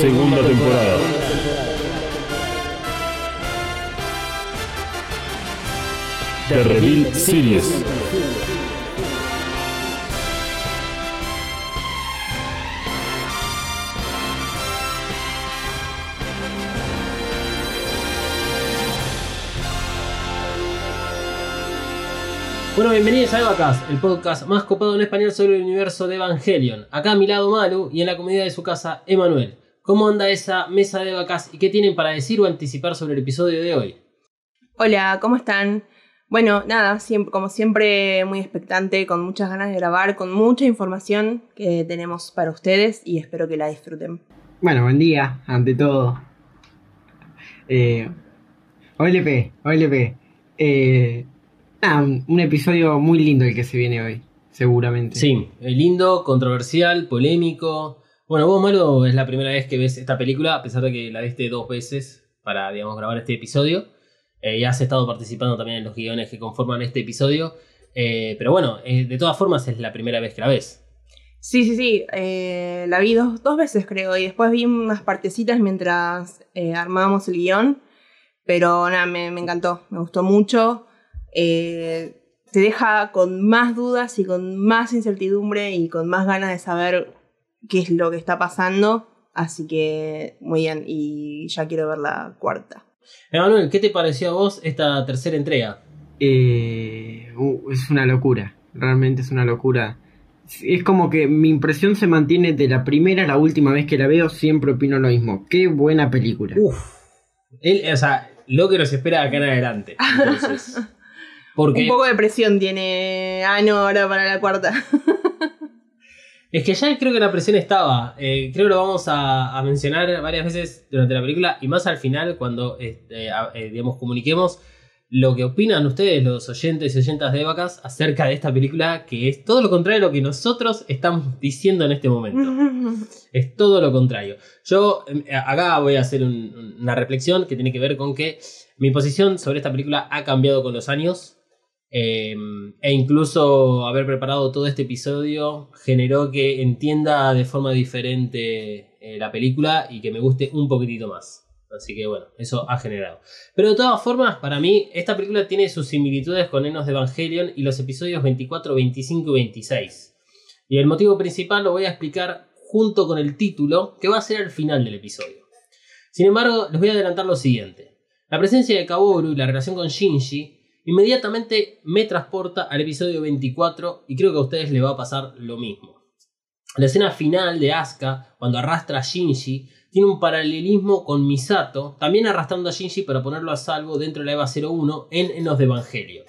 Segunda temporada. The Reveal Series. Bueno, bienvenidos a Evacast, el podcast más copado en español sobre el universo de Evangelion. Acá a mi lado Malu y en la comunidad de su casa, Emanuel. ¿Cómo anda esa mesa de Evacast y qué tienen para decir o anticipar sobre el episodio de hoy? Hola, ¿cómo están? Bueno, nada, siempre, como siempre muy expectante, con muchas ganas de grabar, con mucha información que tenemos para ustedes y espero que la disfruten. Bueno, buen día, ante todo. Eh, OLP, OLP. Eh, nada, un, un episodio muy lindo el que se viene hoy, seguramente. Sí, eh, lindo, controversial, polémico. Bueno, vos, Malu, es la primera vez que ves esta película, a pesar de que la viste dos veces para, digamos, grabar este episodio. Eh, y has estado participando también en los guiones que conforman este episodio. Eh, pero bueno, eh, de todas formas es la primera vez que la ves. Sí, sí, sí, la vi dos, dos veces creo y después vi unas partecitas mientras armábamos el guion, pero nada, me, me encantó, me gustó mucho. Te deja con más dudas y con más incertidumbre y con más ganas de saber qué es lo que está pasando. Así que muy bien, y ya quiero ver la cuarta. Emanuel, ¿qué te pareció a vos esta tercera entrega? Eh, uh, es una locura, realmente es una locura. Es como que mi impresión se mantiene de la primera a la última vez que la veo, siempre opino lo mismo. Qué buena película. Uf. Él, o sea, lo que nos espera acá en adelante. Entonces. Porque Un poco de presión tiene Ano ahora para la cuarta. es que ya creo que la presión estaba. Eh, creo que lo vamos a, a mencionar varias veces durante la película y más al final cuando este, a- eh, digamos, comuniquemos lo que opinan ustedes, los oyentes y oyentas de Vacas, acerca de esta película, que es todo lo contrario a lo que nosotros estamos diciendo en este momento. Es todo lo contrario. Yo eh, acá voy a hacer un- una reflexión que tiene que ver con que mi posición sobre esta película ha cambiado con los años. Eh, e incluso haber preparado todo este episodio generó que entienda de forma diferente eh, la película y que me guste un poquitito más. Así que bueno, eso ha generado. Pero de todas formas, para mí, esta película tiene sus similitudes con Enos de Evangelion y los episodios 24, 25 y 26. Y el motivo principal lo voy a explicar junto con el título, que va a ser al final del episodio. Sin embargo, les voy a adelantar lo siguiente. La presencia de Kaworu y la relación con Shinji inmediatamente me transporta al episodio 24 y creo que a ustedes les va a pasar lo mismo. La escena final de Asuka, cuando arrastra a Shinji, tiene un paralelismo con Misato, también arrastrando a Shinji para ponerlo a salvo dentro de la EVA 01 en Enos de Evangelio.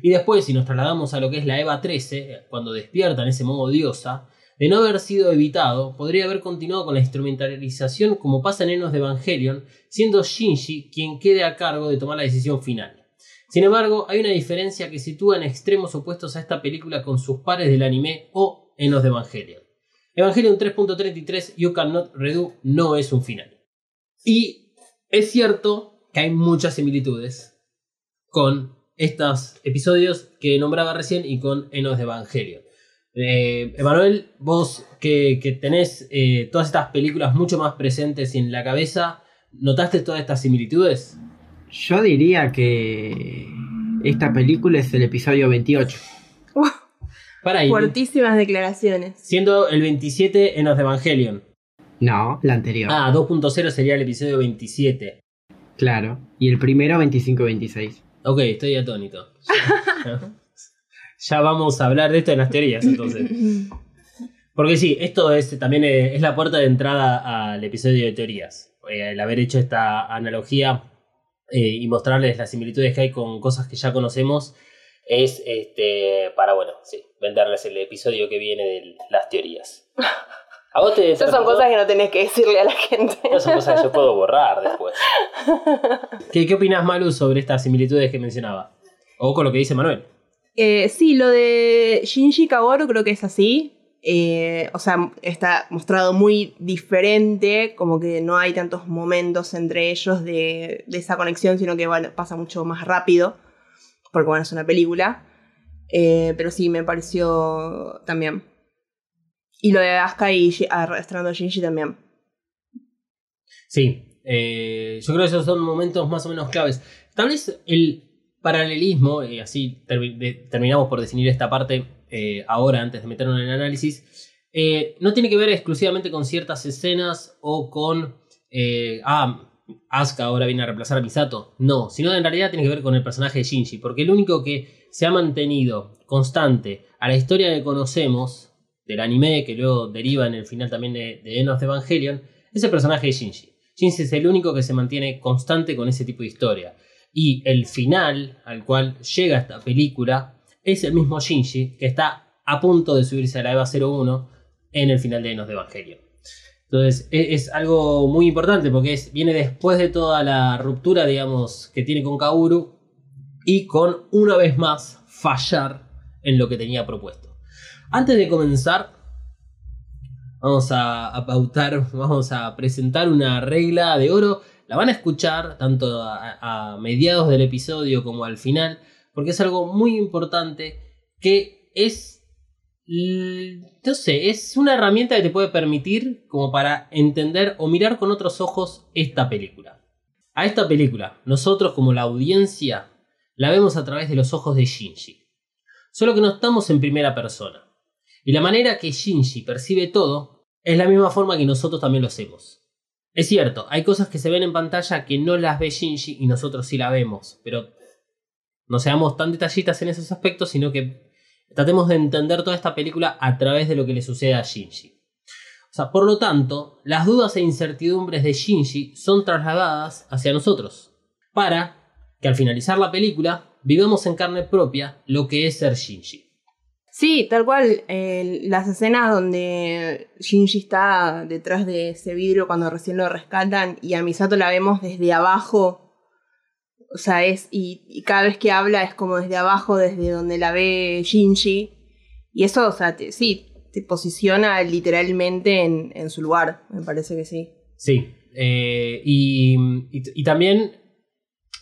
Y después, si nos trasladamos a lo que es la EVA 13, cuando despierta en ese modo diosa, de no haber sido evitado, podría haber continuado con la instrumentalización como pasa en Enos de Evangelion, siendo Shinji quien quede a cargo de tomar la decisión final. Sin embargo, hay una diferencia que sitúa en extremos opuestos a esta película con sus pares del anime o Enos de Evangelion. Evangelion 3.33 You Cannot Redo no es un final. Y es cierto que hay muchas similitudes con estos episodios que nombraba recién y con Enos de Evangelion. Eh, Emanuel, vos que, que tenés eh, todas estas películas mucho más presentes en la cabeza, ¿notaste todas estas similitudes? Yo diría que esta película es el episodio 28. Para ahí. Fuertísimas declaraciones. Siendo el 27 Enos de Evangelion. No, la anterior. Ah, 2.0 sería el episodio 27. Claro. Y el primero 25-26. Ok, estoy atónito. Ya, ya vamos a hablar de esto en las teorías, entonces. Porque sí, esto es también es la puerta de entrada al episodio de teorías. Eh, el haber hecho esta analogía eh, y mostrarles las similitudes que hay con cosas que ya conocemos es este para, bueno, sí, venderles el episodio que viene de las teorías. A vos te Esas son cosas que no tenés que decirle a la gente. Esas son cosas que yo puedo borrar después. ¿Qué, qué opinas, Malu, sobre estas similitudes que mencionaba? O con lo que dice Manuel. Eh, sí, lo de Shinji Kaworu creo que es así. Eh, o sea, está mostrado muy diferente, como que no hay tantos momentos entre ellos de, de esa conexión, sino que pasa mucho más rápido, porque bueno, es una película. Eh, pero sí, me pareció también. Y lo de Asuka y arrastrando a Shinji también. Sí, eh, yo creo que esos son momentos más o menos claves. Tal vez el paralelismo, y así terminamos por definir esta parte eh, ahora, antes de meternos en el análisis, eh, no tiene que ver exclusivamente con ciertas escenas o con, eh, ah, Asuka ahora viene a reemplazar a Misato. No, sino en realidad tiene que ver con el personaje de Shinji, porque el único que se ha mantenido constante a la historia que conocemos del anime, que luego deriva en el final también de, de Evangelion, es el personaje de Shinji. Shinji es el único que se mantiene constante con ese tipo de historia. Y el final al cual llega esta película es el mismo Shinji que está a punto de subirse a la EVA 01 en el final de Enos de Evangelion. Entonces e- es, algo muy importante porque viene después de toda la ruptura, digamos, que tiene con Kaoru y con una vez más fallar en lo que tenía propuesto. Antes de comenzar, vamos a, pautar, vamos a presentar una regla de oro. La van a escuchar tanto a mediados del episodio como al final, porque es algo muy importante que es, no sé, es una herramienta que te puede permitir como para entender o mirar con otros ojos esta película. A esta película, nosotros como la audiencia, la vemos a través de los ojos de Shinji. Solo que no estamos en primera persona. Y la manera que Shinji percibe todo es la misma forma que nosotros también lo hacemos. Es cierto, hay cosas que se ven en pantalla que no las ve Shinji y nosotros sí la vemos, pero no seamos tan detallistas en esos aspectos, sino que tratemos de entender toda esta película a través de lo que le sucede a Shinji. O sea, por lo tanto, las dudas e incertidumbres de Shinji son trasladadas hacia nosotros, para que al finalizar la película vivamos en carne propia lo que es ser Shinji. Sí, tal cual. eh, las escenas donde Shinji está detrás de ese vidrio cuando recién lo rescatan y a Misato la vemos desde abajo. O sea, es. Y, y cada vez que habla es como desde abajo, desde donde la ve Shinji. Y eso, o sea, te- sí, te posiciona literalmente en, en su lugar. Me parece que sí. Sí, eh, y, y- también,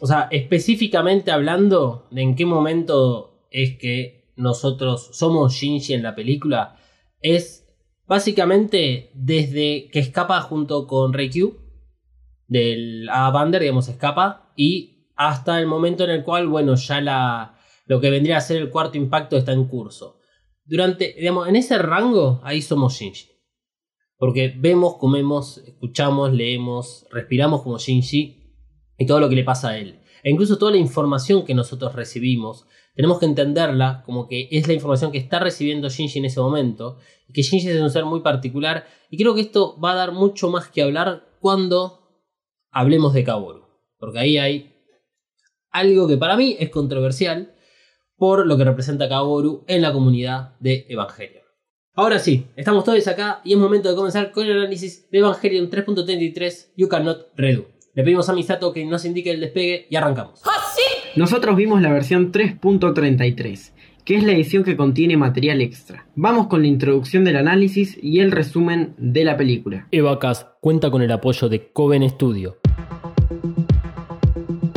o sea, específicamente hablando de en qué momento es que nosotros somos Shinji en la película, es básicamente desde que escapa junto con Reikyu, del A Bander, digamos, escapa, y hasta el momento en el cual, bueno, ya la, lo que vendría a ser el cuarto impacto está en curso. Durante, digamos, en ese rango, ahí somos Shinji. Porque vemos, comemos, escuchamos, leemos, respiramos como Shinji y todo lo que le pasa a él. E incluso toda la información que nosotros recibimos, tenemos que entenderla como que es la información que está recibiendo Shinji en ese momento. Y que Shinji es un ser muy particular. Y creo que esto va a dar mucho más que hablar cuando hablemos de Kaworu. Porque ahí hay algo que para mí es controversial por lo que representa Kaworu en la comunidad de Evangelion. Ahora sí, estamos todos acá y es momento de comenzar con el análisis de Evangelion 3.33 You Cannot Redo. Le pedimos a Misato que nos indique el despegue y arrancamos. Nosotros vimos la versión 3.33, que es la edición que contiene material extra. Vamos con la introducción del análisis y el resumen de la película. Evacas cuenta con el apoyo de Coven Studio.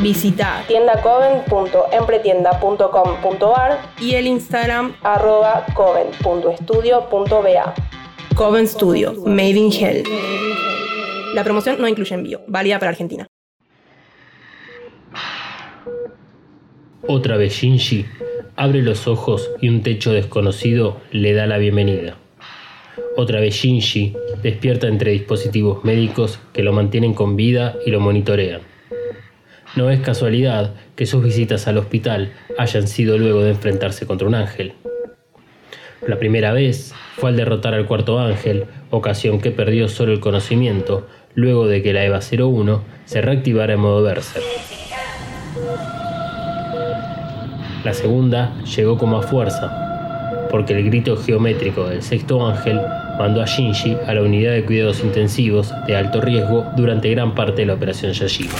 Visita tiendacoven.empretienda.com.ar y el Instagram arroba coven.estudio.ba. Coven Studio, Made in Hell. La promoción no incluye envío, válida para Argentina. Otra vez Shinji abre los ojos y un techo desconocido le da la bienvenida. Otra vez Shinji despierta entre dispositivos médicos que lo mantienen con vida y lo monitorean. No es casualidad que sus visitas al hospital hayan sido luego de enfrentarse contra un ángel. La primera vez fue al derrotar al cuarto ángel, ocasión que perdió solo el conocimiento, luego de que la EVA 01 se reactivara en modo Berserk. La segunda llegó como a fuerza, porque el grito geométrico del sexto ángel mandó a Shinji a la unidad de cuidados intensivos de alto riesgo durante gran parte de la operación Yashiva.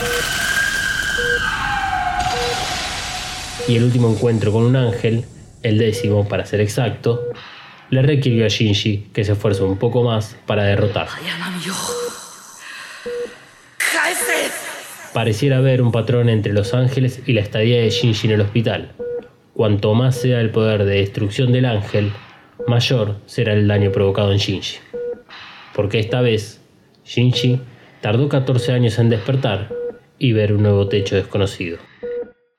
Y el último encuentro con un ángel, el décimo para ser exacto, le requirió a Shinji que se esfuerce un poco más para derrotarlo. Pareciera haber un patrón entre los ángeles y la estadía de Shinji en el hospital. Cuanto más sea el poder de destrucción del ángel, mayor será el daño provocado en Shinji. Porque esta vez, Shinji tardó 14 años en despertar y ver un nuevo techo desconocido.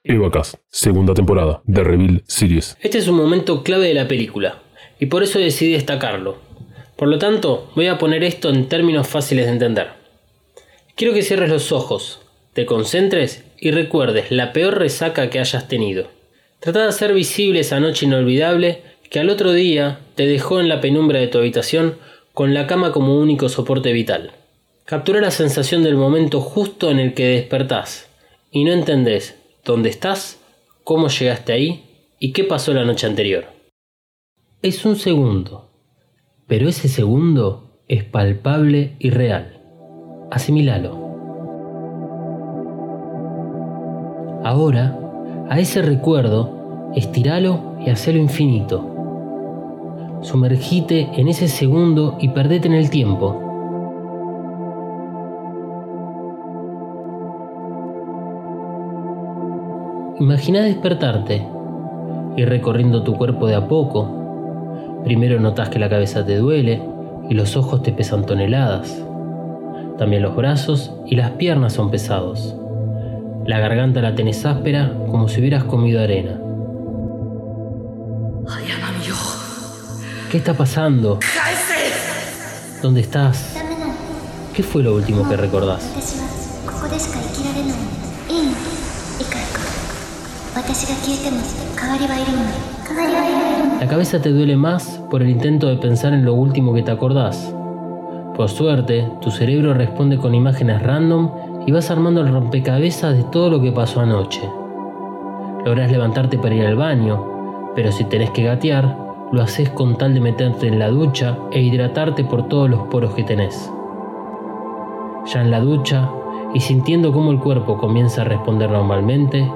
Evacast, segunda temporada, de Reveal Series. Este es un momento clave de la película, y por eso decidí destacarlo. Por lo tanto, voy a poner esto en términos fáciles de entender. Quiero que cierres los ojos, te concentres y recuerdes la peor resaca que hayas tenido. Trata de hacer visible esa noche inolvidable que al otro día te dejó en la penumbra de tu habitación con la cama como único soporte vital. Captura la sensación del momento justo en el que despertás y no entendés dónde estás, cómo llegaste ahí y qué pasó la noche anterior. Es un segundo, pero ese segundo es palpable y real. Asimilalo. Ahora, a ese recuerdo, estiralo y hacelo infinito. Sumergite en ese segundo y perdete en el tiempo. Imagina despertarte y recorriendo tu cuerpo de a poco. Primero notas que la cabeza te duele y los ojos te pesan toneladas. También los brazos y las piernas son pesados. La garganta la tenés áspera como si hubieras comido arena. ¿Qué está pasando? ¿Dónde estás? ¿Qué fue lo último que recordás? La cabeza te duele más por el intento de pensar en lo último que te acordás. Por suerte, tu cerebro responde con imágenes random y vas armando el rompecabezas de todo lo que pasó anoche. Lográs levantarte para ir al baño, pero si tenés que gatear, lo haces con tal de meterte en la ducha e hidratarte por todos los poros que tenés. Ya en la ducha, y sintiendo cómo el cuerpo comienza a responder normalmente,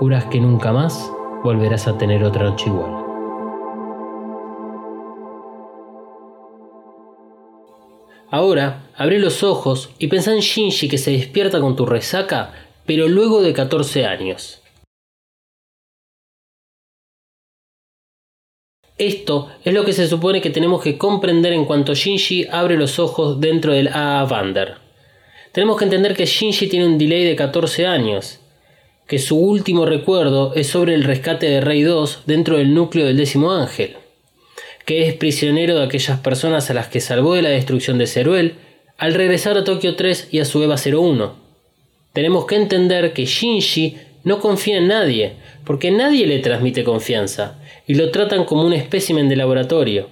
juras que nunca más volverás a tener otra noche igual. Ahora, abre los ojos y pensá en Shinji que se despierta con tu resaca, pero luego de 14 años. Esto es lo que se supone que tenemos que comprender en cuanto Shinji abre los ojos dentro del AA Vander. Tenemos que entender que Shinji tiene un delay de 14 años, que su último recuerdo es sobre el rescate de Rey 2 dentro del núcleo del décimo ángel, que es prisionero de aquellas personas a las que salvó de la destrucción de Ceruel al regresar a Tokio 3 y a su EVA 01. Tenemos que entender que Shinji no confía en nadie, porque nadie le transmite confianza, y lo tratan como un espécimen de laboratorio.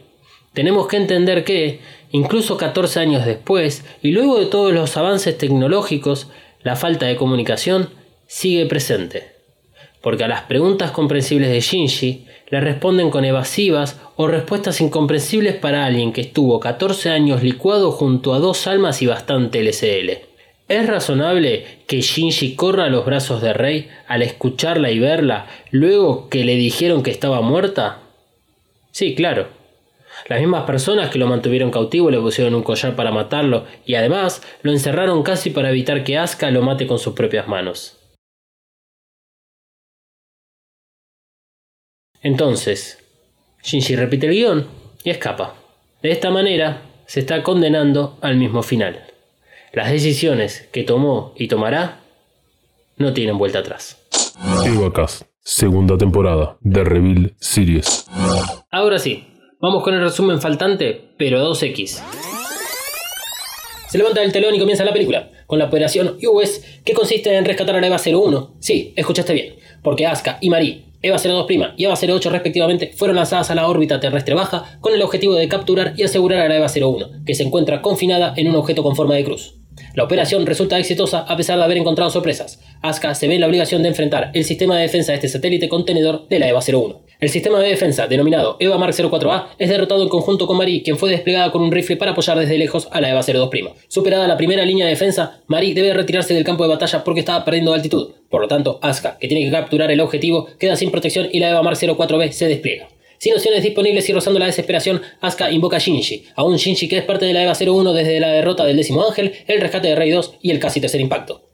Tenemos que entender que, incluso 14 años después, y luego de todos los avances tecnológicos, la falta de comunicación sigue presente. Porque a las preguntas comprensibles de Shinji le responden con evasivas o respuestas incomprensibles para alguien que estuvo 14 años licuado junto a dos almas y bastante LSL. ¿Es razonable que Shinji corra a los brazos de Rey al escucharla y verla luego que le dijeron que estaba muerta? Sí, claro. Las mismas personas que lo mantuvieron cautivo le pusieron un collar para matarlo y además lo encerraron casi para evitar que Asuka lo mate con sus propias manos. Entonces, Shinji repite el guion y escapa. De esta manera, se está condenando al mismo final. Las decisiones que tomó y tomará no tienen vuelta atrás. Evacast, segunda temporada, de Reveal Series. Ahora sí, Vamos con el resumen faltante, pero 2X. Se levanta el telón y comienza la película, con la operación US, que consiste en rescatar a la EVA 01. Sí, escuchaste bien, porque Asuka y Marie, EVA 02' y EVA 08 respectivamente, fueron lanzadas a la órbita terrestre baja con el objetivo de capturar y asegurar a la EVA 01, que se encuentra confinada en un objeto con forma de cruz. La operación resulta exitosa a pesar de haber encontrado sorpresas. Asuka se ve en la obligación de enfrentar el sistema de defensa de este satélite contenedor de la EVA 01. El sistema de defensa, denominado EVA Mark 04A, es derrotado en conjunto con Marie, quien fue desplegada con un rifle para apoyar desde lejos a la EVA 02'. Superada la primera línea de defensa, Marie debe retirarse del campo de batalla porque estaba perdiendo altitud. Por lo tanto, Asuka, que tiene que capturar el objetivo, queda sin protección y la EVA Mark 04B se despliega. Sin opciones disponibles y rozando la desesperación, Asuka invoca a Shinji, a un Shinji que es parte de la EVA 01 desde la derrota del décimo ángel, el rescate de Rey 2 y el casi tercer impacto.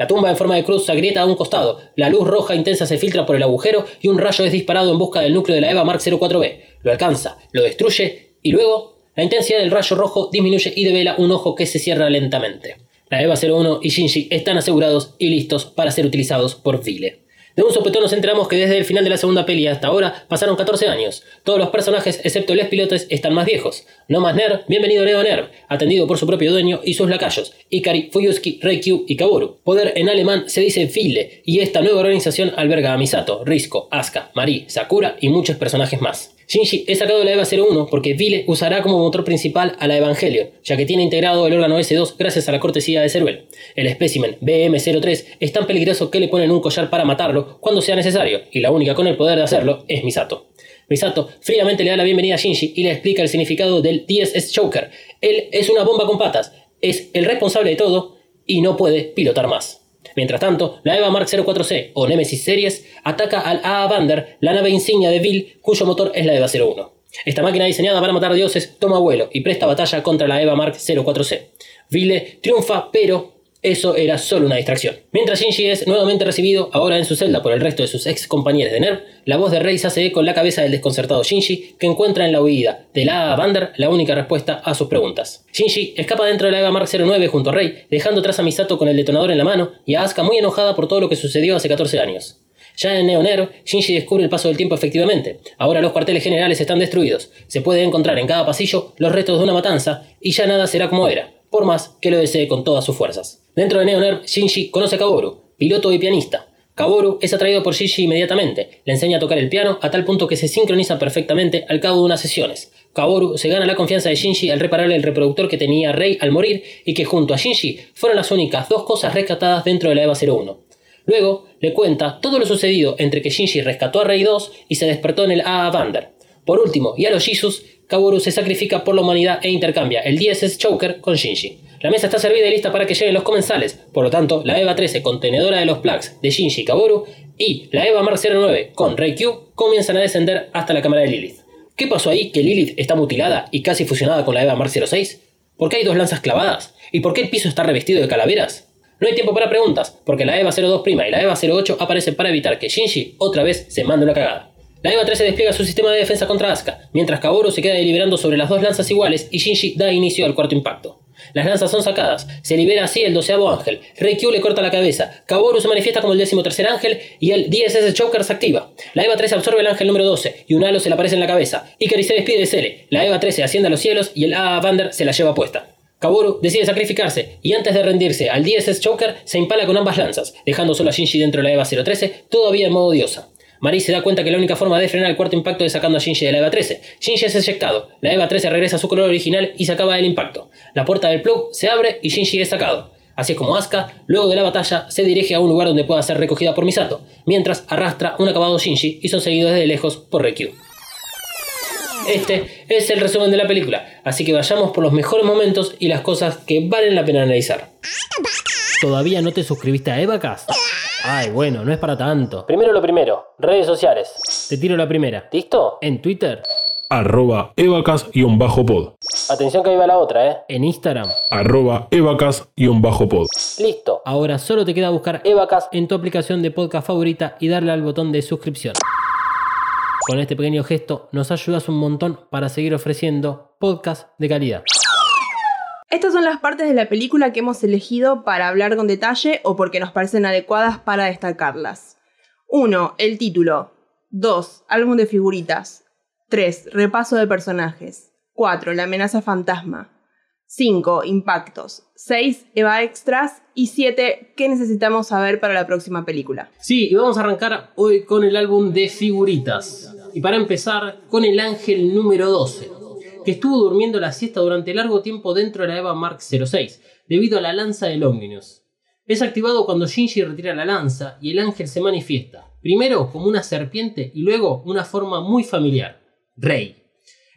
La tumba en forma de cruz se agrieta a un costado, la luz roja intensa se filtra por el agujero y un rayo es disparado en busca del núcleo de la EVA Mark 04B. Lo alcanza, lo destruye y luego la intensidad del rayo rojo disminuye y devela un ojo que se cierra lentamente. La EVA 01 y Shinji están asegurados y listos para ser utilizados por Vile. De un sopetón nos enteramos que desde el final de la segunda peli hasta ahora pasaron 14 años. Todos los personajes, excepto los pilotos, están más viejos. No más Nerv, bienvenido Neo Nerv, atendido por su propio dueño y sus lacayos, Ikari, Fuyusuki, Reikyu y Kaboru. Poder en alemán se dice File, y esta nueva organización alberga a Misato, Risco, Asuka, Mari, Sakura y muchos personajes más. Shinji es sacado de la EVA 01 porque Vile usará como motor principal a la Evangelion, ya que tiene integrado el órgano S2 gracias a la cortesía de Ceruel. El espécimen BM03 es tan peligroso que le ponen un collar para matarlo cuando sea necesario, y la única con el poder de hacerlo es Misato. Misato fríamente le da la bienvenida a Shinji y le explica el significado del DSS Choker. Él es una bomba con patas, es el responsable de todo y no puede pilotar más. Mientras tanto, la EVA Mark 04C o Nemesis Series ataca al AA Vander, la nave insignia de Bill, cuyo motor es la EVA 01. Esta máquina diseñada para matar dioses toma vuelo y presta batalla contra la EVA Mark 04C. Ville triunfa, pero eso era solo una distracción. Mientras Shinji es nuevamente recibido, ahora en su celda por el resto de sus ex compañeros de NERV, la voz de Rey se hace eco en la cabeza del desconcertado Shinji, que encuentra en la huida de la Vander la única respuesta a sus preguntas. Shinji escapa dentro de la EVA Mark 09 junto a Rey, dejando atrás a Misato con el detonador en la mano y a Asuka muy enojada por todo lo que sucedió hace 14 años. Ya en Neoner, Shinji descubre el paso del tiempo efectivamente. Ahora los cuarteles generales están destruidos. Se puede encontrar en cada pasillo los restos de una matanza y ya nada será como era, por más que lo desee con todas sus fuerzas. Dentro de Neoner, Shinji conoce a Kaboru, piloto y pianista. Kaboru es atraído por Shinji inmediatamente, le enseña a tocar el piano a tal punto que se sincroniza perfectamente al cabo de unas sesiones. Kaboru se gana la confianza de Shinji al repararle el reproductor que tenía Rei al morir y que junto a Shinji fueron las únicas dos cosas rescatadas dentro de la EVA 01. Luego le cuenta todo lo sucedido entre que Shinji rescató a Rei 2 y se despertó en el AA Vander. Por último, y a los Jesus, Kaboru se sacrifica por la humanidad e intercambia el DSS Choker con Shinji. La mesa está servida y lista para que lleguen los comensales, por lo tanto, la EVA 13 contenedora de los plugs de Shinji Kaboru y la EVA Mark 09 con Reikyu comienzan a descender hasta la cámara de Lilith. ¿Qué pasó ahí que Lilith está mutilada y casi fusionada con la EVA Mark 06? ¿Por qué hay dos lanzas clavadas? ¿Y por qué el piso está revestido de calaveras? No hay tiempo para preguntas, porque la EVA 02' y la EVA 08 aparecen para evitar que Shinji otra vez se mande una cagada. La EVA 13 despliega su sistema de defensa contra Asuka, mientras Kaboru se queda deliberando sobre las dos lanzas iguales y Shinji da inicio al cuarto impacto. Las lanzas son sacadas, se libera así el doceavo ángel, Reikyu le corta la cabeza, Kaboru se manifiesta como el décimo tercer ángel y el DSS Choker se activa. La EVA 13 absorbe el ángel número 12 y un halo se le aparece en la cabeza. Ikari se despide de Cele, la EVA 13 asciende a los cielos y el AA Vander se la lleva puesta. Kaboru decide sacrificarse y antes de rendirse al DSS Choker se impala con ambas lanzas, dejando solo a Shinji dentro de la EVA 013, todavía en modo diosa. Mari se da cuenta que la única forma de frenar el cuarto impacto es sacando a Shinji de la EVA 13. Shinji es eyectado, la EVA 13 regresa a su color original y se acaba el impacto. La puerta del plug se abre y Shinji es sacado. Así es como Asuka, luego de la batalla, se dirige a un lugar donde pueda ser recogida por Misato, mientras arrastra un acabado Shinji y son seguidos desde lejos por Reikyu. Este es el resumen de la película, así que vayamos por los mejores momentos y las cosas que valen la pena analizar. ¿Todavía no te suscribiste a Evacast? Ay, bueno, no es para tanto. Primero lo primero, redes sociales. Te tiro la primera. ¿Listo? En Twitter. Arroba evacas-pod. Atención que ahí va la otra, ¿eh? En Instagram. Arroba evacas-pod. Listo. Ahora solo te queda buscar Evacas en tu aplicación de podcast favorita y darle al botón de suscripción. Con este pequeño gesto nos ayudas un montón para seguir ofreciendo podcasts de calidad. Estas son las partes de la película que hemos elegido para hablar con detalle o porque nos parecen adecuadas para destacarlas. 1. El título. 2. Álbum de figuritas. 3. Repaso de personajes. 4. La amenaza fantasma. 5. Impactos. 6. Eva Extras. Y 7. ¿Qué necesitamos saber para la próxima película? Sí, y vamos a arrancar hoy con el álbum de figuritas. Y para empezar, con el ángel número 12, que estuvo durmiendo la siesta durante largo tiempo dentro de la Eva Mark 06, debido a la lanza del Omnius. Es activado cuando Shinji retira la lanza y el ángel se manifiesta, primero como una serpiente y luego una forma muy familiar, Rey.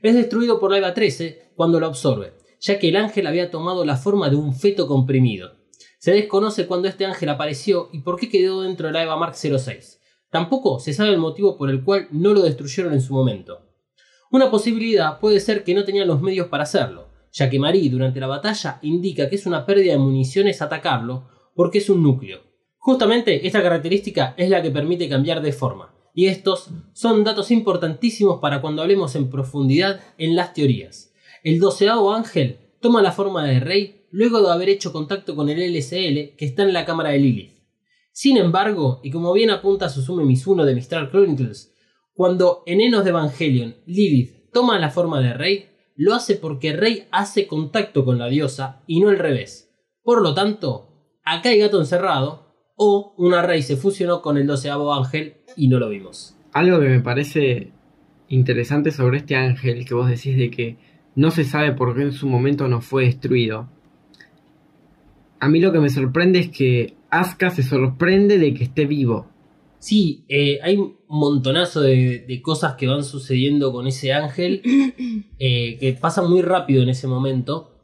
Es destruido por la Eva 13 cuando lo absorbe, ya que el ángel había tomado la forma de un feto comprimido. Se desconoce cuándo este ángel apareció y por qué quedó dentro de la Eva Mark 06. Tampoco se sabe el motivo por el cual no lo destruyeron en su momento. Una posibilidad puede ser que no tenían los medios para hacerlo, ya que Marie durante la batalla indica que es una pérdida de municiones atacarlo porque es un núcleo. Justamente esta característica es la que permite cambiar de forma, y estos son datos importantísimos para cuando hablemos en profundidad en las teorías. El doceavo ángel toma la forma de rey luego de haber hecho contacto con el LSL que está en la cámara de Lilith. Sin embargo, y como bien apunta Susume Mizuno de Mistral Chronicles, cuando en Enos de Evangelion Lilith toma la forma de Rey, lo hace porque Rey hace contacto con la diosa y no al revés. Por lo tanto, acá hay gato encerrado, o una Rey se fusionó con el doceavo ángel y no lo vimos. Algo que me parece interesante sobre este ángel que vos decís de que no se sabe por qué en su momento no fue destruido. A mí lo que me sorprende es que Asuka se sorprende de que esté vivo. Sí, eh, hay un montonazo de, de cosas que van sucediendo con ese ángel eh, que pasan muy rápido en ese momento.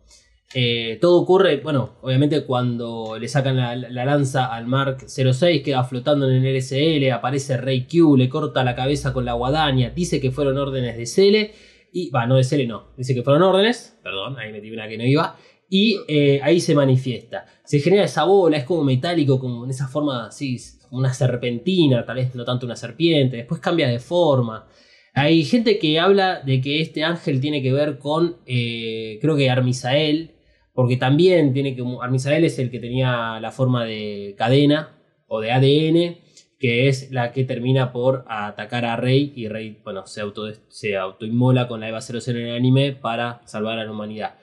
Eh, todo ocurre, bueno, obviamente cuando le sacan la, la lanza al Mark 06, queda flotando en el LSL, aparece Rey Q, le corta la cabeza con la guadaña, dice que fueron órdenes de Cele, y va, no de Cele, no, dice que fueron órdenes, perdón, ahí metí una que no iba, y ahí se manifiesta. Se genera esa bola, es como metálico, como en esa forma así, una serpentina, tal vez no tanto una serpiente, después cambia de forma. Hay gente que habla de que este ángel tiene que ver con, eh, creo que Armisael, porque también tiene que. Armisael es el que tenía la forma de cadena o de ADN, que es la que termina por atacar a Rey y Rey, bueno, se, auto, se autoinmola con la Eva 00 en el anime para salvar a la humanidad.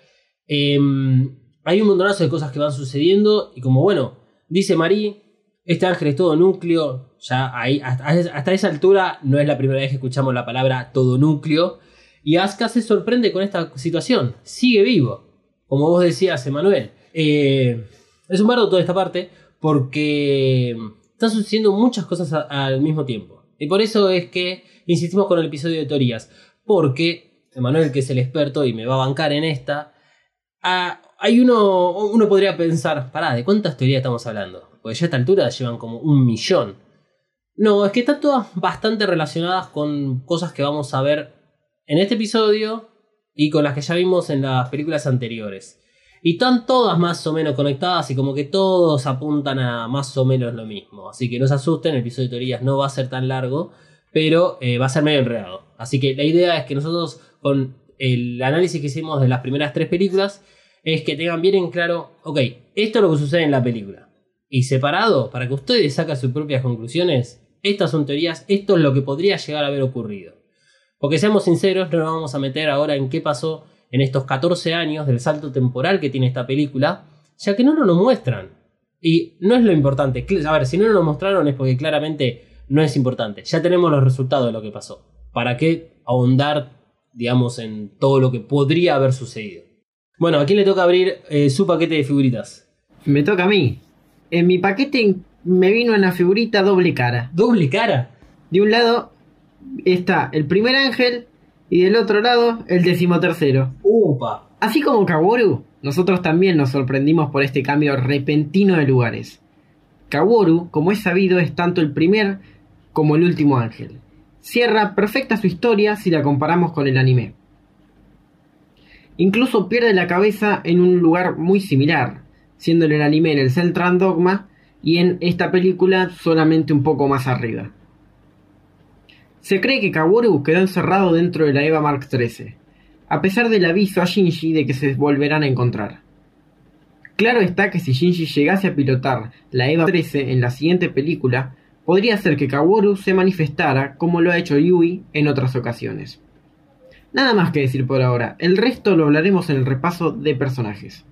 Eh, hay un montonazo de cosas que van sucediendo y como bueno, dice Marí, este ángel es todo núcleo, ya ahí, hasta, esa altura no es la primera vez que escuchamos la palabra todo núcleo y Asuka se sorprende con esta situación, sigue vivo, como vos decías, Emanuel. Eh, es un bardo toda esta parte porque están sucediendo muchas cosas al mismo tiempo. Y por eso es que insistimos con el episodio de teorías, porque Emanuel, que es el experto y me va a bancar en esta, Ah, hay uno, uno podría pensar, pará, ¿de cuántas teorías estamos hablando? Porque ya a esta altura llevan como un millón. No, es que están todas bastante relacionadas con cosas que vamos a ver en este episodio y con las que ya vimos en las películas anteriores. Y están todas más o menos conectadas y como que todos apuntan a más o menos lo mismo. Así que no se asusten, el episodio de teorías no va a ser tan largo, pero eh, va a ser medio enredado. Así que la idea es que nosotros con el análisis que hicimos de las primeras tres películas es que tengan bien en claro, ok, esto es lo que sucede en la película. Y separado, para que ustedes saquen sus propias conclusiones, estas son teorías, esto es lo que podría llegar a haber ocurrido. Porque seamos sinceros, no nos vamos a meter ahora en qué pasó en estos 14 años del salto temporal que tiene esta película, ya que no nos lo muestran. Y no es lo importante. A ver, si no nos lo mostraron es porque claramente no es importante. Ya tenemos los resultados de lo que pasó. ¿Para qué ahondar, digamos, en todo lo que podría haber sucedido? Bueno, ¿a quién le toca abrir eh, su paquete de figuritas? Me toca a mí. En mi paquete me vino una figurita doble cara. ¿Doble cara? De un lado está el primer ángel y del otro lado el decimotercero. ¡Upa! Así como Kaworu, nosotros también nos sorprendimos por este cambio repentino de lugares. Kaworu, como es sabido, es tanto el primer como el último ángel. Cierra perfecta su historia si la comparamos con el anime. Incluso pierde la cabeza en un lugar muy similar, siendo en el anime en el Central Dogma y en esta película solamente un poco más arriba. Se cree que Kaworu quedó encerrado dentro de la EVA Mark XIII, a pesar del aviso a Shinji de que se volverán a encontrar. Claro está que si Shinji llegase a pilotar la EVA 13 en la siguiente película, podría ser que Kaworu se manifestara como lo ha hecho Yui en otras ocasiones. Nada más que decir por ahora. El resto lo hablaremos en el repaso de personajes.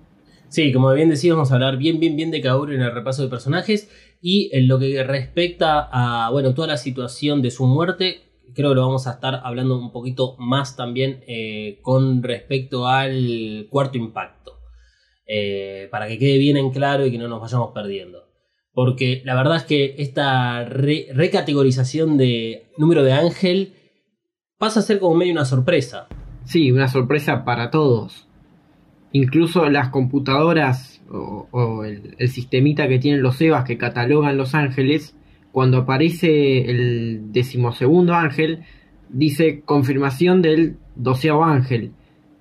Sí, como bien decíamos, vamos a hablar bien, bien, bien de Kaoru en el repaso de personajes. Y en lo que respecta a, bueno, toda la situación de su muerte, creo que lo vamos a estar hablando un poquito más también eh, con respecto al cuarto impacto. Eh, para que quede bien en claro y que no nos vayamos perdiendo. Porque la verdad es que esta re- recategorización de número de ángel pasa a ser como medio una sorpresa. Sí, una sorpresa para todos. Incluso las computadoras o, el sistemita que tienen los EVAs que catalogan los ángeles, cuando aparece el decimosegundo ángel, dice confirmación del doceavo ángel.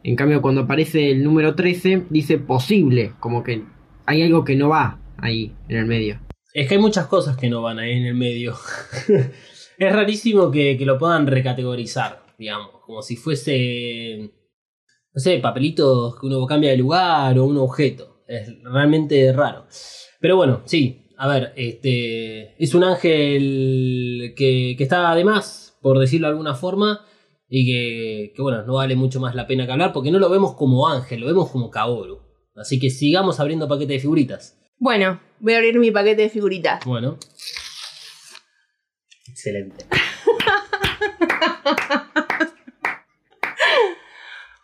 En cambio, cuando aparece el número 13, dice posible, como que hay algo que no va ahí en el medio. Es que hay muchas cosas que no van ahí en el medio. es rarísimo que, que lo puedan recategorizar, digamos, como si fuese, no sé, papelitos que uno cambia de lugar o un objeto. Es realmente raro. Pero bueno, sí, a ver, este es un ángel que, que está de más, por decirlo de alguna forma, y que, que, bueno, no vale mucho más la pena que hablar porque no lo vemos como ángel, lo vemos como Kaoru. Así que sigamos abriendo paquetes de figuritas. Bueno, voy a abrir mi paquete de figuritas. Bueno. Excelente.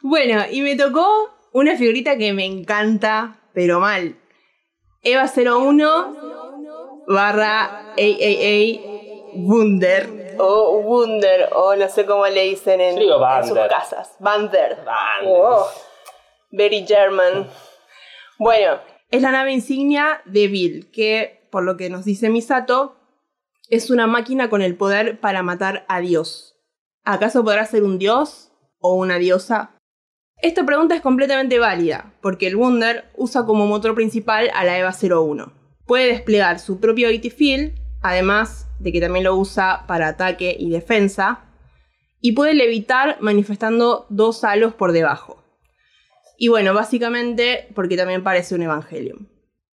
Bueno, y me tocó una figurita que me encanta, pero mal. Eva 01 barra AAA Wunder. O Wunder, o no sé cómo le dicen en, sus casas. Wander. Oh, very German. Bueno, es la nave insignia de Bill, que, por lo que nos dice Misato, es una máquina con el poder para matar a Dios. ¿Acaso podrá ser un dios o una diosa? Esta pregunta es completamente válida, porque el Wunder usa como motor principal a la EVA 01. Puede desplegar su propio AT Field, además de que también lo usa para ataque y defensa, y puede levitar manifestando dos halos por debajo. Y bueno, básicamente porque también parece un Evangelium.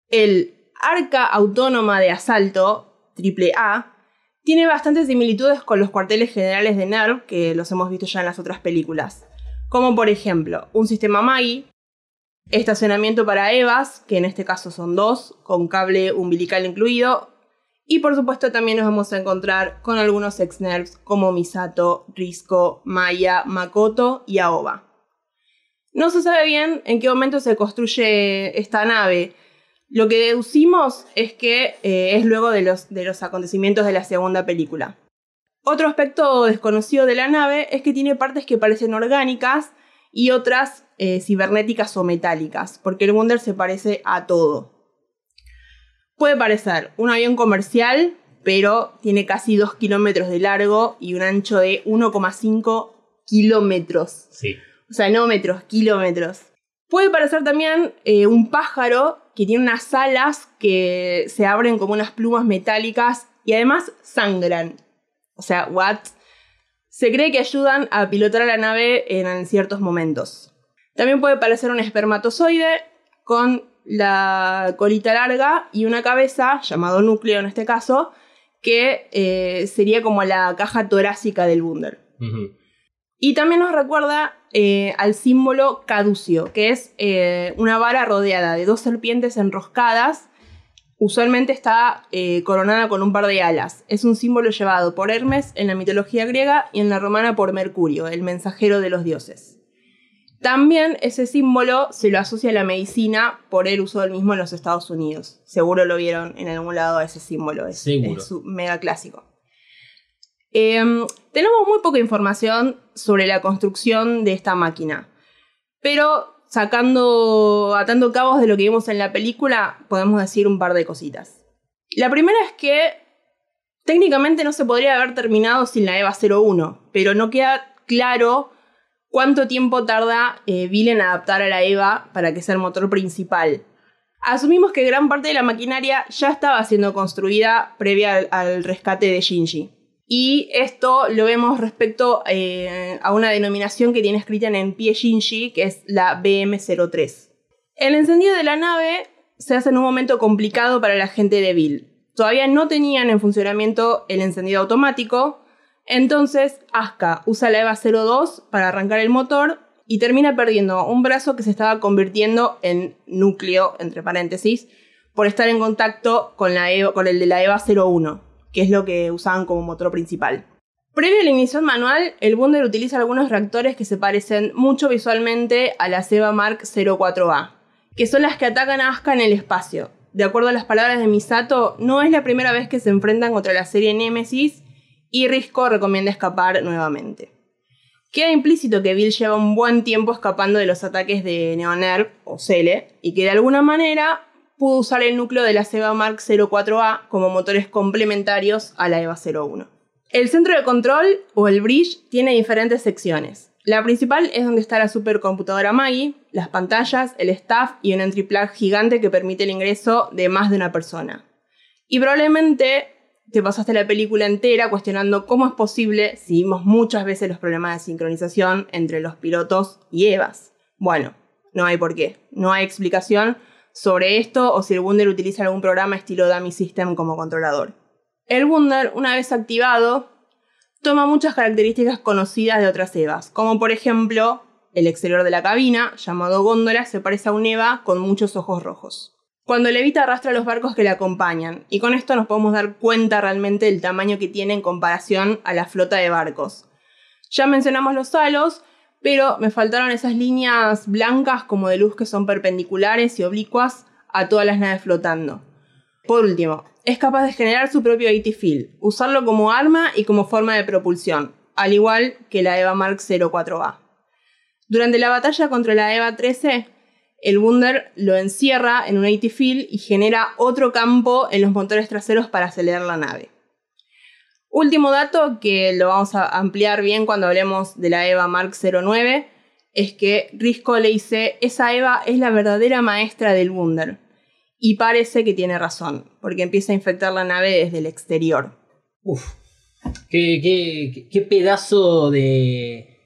El Arca Autónoma de Asalto, AAA, tiene bastantes similitudes con los cuarteles generales de NERV que los hemos visto ya en las otras películas. Como por ejemplo, un sistema MAGI, estacionamiento para EVAs, que en este caso son dos, con cable umbilical incluido, y por supuesto también nos vamos a encontrar con algunos ex-NERVs como Misato, Risco, Maya, Makoto y Aoba. No se sabe bien en qué momento se construye esta nave. Lo que deducimos es que eh, es luego de los, de los acontecimientos de la segunda película. Otro aspecto desconocido de la nave es que tiene partes que parecen orgánicas y otras eh, cibernéticas o metálicas, porque el Wunder se parece a todo. Puede parecer un avión comercial, pero tiene casi 2 kilómetros de largo y un ancho de 1,5 kilómetros. Sí. O sea, no metros, kilómetros. Puede parecer también eh, un pájaro que tiene unas alas que se abren como unas plumas metálicas y además sangran. O sea, what? Se cree que ayudan a pilotar a la nave en ciertos momentos. También puede parecer un espermatozoide con la colita larga y una cabeza, llamado núcleo en este caso, que eh, sería como la caja torácica del Wunder. Y también nos recuerda eh, al símbolo caducio, que es eh, una vara rodeada de dos serpientes enroscadas. Usualmente está eh, coronada con un par de alas. Es un símbolo llevado por Hermes en la mitología griega y en la romana por Mercurio, el mensajero de los dioses. También ese símbolo se lo asocia a la medicina por el uso del mismo en los Estados Unidos. Seguro lo vieron en algún lado ese símbolo, es, es mega clásico. Em, tenemos muy poca información sobre la construcción de esta máquina, pero sacando, atando cabos de lo que vimos en la película, podemos decir un par de cositas. La primera es que técnicamente no se podría haber terminado sin la EVA 01, pero no queda claro cuánto tiempo tarda eh, Bill en adaptar a la EVA para que sea el motor principal. Asumimos que gran parte de la maquinaria ya estaba siendo construida previa al, al rescate de Shinji. Y esto lo vemos respecto eh, a una denominación que tiene escrita en pie Shinji, que es la BM03. El encendido de la nave se hace en un momento complicado para la gente de Bill. Todavía no tenían en funcionamiento el encendido automático, Entonces, Asuka usa la EVA 02 para arrancar el motor y termina perdiendo un brazo que se estaba convirtiendo en núcleo, entre paréntesis, por estar en contacto con, la EVA- con el de la EVA 01, que es lo que usaban como motor principal. Previo a la ignición manual, el Wunder utiliza algunos reactores que se parecen mucho visualmente a la EVA Mark 04A, que son las que atacan a Asuka en el espacio. De acuerdo a las palabras de Misato, no es la primera vez que se enfrentan contra la serie Nemesis y Risco recomienda escapar nuevamente. Queda implícito que Bill lleva un buen tiempo escapando de los ataques de Neonerv o Cele y que de alguna manera pudo usar el núcleo de la Seba Mark 04A como motores complementarios a la EVA 01. El centro de control o el bridge tiene diferentes secciones. La principal es donde está la supercomputadora Maggie, las pantallas, el staff y un entry plug gigante que permite el ingreso de más de una persona. Y probablemente te pasaste la película entera cuestionando cómo es posible si vimos muchas veces los problemas de sincronización entre los pilotos y Evas. Bueno, no hay por qué. No hay explicación sobre esto o si el Wunder utiliza algún programa estilo Dummy System como controlador. El Wunder, una vez activado, toma muchas características conocidas de otras Evas, como por ejemplo el exterior de la cabina, llamado góndola, se parece a un Eva con muchos ojos rojos. Cuando levita arrastra los barcos que le acompañan, y con esto nos podemos dar cuenta realmente del tamaño que tiene en comparación a la flota de barcos. Ya mencionamos los halos, pero me faltaron esas líneas blancas como de luz que son perpendiculares y oblicuas a todas las naves flotando. Por último, es capaz de generar su propio AT Field, usarlo como arma y como forma de propulsión, al igual que la EVA Mark 04A. Durante la batalla contra la EVA 13, el Wunder lo encierra en un AT Field y genera otro campo en los motores traseros para acelerar la nave. Último dato que lo vamos a ampliar bien cuando hablemos de la EVA Mark 09 es que Risco le dice, esa EVA es la verdadera maestra del Wunder. Y parece que tiene razón, porque empieza a infectar la nave desde el exterior. Uf. Qué, qué- qué- pedazo de,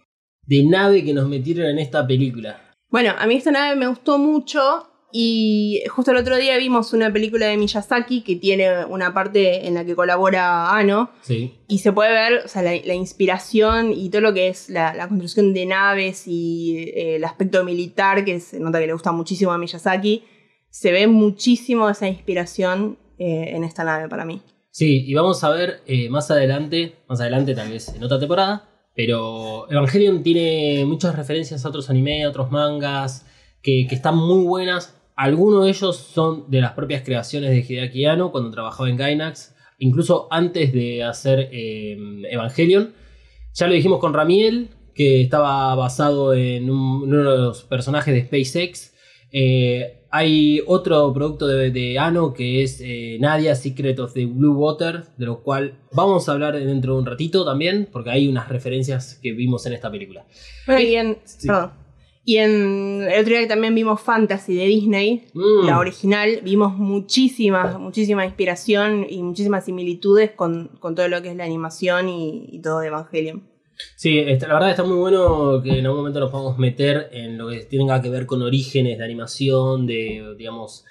de nave que nos metieron en esta película. Bueno, a mí esta nave me gustó mucho y justo el otro día vimos una película de Miyazaki que tiene una parte en la que colabora Ano Sí. y se puede ver o sea, la, la inspiración y todo lo que es la, la construcción de naves y eh, el aspecto militar que se nota que le gusta muchísimo a Miyazaki. Se ve muchísimo esa inspiración eh, en esta nave para mí. Sí, y vamos a ver eh, más adelante, más adelante tal vez en otra temporada, pero Evangelion tiene muchas referencias a otros anime, a otros mangas, que, que están muy buenas. Algunos de ellos son de las propias creaciones de Hideaki Anno cuando trabajaba en Gainax, incluso antes de hacer eh, Evangelion. Ya lo dijimos con Ramiel, que estaba basado en, un- en uno de los personajes de SpaceX. Eh, hay otro producto de, de Ano que es eh, Nadia Secret of the Blue Water, de lo cual vamos a hablar dentro de un ratito también, porque hay unas referencias que vimos en esta película. Bueno, y en, Sí. perdón. Y en el otro día que también vimos Fantasy de Disney, Mm. la original, vimos muchísima, muchísima inspiración y muchísimas similitudes con, con todo lo que es la animación y, y todo de Evangelion. Sí, está- la verdad está muy bueno que en algún momento nos podamos meter en lo que tenga que ver con orígenes de animación, de, digamos,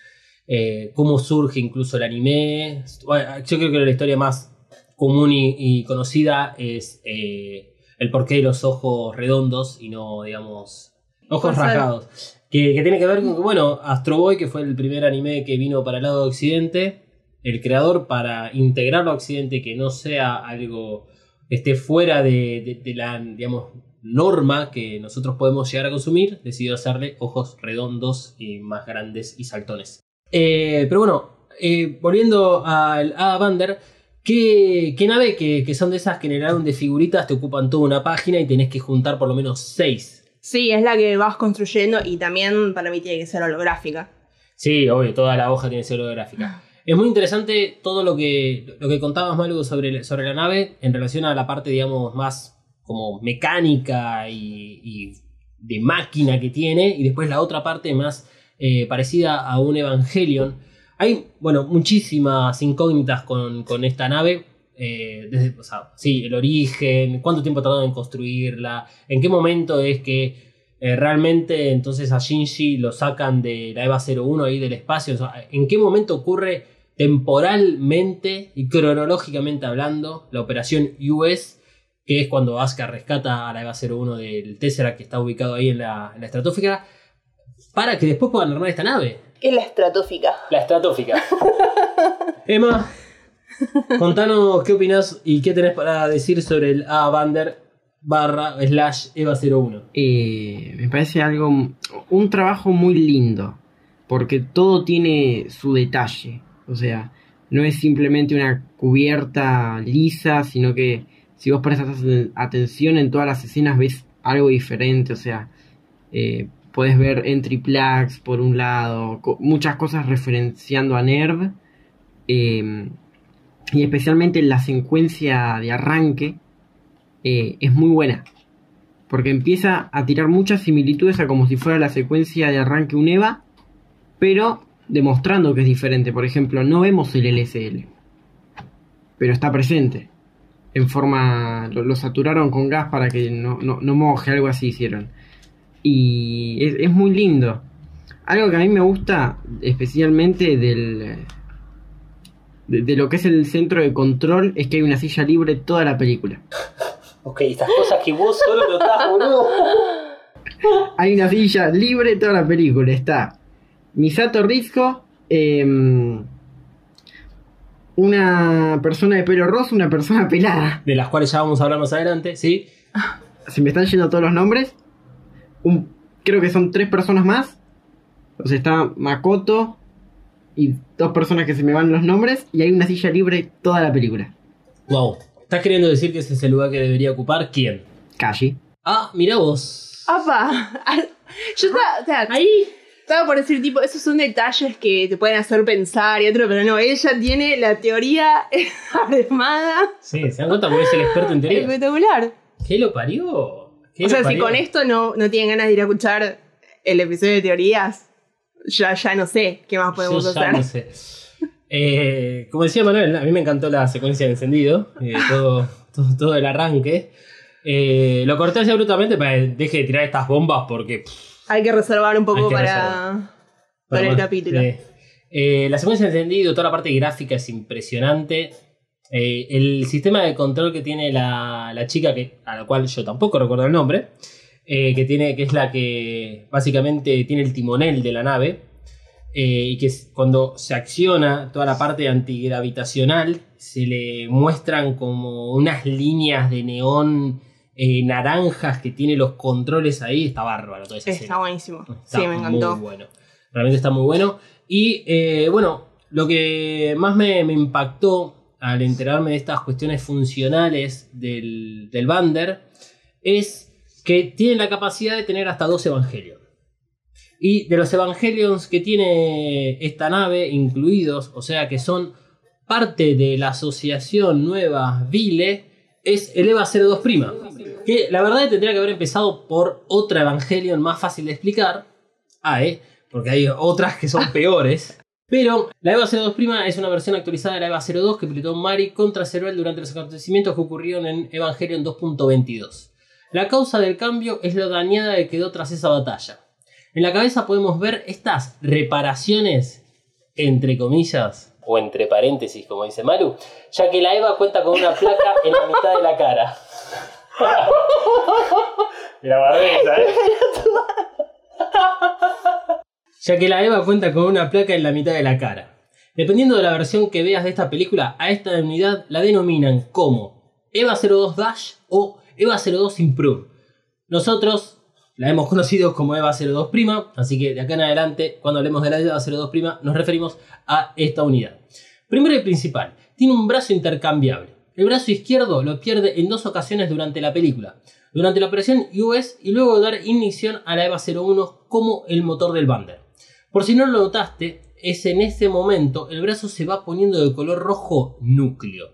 eh, cómo surge incluso el anime. Bueno, yo creo que la historia más común y, y conocida es eh, el porqué de los ojos redondos y no, digamos, ojos Pasar. rasgados. Que, que tiene que ver con que, bueno, Astro Boy, que fue el primer anime que vino para el lado de Occidente, el creador para integrarlo a Occidente, que no sea algo que esté fuera de, de- de la, digamos, norma que nosotros podemos llegar a consumir, decidió hacerle ojos redondos y más grandes y saltones. Eh, pero bueno, eh, volviendo al Ada Bander, ¿qué, qué nave que, que son de esas que en el álbum de figuritas te ocupan toda una página y tenés que juntar por lo menos seis? Sí, es la que vas construyendo y también para mí tiene que ser holográfica. Sí, obvio, toda la hoja tiene que ser holográfica. Es muy interesante todo lo que, lo que contabas, Malu, sobre, sobre la nave en relación a la parte, digamos, más como mecánica y, y de máquina que tiene, y después la otra parte más eh, parecida a un Evangelion. Hay, bueno, muchísimas incógnitas con, con esta nave. eh, desde, o sea, sí, el origen, cuánto tiempo tardaron en construirla, en qué momento es que eh, realmente entonces a Shinji lo sacan de la EVA 01 ahí del espacio. O sea, ¿En qué momento ocurre temporalmente y cronológicamente hablando la operación US que es cuando Asuka rescata a la EVA 01 del Tesseract que está ubicado ahí en la, en la estratosfera, para que después puedan armar esta nave. ¿Qué es la estratosfica? La estratosfera. Emma, contanos qué opinas y qué tenés para decir sobre el A-Bander barra slash EVA 01. Eh, me parece algo, un trabajo muy lindo, porque todo tiene su detalle, o sea, no es simplemente una cubierta lisa, sino que si vos prestas atención en todas las escenas ves algo diferente, o sea, eh, puedes ver entry plugs por un lado, muchas cosas referenciando a Nerv, eh, y especialmente la secuencia de arranque eh, es muy buena, porque empieza a tirar muchas similitudes a como si fuera la secuencia de arranque un EVA, pero demostrando que es diferente. Por ejemplo, no vemos el LSL, pero está presente. En forma. Lo, saturaron con gas para que no, no, moje, algo así hicieron. Y es, muy lindo. Algo que a mí me gusta especialmente del. De, de lo que es el centro de control es que hay una silla libre toda la película. Ok, estas cosas que vos solo notás, boludo. Hay una silla libre toda la película. Está Misato Rizzo, em, una persona de pelo rosa, una persona pelada. De las cuales ya vamos a hablar más adelante, ¿sí? Se me están yendo todos los nombres. Un- creo que son tres personas más. O sea, está Makoto y dos personas que se me van los nombres. Y hay una silla libre toda la película. Wow. ¿Estás queriendo decir que ese es el lugar que debería ocupar quién? Kashi. Ah, mira vos. ¡Apa! Yo estaba, o sea, Ahí. estaba por decir, tipo, esos son detalles que te pueden hacer pensar y otro, pero no, ella tiene la teoría armada Sí, se dan cuenta porque es el experto en teoría. espectacular. ¿Qué lo parió? ¿Qué O lo sea, si con esto no, no tienen ganas de ir a escuchar el episodio de teorías, ya, ya no sé qué más podemos Yo ya hacer. no sé. Eh, como decía Manuel, a mí me encantó la secuencia de encendido, eh, todo, todo, todo el arranque. Eh, lo corté así abruptamente para que deje de tirar estas bombas porque pff, Hay que reservar un poco para, para el más- capítulo. Eh, la secuencia de encendido, toda la parte gráfica es impresionante. Eh, el sistema de control que tiene la, la chica, que, a la cual yo tampoco recuerdo el nombre, eh, que, tiene, que es la que básicamente tiene el timonel de la nave, eh, y que cuando se acciona toda la parte antigravitacional, se le muestran como unas líneas de neón eh, naranjas que tiene los controles ahí, está bárbaro toda esa Está escena. buenísimo. Está sí, me encantó. Muy bueno. Realmente está muy bueno. Y eh, bueno, lo que más me, me impactó al enterarme de estas cuestiones funcionales del, del Bander es que tiene la capacidad de tener hasta dos Evangelions. Y de los Evangelions que tiene esta nave incluidos, o sea que son parte de la asociación nueva Vile, es el EVA 02 Prima. Que la verdad tendría que haber empezado por otra Evangelion más fácil de explicar. AE, porque hay otras que son peores. Pero la EVA 02 Prima es una versión actualizada de la EVA 02 que pilotó Mari contra Ceruel durante los acontecimientos que ocurrieron en Evangelion 2.22. La causa del cambio es lo dañada que quedó tras esa batalla. En la cabeza podemos ver estas reparaciones, entre comillas, o entre paréntesis, como dice Maru, ya que la Eva cuenta con una placa en la mitad de la cara. la barbeza, ¿eh? ya que la Eva cuenta con una placa en la mitad de la cara. Dependiendo de la versión que veas de esta película, a esta unidad la denominan como EVA 02 Dash o EVA 02 Improve. Nosotros la hemos conocido como EVA 02 Prima, así que de acá en adelante, cuando hablemos de la EVA 02 Prima, nos referimos a esta unidad. Primero y principal, tiene un brazo intercambiable. El brazo izquierdo lo pierde en dos ocasiones durante la película. Durante la operación US y luego dar ignición a la EVA 01 como el motor del Bander. Por si no lo notaste, es en ese momento el brazo se va poniendo de color rojo núcleo.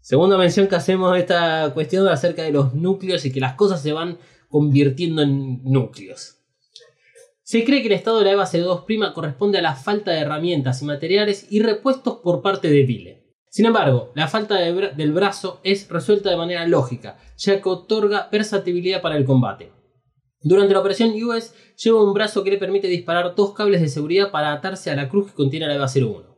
Segunda mención que hacemos de esta cuestión acerca de los núcleos y que las cosas se van convirtiendo en núcleos. Se cree que el estado de la EVA 02 Prima corresponde a la falta de herramientas y materiales y repuestos por parte de Vile. Sin embargo, la falta de del brazo es resuelta de manera lógica, ya que otorga versatilidad para el combate. Durante la operación US lleva un brazo que le permite disparar dos cables de seguridad para atarse a la cruz que contiene la EVA 01.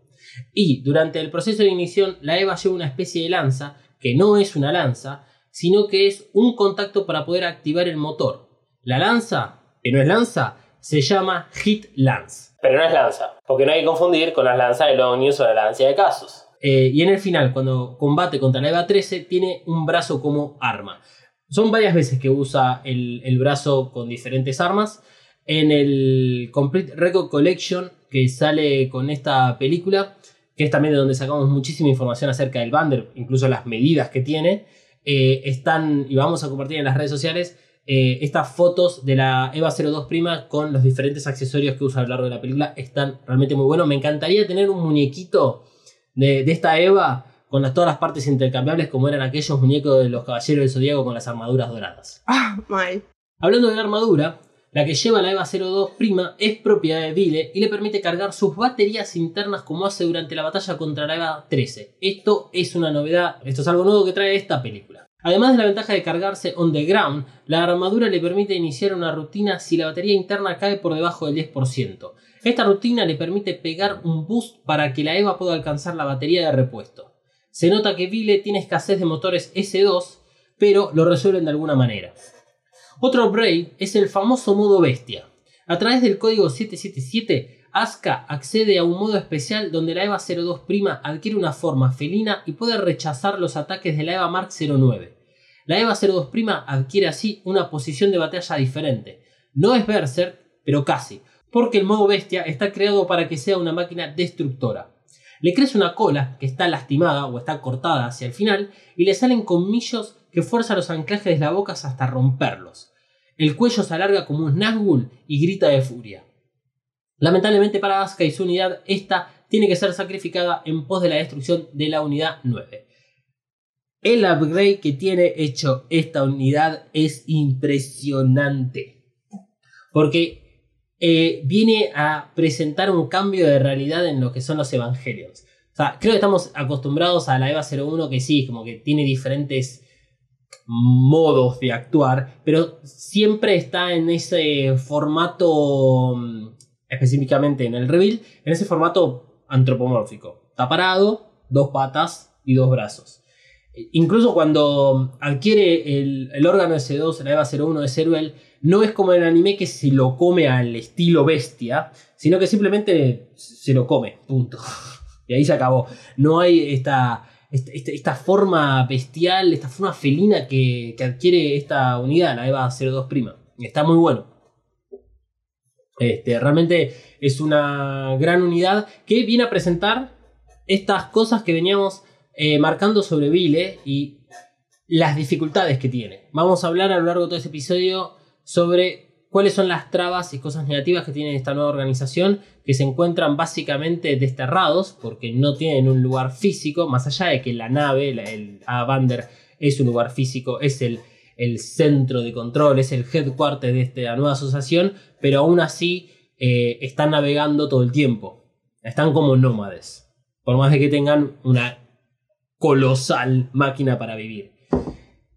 Y durante el proceso de ignición, la EVA lleva una especie de lanza, que no es una lanza, sino que es un contacto para poder activar el motor. La lanza, que no es lanza, se llama Hit Lance. Pero no es lanza, porque no hay que confundir con las lanzas de Longnews o la lanza de Casus. Eh, y en el final, cuando combate contra la EVA 13, tiene un brazo como arma. Son varias veces que usa el, el brazo con diferentes armas. En el Complete Record Collection que sale con esta película, que es también de donde sacamos muchísima información acerca del Bander, incluso las medidas que tiene, eh, están, y vamos a compartir en las redes sociales, eh, estas fotos de la EVA 02 Prima con los diferentes accesorios que usa a lo largo de la película. Están realmente muy buenos. Me encantaría tener un muñequito de, de esta EVA con las, todas las partes intercambiables como eran aquellos muñecos de los Caballeros del Zodíaco con las armaduras doradas. Ah, mal. Hablando de la armadura, la que lleva la EVA 02 Prima es propiedad de Vile y le permite cargar sus baterías internas como hace durante la batalla contra la EVA 13. Esto es una novedad, esto es algo nuevo que trae esta película. Además de la ventaja de cargarse on the ground, la armadura le permite iniciar una rutina si la batería interna cae por debajo del 10%. Esta rutina le permite pegar un boost para que la EVA pueda alcanzar la batería de repuesto. Se nota que Vile tiene escasez de motores S2, pero lo resuelven de alguna manera. Otro upgrade es el famoso modo bestia. A través del código 777, Asuka accede a un modo especial donde la EVA 02 Prima adquiere una forma felina y puede rechazar los ataques de la EVA Mark 09. La EVA 02 Prima adquiere así una posición de batalla diferente. No es Berserk, pero casi, porque el modo bestia está creado para que sea una máquina destructora. Le crece una cola que está lastimada o está cortada hacia el final y le salen colmillos que fuerzan los anclajes de la boca hasta romperlos. El cuello se alarga como un Nazgûl y grita de furia. Lamentablemente para Asuka y su unidad, esta tiene que ser sacrificada en pos de la destrucción de la unidad 9. El upgrade que tiene hecho esta unidad es impresionante. Porque eh, viene a presentar un cambio de realidad en lo que son los evangelios. O sea, creo que estamos acostumbrados a la EVA 01 que sí, como que tiene diferentes modos de actuar, pero siempre está en ese formato, mm, específicamente en el reveal, en ese formato antropomórfico. Está parado, dos patas y dos brazos. Incluso cuando adquiere el, órgano S2, la EVA 01 de Ceruel, no es como en el anime que se lo come al estilo bestia, sino que simplemente se lo come, punto. Y ahí se acabó. No hay esta, esta, forma bestial, esta forma felina que, adquiere esta unidad, la EVA 02 Prima. Está muy bueno. Este, realmente es una gran unidad que viene a presentar estas cosas que veníamos eh, marcando sobre Vile y las dificultades que tiene. Vamos a hablar a lo largo de todo este episodio sobre cuáles son las trabas y cosas negativas que tiene esta nueva organización, que se encuentran básicamente desterrados porque no tienen un lugar físico, más allá de que la nave, el Avander, es un lugar físico, es el, el centro de control, es el headquarter de esta nueva asociación, pero aún así eh, están navegando todo el tiempo. Están como nómades. Por más de que tengan una colosal máquina para vivir.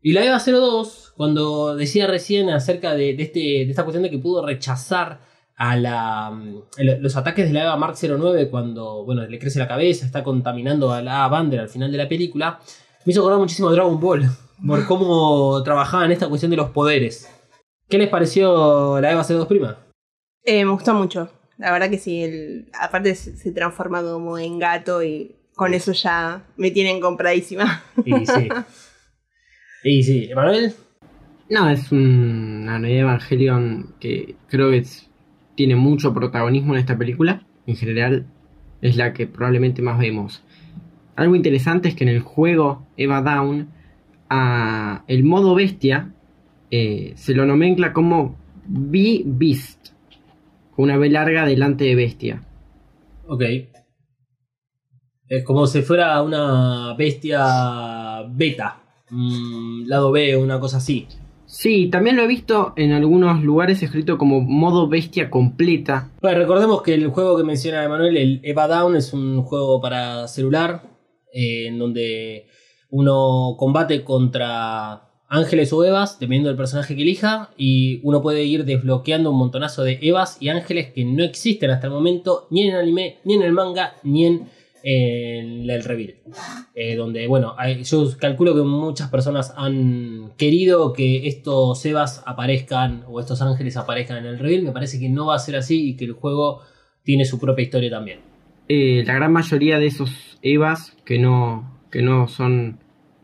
Y la EVA 02, cuando decía recién acerca de, este, de esta cuestión de que pudo rechazar a la, mm, los ataques de la EVA Mark 09 cuando bueno, le crece la cabeza, está contaminando a la Bander al final de la película, me hizo acordar muchísimo a Dragon Ball, por cómo trabajaba en esta cuestión de los poderes. ¿Qué les pareció la EVA 02 prima? Eh, me gustó mucho. La verdad que sí, el, aparte se transforma como en gato y con eso ya me tienen compradísima. Y sí. y sí, Emanuel. No, es una nueva Evangelion que creo que tiene mucho protagonismo en esta película. En general, es la que probablemente más vemos. Algo interesante es que en el juego Eva Down, a el modo bestia eh, se lo nomencla como B-Beast, con una B larga delante de bestia. Ok. Es como si fuera una bestia beta. Lado B, una cosa así. Sí, también lo he visto en algunos lugares escrito como modo bestia completa. Bueno, recordemos que el juego que menciona Emanuel, el Eva Down, es un juego para celular eh, en donde uno combate contra ángeles o evas, dependiendo del personaje que elija, y uno puede ir desbloqueando un montonazo de evas y ángeles que no existen hasta el momento, ni en el anime, ni en el manga, ni en en el reveal. Eh, donde, bueno, hay- yo calculo que muchas personas han querido que estos Evas aparezcan o estos ángeles aparezcan en el reveal. Me parece que no va a ser así y que el juego tiene su propia historia también. Eh, la gran mayoría de esos Evas que no, que no son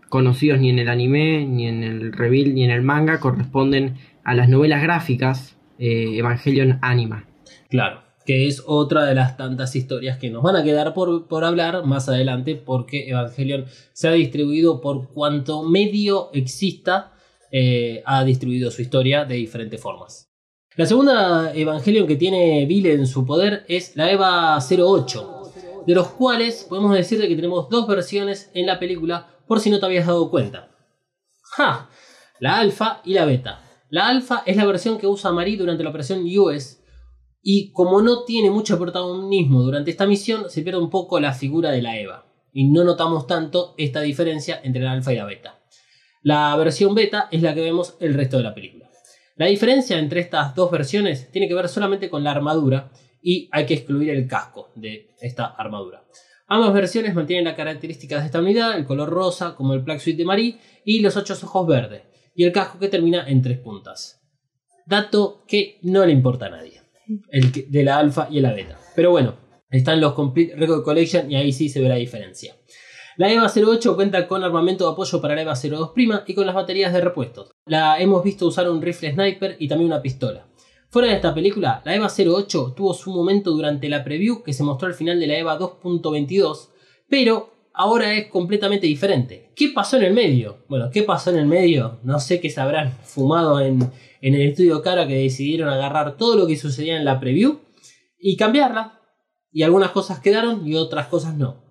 conocidos ni en el anime, ni en el reveal, ni en el manga, corresponden a las novelas gráficas eh, Evangelion Anima. Claro, que es otra de las tantas historias que nos van a quedar por, por hablar más adelante porque Evangelion se ha distribuido por cuanto medio exista, eh, ha distribuido su historia de diferentes formas. La segunda Evangelion que tiene Vile en su poder es la EVA 08, de los cuales podemos decirte que tenemos dos versiones en la película por si no te habías dado cuenta. ¡Ja! La alfa y la beta. La alfa es la versión que usa Marie durante la operación US y como no tiene mucho protagonismo durante esta misión, se pierde un poco la figura de la EVA. Y no notamos tanto esta diferencia entre la alfa y la beta. La versión beta es la que vemos el resto de la película. La diferencia entre estas dos versiones tiene que ver solamente con la armadura y hay que excluir el casco de esta armadura. Ambas versiones mantienen las características de esta unidad, el color rosa como el Black Suite de Marie y los ocho ojos verdes, y el casco que termina en tres puntas. Dato que no le importa a nadie, el de la alfa y la beta. Pero bueno, están los Complete Record Collection y ahí sí se ve la diferencia. La EVA 08 cuenta con armamento de apoyo para la EVA 02' y con las baterías de repuestos. La hemos visto usar un rifle sniper y también una pistola. Fuera de esta película, la EVA 08 tuvo su momento durante la preview que se mostró al final de la EVA 2.22, pero ahora es completamente diferente. ¿Qué pasó en el medio? Bueno, ¿qué pasó en el medio? No sé qué se habrán fumado en, en el estudio Cara que decidieron agarrar todo lo que sucedía en la preview y cambiarla. Y algunas cosas quedaron y otras cosas no.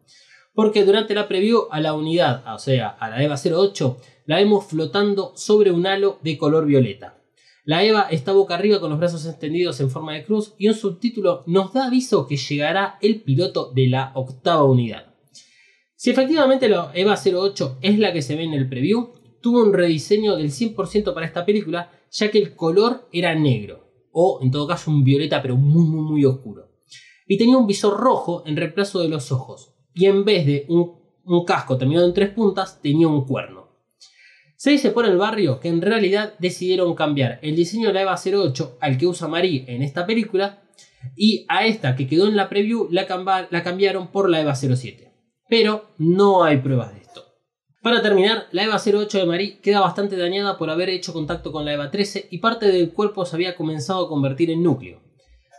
Porque durante la preview a la unidad, o sea, a la EVA 08, la vemos flotando sobre un halo de color violeta. La EVA está boca arriba con los brazos extendidos en forma de cruz y un subtítulo nos da aviso que llegará el piloto de la octava unidad. Si efectivamente la EVA 08 es la que se ve en el preview, tuvo un rediseño del 100% para esta película, ya que el color era negro, o en todo caso un violeta pero muy muy muy oscuro. Y tenía un visor rojo en reemplazo de los ojos, y en vez de un, casco terminado en tres puntas, tenía un cuerno. Se dice por el barrio que en realidad decidieron cambiar el diseño de la EVA 08 al que usa Marie en esta película y a esta que quedó en la preview la, la cambiaron por la EVA 07. Pero no hay pruebas de. Para terminar, la EVA 08 de Marie queda bastante dañada por haber hecho contacto con la EVA 13 y parte del cuerpo se había comenzado a convertir en núcleo.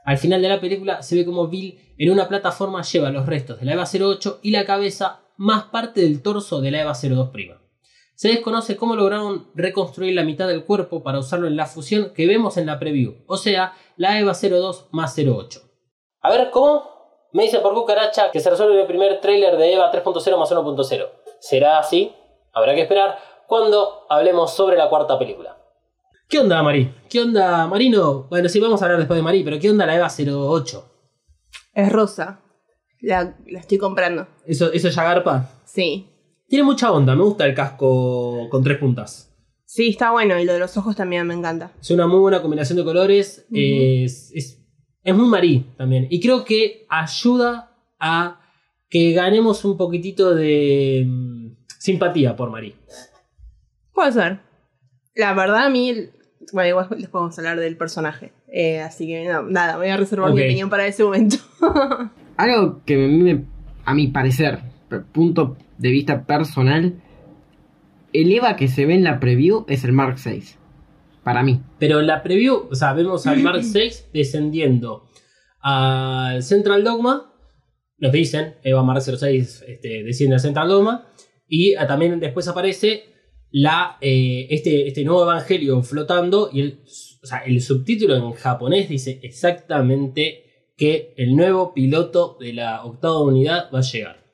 Al final de la película se ve como Bill en una plataforma lleva los restos de la EVA 08 y la cabeza más parte del torso de la EVA 02'. Se desconoce cómo lograron reconstruir la mitad del cuerpo para usarlo en la fusión que vemos en la preview, o sea, la EVA 02 más 08. A ver, ¿cómo? Me dice por cucaracha que se resuelve el primer tráiler de EVA 3.0 más 1.0. ¿Será así? Habrá que esperar cuando hablemos sobre la cuarta película. ¿Qué onda, Mari? ¿Qué onda, Marino? Bueno, sí, vamos a hablar después de Mari, pero ¿qué onda la EVA 08? Es rosa. La, la estoy comprando. ¿Eso, eso ya garpa? Sí. Tiene mucha onda, me gusta el casco con tres puntas. Sí, está bueno. Y lo de los ojos también me encanta. Es una muy buena combinación de colores. Es, es, es muy marí también. Y creo que ayuda a que ganemos un poquitito de mm, simpatía por Marí. Puede ser. La verdad, a mí. Bueno, igual les podemos hablar del personaje. Eh, así que no, nada, voy a reservar mi opinión para ese momento. Algo que a mí me- a mi parecer, punto de vista personal, el EVA que se ve en la preview es el Mark VI. Para mí. Pero en la preview, o sea, vemos al Mark VI descendiendo al Central Dogma. Nos dicen, Eva Mark 06 este, desciende al Central Dogma. Y ah, también después aparece la, eh, este, este nuevo evangelio flotando. Y el, o sea, el subtítulo en japonés dice exactamente que el nuevo piloto de la octava unidad va a llegar.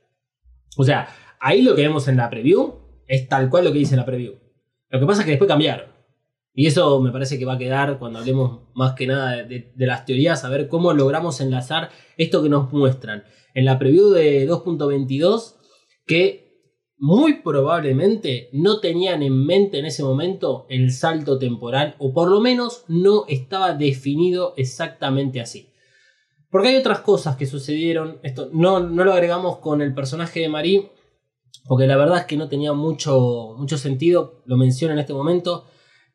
O sea, ahí lo que vemos en la preview es tal cual lo que dice la preview. Lo que pasa es que después cambiaron. Y eso me parece que va a quedar cuando hablemos más que nada de, de- las teorías, a ver cómo logramos enlazar esto que nos muestran en la preview de 2.22, que muy probablemente no tenían en mente en ese momento el salto temporal, o por lo menos no estaba definido exactamente así. Porque hay otras cosas que sucedieron. Esto no, no lo agregamos con el personaje de Marie, porque la verdad es que no tenía mucho, mucho sentido. Lo menciono en este momento.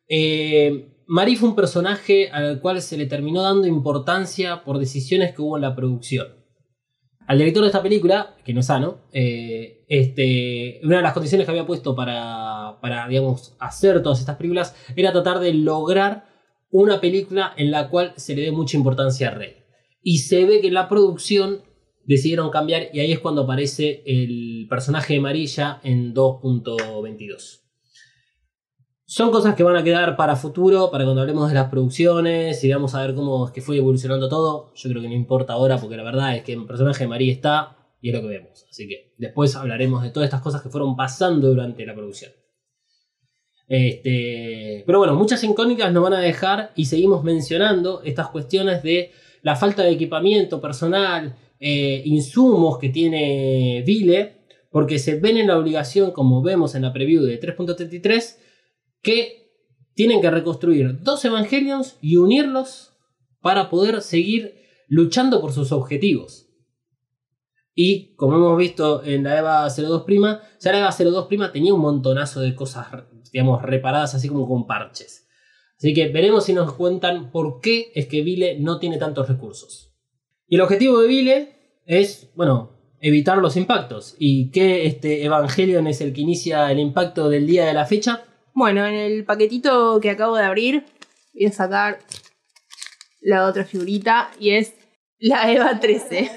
Eh, Marie fue un personaje al cual se le terminó dando importancia por decisiones que hubo en la producción. Al director de esta película, que no es sano, eh, este, una de las condiciones que había puesto para, para, digamos, hacer todas estas películas era tratar de lograr una película en la cual se le dé mucha importancia a Rey. Y se ve que en la producción decidieron cambiar y ahí es cuando aparece el personaje de Marilla en 2.22. Son cosas que van a quedar para futuro, para cuando hablemos de las producciones y vamos a ver cómo que fue evolucionando todo. Yo creo que no importa ahora porque la verdad es que el personaje de María está y es lo que vemos. Así que después hablaremos de todas estas cosas que fueron pasando durante la producción. Este, pero bueno, muchas incógnitas nos van a dejar y seguimos mencionando estas cuestiones de la falta de equipamiento personal, eh, insumos que tiene Vile, porque se ven en la obligación, como vemos en la preview de 3.33, que tienen que reconstruir dos Evangelions y unirlos para poder seguir luchando por sus objetivos. Y como hemos visto en la EVA 02 Prima, ya la EVA 02 Prima tenía un montonazo de cosas, digamos, reparadas así como con parches. Así que veremos si nos cuentan por qué es que Vile no tiene tantos recursos. Y el objetivo de Vile es, bueno, evitar los impactos. ¿Y qué este Evangelion es el que inicia el impacto del día de la fecha? Bueno, en el paquetito que acabo de abrir, voy a sacar la otra figurita y es la EVA 13.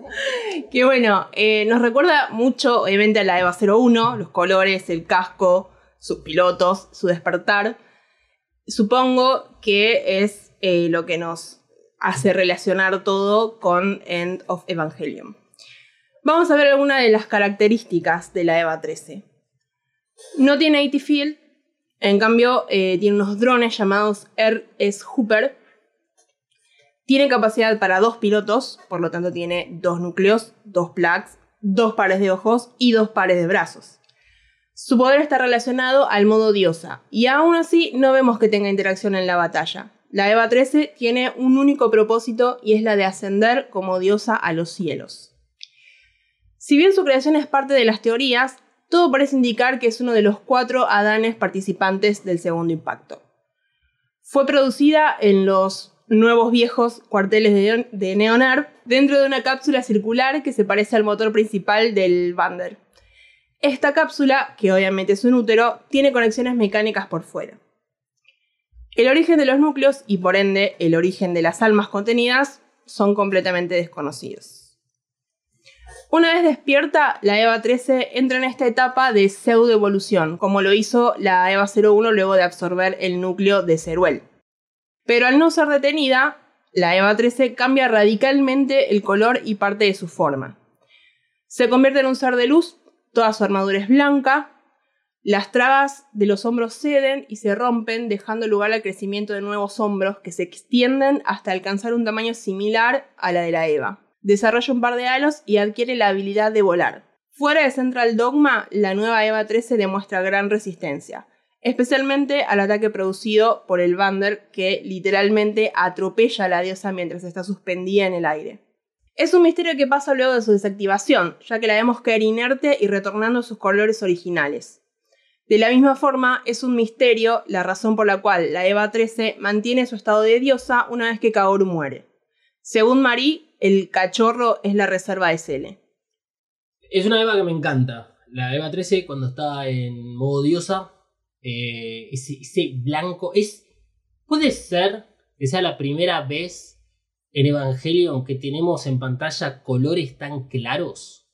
que bueno, eh, nos recuerda mucho, obviamente, a la EVA 01, los colores, el casco, sus pilotos, su despertar. Supongo que es eh, lo que nos hace relacionar todo con End of Evangelion. Vamos a ver algunas de las características de la EVA 13. No tiene AT Field, en cambio, eh, tiene unos drones llamados RS Hooper. Tiene capacidad para dos pilotos, por lo tanto tiene dos núcleos, dos plugs, dos pares de ojos y dos pares de brazos. Su poder está relacionado al modo diosa, y aún así no vemos que tenga interacción en la batalla. La EVA 13 tiene un único propósito y es la de ascender como diosa a los cielos. Si bien su creación es parte de las teorías, todo parece indicar que es uno de los cuatro Adanes participantes del segundo impacto. Fue producida en los nuevos viejos cuarteles de, Neonar dentro de una cápsula circular que se parece al motor principal del Vander. Esta cápsula, que obviamente es un útero, tiene conexiones mecánicas por fuera. El origen de los núcleos y por ende el origen de las almas contenidas son completamente desconocidos. Una vez despierta, la EVA 13 entra en esta etapa de pseudoevolución, como lo hizo la EVA 01 luego de absorber el núcleo de Ceruel. Pero al no ser detenida, la EVA 13 cambia radicalmente el color y parte de su forma. Se convierte en un ser de luz, toda su armadura es blanca, las trabas de los hombros ceden y se rompen, dejando lugar al crecimiento de nuevos hombros que se extienden hasta alcanzar un tamaño similar a la de la EVA desarrolla un par de halos y adquiere la habilidad de volar. Fuera de Central Dogma, la nueva EVA 13 demuestra gran resistencia, especialmente al ataque producido por el Vander que literalmente atropella a la diosa mientras está suspendida en el aire. Es un misterio que pasa luego de su desactivación, ya que la vemos caer inerte y retornando a sus colores originales. De la misma forma, es un misterio la razón por la cual la EVA 13 mantiene su estado de diosa una vez que Kaoru muere. Según Marie, el cachorro es la reserva SL. Es una Eva que me encanta. La Eva 13 cuando está en modo diosa. Eh, ese, blanco. Es. Puede ser que sea la primera vez en Evangelion que tenemos en pantalla colores tan claros.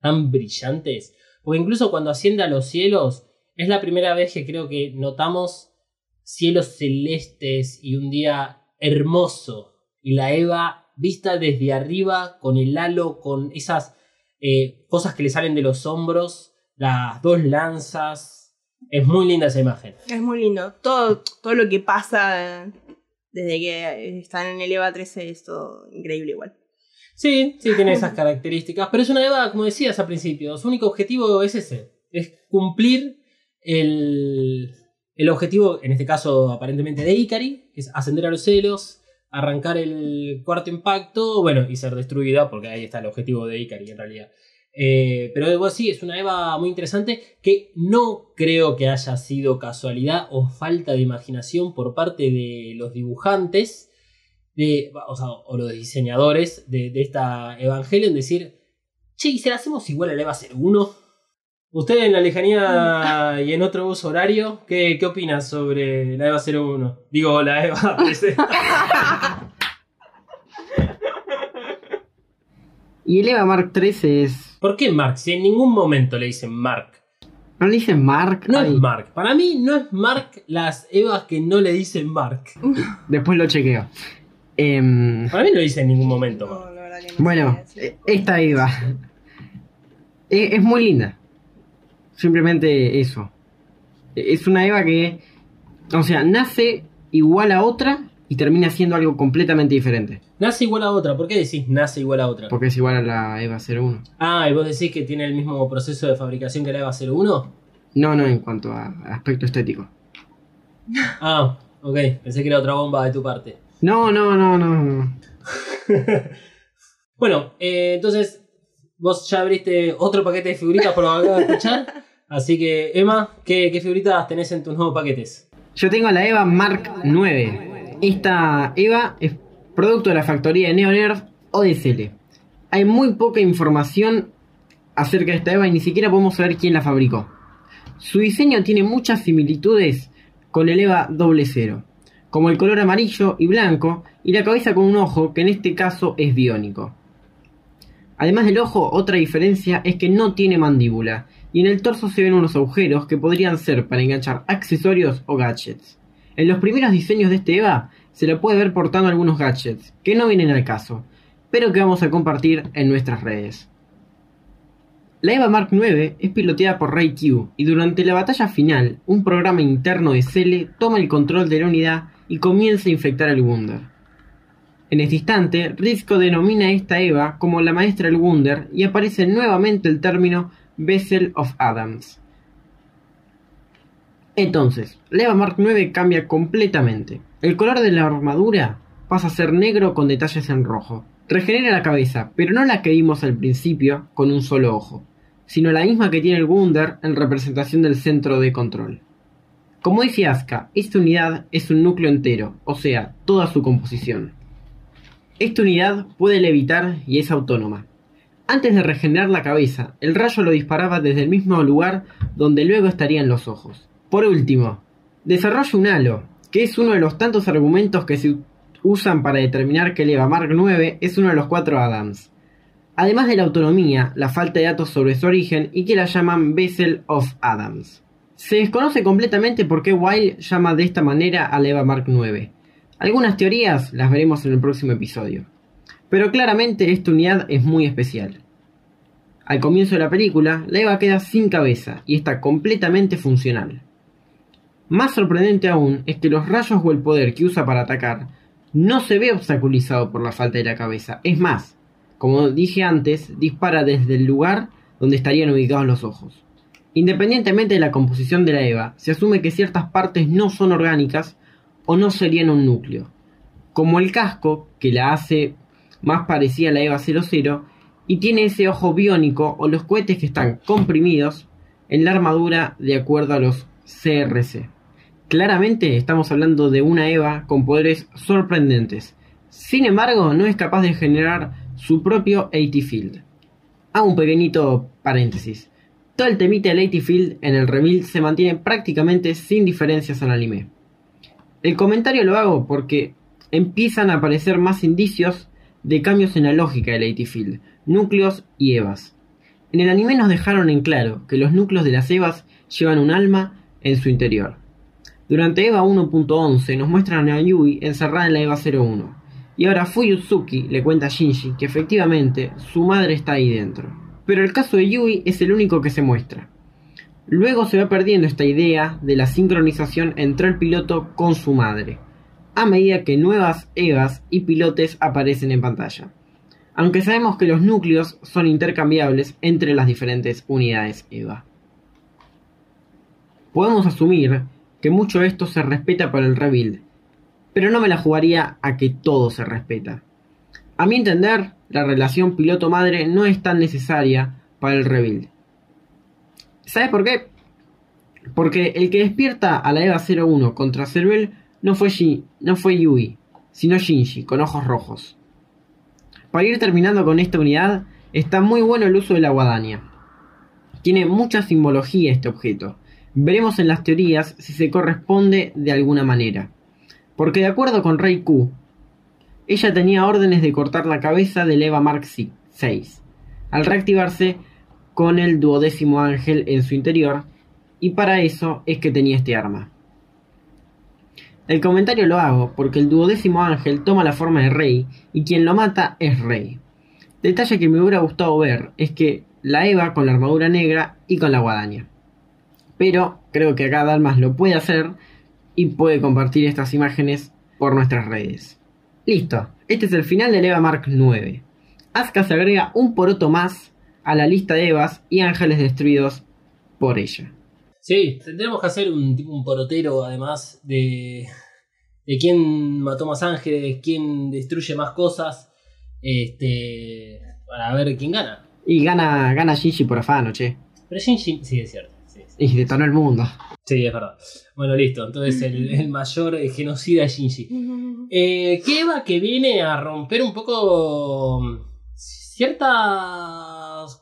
Tan brillantes. Porque incluso cuando asciende a los cielos. Es la primera vez que creo que notamos cielos celestes y un día hermoso. Y la Eva vista desde arriba, con el halo, con esas eh, cosas que le salen de los hombros, las dos lanzas. Es muy linda esa imagen. Es muy lindo. Todo, todo lo que pasa desde que están en el EVA 13 es todo increíble igual. Sí, sí, tiene esas características. Pero es una EVA, como decías al principio, su único objetivo es ese. Es cumplir el, el objetivo, en este caso aparentemente de Ikari, que es ascender a los celos, arrancar el cuarto impacto, bueno, y ser destruida, porque ahí está el objetivo de Ikari en realidad. Eh, pero bueno, sí, es una Eva muy interesante que no creo que haya sido casualidad o falta de imaginación por parte de los dibujantes o, los diseñadores de, de esta Evangelion, decir, che, ¿y se la hacemos igual al Eva 01? Usted en la lejanía y en otro uso horario, ¿qué, qué opina sobre la EVA 01? Digo, la EVA 13. Y el Eva Mark 13 es. ¿Por qué Mark? Si en ningún momento le dicen Mark. ¿No le dicen Mark? No Ay, es Mark. Para mí no es Mark las Evas que no le dicen Mark. Después lo chequeo. Em, Para mí no le dicen en ningún momento No, Mark. la verdad que no bueno, esta Eva. Es, es muy linda. Simplemente eso. Es una Eva que. O sea, nace igual a otra y termina siendo algo completamente diferente. Nace igual a otra. ¿Por qué decís nace igual a otra? Porque es igual a la Eva 01. Ah, y vos decís que tiene el mismo proceso de fabricación que la EVA 01. No, no, en cuanto a aspecto estético. Ah, ok. Pensé que era otra bomba de tu parte. No, no, no, no. no. Bueno, eh, entonces vos ya abriste otro paquete de figuritas por lo que acabo de escuchar. Así que, Emma, ¿qué, figuritas tenés en tus nuevos paquetes? Yo tengo la Eva Mark 9. Esta Eva es producto de la factoría de Neonerd o de Cele. Hay muy poca información acerca de esta Eva y ni siquiera podemos saber quién la fabricó. Su diseño tiene muchas similitudes con el Eva 00, como el color amarillo y blanco y la cabeza con un ojo que en este caso es biónico. Además del ojo, otra diferencia es que no tiene mandíbula y en el torso se ven unos agujeros que podrían ser para enganchar accesorios o gadgets. En los primeros diseños de este EVA se la puede ver portando algunos gadgets que no vienen al caso, pero que vamos a compartir en nuestras redes. La EVA Mark IX es piloteada por Ray Q y durante la batalla final, un programa interno de Cele toma el control de la unidad y comienza a infectar al Wunder. En este instante, Risco denomina a esta Eva como la maestra del Wunder y aparece nuevamente el término Vessel of Adams. Entonces, la Eva Mark IX cambia completamente. El color de la armadura pasa a ser negro con detalles en rojo. Regenera la cabeza, pero no la que vimos al principio con un solo ojo, sino la misma que tiene el Wunder en representación del centro de control. Como dice Asuka, esta unidad es un núcleo entero, o sea, toda su composición. Esta unidad puede levitar y es autónoma. Antes de regenerar la cabeza, el rayo lo disparaba desde el mismo lugar donde luego estarían los ojos. Por último, desarrolla un halo, que es uno de los tantos argumentos que se usan para determinar que el Mark IX es uno de los cuatro Adams. Además de la autonomía, la falta de datos sobre su origen y que la llaman Vessel of Adams. Se desconoce completamente por qué Wilde llama de esta manera a la EVA Mark IX. Algunas teorías las veremos en el próximo episodio. Pero claramente esta unidad es muy especial. Al comienzo de la película, la Eva queda sin cabeza y está completamente funcional. Más sorprendente aún es que los rayos o el poder que usa para atacar no se ve obstaculizado por la falta de la cabeza. Es más, como dije antes, dispara desde el lugar donde estarían ubicados los ojos. Independientemente de la composición de la EVA, se asume que ciertas partes no son orgánicas o no serían un núcleo, como el casco, que la hace más parecida a la EVA 00, y tiene ese ojo biónico o los cohetes que están comprimidos en la armadura de acuerdo a los CRC. Claramente estamos hablando de una EVA con poderes sorprendentes. Sin embargo, no es capaz de generar su propio AT Field. Hago un pequeñito paréntesis. Todo el temite del AT Field en el reveal se mantiene prácticamente sin diferencias al anime. El comentario lo hago porque empiezan a aparecer más indicios de cambios en la lógica del AT Field, núcleos y EVAs. En el anime nos dejaron en claro que los núcleos de las EVAs llevan un alma en su interior. Durante EVA 1.11 nos muestran a Yui encerrada en la EVA 01, y ahora Fuyutsuki le cuenta a Shinji que efectivamente su madre está ahí dentro. Pero el caso de Yui es el único que se muestra. Luego se va perdiendo esta idea de la sincronización entre el piloto con su madre, a medida que nuevas EVAs y pilotes aparecen en pantalla. Aunque sabemos que los núcleos son intercambiables entre las diferentes unidades EVA. Podemos asumir que mucho de esto se respeta para el rebuild, pero no me la jugaría a que todo se respeta. A mi entender, la relación piloto-madre no es tan necesaria para el rebuild. ¿Sabes por qué? Porque el que despierta a la EVA 01 contra Cervel no fue, no fue Yui, sino Shinji, con ojos rojos. Para ir terminando con esta unidad, está muy bueno el uso de la guadaña. Tiene mucha simbología este objeto. Veremos en las teorías si se corresponde de alguna manera. Porque de acuerdo con Rei Q, ella tenía órdenes de cortar la cabeza del Eva Mark VI, al reactivarse con el duodécimo ángel en su interior, y para eso es que tenía este arma. El comentario lo hago porque el duodécimo ángel toma la forma de Rey y quien lo mata es Rey. Detalle que me hubiera gustado ver es que la Eva con la armadura negra y con la guadaña. Pero creo que acá Dalmas lo puede hacer y puede compartir estas imágenes por nuestras redes. Listo, este es el final del Eva Mark 9. Asuka se agrega un poroto más a la lista de Evas y ángeles destruidos por ella. Sí, tendremos que hacer un, tipo un porotero además de, de quién mató más ángeles, quién destruye más cosas, este, para ver quién gana. Y gana, gana Shinji por afano, che. Pero Shinji, sí, es cierto. Sí, sí. Y detonó el mundo. Sí, es verdad. Bueno, listo. Entonces el, el mayor genocida es Shinji. Eh, que Eva que viene a romper un poco mm, ciertas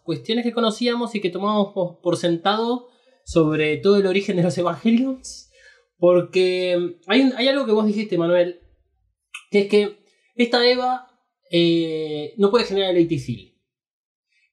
cuestiones que conocíamos y que tomamos por- por sentado sobre todo el origen de los Evangelions. Porque hay, hay algo que vos dijiste, Manuel, que es que esta Eva eh, no puede generar el ATFIL.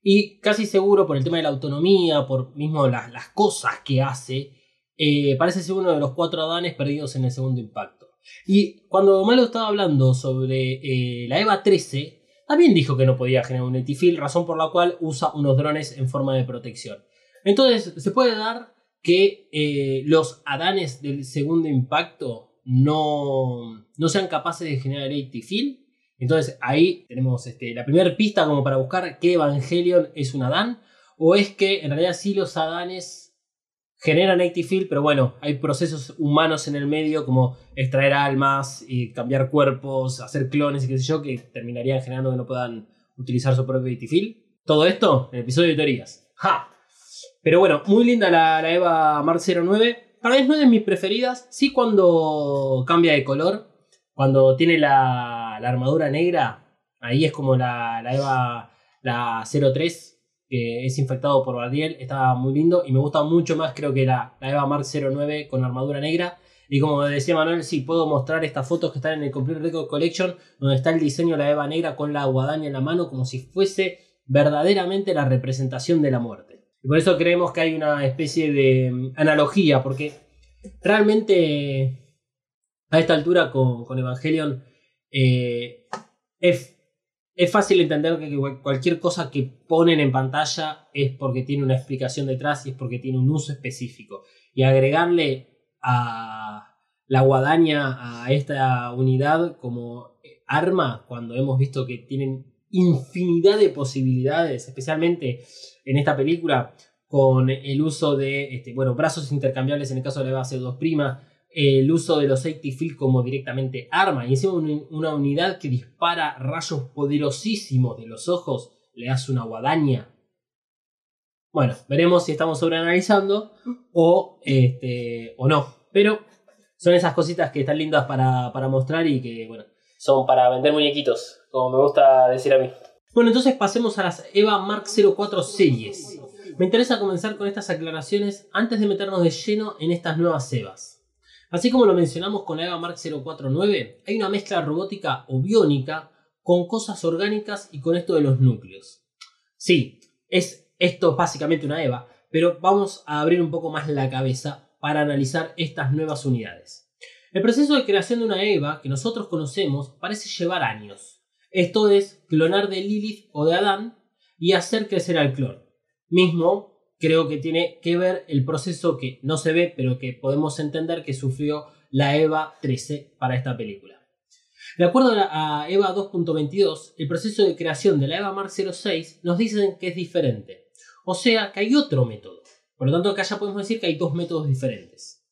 Y casi seguro por el tema de la autonomía, por mismo las, las cosas que hace, eh, parece ser uno de los cuatro Adanes perdidos en el segundo impacto. Y cuando Malo estaba hablando sobre eh, la EVA 13, también dijo que no podía generar un etifil, razón por la cual usa unos drones en forma de protección. Entonces, se puede dar que eh, los Adanes del segundo impacto no, no sean capaces de generar etifil. Entonces, ahí tenemos este, la primera pista como para buscar qué Evangelion es un Adán. O es que en realidad sí los Adanes generan Field, pero bueno, hay procesos humanos en el medio como extraer almas, y cambiar cuerpos, hacer clones y qué sé yo, que terminarían generando que no puedan utilizar su propio Field. Todo esto en el episodio de teorías. ¡Ja! Pero bueno, muy linda la, la Eva Mark 09. Tal vez no es de mis preferidas, sí cuando cambia de color, cuando tiene la, la armadura negra, ahí es como la, la Eva la 03 que es infectado por Bardiel, está muy lindo y me gusta mucho más creo que la, la Eva Mark 09 con armadura negra. Y como decía Manuel, sí, puedo mostrar estas fotos que están en el Complete Record Collection, donde está el diseño de la Eva negra con la guadaña en la mano, como si fuese verdaderamente la representación de la muerte. Y por eso creemos que hay una especie de mm, analogía, porque realmente a esta altura con, Evangelion eh, es es fácil entender que cualquier cosa que ponen en pantalla es porque tiene una explicación detrás y es porque tiene un uso específico. Y agregarle a la guadaña a esta unidad como arma, cuando hemos visto que tienen infinidad de posibilidades, especialmente en esta película, con el uso de este, bueno, brazos intercambiables en el caso de la base 2 prima, el uso de los safety field como directamente arma y encima una unidad que dispara rayos poderosísimos de los ojos le hace una guadaña. Bueno, veremos si estamos sobreanalizando o, este, o no. Pero son esas cositas que están lindas para, para mostrar y que, bueno, son para vender muñequitos, como me gusta decir a mí. Bueno, entonces pasemos a las EVA Mark 04 series. Me interesa comenzar con estas aclaraciones antes de meternos de lleno en estas nuevas EVAs. Así como lo mencionamos con la EVA Mark 049, hay una mezcla robótica o biónica con cosas orgánicas y con esto de los núcleos. Sí, es esto básicamente una EVA, pero vamos a abrir un poco más la cabeza para analizar estas nuevas unidades. El proceso de creación de una EVA que nosotros conocemos parece llevar años. Esto es clonar de Lilith o de Adán y hacer crecer al clon. Mismo creo que tiene que ver el proceso que no se ve, pero que podemos entender que sufrió la EVA 13 para esta película. De acuerdo a EVA 2.22, el proceso de creación de la EVA Mark 06 nos dicen que es diferente. O sea, que hay otro método. Por lo tanto, acá ya podemos decir que hay dos métodos diferentes.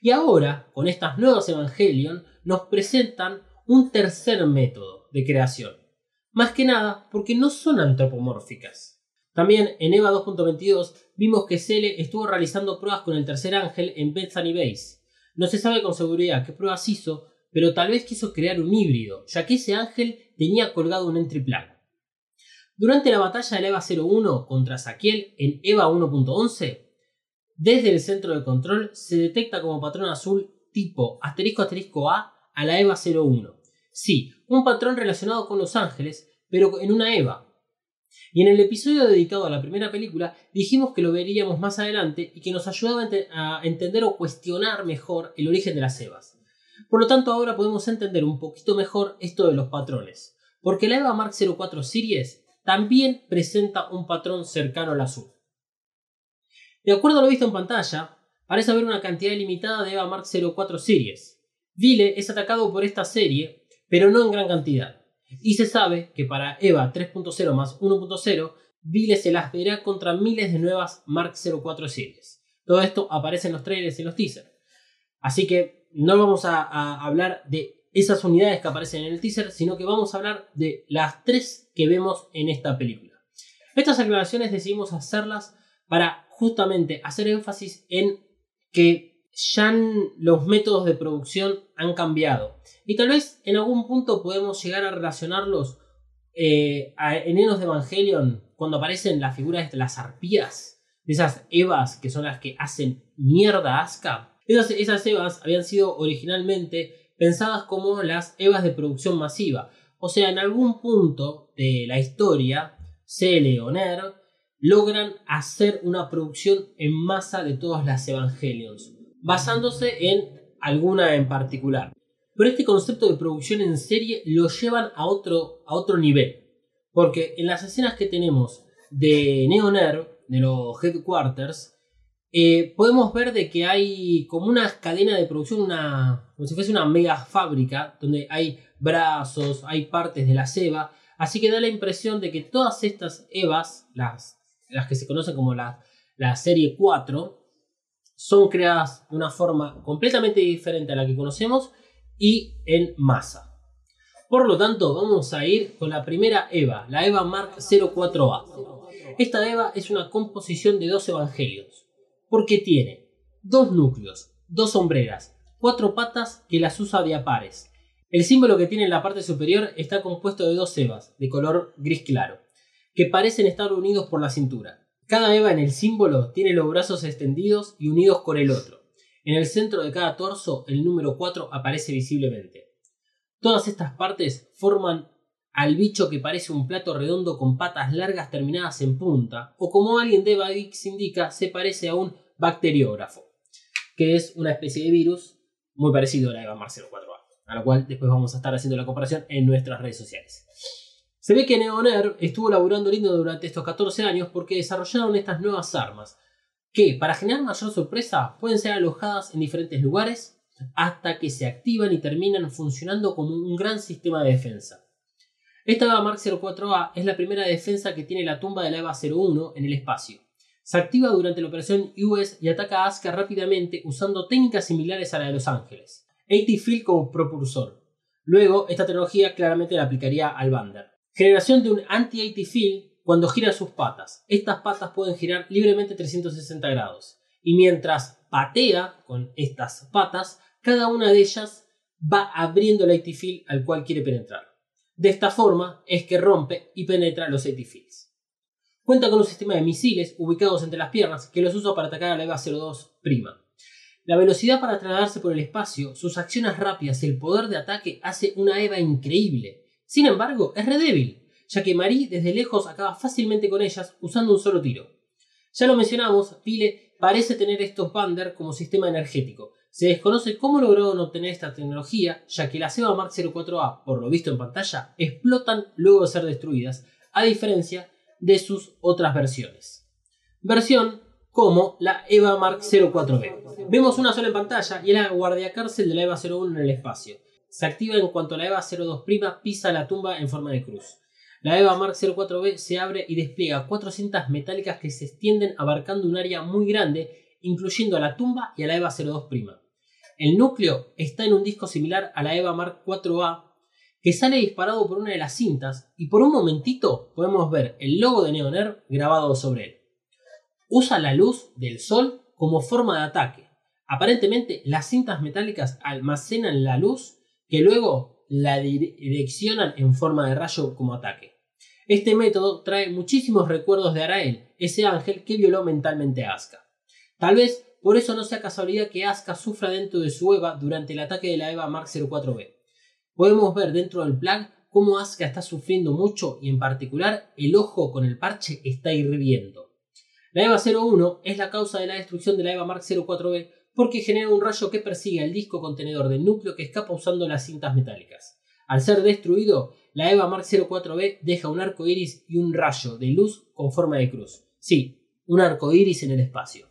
Y ahora, con estas nuevas Evangelion, nos presentan un tercer método de creación. Más que nada porque no son antropomórficas. También en EVA 2.22 vimos que Cele estuvo realizando pruebas con el tercer ángel en Bethany Base. No se sabe con seguridad qué pruebas hizo, pero tal vez quiso crear un híbrido, ya que ese ángel tenía colgado un entry plan. Durante la batalla del EVA 01 contra Saquiel en EVA 1.11, desde el centro de control se detecta como patrón azul tipo asterisco asterisco A a la EVA 01. Sí, un patrón relacionado con los ángeles, pero en una EVA. Y en el episodio dedicado a la primera película dijimos que lo veríamos más adelante y que nos ayudaba a entender o cuestionar mejor el origen de las EVAs. Por lo tanto ahora podemos entender un poquito mejor esto de los patrones, porque la EVA Mark 04 Series también presenta un patrón cercano al azul. De acuerdo a lo visto en pantalla, parece haber una cantidad limitada de EVA Mark 04 Series. Vile es atacado por esta serie, pero no en gran cantidad. Y se sabe que para EVA 3.0 más 1.0, Vile se las verá contra miles de nuevas Mark 04 series. Todo esto aparece en los trailers y en los teasers. Así que no vamos a, a hablar de esas unidades que aparecen en el teaser, sino que vamos a hablar de las tres que vemos en esta película. Estas aclaraciones decidimos hacerlas para justamente hacer énfasis en que ya los métodos de producción han cambiado. Y tal vez en algún punto podemos llegar a relacionarlos eh, en Enos de Evangelion, cuando aparecen las figuras de las arpías, de esas Evas que son las que hacen mierda a. Esas, esas Evas habían sido originalmente pensadas como las Evas de producción masiva. O sea, en algún punto de la historia, Cele o Ner logran hacer una producción en masa de todas las Evangelions basándose en alguna en particular. Pero este concepto de producción en serie lo llevan a otro, a otro nivel. Porque en las escenas que tenemos de Neoner, de los headquarters, eh, podemos ver de que hay como una cadena de producción, una, como si fuese una mega fábrica, donde hay brazos, hay partes de la ceba. Así que da la impresión de que todas estas EVAs, las, las que se conocen como la, la serie 4, son creadas de una forma completamente diferente a la que conocemos y en masa. Por lo tanto, vamos a ir con la primera EVA, la EVA Mark 04A. Esta EVA es una composición de dos evangelios, porque tiene dos núcleos, dos sombreras, cuatro patas que las usa de a. El símbolo que tiene en la parte superior está compuesto de dos EVAs, de color gris claro, que parecen estar unidos por la cintura. Cada Eva en el símbolo tiene los brazos extendidos y unidos con el otro. En el centro de cada torso el número 4 aparece visiblemente. Todas estas partes forman al bicho que parece un plato redondo con patas largas terminadas en punta, o como alguien de Badix indica, se parece a un bacteriógrafo, que es una especie de virus muy parecido a la Eva Marcelo 4A, a la cual después vamos a estar haciendo la comparación en nuestras redes sociales. Se ve que Neoner estuvo laburando lindo durante estos 14 años porque desarrollaron estas nuevas armas, que para generar mayor sorpresa pueden ser alojadas en diferentes lugares hasta que se activan y terminan funcionando como un gran sistema de defensa. Esta Mark 04A es la primera defensa que tiene la tumba de la EVA 01 en el espacio. Se activa durante la operación US y ataca a Asuka rápidamente usando técnicas similares a la de Los Ángeles. AT Field como propulsor. Luego, esta tecnología claramente la aplicaría al Bander. Generación de un anti-AT field cuando gira sus patas. Estas patas pueden girar libremente 360 grados. Y mientras patea con estas patas, cada una de ellas va abriendo el AT field al cual quiere penetrar. De esta forma es que rompe y penetra los AT fields. Cuenta con un sistema de misiles ubicados entre las piernas que los usa para atacar a la EVA 02 prima. La velocidad para trasladarse por el espacio, sus acciones rápidas y el poder de ataque hace una EVA increíble. Sin embargo, es re débil, ya que Marie desde lejos acaba fácilmente con ellas usando un solo tiro. Ya lo mencionamos, Pile parece tener estos Bander como sistema energético. Se desconoce cómo lograron obtener esta tecnología, ya que las EVA Mark 04A, por lo visto en pantalla, explotan luego de ser destruidas, a diferencia de sus otras versiones. Versión como la EVA Mark 04B. Vemos una sola en pantalla y es la guardia cárcel de la EVA 01 en el espacio se activa en cuanto la EVA 02' pisa la tumba en forma de cruz. La EVA Mark 04B se abre y despliega cuatro cintas metálicas que se extienden abarcando un área muy grande, incluyendo a la tumba y a la EVA 02'. El núcleo está en un disco similar a la EVA Mark 4A que sale disparado por una de las cintas y por un momentito podemos ver el logo de Neoner grabado sobre él. Usa la luz del sol como forma de ataque. Aparentemente las cintas metálicas almacenan la luz que luego la direccionan en forma de rayo como ataque. Este método trae muchísimos recuerdos de Arael, ese ángel que violó mentalmente a Asuka. Tal vez por eso no sea casualidad que Asuka sufra dentro de su EVA durante el ataque de la EVA Mark 04B. Podemos ver dentro del plug cómo Asuka está sufriendo mucho y en particular el ojo con el parche está hirviendo. La EVA 01 es la causa de la destrucción de la EVA Mark 04B porque genera un rayo que persigue al disco contenedor del núcleo que escapa usando las cintas metálicas. Al ser destruido, la EVA Mark 04B deja un arco iris y un rayo de luz con forma de cruz. Sí, un arco iris en el espacio.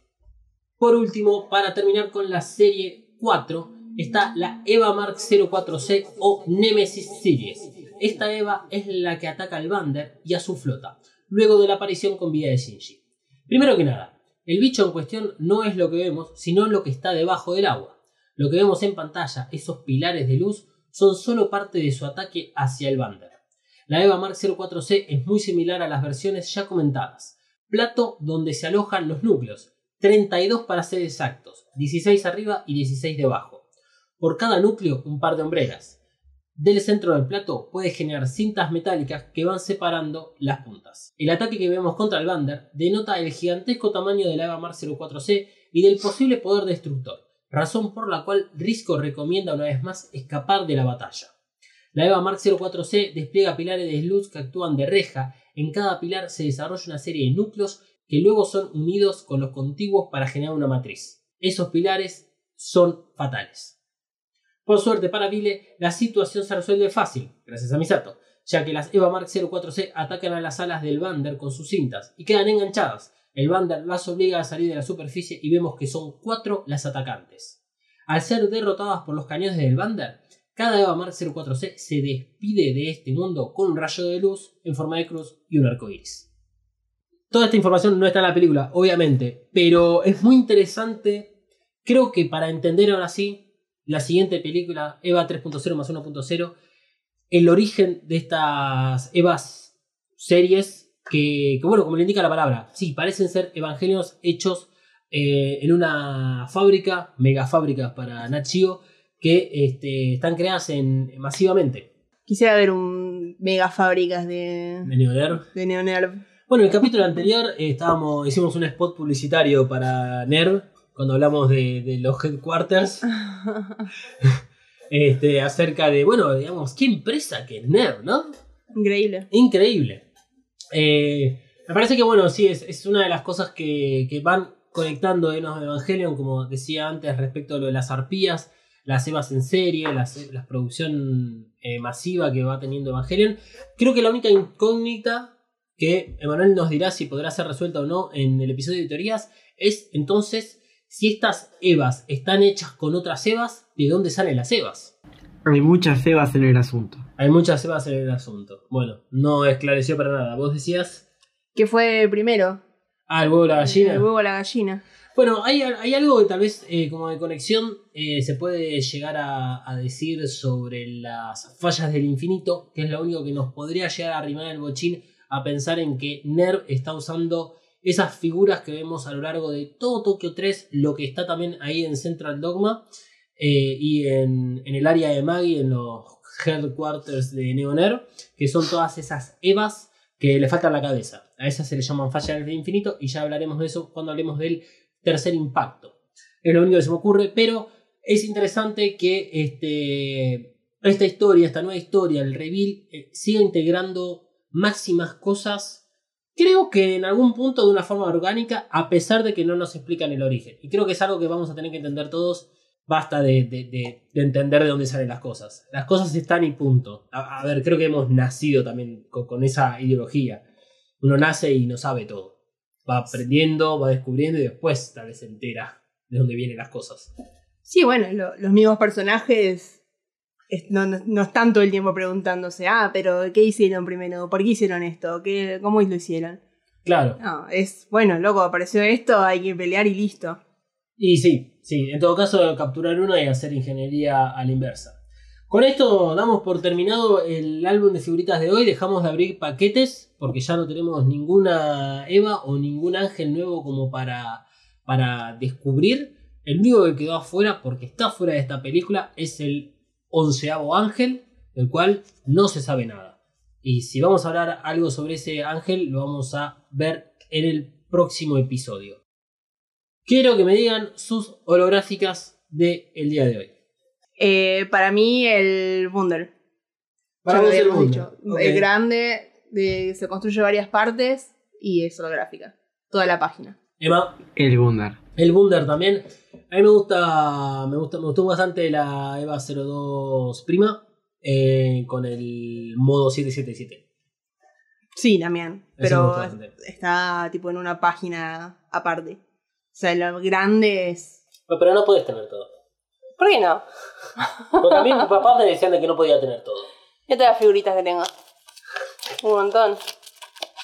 Por último, para terminar con la serie 4, está la EVA Mark 04C o Nemesis Series. Esta EVA es la que ataca al Bander y a su flota, luego de la aparición con vida de Shinji. Primero que nada, el bicho en cuestión no es lo que vemos, sino lo que está debajo del agua. Lo que vemos en pantalla, esos pilares de luz, son solo parte de su ataque hacia el Bander. La EVA Mark 04C es muy similar a las versiones ya comentadas. Plato donde se alojan los núcleos, 32 para ser exactos, 16 arriba y 16 debajo. Por cada núcleo un par de hombreras. Del centro del plato puede generar cintas metálicas que van separando las puntas. El ataque que vemos contra el Bander denota el gigantesco tamaño de la EVA Mar 04C y del posible poder destructor, razón por la cual Risco recomienda una vez más escapar de la batalla. La EVA Mark 04C despliega pilares de luz que actúan de reja. En cada pilar se desarrolla una serie de núcleos que luego son unidos con los contiguos para generar una matriz. Esos pilares son fatales. Por suerte para Vile, la situación se resuelve fácil, gracias a Misato, ya que las EVA Mark 04C atacan a las alas del Bander con sus cintas y quedan enganchadas. El Bander las obliga a salir de la superficie y vemos que son cuatro las atacantes. Al ser derrotadas por los cañones del Bander, cada EVA Mark 04C se despide de este mundo con un rayo de luz en forma de cruz y un arco iris. Toda esta información no está en la película, obviamente, pero es muy interesante. Creo que para entender ahora sí la siguiente película, EVA 3.0 más 1.0, el origen de estas EVAs series, que, bueno, como le indica la palabra, sí, parecen ser evangelios hechos eh, en una fábrica, mega fábrica para Nachio, que este, están creadas en, masivamente. Quisiera ver un mega fábricas de, De Neonerv. de Neonerv. Bueno, en el capítulo anterior eh, estábamos, hicimos un spot publicitario para NERV, cuando hablamos de, de los headquarters, este, acerca de, bueno, digamos, qué empresa que es NERV, ¿no? Increíble. Increíble. Eh, me parece que, bueno, sí, es, es una de las cosas que, que van conectando Enos de Evangelion, como decía antes, respecto a lo de las arpías, las EVAs en serie, las, la producción eh, masiva que va teniendo Evangelion. Creo que la única incógnita que Emanuel nos dirá si podrá ser resuelta o no en el episodio de teorías es entonces si estas EVAs están hechas con otras EVAs, ¿de dónde salen las EVAs? Hay muchas cebas en el asunto. Hay muchas EVAs en el asunto. Bueno, no esclareció para nada. Vos decías. ¿Qué fue primero? Ah, el huevo de la gallina. El huevo o la gallina. Bueno, hay, hay algo que tal vez eh, como de conexión eh, se puede llegar a, a decir sobre las fallas del infinito, que es lo único que nos podría llegar a arrimar el bochín a pensar en que NERV está usando esas figuras que vemos a lo largo de todo Tokyo 3, lo que está también ahí en Central Dogma eh, y en, en el área de Maggie, en los headquarters de NeoNERV, que son todas esas EVAs que le faltan la cabeza. A esas se le llaman fallas del infinito y ya hablaremos de eso cuando hablemos del tercer impacto. Es lo único que se me ocurre, pero es interesante que este, esta historia, esta nueva historia, el reveal, eh, siga integrando máximas cosas. Creo que en algún punto de una forma orgánica, a pesar de que no nos explican el origen. Y creo que es algo que vamos a tener que entender todos. Basta de, de- de- de entender de dónde salen las cosas. Las cosas están y punto. A, ver, creo que hemos nacido también con, esa ideología. Uno nace y no sabe todo. Va aprendiendo, va descubriendo y después tal vez se entera de dónde vienen las cosas. Sí, bueno, lo- los mismos personajes es- no, no, no están todo el tiempo preguntándose, ah, pero ¿qué hicieron primero? ¿Por qué hicieron esto? ¿Qué, ¿Cómo lo hicieron? Claro. No, es, bueno, loco, apareció esto, hay que pelear y listo. Y sí, sí, en todo caso capturar una y hacer ingeniería a la inversa. Con esto damos por terminado el álbum de figuritas de hoy, dejamos de abrir paquetes porque ya no tenemos ninguna Eva o ningún ángel nuevo como para, para descubrir. El único que quedó afuera, porque está fuera de esta película, es el onceavo ángel, del cual no se sabe nada. Y si vamos a hablar algo sobre ese ángel, lo vamos a ver en el próximo episodio. Quiero que me digan sus holográficas del día de hoy. Eh, para mí, el Wunder. Para vos el Wunder, dicho. ok. El grande, de- se construye varias partes y es holográfica. Toda la página. Emma, El Gundar. el Wunder también. A mí me gusta, me gusta, me gustó bastante la EVA 02 prima eh, con el modo 777. Sí, también. Pero está tipo en una página aparte. O sea, lo grande es. Pero no podés tener todo. ¿Por qué no? Porque a mí mis papás me decían de que no podía tener todo. Ya te las figuritas que tengo. Un montón.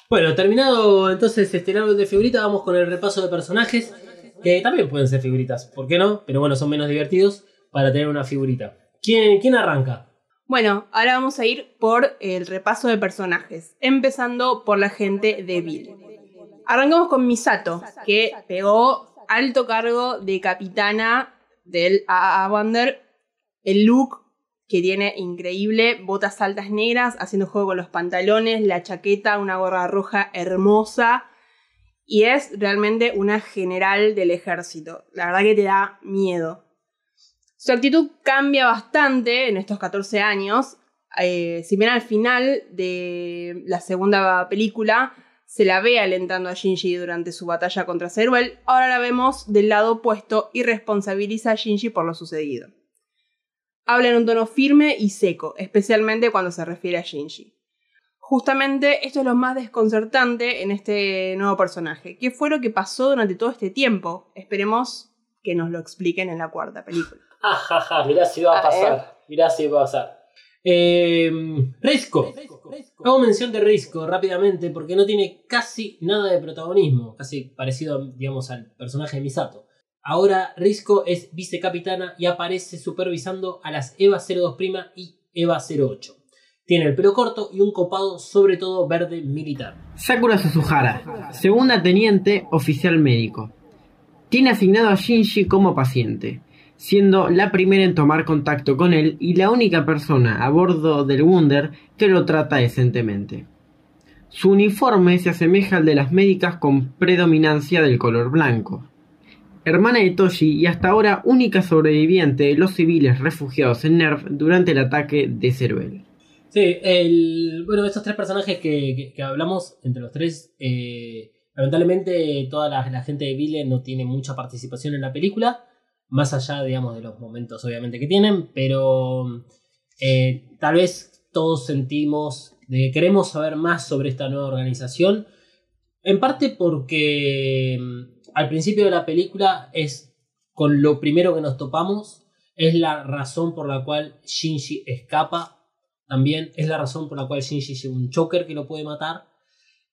Bueno, terminado entonces este álbum de figuritas, vamos con el repaso de personajes, que también pueden ser figuritas, ¿por qué no? Pero bueno, son menos divertidos para tener una figurita. ¿Quién, quién arranca? Bueno, ahora vamos a ir por el repaso de personajes, empezando por la gente de Bill. Arrancamos con Misato, que pegó alto cargo de capitana del AA Wonder. El look que tiene increíble, botas altas negras, haciendo juego con los pantalones, la chaqueta, una gorra roja hermosa. Y es realmente una general del ejército. La verdad que te da miedo. Su actitud cambia bastante en estos 14 años. Eh, si bien al final de la segunda película se la ve alentando a Shinji durante su batalla contra Zeruel, ahora la vemos del lado opuesto y responsabiliza a Shinji por lo sucedido. Habla en un tono firme y seco, especialmente cuando se refiere a Shinji. Justamente esto es lo más desconcertante en este nuevo personaje. ¿Qué fue lo que pasó durante todo este tiempo? Esperemos que nos lo expliquen en la cuarta película. Ajaja, mirá si va a A pasar. Mirá si va a pasar. Eh, Risco. Hago mención de Risco rápidamente porque no tiene casi nada de protagonismo, casi parecido, digamos, al personaje de Misato. Ahora Risco es vicecapitana y aparece supervisando a las EVA 02 prima y EVA 08. Tiene el pelo corto y un copado, sobre todo verde militar. Sakura Suzuhara, segunda teniente oficial médico. Tiene asignado a Shinji como paciente, siendo la primera en tomar contacto con él y la única persona a bordo del Wunder que lo trata decentemente. Su uniforme se asemeja al de las médicas con predominancia del color blanco. Hermana de Toshi y hasta ahora única sobreviviente de los civiles refugiados en Nerv durante el ataque de Ceruel. Sí, el, bueno, estos tres personajes que, que- hablamos, entre los tres, eh, lamentablemente toda la, la gente de Vile no tiene mucha participación en la película, más allá, digamos, de los momentos obviamente que tienen, pero eh, tal vez todos sentimos de que queremos saber más sobre esta nueva organización, en parte porque mm, al principio de la película es con lo primero que nos topamos, es la razón por la cual Shinji escapa también es la razón por la cual Shinji lleva un choker que lo puede matar.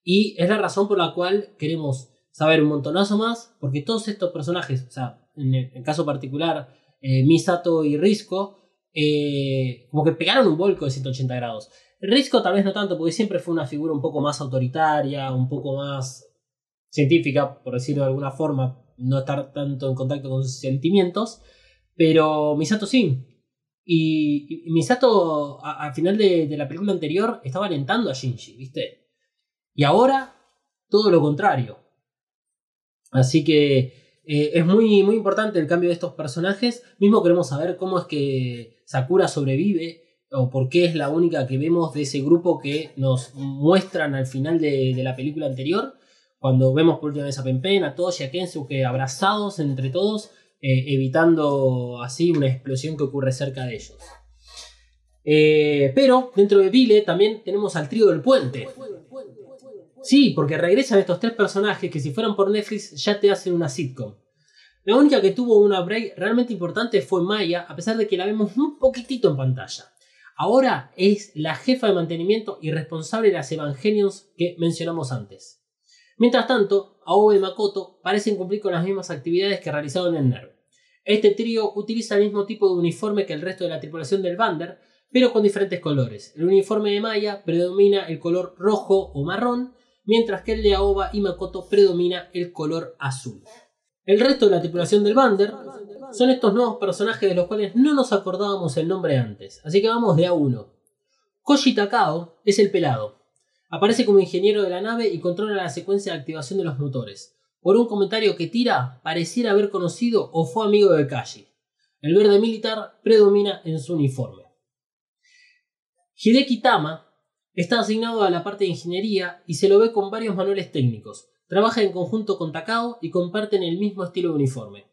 Y es la razón por la cual queremos saber un montonazo más. Porque todos estos personajes, o sea, en el, caso particular, eh, Misato y Risco, eh, como que pegaron un volco de 180 grados. Risco tal vez no tanto, porque siempre fue una figura un poco más autoritaria, un poco más científica, por decirlo de alguna forma, no estar tanto en contacto con sus sentimientos. Pero Misato sí, y, y Misato, al final de, la película anterior, estaba alentando a Shinji, ¿viste? Y ahora, todo lo contrario. Así que eh, es muy, muy importante el cambio de estos personajes. Mismo queremos saber cómo es que Sakura sobrevive, o por qué es la única que vemos de ese grupo que nos muestran al final de, la película anterior. Cuando vemos por última vez a Pempen, a Toshi, a Kensuke abrazados entre todos eh, evitando así una explosión que ocurre cerca de ellos. Eh, pero dentro de Vile también tenemos al trío del puente. Sí, porque regresan estos tres personajes que si fueran por Netflix ya te hacen una sitcom. La única que tuvo una break realmente importante fue Maya, a pesar de que la vemos un poquitito en pantalla. Ahora es la jefa de mantenimiento y responsable de las Evangelions que mencionamos antes. Mientras tanto, Aoba y Makoto parecen cumplir con las mismas actividades que realizaron en NERV. Este trío utiliza el mismo tipo de uniforme que el resto de la tripulación del Bander, pero con diferentes colores. El uniforme de Maya predomina el color rojo o marrón, mientras que el de Aoba y Makoto predomina el color azul. El resto de la tripulación del Bander son estos nuevos personajes de los cuales no nos acordábamos el nombre antes, así que vamos de a uno. Koji Takao es el pelado. Aparece como ingeniero de la nave y controla la secuencia de activación de los motores. Por un comentario que tira, pareciera haber conocido o fue amigo de Kaji. El verde militar predomina en su uniforme. Hideki Tama está asignado a la parte de ingeniería y se lo ve con varios manuales técnicos. Trabaja en conjunto con Takao y comparten el mismo estilo de uniforme.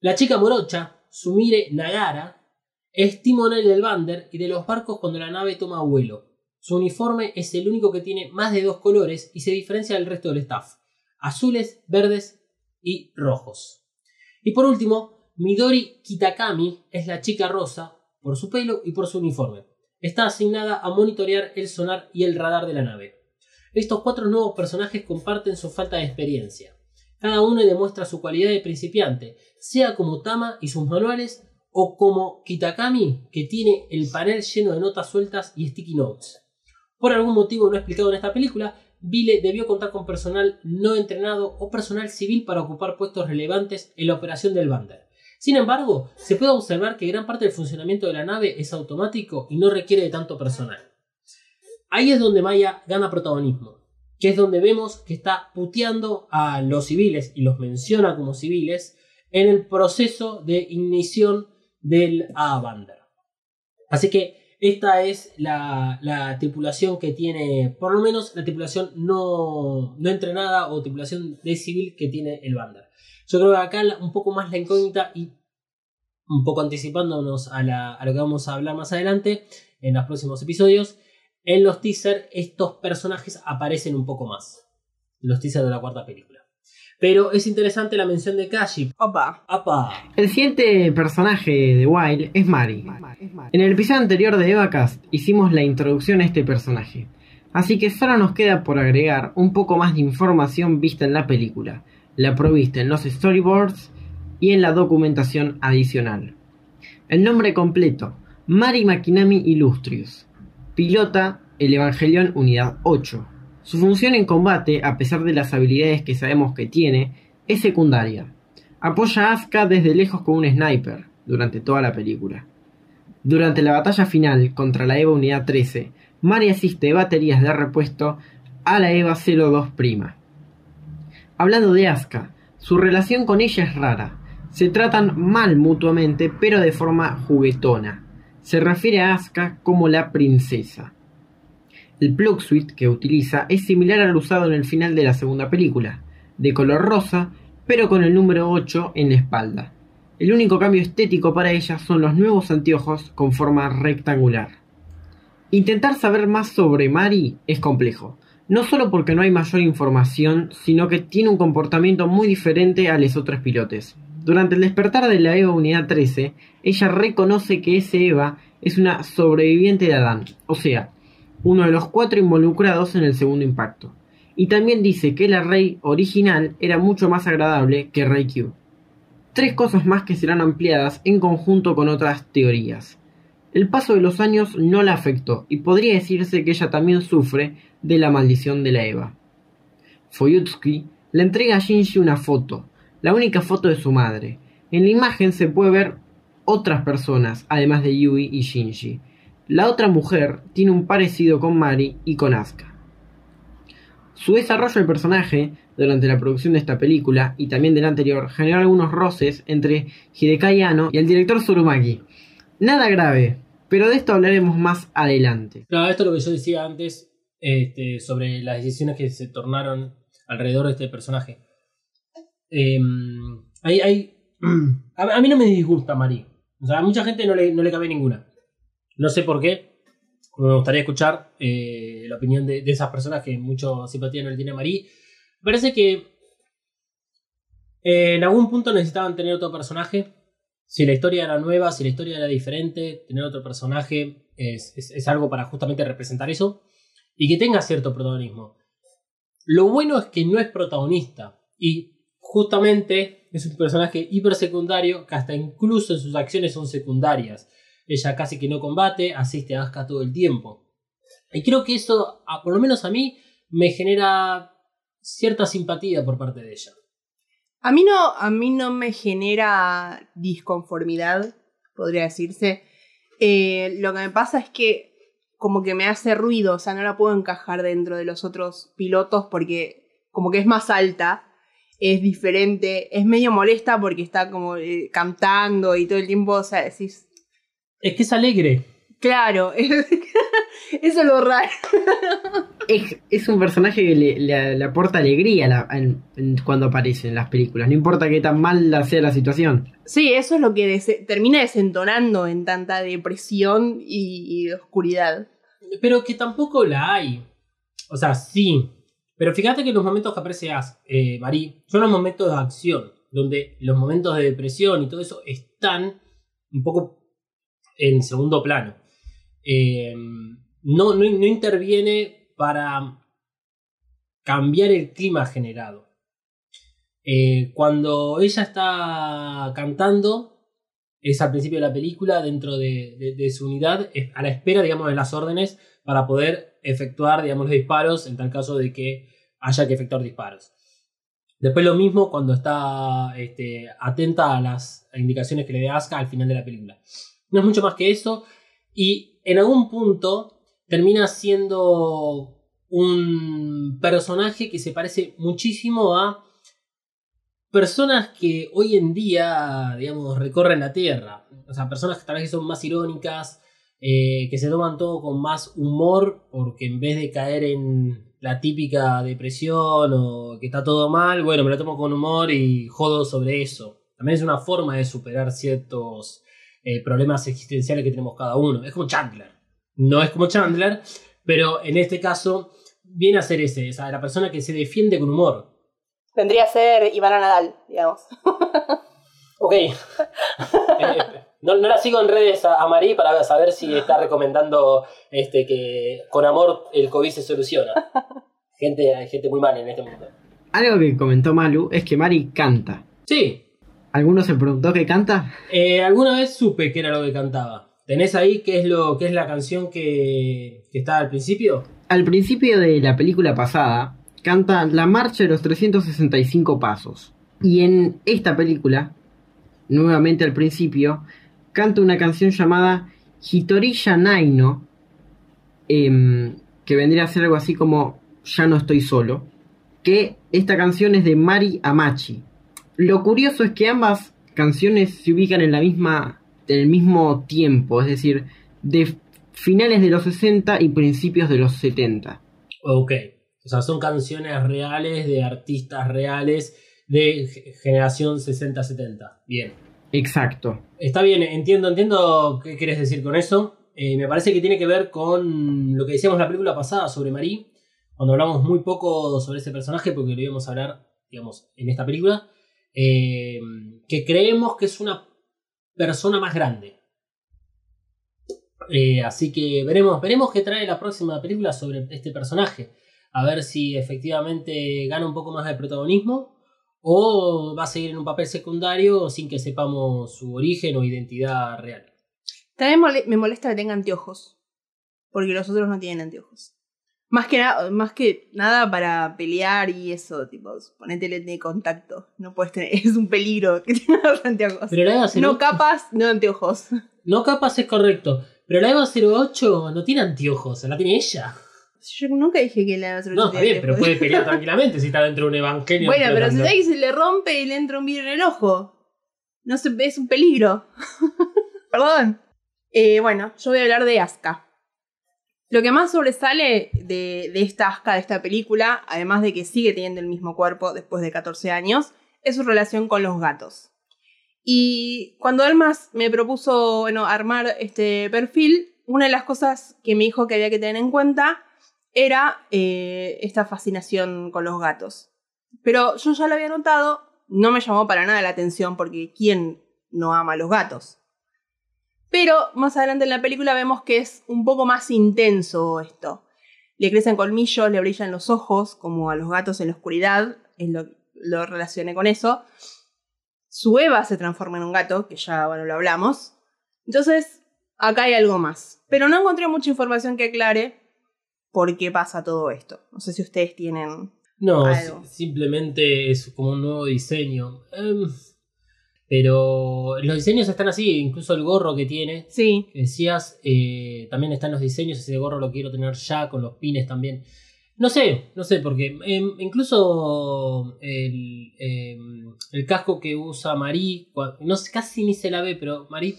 La chica morocha, Sumire Nagara, es timonel del Bander y de los barcos cuando la nave toma vuelo. Su uniforme es el único que tiene más de dos colores y se diferencia del resto del staff, azules, verdes y rojos. Y por último, Midori Kitakami es la chica rosa por su pelo y por su uniforme. Está asignada a monitorear el sonar y el radar de la nave. Estos cuatro nuevos personajes comparten su falta de experiencia. Cada uno demuestra su cualidad de principiante, sea como Tama y sus manuales, o como Kitakami, que tiene el panel lleno de notas sueltas y sticky notes. Por algún motivo no explicado en esta película, Vile debió contar con personal no entrenado o personal civil para ocupar puestos relevantes en la operación del Bander. Sin embargo, se puede observar que gran parte del funcionamiento de la nave es automático y no requiere de tanto personal. Ahí es donde Maya gana protagonismo, que es donde vemos que está puteando a los civiles y los menciona como civiles en el proceso de ignición del A-Bander. Así que esta es la, tripulación que tiene, por lo menos la tripulación no, no entrenada o tripulación de civil que tiene el Bander. Yo creo que acá un poco más la incógnita y un poco anticipándonos a, a lo que vamos a hablar más adelante en los próximos episodios, en los teasers estos personajes aparecen un poco más. Los teasers de la cuarta película. Pero es interesante la mención de Kashi. Opa. Opa. El siguiente personaje de Wild es Mari. En el episodio anterior de EvaCast hicimos la introducción a este personaje. Así que solo nos queda por agregar un poco más de información vista en la película, la provista en los storyboards y en la documentación adicional. El nombre completo, Mari Makinami Illustrious, pilota el Evangelion Unidad 8, su función en combate, a pesar de las habilidades que sabemos que tiene, es secundaria. Apoya a Asuka desde lejos con un sniper durante toda la película. Durante la batalla final contra la EVA Unidad 13, Mari asiste baterías de repuesto a la EVA 02 Prima. Hablando de Asuka, su relación con ella es rara. Se tratan mal mutuamente, pero de forma juguetona. Se refiere a Asuka como la princesa. El plug suite que utiliza es similar al usado en el final de la segunda película, de color rosa, pero con el número 8 en la espalda. El único cambio estético para ella son los nuevos anteojos con forma rectangular. Intentar saber más sobre Mari es complejo, no solo porque no hay mayor información, sino que tiene un comportamiento muy diferente a los otros pilotes. Durante el despertar de la EVA Unidad 13, ella reconoce que ese EVA es una sobreviviente de Adán, o sea, uno de los cuatro involucrados en el segundo impacto. Y también dice que la Rey original era mucho más agradable que Rey Q. Tres cosas más que serán ampliadas en conjunto con otras teorías. El paso de los años no la afectó y podría decirse que ella también sufre de la maldición de la Eva. Foyutsky le entrega a Shinji una foto, la única foto de su madre. En la imagen se puede ver otras personas, además de Yui y Shinji, la otra mujer tiene un parecido con Mari y con Asuka. Su desarrollo de personaje durante la producción de esta película y también de la anterior generó algunos roces entre Hidekai Anno y el director Surumaki. Nada grave, pero de esto hablaremos más adelante. Claro, esto es lo que yo decía antes este, sobre las decisiones que se tornaron alrededor de este personaje. Em, a, mí no me disgusta Mari. O sea, a mucha gente no le, no le cabe ninguna. No sé por qué. Me gustaría escuchar eh, la opinión de, esas personas que mucho simpatía no le tiene a Marí. parece que eh, en algún punto necesitaban tener otro personaje. Si la historia era nueva, si la historia era diferente, tener otro personaje es, algo para justamente representar eso y que tenga cierto protagonismo. Lo bueno es que no es protagonista y justamente es un personaje hiper secundario que hasta incluso en sus acciones son secundarias. Ella casi que no combate, asiste a Asuka todo el tiempo. Y creo que eso, por lo menos a mí, me genera cierta simpatía por parte de ella. A mí no, a mí no me genera disconformidad, podría decirse. Eh, lo que me pasa es que como que me hace ruido, o sea, no la puedo encajar dentro de los otros pilotos porque como que es más alta, es diferente, es medio molesta porque está como eh, cantando y todo el tiempo, o sea, decís, Es que es alegre. claro, eso es lo raro. Es, es un personaje que le, le- le aporta alegría la- en- en- cuando aparece en las películas. No importa qué tan mal la sea la situación. Sí, eso es lo que termina desentonando en tanta depresión y, y oscuridad. Pero que tampoco la hay. O sea, sí. Pero fíjate que los momentos que aparece As, eh, Marie son los momentos de acción. Donde los momentos de depresión y todo eso están un poco en segundo plano. Eh, no, no, interviene para cambiar el clima generado. Eh, cuando ella está cantando, es al principio de la película, dentro de, su unidad, a la espera, digamos, de las órdenes para poder efectuar, digamos, los disparos en tal caso de que haya que efectuar disparos. Después lo mismo cuando está este, atenta a las indicaciones que le dé Asuka al final de la película. No es mucho más que eso. Y en algún punto termina siendo un personaje que se parece muchísimo a personas que hoy en día, digamos, recorren la Tierra. O sea, personas que tal vez son más irónicas, eh, que se toman todo con más humor, porque en vez de caer en la típica depresión o que está todo mal, bueno, me lo tomo con humor y jodo sobre eso. También es una forma de superar ciertos eh, problemas existenciales que tenemos cada uno. Es como Chandler. No es como Chandler, pero en este caso viene a ser ese, o sea, la persona que se defiende con humor. Vendría a ser Ivana Nadal, digamos. Ok. Eh, no, no la sigo en redes a, a Marí para saber si está recomendando este que con amor el COVID se soluciona. Gente, hay gente muy mal en este mundo. Algo que comentó Malu es que Mari canta. Sí, ¿Alguno se preguntó qué canta? eh, alguna vez supe que era lo que cantaba. ¿Tenés ahí qué es lo qué es la canción que, que está al principio? Al principio de la película pasada, canta La Marcha de los 365 Pasos. Y en esta película, nuevamente al principio, canta una canción llamada Hitoriya Naino, em, que vendría a ser algo así como Ya no estoy solo, que esta canción es de Mari Amachi. Lo curioso es que ambas canciones se ubican en la misma en el mismo tiempo, es decir, de finales de los 60 y principios de los 70. Ok. O sea, son canciones reales de artistas reales de ge- generación 60-70. Bien. Exacto. Está bien, entiendo, entiendo qué quieres decir con eso. Eh, me parece que tiene que ver con lo que decíamos en la película pasada sobre Marie, cuando hablamos muy poco sobre ese personaje, porque lo íbamos a hablar, digamos, en esta película, eh, que creemos que es una persona más grande. Eh, así que veremos, veremos qué trae la próxima película sobre este personaje. A ver si efectivamente gana un poco más de protagonismo o va a seguir en un papel secundario sin que sepamos su origen o identidad real. También me molesta que tenga anteojos. Porque los otros no tienen anteojos. Más que, na- más que nada para pelear y eso, tipo, ponete de contacto. No puedes tener, es un peligro que tengas anteojos. Pero la EVA 08, no capas, no anteojos. no capas es correcto. Pero la EVA 08 no tiene anteojos, la tiene ella. Yo nunca dije que la No, está bien, pero puede pelear tranquilamente si está dentro de un evangelio. Bueno, pero si sabes que se le rompe y le entra un vidrio en el ojo. No se es un peligro. Perdón. Eh, bueno, yo voy a hablar de Asuka. Lo que más sobresale de, esta Asuka, de esta película, además de que sigue teniendo el mismo cuerpo después de 14 años, es su relación con los gatos. Y cuando Almas me propuso bueno, armar este perfil, una de las cosas que me dijo que había que tener en cuenta era eh, esta fascinación con los gatos. Pero yo ya lo había notado, no me llamó para nada la atención porque ¿quién no ama a los gatos? Pero más adelante en la película vemos que es un poco más intenso esto. Le crecen colmillos, le brillan los ojos, como a los gatos en la oscuridad. Es lo, lo relacioné con eso. Su Eva se transforma en un gato, que ya bueno, lo hablamos. Entonces, acá hay algo más. Pero no encontré mucha información que aclare por qué pasa todo esto. No sé si ustedes tienen No, simplemente es como un nuevo diseño. Em, pero los diseños están así, incluso el gorro que tiene, Sí, que decías, eh, también están los diseños, ese gorro lo quiero tener ya, con los pines también. No sé, no sé, porque em, incluso el, em, el casco que usa Marie, no sé, casi ni se la ve, pero Marie,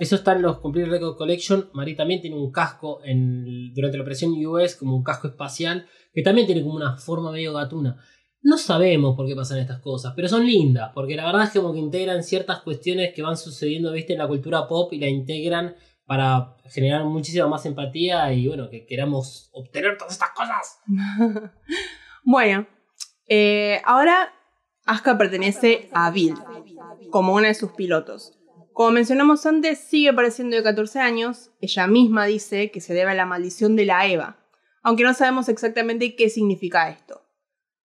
eso está en los Complete Record Collection, Marie también tiene un casco en, durante la operación US, como un casco espacial, que también tiene como una forma medio gatuna. No sabemos por qué pasan estas cosas, pero son lindas, porque la verdad es que como que integran ciertas cuestiones que van sucediendo, viste, en la cultura pop y la integran para generar muchísima más empatía y bueno, que queramos obtener todas estas cosas. bueno, eh, ahora Asuka pertenece a Bill, como una de sus pilotos. Como mencionamos antes, sigue pareciendo de 14 años. Ella misma dice que se debe a la maldición de la Eva, aunque no sabemos exactamente qué significa esto.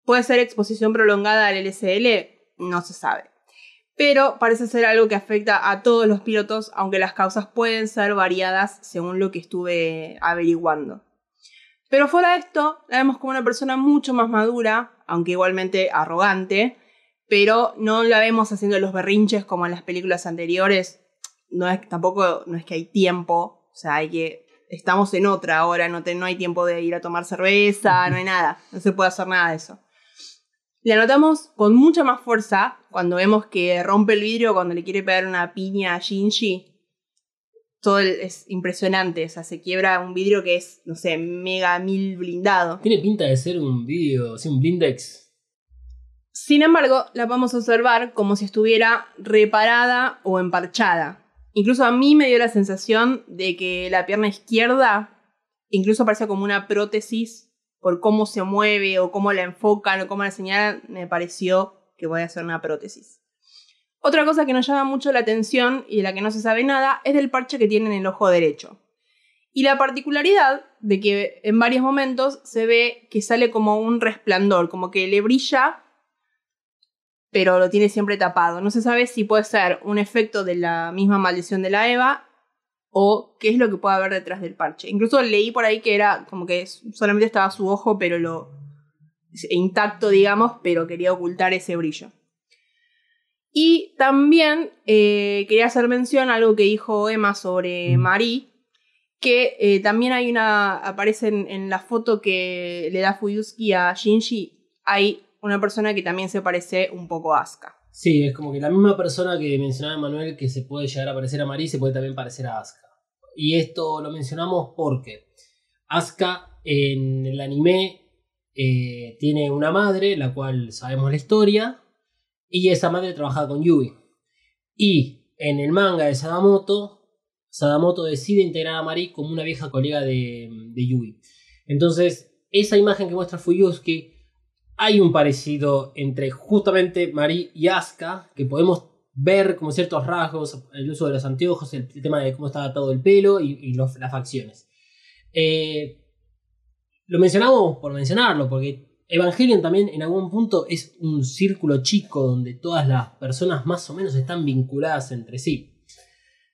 ¿Puede ser exposición prolongada al LSL? No se sabe. Pero parece ser algo que afecta a todos los pilotos, aunque las causas pueden ser variadas según lo que estuve averiguando. Pero fuera de esto, la vemos como una persona mucho más madura, aunque igualmente arrogante, pero no la vemos haciendo los berrinches como en las películas anteriores. No es, tampoco no es que hay tiempo, o sea, hay que estamos en otra ahora, no, te- no hay tiempo de ir a tomar cerveza, no hay nada, no se puede hacer nada de eso. La notamos con mucha más fuerza cuando vemos que rompe el vidrio cuando le quiere pegar una piña a Shinji. Todo el- es impresionante, o sea, se quiebra un vidrio que es, no sé, mega mil blindado. Tiene pinta de ser un vídeo, así un blindex. Sin embargo, la podemos observar como si estuviera reparada o emparchada. Incluso a mí me dio la sensación de que la pierna izquierda incluso parece como una prótesis por cómo se mueve o cómo la enfocan o cómo la señalan, me pareció que voy a hacer una prótesis. Otra cosa que nos llama mucho la atención y de la que no se sabe nada es del parche que tiene en el ojo derecho. Y la particularidad de que en varios momentos se ve que sale como un resplandor, como que le brilla pero lo tiene siempre tapado. No se sabe si puede ser un efecto de la misma maldición de la Eva o qué es lo que puede haber detrás del parche. Incluso leí por ahí que era como que solamente estaba su ojo, pero lo intacto, digamos, pero quería ocultar ese brillo. Y también eh, quería hacer mención a algo que dijo Emma sobre Marie, que eh, también hay una, aparece en, en la foto que le da Fuyusuki a Shinji, hay una persona que también se parece un poco a Asuka. Sí, es como que la misma persona que mencionaba Manuel que se puede llegar a parecer a Marie se puede también parecer a Asuka. Y esto lo mencionamos porque Asuka en el anime eh, tiene una madre, la cual sabemos la historia, y esa madre trabaja con Yui. Y en el manga de Sadamoto, Sadamoto decide integrar a Marie como una vieja colega de, de Yui. Entonces, esa imagen que muestra Fuyusuki hay un parecido entre justamente Marie y Asuka, que podemos ver como ciertos rasgos, el uso de los anteojos, el, tema de cómo está atado el pelo y, las facciones. Eh, lo mencionamos por mencionarlo, porque Evangelion también en algún punto es un círculo chico donde todas las personas más o menos están vinculadas entre sí.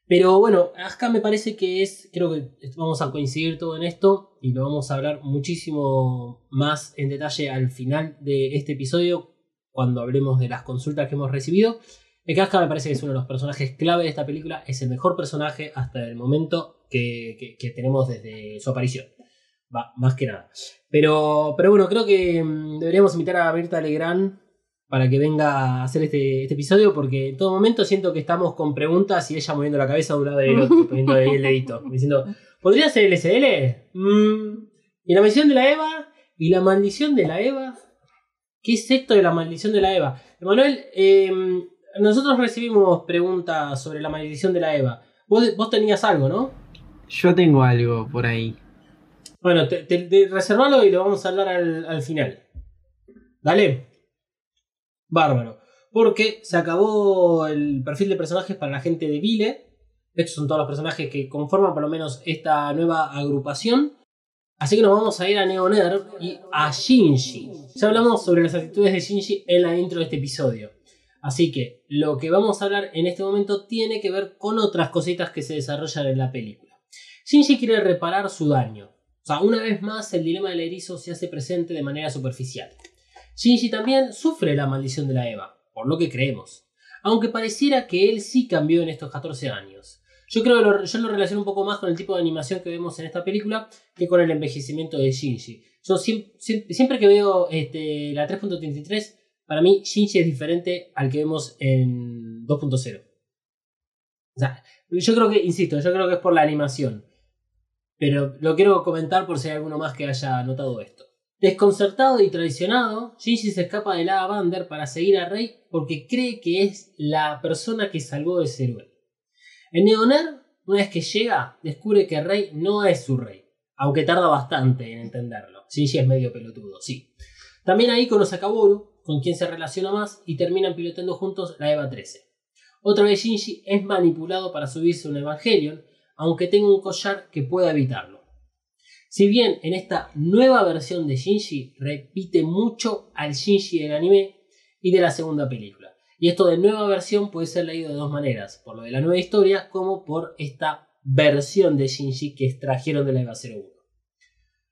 Pero bueno, acá me parece que es, creo que vamos a coincidir todo en esto y lo vamos a hablar muchísimo más en detalle al final de este episodio cuando hablemos de las consultas que hemos recibido. El Casca me parece que es uno de los personajes clave de esta película, es el mejor personaje hasta el momento que, que- que tenemos desde su aparición. Va, más que nada. Pero, pero bueno, creo que mm, deberíamos invitar a Berta Legrand para que venga a hacer este, este episodio, porque en todo momento siento que estamos con preguntas y ella moviendo la cabeza de un lado y del otro, poniendo ahí el dedito, diciendo, ¿podría ser LSL? Mm, ¿Y la maldición de la Eva? ¿Y la maldición de la Eva? ¿Qué es esto de la maldición de la Eva? Emanuel, eh, nosotros recibimos preguntas sobre la maldición de la Eva. Vos, vos tenías algo, ¿no? Yo tengo algo por ahí. Bueno, te, te- te- reservalo y lo vamos a hablar al, al final. Dale. Bárbaro. Porque se acabó el perfil de personajes para la gente de Vile. Estos son todos los personajes que conforman por lo menos esta nueva agrupación. Así que nos vamos a ir a Neoner y a Shinji. Ya hablamos sobre las actitudes de Shinji en la intro de este episodio. Así que lo que vamos a hablar en este momento tiene que ver con otras cositas que se desarrollan en la película. Shinji quiere reparar su daño. O sea, una vez más el dilema del erizo se hace presente de manera superficial. Shinji también sufre la maldición de la Eva, por lo que creemos. Aunque pareciera que él sí cambió en estos 14 años. Yo creo que lo, yo lo relaciono un poco más con el tipo de animación que vemos en esta película que con el envejecimiento de Shinji. Yo siempre, que veo este, la 3.33, para mí Shinji es diferente al que vemos en 2.0. O sea, yo creo que, insisto, yo creo que es por la animación. Pero lo quiero comentar por si hay alguno más que haya notado esto. Desconcertado y traicionado, Shinji se escapa de la Bander para seguir a Rey porque cree que es la persona que salvó de héroe. En Neoner, una vez que llega, descubre que Rey no es su rey, aunque tarda bastante en entenderlo. Shinji es medio pelotudo, sí. También ahí conoce a Kaworu, con quien se relaciona más y terminan pilotando juntos la EVA 13. Otra vez Shinji es manipulado para subirse a un Evangelion, aunque tenga un collar que pueda evitarlo. Si bien en esta nueva versión de Shinji repite mucho al Shinji del anime y de la segunda película. Y esto de nueva versión puede ser leído de dos maneras, por lo de la nueva historia como por esta versión de Shinji que extrajeron de la EVA 01.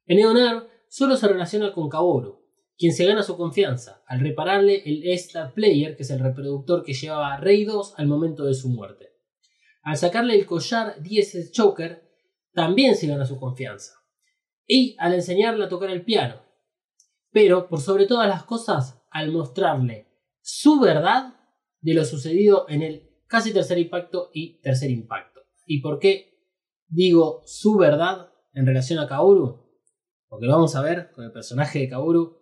En Eonar solo se relaciona con Kaworu, quien se gana su confianza al repararle el Star Player, que es el reproductor que llevaba a Rey 2 al momento de su muerte. Al sacarle el collar 10 Choker, también se gana su confianza. Y al enseñarle a tocar el piano. Pero, por sobre todas las cosas, al mostrarle su verdad de lo sucedido en el casi tercer impacto y tercer impacto. ¿Y por qué digo su verdad en relación a Kaoru? Porque lo vamos a ver con el personaje de Kaoru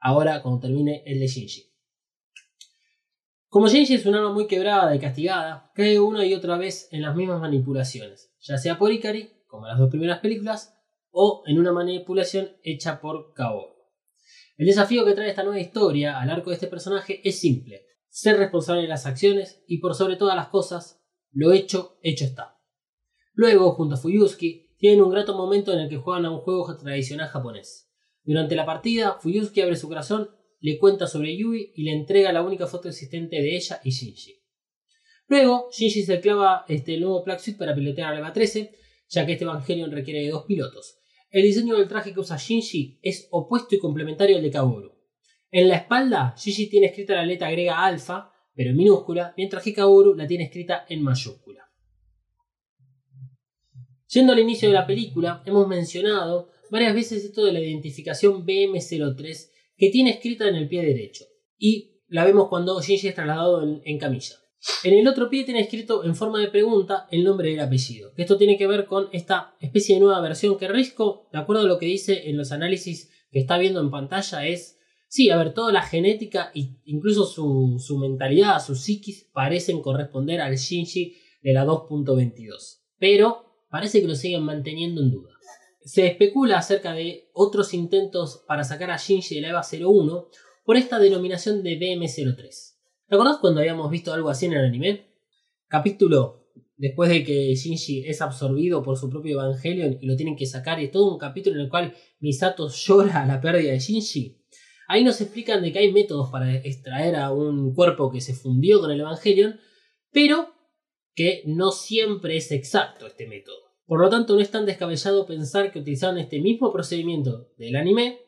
ahora cuando termine el de Shinji. Como Shinji es un alma muy quebrada y castigada, cae una y otra vez en las mismas manipulaciones, ya sea por Ikari, como en las dos primeras películas, o en una manipulación hecha por Kaoru. El desafío que trae esta nueva historia al arco de este personaje es simple, ser responsable de las acciones y por sobre todas las cosas, lo hecho, hecho está. Luego, junto a Fuyusuki, tienen un grato momento en el que juegan a un juego tradicional japonés. Durante la partida, Fuyusuki abre su corazón, le cuenta sobre Yui y le entrega la única foto existente de ella y Shinji. Luego, Shinji se clava este, el nuevo Black Suit para pilotear a EVA 13, ya que este Evangelion requiere de dos pilotos. El diseño del traje que usa Shinji es opuesto y complementario al de Kaworu. En la espalda, Shinji tiene escrita la letra griega alfa, pero en minúscula, mientras que Kaworu la tiene escrita en mayúscula. Yendo al inicio de la película, hemos mencionado varias veces esto de la identificación BM03 que tiene escrita en el pie derecho. Y la vemos cuando Shinji es trasladado en, camilla. En el otro pie tiene escrito en forma de pregunta el nombre del apellido. Esto tiene que ver con esta especie de nueva versión que Risco, de acuerdo a lo que dice en los análisis que está viendo en pantalla, es Sí, a ver, toda la genética e incluso su, su mentalidad, su psiquis parecen corresponder al Shinji de la 2.22. Pero parece que lo siguen manteniendo en duda. Se especula acerca de otros intentos para sacar a Shinji de la EVA 01 por esta denominación de DM03. ¿Te acordás cuando habíamos visto algo así en el anime? Capítulo después de que Shinji es absorbido por su propio Evangelion y lo tienen que sacar, y todo un capítulo en el cual Misato llora la pérdida de Shinji. Ahí nos explican de que hay métodos para extraer a un cuerpo que se fundió con el Evangelion, pero que no siempre es exacto este método. Por lo tanto, no es tan descabellado pensar que utilizaron este mismo procedimiento del anime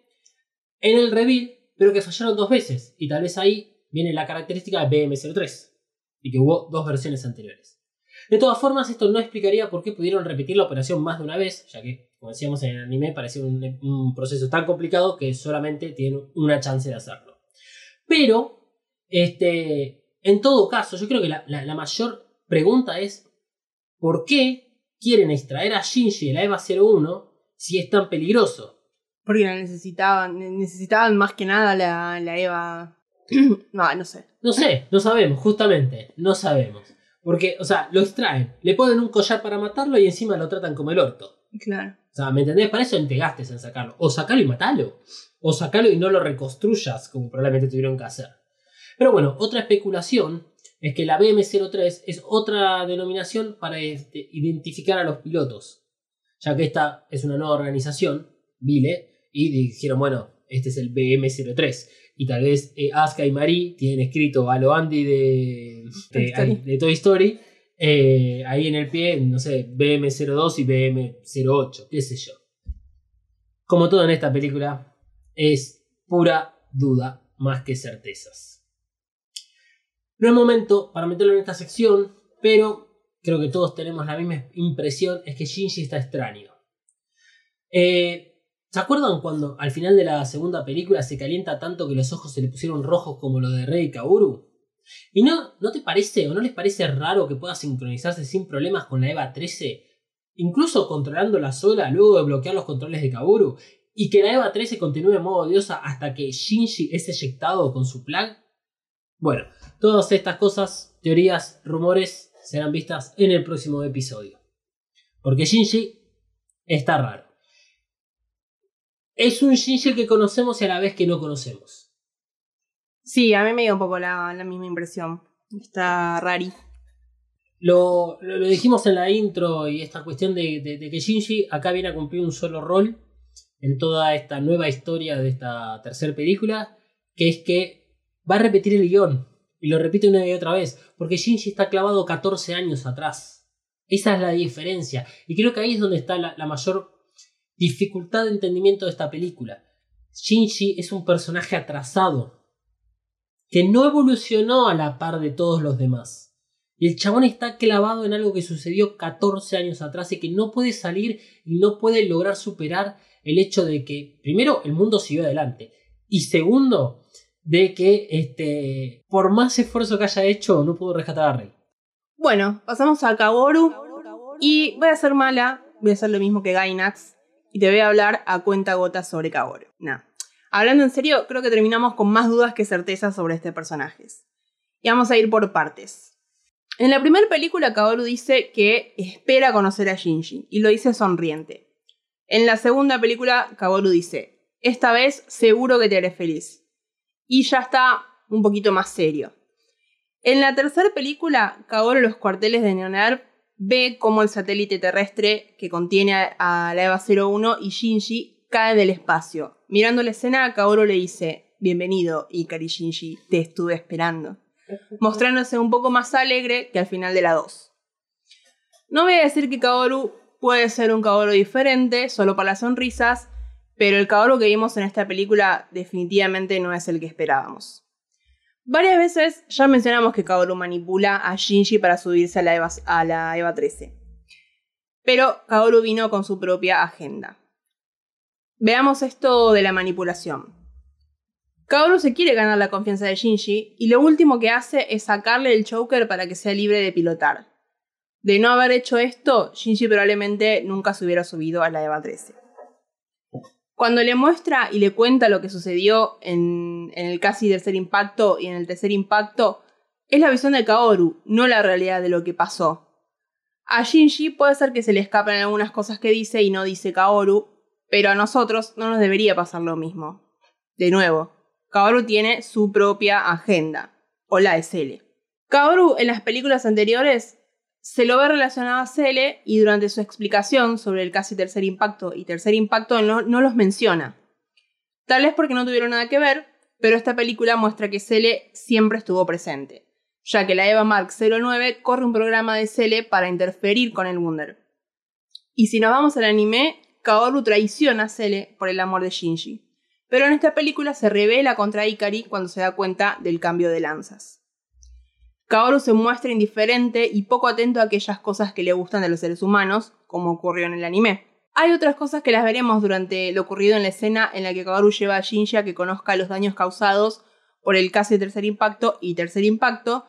en el reveal, pero que fallaron dos veces, y tal vez ahí viene la característica de BM03, y que hubo dos versiones anteriores. De todas formas, esto no explicaría por qué pudieron repetir la operación más de una vez, ya que, como decíamos en el anime, parecía un, proceso tan complicado que solamente tienen una chance de hacerlo. Pero, este, en todo caso, yo creo que la, mayor pregunta es, ¿por qué quieren extraer a Shinji de la EVA 01 si es tan peligroso? Porque necesitaban, más que nada la EVA... no, no sé. No sé, no sabemos, justamente, no sabemos. Porque, o sea, lo extraen, le ponen un collar para matarlo y encima lo tratan como el orto. Claro. O sea, ¿me entendés? Para eso entregaste en sacarlo. O sacalo y matalo. O sacalo y no lo reconstruyas, como probablemente tuvieron que hacer. Pero bueno, otra especulación es que la BM03 es otra denominación para este, identificar a los pilotos. Ya que esta es una nueva organización Vile y dijeron, bueno, este es el BM03. Y tal vez eh, Asuka y Marie tienen escrito a lo Andy de, Toy de, Story. de Toy Story. eh, ahí en el pie, no sé, BM02 y BM08, qué sé yo. Como todo en esta película, es pura duda más que certezas. No es momento para meterlo en esta sección, pero creo que todos tenemos la misma impresión, es que Shinji está extraño. Eh, ¿Se acuerdan cuando al final de la segunda película se calienta tanto que los ojos se le pusieron rojos como los de Rey Kaoru? ¿Y no, no te parece o no les parece raro que pueda sincronizarse sin problemas con la EVA 13? Incluso controlándola sola luego de bloquear los controles de Kaoru. Y que la EVA 13 continúe en modo diosa hasta que Shinji es eyectado con su plug. Bueno, todas estas cosas, teorías, rumores, serán vistas en el próximo episodio. Porque Shinji está raro. Es un Shinji que conocemos y a la vez que no conocemos. Sí, a mí me dio un poco la, la misma impresión. Está rari. Lo, lo- lo dijimos en la intro y esta cuestión de, de- de que Shinji acá viene a cumplir un solo rol en toda esta nueva historia de esta tercera película, que es que va a repetir el guion. Y lo repite una y otra vez, porque Shinji está clavado 14 años atrás. Esa es la diferencia. Y creo que ahí es donde está la, la mayor dificultad de entendimiento de esta película. Shinji es un personaje atrasado, que no evolucionó a la par de todos los demás. Y el chabón está clavado en algo que sucedió 14 años atrás y que no puede salir y no puede lograr superar el hecho de que, primero, el mundo siguió adelante. Y segundo, de que este, por más esfuerzo que haya hecho, no pudo rescatar a Rey. Bueno, pasamos a Kaworu. Y voy a ser mala, voy a hacer lo mismo que Gainax. Y te voy a hablar a cuenta gota sobre Kaworu. Nah. Hablando en serio, creo que terminamos con más dudas que certezas sobre este personaje. Y vamos a ir por partes. En la primera película, Kaworu dice que espera conocer a Shinji. Y lo dice sonriente. En la segunda película, Kaworu dice, esta vez seguro que te haré feliz. Y ya está un poquito más serio. En la tercera película, Kaoru los cuarteles de Neonar ve cómo el satélite terrestre que contiene a a la EVA 01 y Shinji cae del espacio. Mirando la escena, Kaoru le dice, bienvenido, Ikari Shinji, te estuve esperando. Mostrándose un poco más alegre que al final de la 2. No voy a decir que Kaoru puede ser un Kaoru diferente, solo para las sonrisas, pero el Kaoru que vimos en esta película definitivamente no es el que esperábamos. Varias veces ya mencionamos que Kaoru manipula a Shinji para subirse a la EVA, a la EVA 13. Pero Kaoru vino con su propia agenda. Veamos esto de la manipulación. Kaoru se quiere ganar la confianza de Shinji y lo último que hace es sacarle el choker para que sea libre de pilotar. De no haber hecho esto, Shinji probablemente nunca se hubiera subido a la EVA 13. Cuando le muestra y le cuenta lo que sucedió en, el casi tercer impacto y en el tercer impacto, es la visión de Kaoru, no la realidad de lo que pasó. A Shinji puede ser que se le escapen algunas cosas que dice y no dice Kaoru, pero a nosotros no nos debería pasar lo mismo. De nuevo, Kaoru tiene su propia agenda, o la Cele. Kaoru en las películas anteriores se lo ve relacionado a Cele y durante su explicación sobre el casi tercer impacto y tercer impacto no, los menciona. Tal vez porque no tuvieron nada que ver, pero esta película muestra que Cele siempre estuvo presente, ya que la EVA Mark 09 corre un programa de Cele para interferir con el Wunder. Y si nos vamos al anime, Kaoru traiciona a Cele por el amor de Shinji, pero en esta película se revela contra Ikari cuando se da cuenta del cambio de lanzas. Kaoru se muestra indiferente y poco atento a aquellas cosas que le gustan de los seres humanos, como ocurrió en el anime. Hay otras cosas que las veremos durante lo ocurrido en la escena en la que Kaoru lleva a Shinji a que conozca los daños causados por el casi tercer impacto y tercer impacto,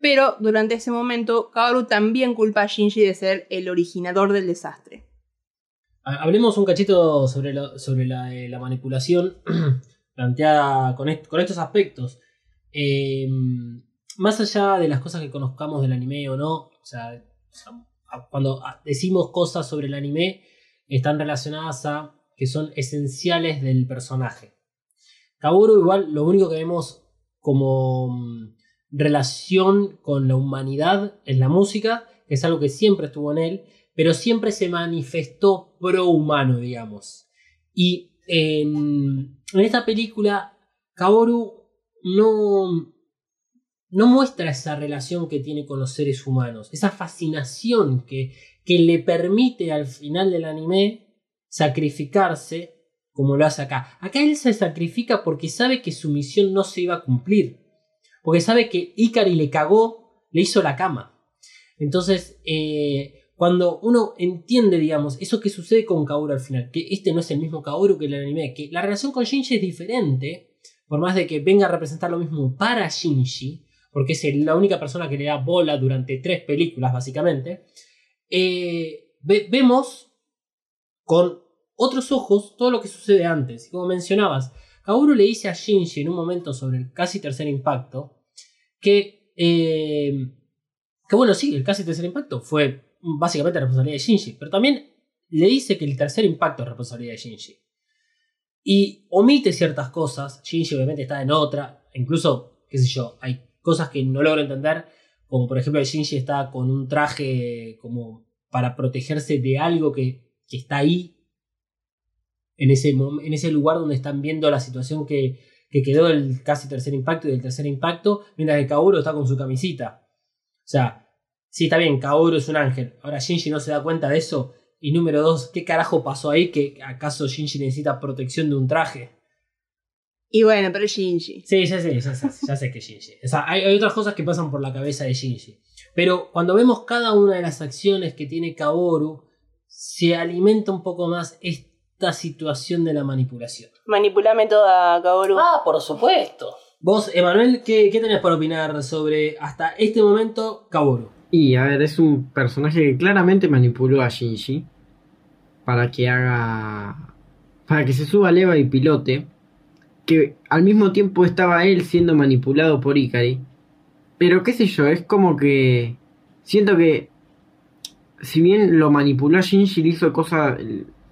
pero durante ese momento Kaoru también culpa a Shinji de ser el originador del desastre. Ha- Hablemos un cachito sobre, lo- sobre la, eh, la manipulación planteada con, con estos aspectos. Eh, más allá de las cosas que conozcamos del anime o no, cuando decimos cosas sobre el anime, están relacionadas a que son esenciales del personaje. Kaworu igual lo único que vemos como mm, relación con la humanidad es la música, que es algo que siempre estuvo en él, pero siempre se manifestó pro humano, digamos. Y en, en esta película, Kaoru no, no muestra esa relación que tiene con los seres humanos, esa fascinación que, que le permite al final del anime sacrificarse como lo hace acá. Acá él se sacrifica porque sabe que su misión no se iba a cumplir. Porque sabe que Ikari le cagó, le hizo la cama. Entonces, eh, cuando uno entiende, digamos, eso que sucede con Kaoru al final, que este no es el mismo Kaoru que el anime, que la relación con Shinji es diferente, por más de que venga a representar lo mismo para Shinji, porque es la única persona que le da bola durante tres películas, básicamente, eh, ve- vemos con otros ojos todo lo que sucede antes. Y como mencionabas, Kaoru le dice a Shinji en un momento sobre el casi tercer impacto que, eh, que bueno, sí, el casi tercer impacto fue básicamente responsabilidad de Shinji, pero también le dice que el tercer impacto es responsabilidad de Shinji. Y omite ciertas cosas, Shinji obviamente está en otra, incluso, qué sé yo, hay cosas que no logro entender, como por ejemplo Shinji está con un traje como para protegerse de algo que, que está ahí en ese, en ese lugar donde están viendo la situación que, que quedó del casi tercer impacto y del tercer impacto, mientras que Kaoru está con su camisita. O sea, sí, está bien, Kaoru es un ángel. Ahora Shinji no se da cuenta de eso. Y número dos, ¿qué carajo pasó ahí? ¿Que acaso Shinji necesita protección de un traje? Y bueno, pero es Shinji. Sí, ya sé, ya sé, ya sé que es Shinji. O sea, hay, hay otras cosas que pasan por la cabeza de Shinji. Pero cuando vemos cada una de las acciones que tiene Kaoru, se alimenta un poco más esta situación de la manipulación. Manipulame toda, Kaoru. Ah, por supuesto. Vos, Emanuel, ¿qué, ¿qué tenés para opinar sobre hasta este momento Kaoru? Y a ver, es un personaje que claramente manipuló a Shinji para que haga. para que se suba a Leva y pilote. Que al mismo tiempo estaba él siendo manipulado por Ikari. Pero qué sé yo, es como que. Siento que. Si bien lo manipuló a Shinji, le hizo cosas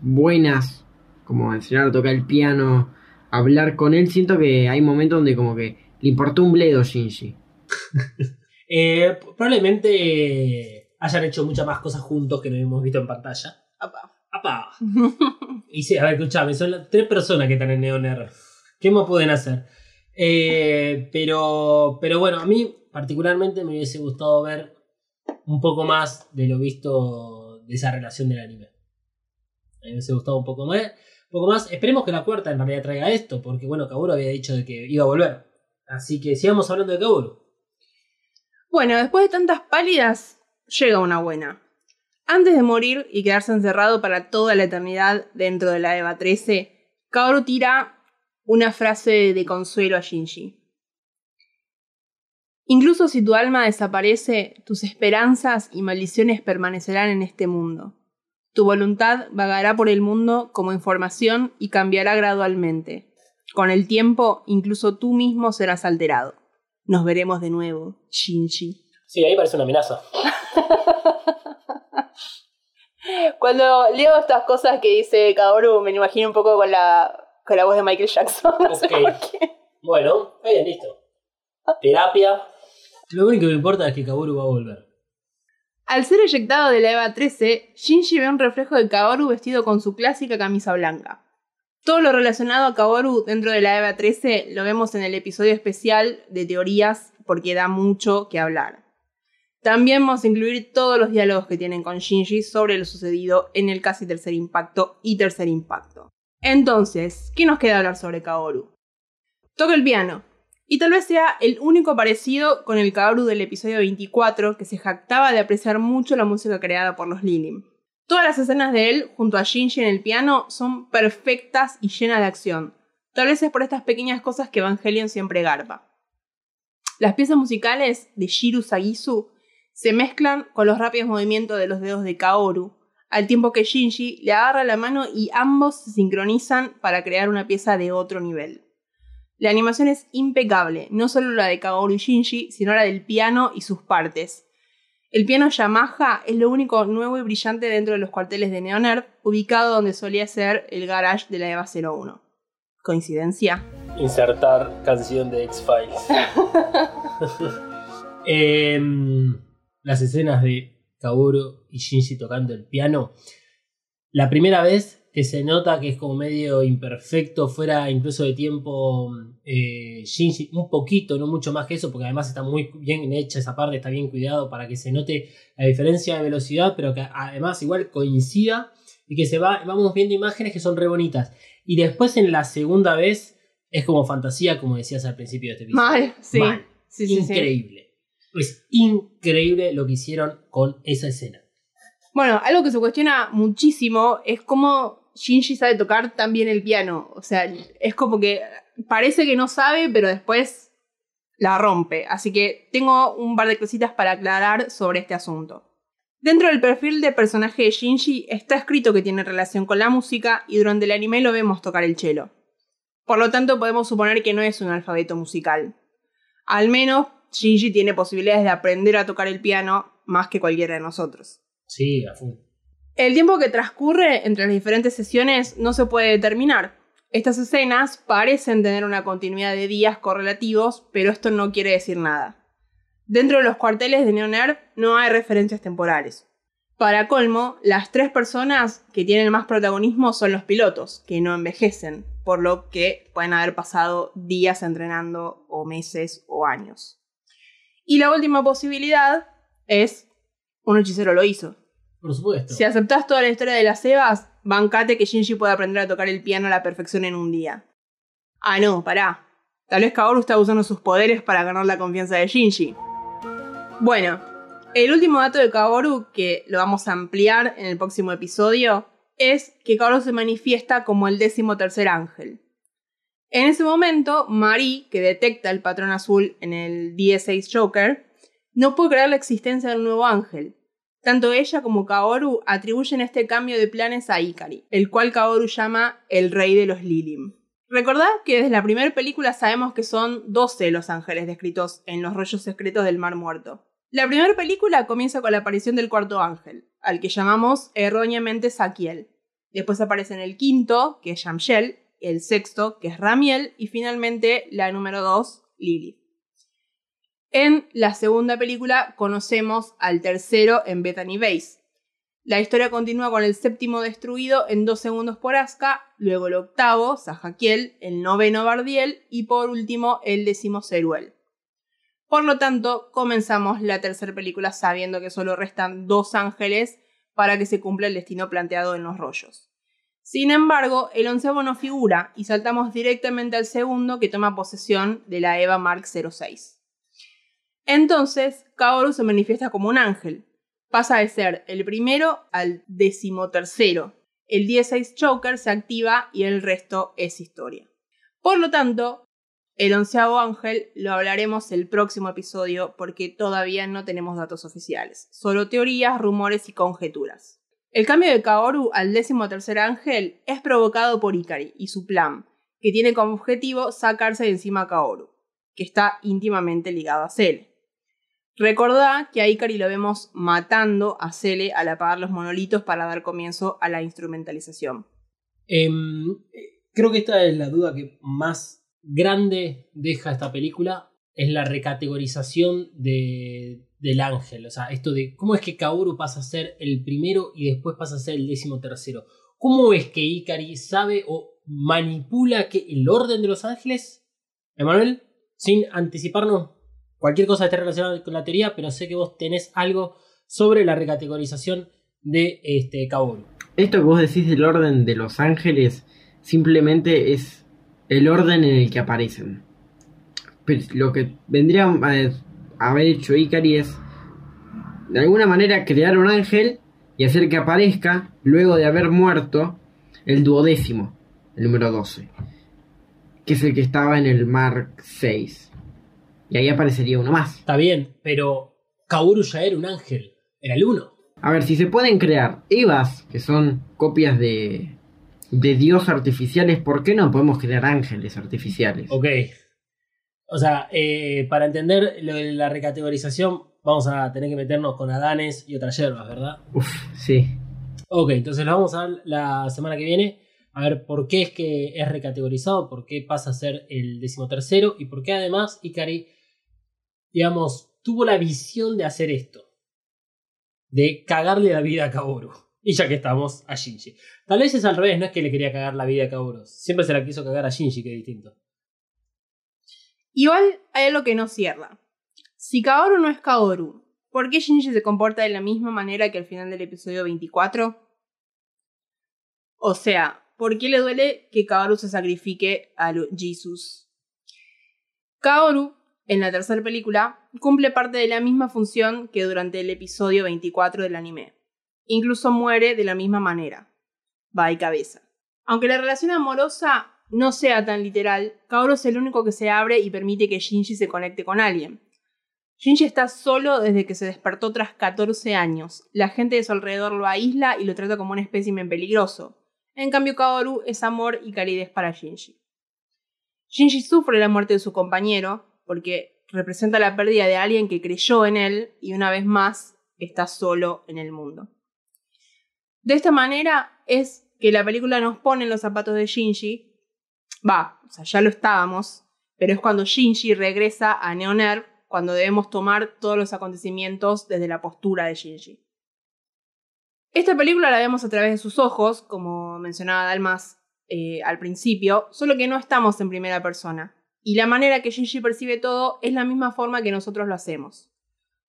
buenas, como enseñar a tocar el piano, hablar con él. Siento que hay momentos donde, como que le importó un bledo Shinji. Eh, probablemente hayan hecho muchas más cosas juntos que no hemos visto en pantalla. Apa. ¡Apa! Y sí, a ver, escuchame, son las tres personas que están en Neoner. ¿Qué más pueden hacer? Eh, pero, pero bueno, a mí particularmente me hubiese gustado ver un poco más de lo visto de esa relación del anime. Me hubiese gustado un poco más. Un poco más. Esperemos que la cuarta en realidad traiga esto, porque bueno, Kaoru había dicho de que iba a volver. Así que sigamos hablando de Kaoru. Bueno, después de tantas pálidas, llega una buena. Antes de morir y quedarse encerrado para toda la eternidad dentro de la EVA 13, Kaoru tira una frase de consuelo a Shinji. Incluso si tu alma desaparece, tus esperanzas y maldiciones permanecerán en este mundo. Tu voluntad vagará por el mundo como información y cambiará gradualmente. Con el tiempo, incluso tú mismo serás alterado. Nos veremos de nuevo, Shinji. Sí, ahí parece una amenaza. Cuando leo estas cosas que dice Kaoru, me lo imagino un poco con la, con la voz de Michael Jackson. No sé Ok. por qué. Bueno, está bien, listo. Terapia. Lo único que me importa es que Kaoru va a volver. Al ser eyectado de la EVA 13, Shinji ve un reflejo de Kaoru vestido con su clásica camisa blanca. Todo lo relacionado a Kaoru dentro de la EVA 13 lo vemos en el episodio especial de teorías porque da mucho que hablar. También vamos a incluir todos los diálogos que tienen con Shinji sobre lo sucedido en el casi tercer impacto y tercer impacto. Entonces, ¿qué nos queda hablar sobre Kaoru? Toca el piano, y tal vez sea el único parecido con el Kaoru del episodio 24 que se jactaba de apreciar mucho la música creada por los Lilim. Todas las escenas de él junto a Shinji en el piano son perfectas y llenas de acción. Tal vez es por estas pequeñas cosas que Evangelion siempre garpa. Las piezas musicales de Shiru Sagisu se mezclan con los rápidos movimientos de los dedos de Kaoru, al tiempo que Shinji le agarra la mano y ambos se sincronizan para crear una pieza de otro nivel. La animación es impecable, no solo la de Kaoru y Shinji, sino la del piano y sus partes. El piano Yamaha es lo único nuevo y brillante dentro de los cuarteles de Neonerd, ubicado donde solía ser el garage de la EVA 01. ¿Coincidencia? Insertar canción de X-Files. Em, las escenas de Kaoru y Shinji tocando el piano. La primera vez que se nota que es como medio imperfecto, fuera incluso de tiempo eh, Shinji, un poquito, no mucho más que eso, porque además está muy bien hecha esa parte, está bien cuidado para que se note la diferencia de velocidad, pero que además igual coincida y que se va, vamos viendo imágenes que son re bonitas. Y después en la segunda vez es como fantasía, como decías al principio de este video. Mal, sí. Mal. Sí, sí, sí. increíble. Es increíble lo que hicieron con esa escena. Bueno, algo que se cuestiona muchísimo es cómo Shinji sabe tocar tan bien el piano. O sea, es como que parece que no sabe, pero después la rompe. Así que tengo un par de cositas para aclarar sobre este asunto. Dentro del perfil de personaje de Shinji está escrito que tiene relación con la música y durante el anime lo vemos tocar el cello. Por lo tanto, podemos suponer que no es un alfabeto musical. Al menos Shinji tiene posibilidades de aprender a tocar el piano más que cualquiera de nosotros. Sí, a. El tiempo que transcurre entre las diferentes sesiones no se puede determinar. Estas escenas parecen tener una continuidad de días correlativos, pero esto no quiere decir nada. Dentro de los cuarteles de Neoner no hay referencias temporales. Para colmo, las tres personas que tienen más protagonismo son los pilotos, que no envejecen, por lo que pueden haber pasado días entrenando o meses o años. Y la última posibilidad es un hechicero lo hizo. Por supuesto. Si aceptás toda la historia de las Evas, bancate que Shinji puede aprender a tocar el piano a la perfección en un día. Ah, no, pará. Tal vez Kaoru está usando sus poderes para ganar la confianza de Shinji. Bueno, el último dato de Kaoru, que lo vamos a ampliar en el próximo episodio, es que Kaoru se manifiesta como el décimo tercer ángel. En ese momento, Marie, que detecta el patrón azul en el 16 Joker, no puede creer la existencia del nuevo ángel. Tanto ella como Kaoru atribuyen este cambio de planes a Ikari, el cual Kaoru llama el rey de los Lilim. Recordad que desde la primera película sabemos que son 12 los ángeles descritos en los rollos secretos del Mar Muerto. La primera película comienza con la aparición del cuarto ángel, al que llamamos erróneamente Saquiel. Después aparecen el quinto, que es Yamshel, el sexto, que es Ramiel, y finalmente la número 2, Lilith. En la segunda película conocemos al tercero en Bethany Base. La historia continúa con el séptimo destruido en dos segundos por Asuka, luego el octavo, Sajakiel, el noveno Bardiel y por último el décimo Ceruel. Por lo tanto, comenzamos la tercera película sabiendo que solo restan dos ángeles para que se cumpla el destino planteado en los rollos. Sin embargo, el onceavo no figura y saltamos directamente al segundo que toma posesión de la EVA Mark 06. Entonces, Kaoru se manifiesta como un ángel. Pasa de ser el primero al decimotercero. El 16 Joker se activa y el resto es historia. Por lo tanto, el onceavo ángel lo hablaremos el próximo episodio porque todavía no tenemos datos oficiales, solo teorías, rumores y conjeturas. El cambio de Kaoru al décimo tercer ángel es provocado por Ikari y su plan, que tiene como objetivo sacarse de encima a Kaoru, que está íntimamente ligado a Cele. Recordá que a Ikari lo vemos matando a Cele al apagar los monolitos para dar comienzo a la instrumentalización. Em, creo que esta es la duda que más grande deja esta película es la recategorización de, del ángel. O sea, esto de cómo es que Kaoru pasa a ser el primero y después pasa a ser el décimo tercero. ¿Cómo es que Ikari sabe o manipula que el orden de los ángeles? Emanuel, sin anticiparnos cualquier cosa esté relacionada con la teoría, pero sé que vos tenés algo sobre la recategorización de este Kaoru. Esto que vos decís del orden de los ángeles simplemente es el orden en el que aparecen. Pero lo que vendría a haber hecho Ikari es de alguna manera crear un ángel y hacer que aparezca luego de haber muerto el duodécimo, el número 12, que es el que estaba en el Mark 6. Y ahí aparecería uno más. Está bien, pero Kaoru ya era un ángel, era el uno. A ver, si se pueden crear Evas, que son copias de, de Dios artificiales, ¿por qué no podemos crear ángeles artificiales? Ok. O sea, eh, para entender lo de la recategorización, vamos a tener que meternos con Adanes y otras hierbas, ¿verdad? Uf, sí. Ok, entonces lo vamos a ver la semana que viene. A ver por qué es que es recategorizado, por qué pasa a ser el decimotercero y por qué además Ikari, digamos, tuvo la visión de hacer esto. De cagarle la vida a Kaoru. Y ya que estamos, a Shinji. Tal vez es al revés, no es que le quería cagar la vida a Kaoru. Siempre se la quiso cagar a Shinji, que es distinto. Igual hay algo que no cierra. Si Kaoru no es Kaoru, ¿por qué Shinji se comporta de la misma manera que al final del episodio 24? O sea, ¿por qué le duele que Kaoru se sacrifique a Jesus? Kaoru, en la tercera película, cumple parte de la misma función que durante el episodio 24 del anime. Incluso muere de la misma manera. Va y cabeza. Aunque la relación amorosa no sea tan literal, Kaoru es el único que se abre y permite que Shinji se conecte con alguien. Shinji está solo desde que se despertó tras 14 años. La gente de su alrededor lo aísla y lo trata como un espécimen peligroso. En cambio, Kaoru es amor y calidez para Shinji. Shinji sufre la muerte de su compañero porque representa la pérdida de alguien que creyó en él y una vez más está solo en el mundo. De esta manera es que la película nos pone en los zapatos de Shinji. Va, o sea, ya lo estábamos, pero es cuando Shinji regresa a Neoner cuando debemos tomar todos los acontecimientos desde la postura de Shinji. Esta película la vemos a través de sus ojos, como mencionaba Dalmas eh, al principio, solo que no estamos en primera persona. Y la manera que Shinji percibe todo es la misma forma que nosotros lo hacemos.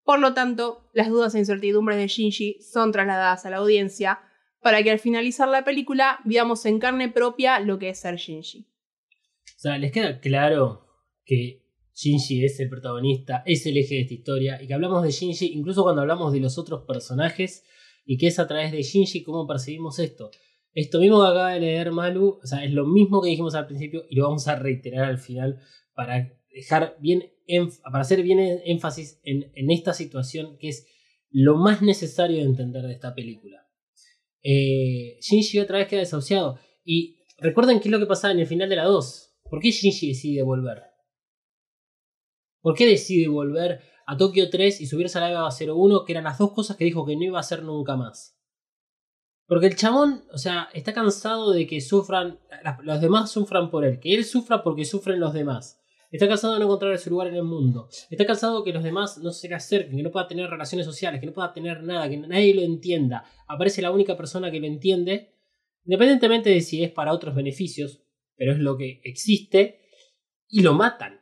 Por lo tanto, las dudas e incertidumbres de Shinji son trasladadas a la audiencia para que al finalizar la película veamos en carne propia lo que es ser Shinji. O sea, les queda claro que Shinji es el protagonista, es el eje de esta historia, y que hablamos de Shinji incluso cuando hablamos de los otros personajes, y que es a través de Shinji cómo percibimos esto. Esto mismo que acaba de leer Malu, o sea, es lo mismo que dijimos al principio y lo vamos a reiterar al final para dejar bien, para hacer bien énfasis en, en esta situación que es lo más necesario de entender de esta película. Eh, Shinji otra vez queda desahuciado. Y recuerden qué es lo que pasaba en el final de la 2. ¿Por qué Shinji decide volver? ¿Por qué decide volver a Tokio 3 y subirse a la EVA 01, que eran las dos cosas que dijo que no iba a hacer nunca más? Porque el chabón, o sea, está cansado de que sufran, los demás sufran por él, que él sufra porque sufren los demás. Está cansado de no encontrar su lugar en el mundo. Está cansado que los demás no se le acerquen, que no pueda tener relaciones sociales, que no pueda tener nada, que nadie lo entienda. Aparece la única persona que lo entiende, independientemente de si es para otros beneficios, pero es lo que existe, y lo matan.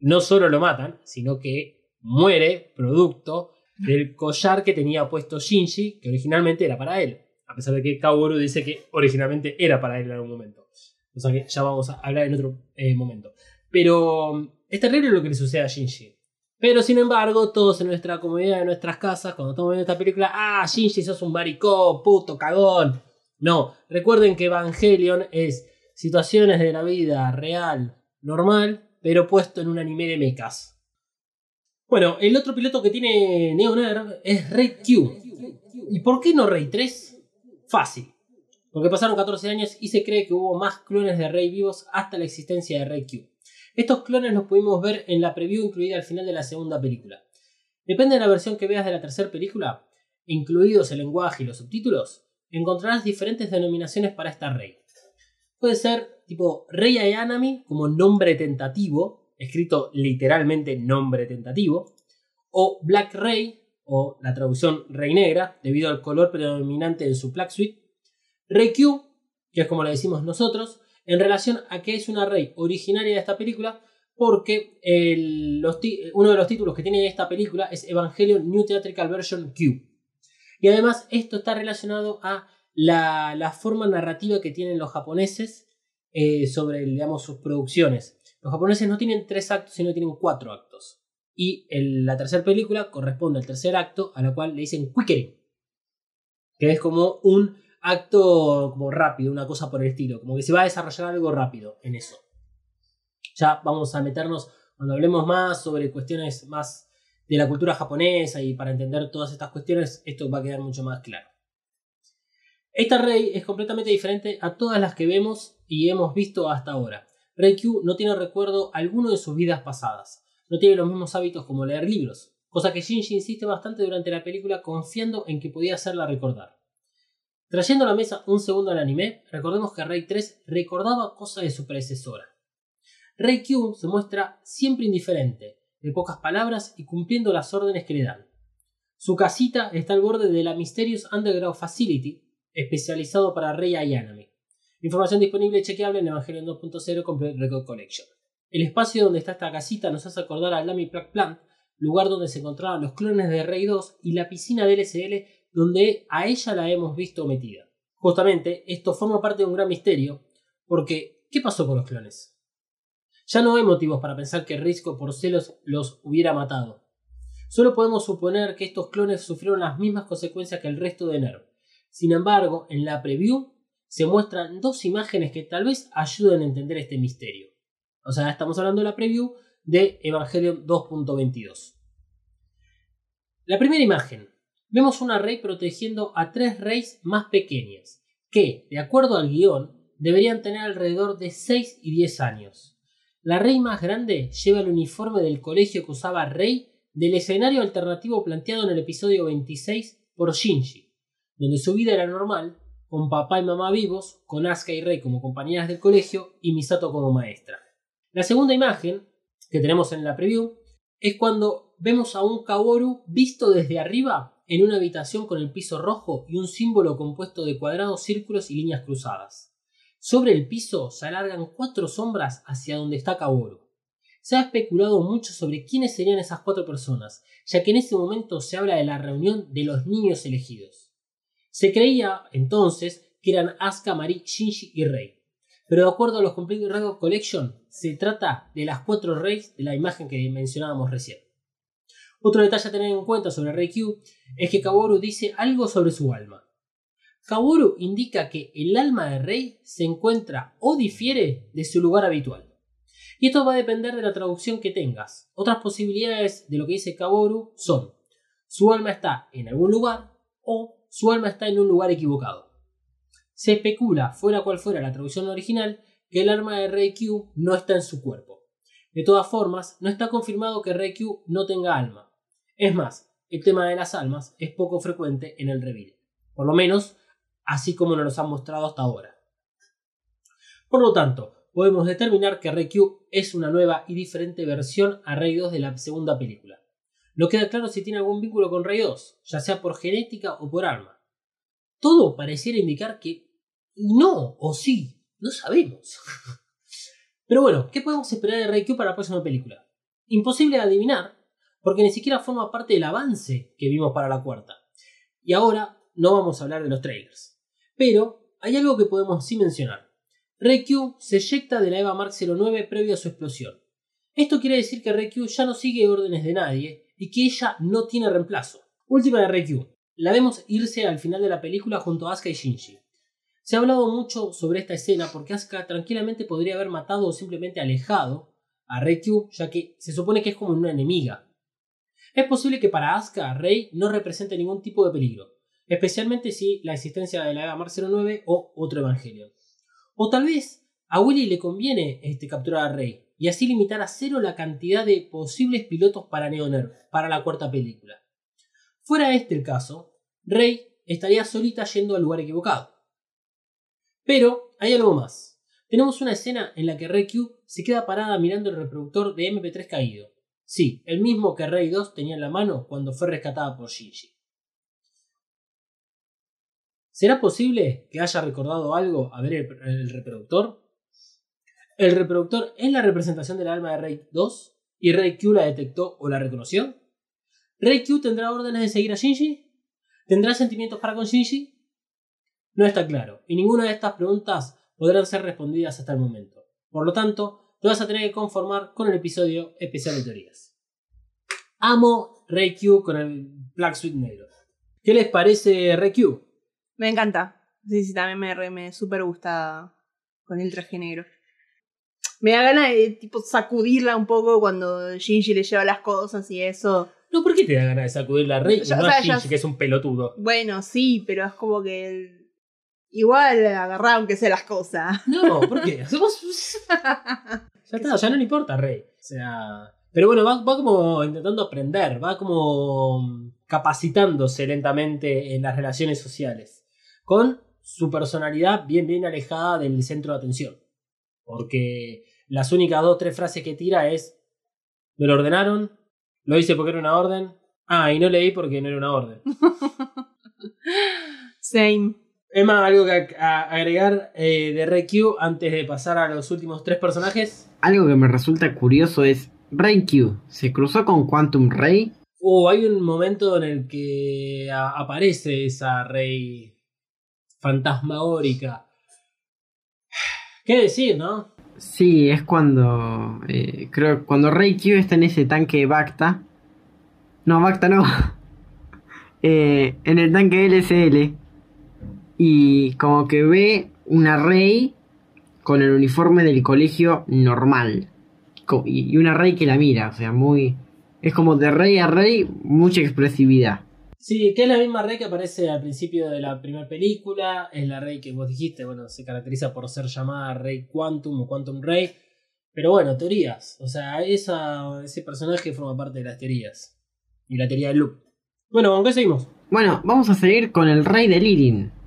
No solo lo matan, sino que muere producto del collar que tenía puesto Shinji, que originalmente era para él. A pesar de que Kaworu dice que originalmente era para él en algún momento. O sea que ya vamos a hablar en otro eh, momento. Pero mm, es terrible lo que le sucede a Shinji. Pero sin embargo, todos en nuestra comodidad de nuestras casas, cuando estamos viendo esta película, ah, Shinji, sos un maricón, puto, cagón. No, recuerden que Evangelion es situaciones de la vida real, normal, pero puesto en un anime de mechas. Bueno, el otro piloto que tiene Neonerv es Rey Q. ¿Y por qué no Rey 3? Fácil. Porque pasaron 14 años y se cree que hubo más clones de Rey vivos hasta la existencia de Rey Q. Estos clones los pudimos ver en la preview incluida al final de la segunda película. Depende de la versión que veas de la tercera película, incluidos el lenguaje y los subtítulos, encontrarás diferentes denominaciones para esta Rey. Puede ser tipo Rey Ayanami como nombre tentativo, escrito literalmente nombre tentativo, o Black Rey, o la traducción Rey Negra, debido al color predominante en su Black Suite, Rey Q, que es como le decimos nosotros, en relación a que es una Rey originaria de esta película, porque el- uno de los títulos que tiene esta película es Evangelion New Theatrical Version Q. Y además esto está relacionado a la, la forma narrativa que tienen los japoneses eh, sobre digamos, sus producciones. Los japoneses no tienen tres actos, sino tienen cuatro actos. Y la tercera película corresponde al tercer acto, a la cual le dicen Quickering. Que es como un acto como rápido, una cosa por el estilo. Como que se va a desarrollar algo rápido en eso. Ya vamos a meternos cuando hablemos más sobre cuestiones más de la cultura japonesa y para entender todas estas cuestiones, esto va a quedar mucho más claro. Esta Rey es completamente diferente a todas las que vemos y hemos visto hasta ahora. Rey Q no tiene recuerdo alguno de sus vidas pasadas. No tiene los mismos hábitos como leer libros, cosa que Shinji insiste bastante durante la película confiando en que podía hacerla recordar. Trayendo a la mesa un segundo al anime, recordemos que Rey 3 recordaba cosas de su predecesora. Rey Q se muestra siempre indiferente, de pocas palabras y cumpliendo las órdenes que le dan. Su casita está al borde de la Mysterious Underground Facility, especializado para Rey Ayanami. Información disponible y chequeable en Evangelion 2.0 Complete Record Collection. El espacio donde está esta casita nos hace acordar al Lamy Plague Plant, lugar donde se encontraban los clones de Rey 2 y la piscina del SL donde a ella la hemos visto metida. Justamente, esto forma parte de un gran misterio, porque ¿qué pasó con los clones? Ya no hay motivos para pensar que Risco por celos los hubiera matado. Solo podemos suponer que estos clones sufrieron las mismas consecuencias que el resto de NERV. Sin embargo, en la preview se muestran dos imágenes que tal vez ayuden a entender este misterio. O sea, estamos hablando de la preview de Evangelion 2.22. La primera imagen. Vemos una rey protegiendo a tres reyes más pequeñas, que, de acuerdo al guion, deberían tener alrededor de 6 y 10 años. La rey más grande lleva el uniforme del colegio que usaba Rey del escenario alternativo planteado en el episodio 26 por Shinji, donde su vida era normal, con papá y mamá vivos, con Asuka y Rey como compañeras del colegio y Misato como maestra. La segunda imagen que tenemos en la preview es cuando vemos a un Kaworu visto desde arriba en una habitación con el piso rojo y un símbolo compuesto de cuadrados, círculos y líneas cruzadas. Sobre el piso se alargan cuatro sombras hacia donde está Kaworu. Se ha especulado mucho sobre quiénes serían esas cuatro personas, ya que en ese momento se habla de la reunión de los niños elegidos. Se creía entonces que eran Asuka, Mari, Shinji y Rei. Pero de acuerdo a los Complete Record Collection, se trata de las cuatro Reis de la imagen que mencionábamos recién. Otro detalle a tener en cuenta sobre Rei Q es que Kaworu dice algo sobre su alma. Kaworu indica que el alma de Rei se encuentra o difiere de su lugar habitual. Y esto va a depender de la traducción que tengas. Otras posibilidades de lo que dice Kaworu son su alma está en algún lugar o su alma está en un lugar equivocado. Se especula, fuera cual fuera la traducción original, que el alma de Rei Q no está en su cuerpo. De todas formas, no está confirmado que Rei Q no tenga alma. Es más, el tema de las almas es poco frecuente en el reveal. Por lo menos, así como nos los han mostrado hasta ahora. Por lo tanto, podemos determinar que Rei Q es una nueva y diferente versión a Rey 2 de la segunda película. No queda claro si tiene algún vínculo con Rey 2, ya sea por genética o por alma. Todo pareciera indicar que no, o sí, no sabemos. Pero bueno, ¿qué podemos esperar de Reikyu para la próxima película? Imposible de adivinar, porque ni siquiera forma parte del avance que vimos para la cuarta. Y ahora no vamos a hablar de los trailers. Pero hay algo que podemos sí mencionar. Reikyu se eyecta de la EVA Mark 09 previo a su explosión. Esto quiere decir que Reikyu ya no sigue órdenes de nadie y que ella no tiene reemplazo. Última de Reikyu. La vemos irse al final de la película junto a Asuka y Shinji. Se ha hablado mucho sobre esta escena porque Asuka tranquilamente podría haber matado o simplemente alejado a Rei Q, ya que se supone que es como una enemiga. Es posible que para Asuka Rey no represente ningún tipo de peligro, especialmente si la existencia de la Eva Mar 09 o otro evangelio. O tal vez a Willy le conviene este, capturar a Rey y así limitar a cero la cantidad de posibles pilotos para Neoner para la cuarta película. Fuera este el caso, Rey estaría solita yendo al lugar equivocado. Pero hay algo más. Tenemos una escena en la que Q se queda parada mirando el reproductor de MP3 caído. Sí, el mismo que Rey 2 tenía en la mano cuando fue rescatada por Shinji. ¿Será posible que haya recordado algo a ver el, reproductor? ¿El reproductor es la representación del alma de Rey 2 y Rey Q la detectó o la reconoció? ¿Rey Q tendrá órdenes de seguir a Shinji? ¿Tendrá sentimientos para con Shinji? No está claro, y ninguna de estas preguntas podrán ser respondidas hasta el momento. Por lo tanto, te vas a tener que conformar con el episodio especial de teorías. Amo Q con el Black Suite negro. ¿Qué les parece Q? Me encanta. Sí, sí, también me, me super gusta con el traje negro. Me da ganas de tipo sacudirla un poco cuando Shinji le lleva las cosas y eso. No, ¿por qué te da ganas de sacudirla a Rey? no a Shinji, que es un pelotudo. Bueno, sí, pero es como que Igual agarrar aunque sea las cosas. No, ¿por qué? ya está, ya no le importa, Rey. O sea. Pero bueno, va, como intentando aprender, va como capacitándose lentamente en las relaciones sociales. Con su personalidad bien, bien alejada del centro de atención. Porque las únicas dos, tres frases que tira es: Me lo ordenaron, lo hice porque era una orden, Ah, y no leí porque no era una orden. Same. Emma, ¿algo que a- agregar eh, de RQ antes de pasar a los últimos tres personajes? Algo que me resulta curioso es, Q, ¿se cruzó con Quantum Ray? Oh, hay un momento en el que aparece esa rey fantasmagórica. ¿Qué decir, no? Sí, es cuando. eh, creo cuando Q está en ese tanque de Bacta. No, Bacta no. Eh, en el tanque LSL. Y como que ve una Rey con el uniforme del colegio normal. Y una Rey que la mira, o sea, muy. Es como de Rey a Rey, mucha expresividad. Sí, que es la misma rey que aparece al principio de la primera película. Es la rey que vos dijiste, bueno, se caracteriza por ser llamada Rey Quantum o Quantum Rey. Pero bueno, teorías. O sea, esa, ese personaje forma parte de las teorías. Y la teoría del loop. Bueno, ¿con qué seguimos? Bueno, vamos a seguir con el Rey de Lirin.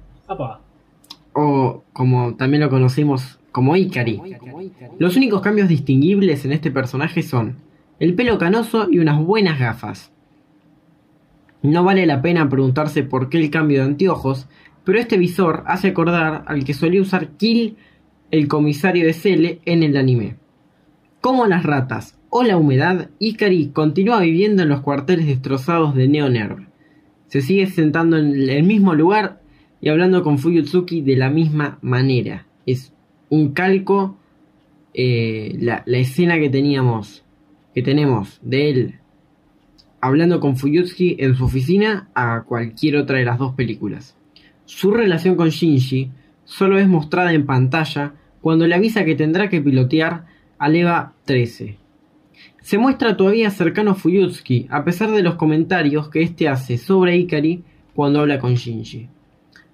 O como también lo conocimos como Ikari. Los únicos cambios distinguibles en este personaje son el pelo canoso y unas buenas gafas. No vale la pena preguntarse por qué el cambio de anteojos, pero este visor hace acordar al que solía usar Kill, el comisario de Cele, en el anime. Como las ratas o la humedad, Ikari continúa viviendo en los cuarteles destrozados de Neonerv. Se sigue sentando en el mismo lugar y hablando con Fuyutsuki de la misma manera. Es un calco eh, la, escena que teníamos, que tenemos de él hablando con Fuyutsuki en su oficina a cualquier otra de las dos películas. Su relación con Shinji solo es mostrada en pantalla cuando le avisa que tendrá que pilotear al EVA 13. Se muestra todavía cercano a Fuyutsuki a pesar de los comentarios que este hace sobre Ikari cuando habla con Shinji.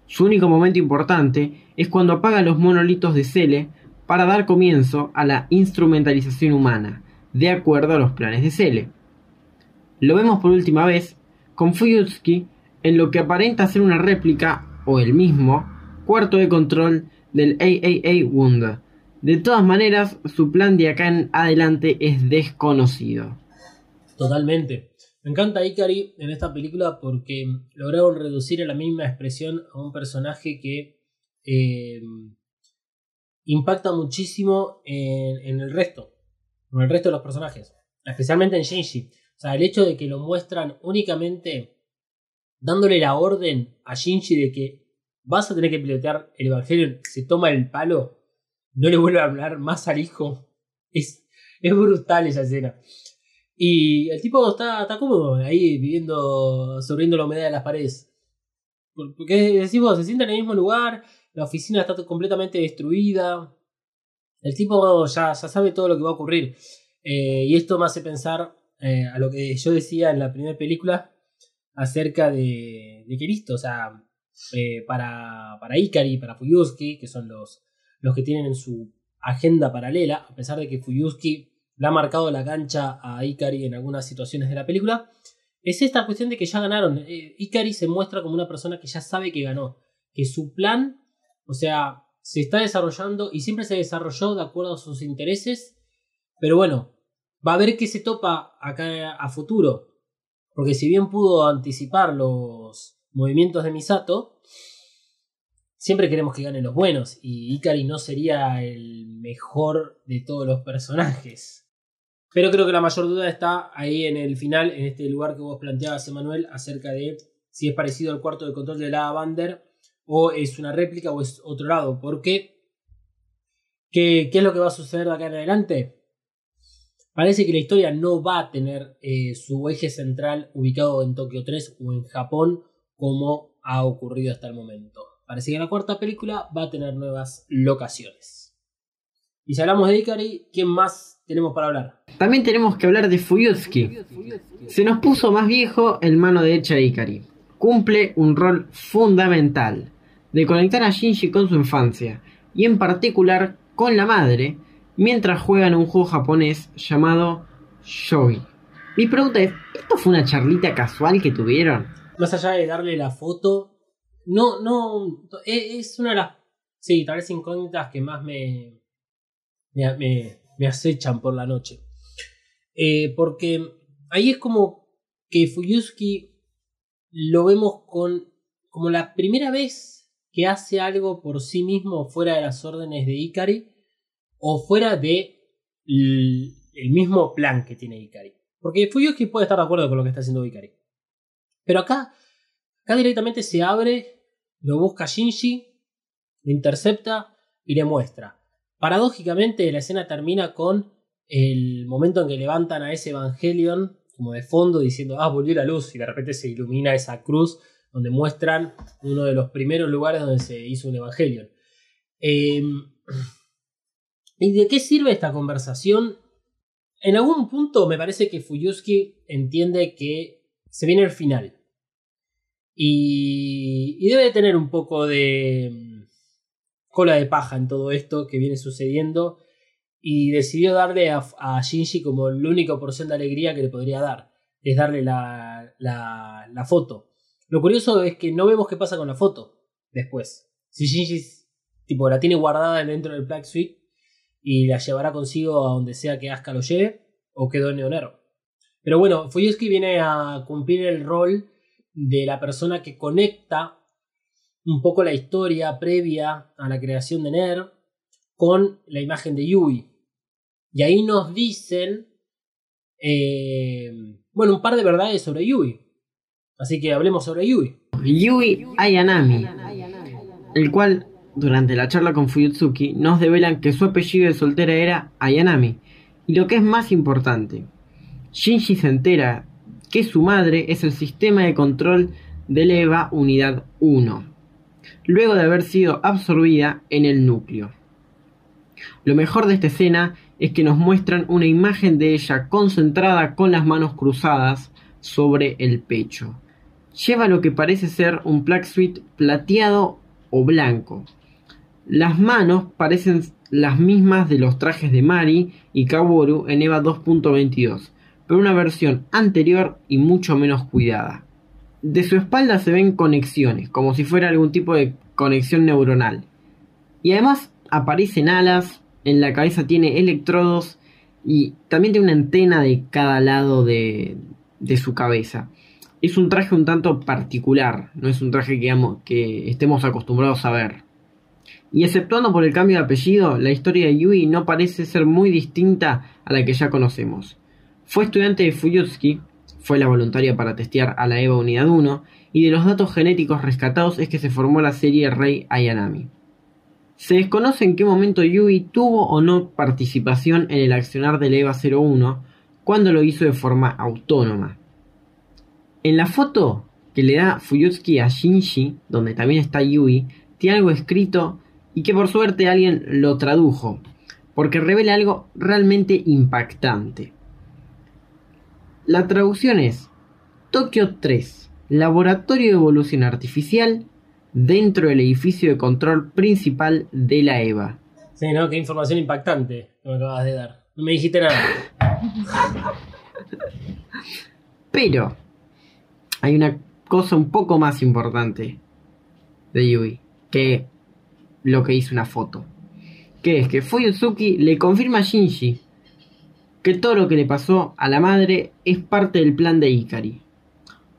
Su único momento importante es cuando apaga los monolitos de Cele para dar comienzo a la instrumentalización humana, de acuerdo a los planes de Cele. Lo vemos por última vez con Fuyutsuki en lo que aparenta ser una réplica, o el mismo, cuarto de control del AAA Wunda. De todas maneras, su plan de acá en adelante es desconocido. Totalmente. Me encanta Ikari en esta película porque lograron reducir a la misma expresión a un personaje que eh, impacta muchísimo en, el resto, en el resto de los personajes, especialmente en Shinji. O sea, el hecho de que lo muestran únicamente dándole la orden a Shinji de que vas a tener que pilotear el Evangelion, se toma el palo, no le vuelve a hablar más al hijo. Es, es brutal esa escena. Y el tipo está, está cómodo ahí viviendo, sobreviviendo la humedad de las paredes. Porque decimos, se sienta en el mismo lugar, la oficina está completamente destruida. El tipo ya, ya sabe todo lo que va a ocurrir. Eh, y esto me hace pensar eh, a lo que yo decía en la primera película acerca de, de que listo, o sea, eh, para, para Ikari, para Fuyuski, que son los, los que tienen en su agenda paralela, a pesar de que Fuyuski le ha marcado la cancha a Ikari en algunas situaciones de la película, es esta cuestión de que ya ganaron. Eh, Ikari se muestra como una persona que ya sabe que ganó, que su plan, o sea, se está desarrollando y siempre se desarrolló de acuerdo a sus intereses, pero bueno, va a ver qué se topa acá a futuro, porque si bien pudo anticipar los movimientos de Misato, siempre queremos que ganen los buenos y Ikari no sería el mejor de todos los personajes. Pero creo que la mayor duda está ahí en el final, en este lugar que vos planteabas, Emanuel, acerca de si es parecido al cuarto de control de la Bander o es una réplica o es otro lado. Porque, ¿qué, qué es lo que va a suceder de acá en adelante? Parece que la historia no va a tener eh, su eje central ubicado en Tokio 3 o en Japón como ha ocurrido hasta el momento. Parece que la cuarta película va a tener nuevas locaciones. Y si hablamos de Ikari, ¿quién más tenemos para hablar? También tenemos que hablar de Fuyutsuki. Se nos puso más viejo el mano derecha de Ikari. Cumple un rol fundamental de conectar a Shinji con su infancia y en particular con la madre mientras juegan un juego japonés llamado Shogi. Mi pregunta es, ¿esto fue una charlita casual que tuvieron? Más allá de darle la foto, no, no, es una de las, sí, tal vez incógnitas que más me, me, me- me acechan por la noche. Eh, porque ahí es como que Fuyusuki lo vemos con como la primera vez que hace algo por sí mismo fuera de las órdenes de Ikari o fuera de el mismo plan que tiene Ikari. Porque Fuyusuki puede estar de acuerdo con lo que está haciendo Ikari. Pero acá, acá directamente se abre, lo busca Shinji, lo intercepta y le muestra. Paradójicamente la escena termina con el momento en que levantan a ese Evangelion como de fondo diciendo, ah, volvió la luz y de repente se ilumina esa cruz donde muestran uno de los primeros lugares donde se hizo un Evangelion. Eh, ¿Y de qué sirve esta conversación? En algún punto me parece que Fuyusuki entiende que se viene el final. Y, y debe de tener un poco de cola de paja en todo esto que viene sucediendo. Y decidió darle a, a Shinji como la única porción de alegría que le podría dar. Es darle la, la, foto. Lo curioso es que no vemos qué pasa con la foto después. Si Shinji tipo, la tiene guardada dentro del Black Suite y la llevará consigo a donde sea que Asuka lo lleve o quedó en Neonero. Pero bueno, Fuyusuki viene a cumplir el rol de la persona que conecta un poco la historia previa a la creación de Ner con la imagen de Yui. Y ahí nos dicen, eh, bueno, un par de verdades sobre Yui. Así que hablemos sobre Yui. Yui Ayanami, el cual durante la charla con Fuyutsuki nos develan que su apellido de soltera era Ayanami. Y lo que es más importante, Shinji se entera que su madre es el sistema de control del EVA Unidad 1, luego de haber sido absorbida en el núcleo. Lo mejor de esta escena es que nos muestran una imagen de ella concentrada con las manos cruzadas sobre el pecho. Lleva lo que parece ser un suite plateado o blanco. Las manos parecen las mismas de los trajes de Mari y Kaworu en EVA 2.22, pero una versión anterior y mucho menos cuidada. De su espalda se ven conexiones, como si fuera algún tipo de conexión neuronal. Y además aparecen alas, en la cabeza tiene electrodos y también tiene una antena de cada lado de, su cabeza. Es un traje un tanto particular, no es un traje que, que estemos acostumbrados a ver. Y exceptuando por el cambio de apellido, la historia de Yui no parece ser muy distinta a la que ya conocemos. Fue estudiante de Fuyutsuki, fue la voluntaria para testear a la EVA Unidad 1, y de los datos genéticos rescatados es que se formó la serie Rei Ayanami. Se desconoce en qué momento Yui tuvo o no participación en el accionar del EVA 01 cuando lo hizo de forma autónoma. En la foto que le da Fuyutsuki a Shinji, donde también está Yui, tiene algo escrito y que por suerte alguien lo tradujo, porque revela algo realmente impactante. La traducción es Tokio 3, Laboratorio de Evolución Artificial dentro del edificio de control principal de la EVA. Sí, ¿no? Qué información impactante que me acabas de dar. No me dijiste nada. Pero hay una cosa un poco más importante de Yui que lo que hizo una foto. Que es que Fuyutsuki le confirma a Shinji que todo lo que le pasó a la madre es parte del plan de Ikari.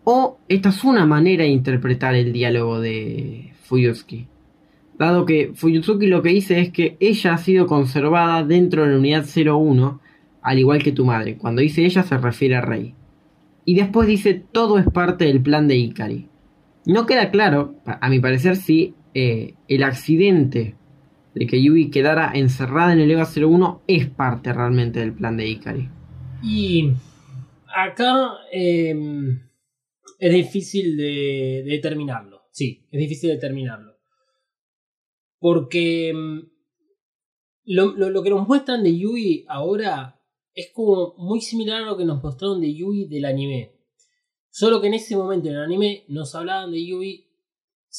O esta es una manera de interpretar el diálogo de Fuyutsuki. Dado que Fuyutsuki lo que dice es que ella ha sido conservada dentro de la unidad 01, al igual que tu madre. Cuando dice ella se refiere a Rey. Y después dice todo es parte del plan de Ikari. No queda claro, a mi parecer, si eh, el accidente de que Yui quedara encerrada en el EVA 01 es parte realmente del plan de Ikari. Y acá eh, es difícil de, de determinarlo. Sí, es difícil de determinarlo. Porque lo, lo, lo que nos muestran de Yui ahora es como muy similar a lo que nos mostraron de Yui del anime. Solo que en ese momento en el anime nos hablaban de Yui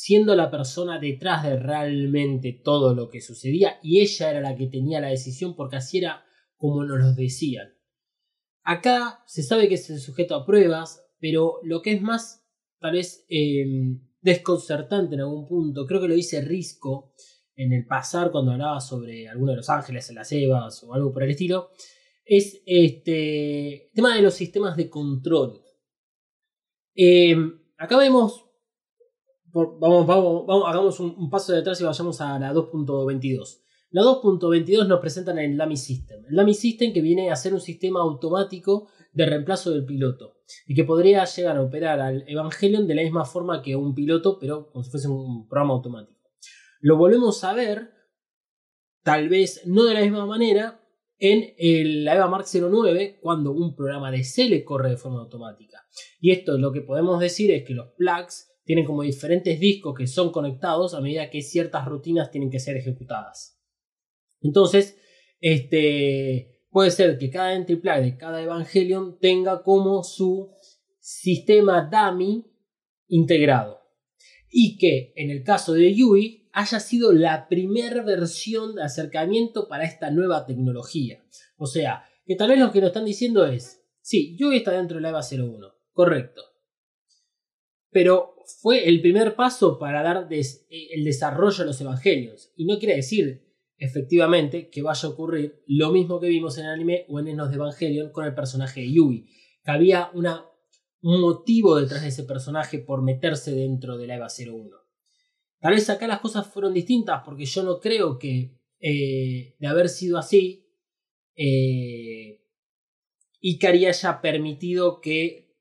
siendo la persona detrás de realmente todo lo que sucedía y ella era la que tenía la decisión porque así era como nos lo decían. Acá se sabe que es el sujeto a pruebas, pero lo que es más tal vez eh, desconcertante en algún punto, creo que lo dice Risco en el pasar cuando hablaba sobre alguno de los ángeles en las Evas o algo por el estilo, es este el tema de los sistemas de control. Eh, acá vemos. Vamos, vamos, hagamos un, paso de atrás y vayamos a la 2.22. La 2.22 nos presentan el Lamy System. El Lamy System que viene a ser un sistema automático de reemplazo del piloto y que podría llegar a operar al Evangelion de la misma forma que un piloto, pero como si fuese un programa automático. Lo volvemos a ver, tal vez no de la misma manera, en la EVA Mark 09 cuando un programa de le corre de forma automática. Y esto lo que podemos decir es que los plugs tienen como diferentes discos que son conectados a medida que ciertas rutinas tienen que ser ejecutadas. Entonces, este, puede ser que cada entry plug de cada Evangelion tenga como su sistema dummy integrado. Y que en el caso de Yui haya sido la primera versión de acercamiento para esta nueva tecnología. O sea, que tal vez lo que nos están diciendo es, sí, Yui está dentro de la EVA 01, correcto. Pero fue el primer paso para dar des- el desarrollo a los evangelios. Y no quiere decir, efectivamente, que vaya a ocurrir lo mismo que vimos en el anime o en Enos de Evangelion con el personaje de Yui. Que había un motivo detrás de ese personaje por meterse dentro de la EVA 01. Tal vez acá las cosas fueron distintas porque yo no creo que eh, de haber sido así, eh, Ikari haya permitido que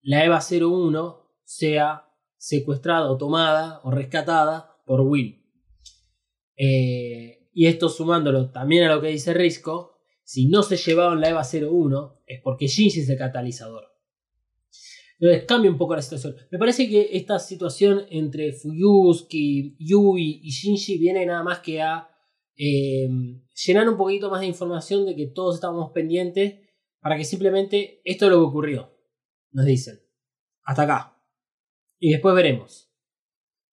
la EVA 01 sea secuestrada o tomada o rescatada por Will. Eh, y esto sumándolo también a lo que dice Risco, si no se llevaron la EVA 01 es porque Shinji es el catalizador. Entonces cambia un poco la situación. Me parece que esta situación entre Fuyusuki, Yui y Shinji viene nada más que a eh, llenar un poquito más de información de que todos estábamos pendientes para que simplemente esto es lo que ocurrió. Nos dicen. Hasta acá. Y después veremos.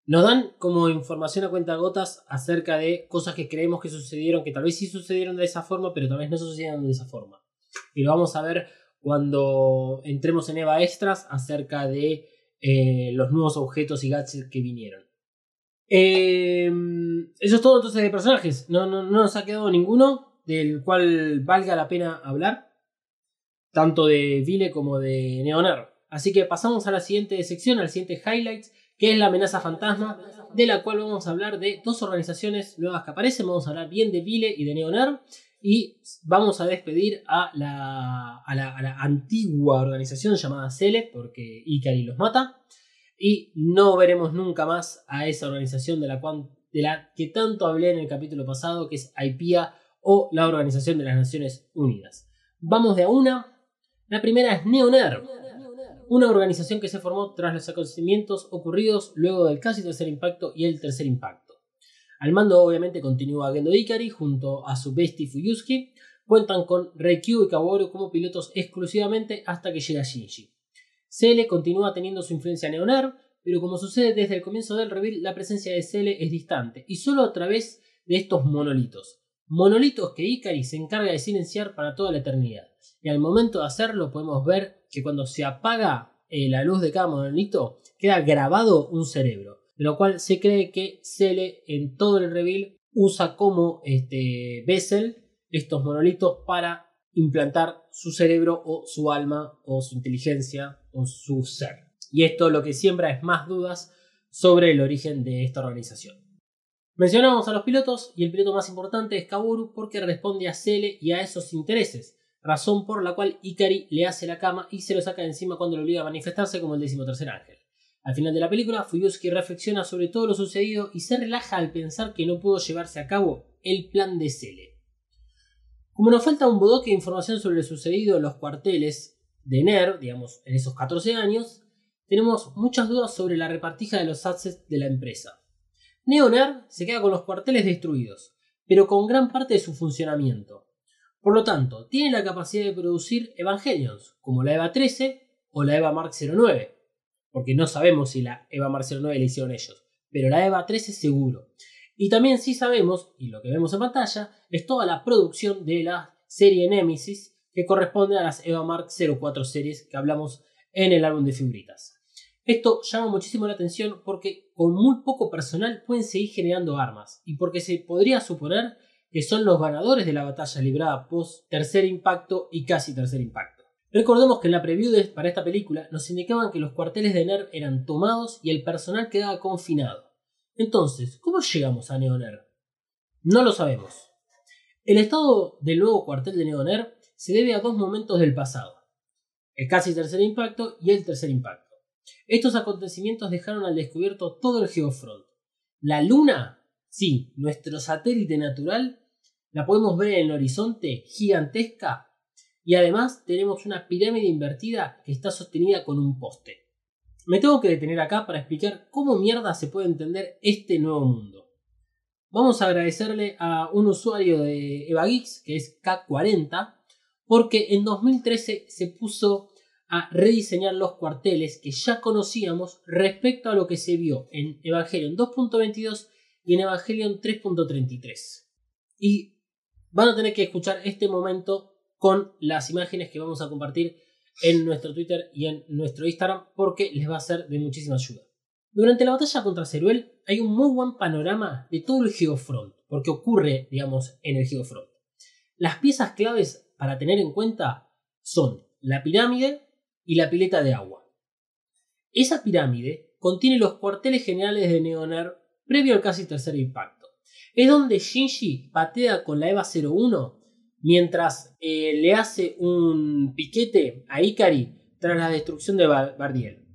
Nos dan como información a cuenta gotas acerca de cosas que creemos que sucedieron, que tal vez sí sucedieron de esa forma, pero tal vez no sucedieron de esa forma. Y lo vamos a ver cuando entremos en EVA Extras acerca de eh, los nuevos objetos y gadgets que vinieron. Eh, eso es todo entonces de personajes. No, no, no nos ha quedado ninguno del cual valga la pena hablar. Tanto de Vile como de Neoner. Así que pasamos a la siguiente sección, al siguiente highlights, que es la amenaza fantasma, de la cual vamos a hablar de dos organizaciones nuevas que aparecen. Vamos a hablar bien de Vile y de Neoner. Y vamos a despedir a la, antigua organización llamada Cele, porque Ikari los mata. Y no veremos nunca más a esa organización de la, cual, de la que tanto hablé en el capítulo pasado, que es IPIA o la Organización de las Naciones Unidas. Vamos de a una. La primera es Neoner, una organización que se formó tras los acontecimientos ocurridos luego del casi tercer impacto y el tercer impacto. Al mando obviamente continúa Gendo Ikari junto a su bestie Fuyusuki. Cuentan con Reikyu y Kaworu como pilotos exclusivamente hasta que llega Shinji. CL continúa teniendo su influencia neoner, pero como sucede desde el comienzo del reveal, la presencia de CL es distante y solo a través de estos monolitos. Monolitos que Ikari se encarga de silenciar para toda la eternidad. Y al momento de hacerlo podemos ver que cuando se apaga eh, la luz de cada monolito queda grabado un cerebro de lo cual se cree que Cele en todo el reveal usa como este, Bessel estos monolitos para implantar su cerebro o su alma o su inteligencia o su ser. Y esto lo que siembra es más dudas sobre el origen de esta organización. Mencionamos a los pilotos y el piloto más importante es Kaburu porque responde a Cele y a esos intereses, razón por la cual Ikari le hace la cama y se lo saca de encima cuando lo obliga a manifestarse como el decimotercer ángel. Al final de la película, Fuyusuki reflexiona sobre todo lo sucedido y se relaja al pensar que no pudo llevarse a cabo el plan de Cele. Como nos falta un bodoque de información sobre lo sucedido en los cuarteles de NER, digamos, en esos 14 años, tenemos muchas dudas sobre la repartija de los assets de la empresa. NeoNER se queda con los cuarteles destruidos, pero con gran parte de su funcionamiento. Por lo tanto, tiene la capacidad de producir Evangelions, como la EVA 13 o la EVA Mark 09, porque no sabemos si la EVA Mark 09 la hicieron ellos, pero la EVA 13 seguro. Y también sí sabemos, y lo que vemos en pantalla, es toda la producción de la serie Nemesis, que corresponde a las EVA Mark 04 series que hablamos en el álbum de figuritas. Esto llama muchísimo la atención porque con muy poco personal pueden seguir generando armas, y porque se podría suponer que son los ganadores de la batalla librada post tercer impacto y casi tercer impacto. Recordemos que en la preview para esta película nos indicaban que los cuarteles de NERV eran tomados y el personal quedaba confinado. Entonces, ¿cómo llegamos a NeoNERV? No lo sabemos. El estado del nuevo cuartel de NeoNERV se debe a dos momentos del pasado. El casi tercer impacto y el tercer impacto. Estos acontecimientos dejaron al descubierto todo el Geofront. La Luna, sí, nuestro satélite natural, la podemos ver en el horizonte gigantesca y además tenemos una pirámide invertida que está sostenida con un poste. Me tengo que detener acá para explicar cómo mierda se puede entender este nuevo mundo. Vamos a agradecerle a un usuario de EvaGeeks, que es K40, porque en 2013 se puso a rediseñar los cuarteles que ya conocíamos respecto a lo que se vio en Evangelion 2.22 y en Evangelion 3.33. Y van a tener que escuchar este momento con las imágenes que vamos a compartir en nuestro Twitter y en nuestro Instagram porque les va a ser de muchísima ayuda. Durante la batalla contra Ceruel hay un muy buen panorama de todo el Geofront, porque ocurre, digamos, en el Geofront. Las piezas claves para tener en cuenta son la pirámide y la pileta de agua. Esa pirámide contiene los cuarteles generales de Neoner previo al casi tercer impacto. Es donde Shinji patea con la EVA 01 mientras eh, le hace un piquete a Ikari tras la destrucción de Bar- Bardiel.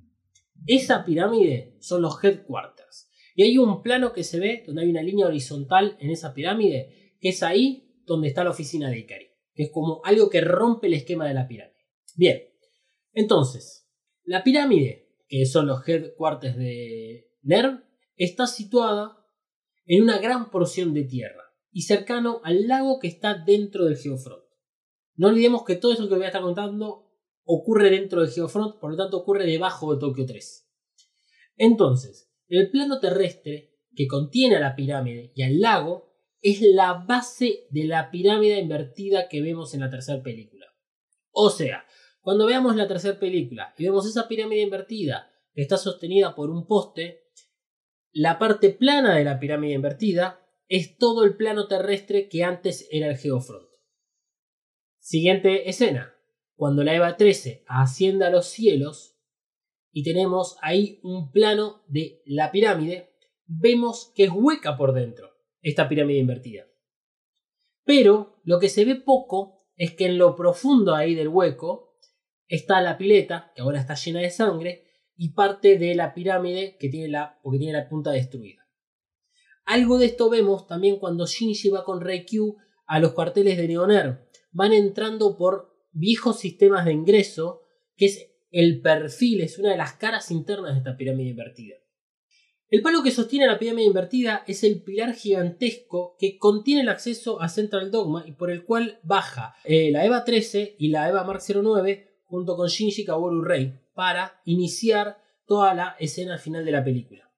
Esa pirámide son los headquarters. Y hay un plano que se ve donde hay una línea horizontal en esa pirámide, que es ahí donde está la oficina de Ikari. Que es como algo que rompe el esquema de la pirámide. Bien, entonces, la pirámide, que son los headquarters de NERV, está situada en una gran porción de tierra y cercano al lago que está dentro del Geofront. No olvidemos que todo eso que voy a estar contando ocurre dentro del Geofront, por lo tanto ocurre debajo de Tokio 3. Entonces, el plano terrestre que contiene a la pirámide y al lago es la base de la pirámide invertida que vemos en la tercera película. O sea, cuando veamos la tercera película y vemos esa pirámide invertida que está sostenida por un poste, la parte plana de la pirámide invertida es todo el plano terrestre que antes era el Geofront. Siguiente escena. Cuando la EVA 13 asciende a los cielos y tenemos ahí un plano de la pirámide, vemos que es hueca por dentro esta pirámide invertida. Pero lo que se ve poco es que en lo profundo ahí del hueco está la pileta, que ahora está llena de sangre, y parte de la pirámide que tiene la, porque tiene la punta destruida. Algo de esto vemos también cuando Shinji va con Reikyu a los cuarteles de Neoner. Van entrando por viejos sistemas de ingreso, que es el perfil, es una de las caras internas de esta pirámide invertida. El palo que sostiene la pirámide invertida es el pilar gigantesco que contiene el acceso a Central Dogma y por el cual baja eh, la EVA 13 y la EVA Mark 09 junto con Shinji Kaworu Rei para iniciar toda la escena final de la película.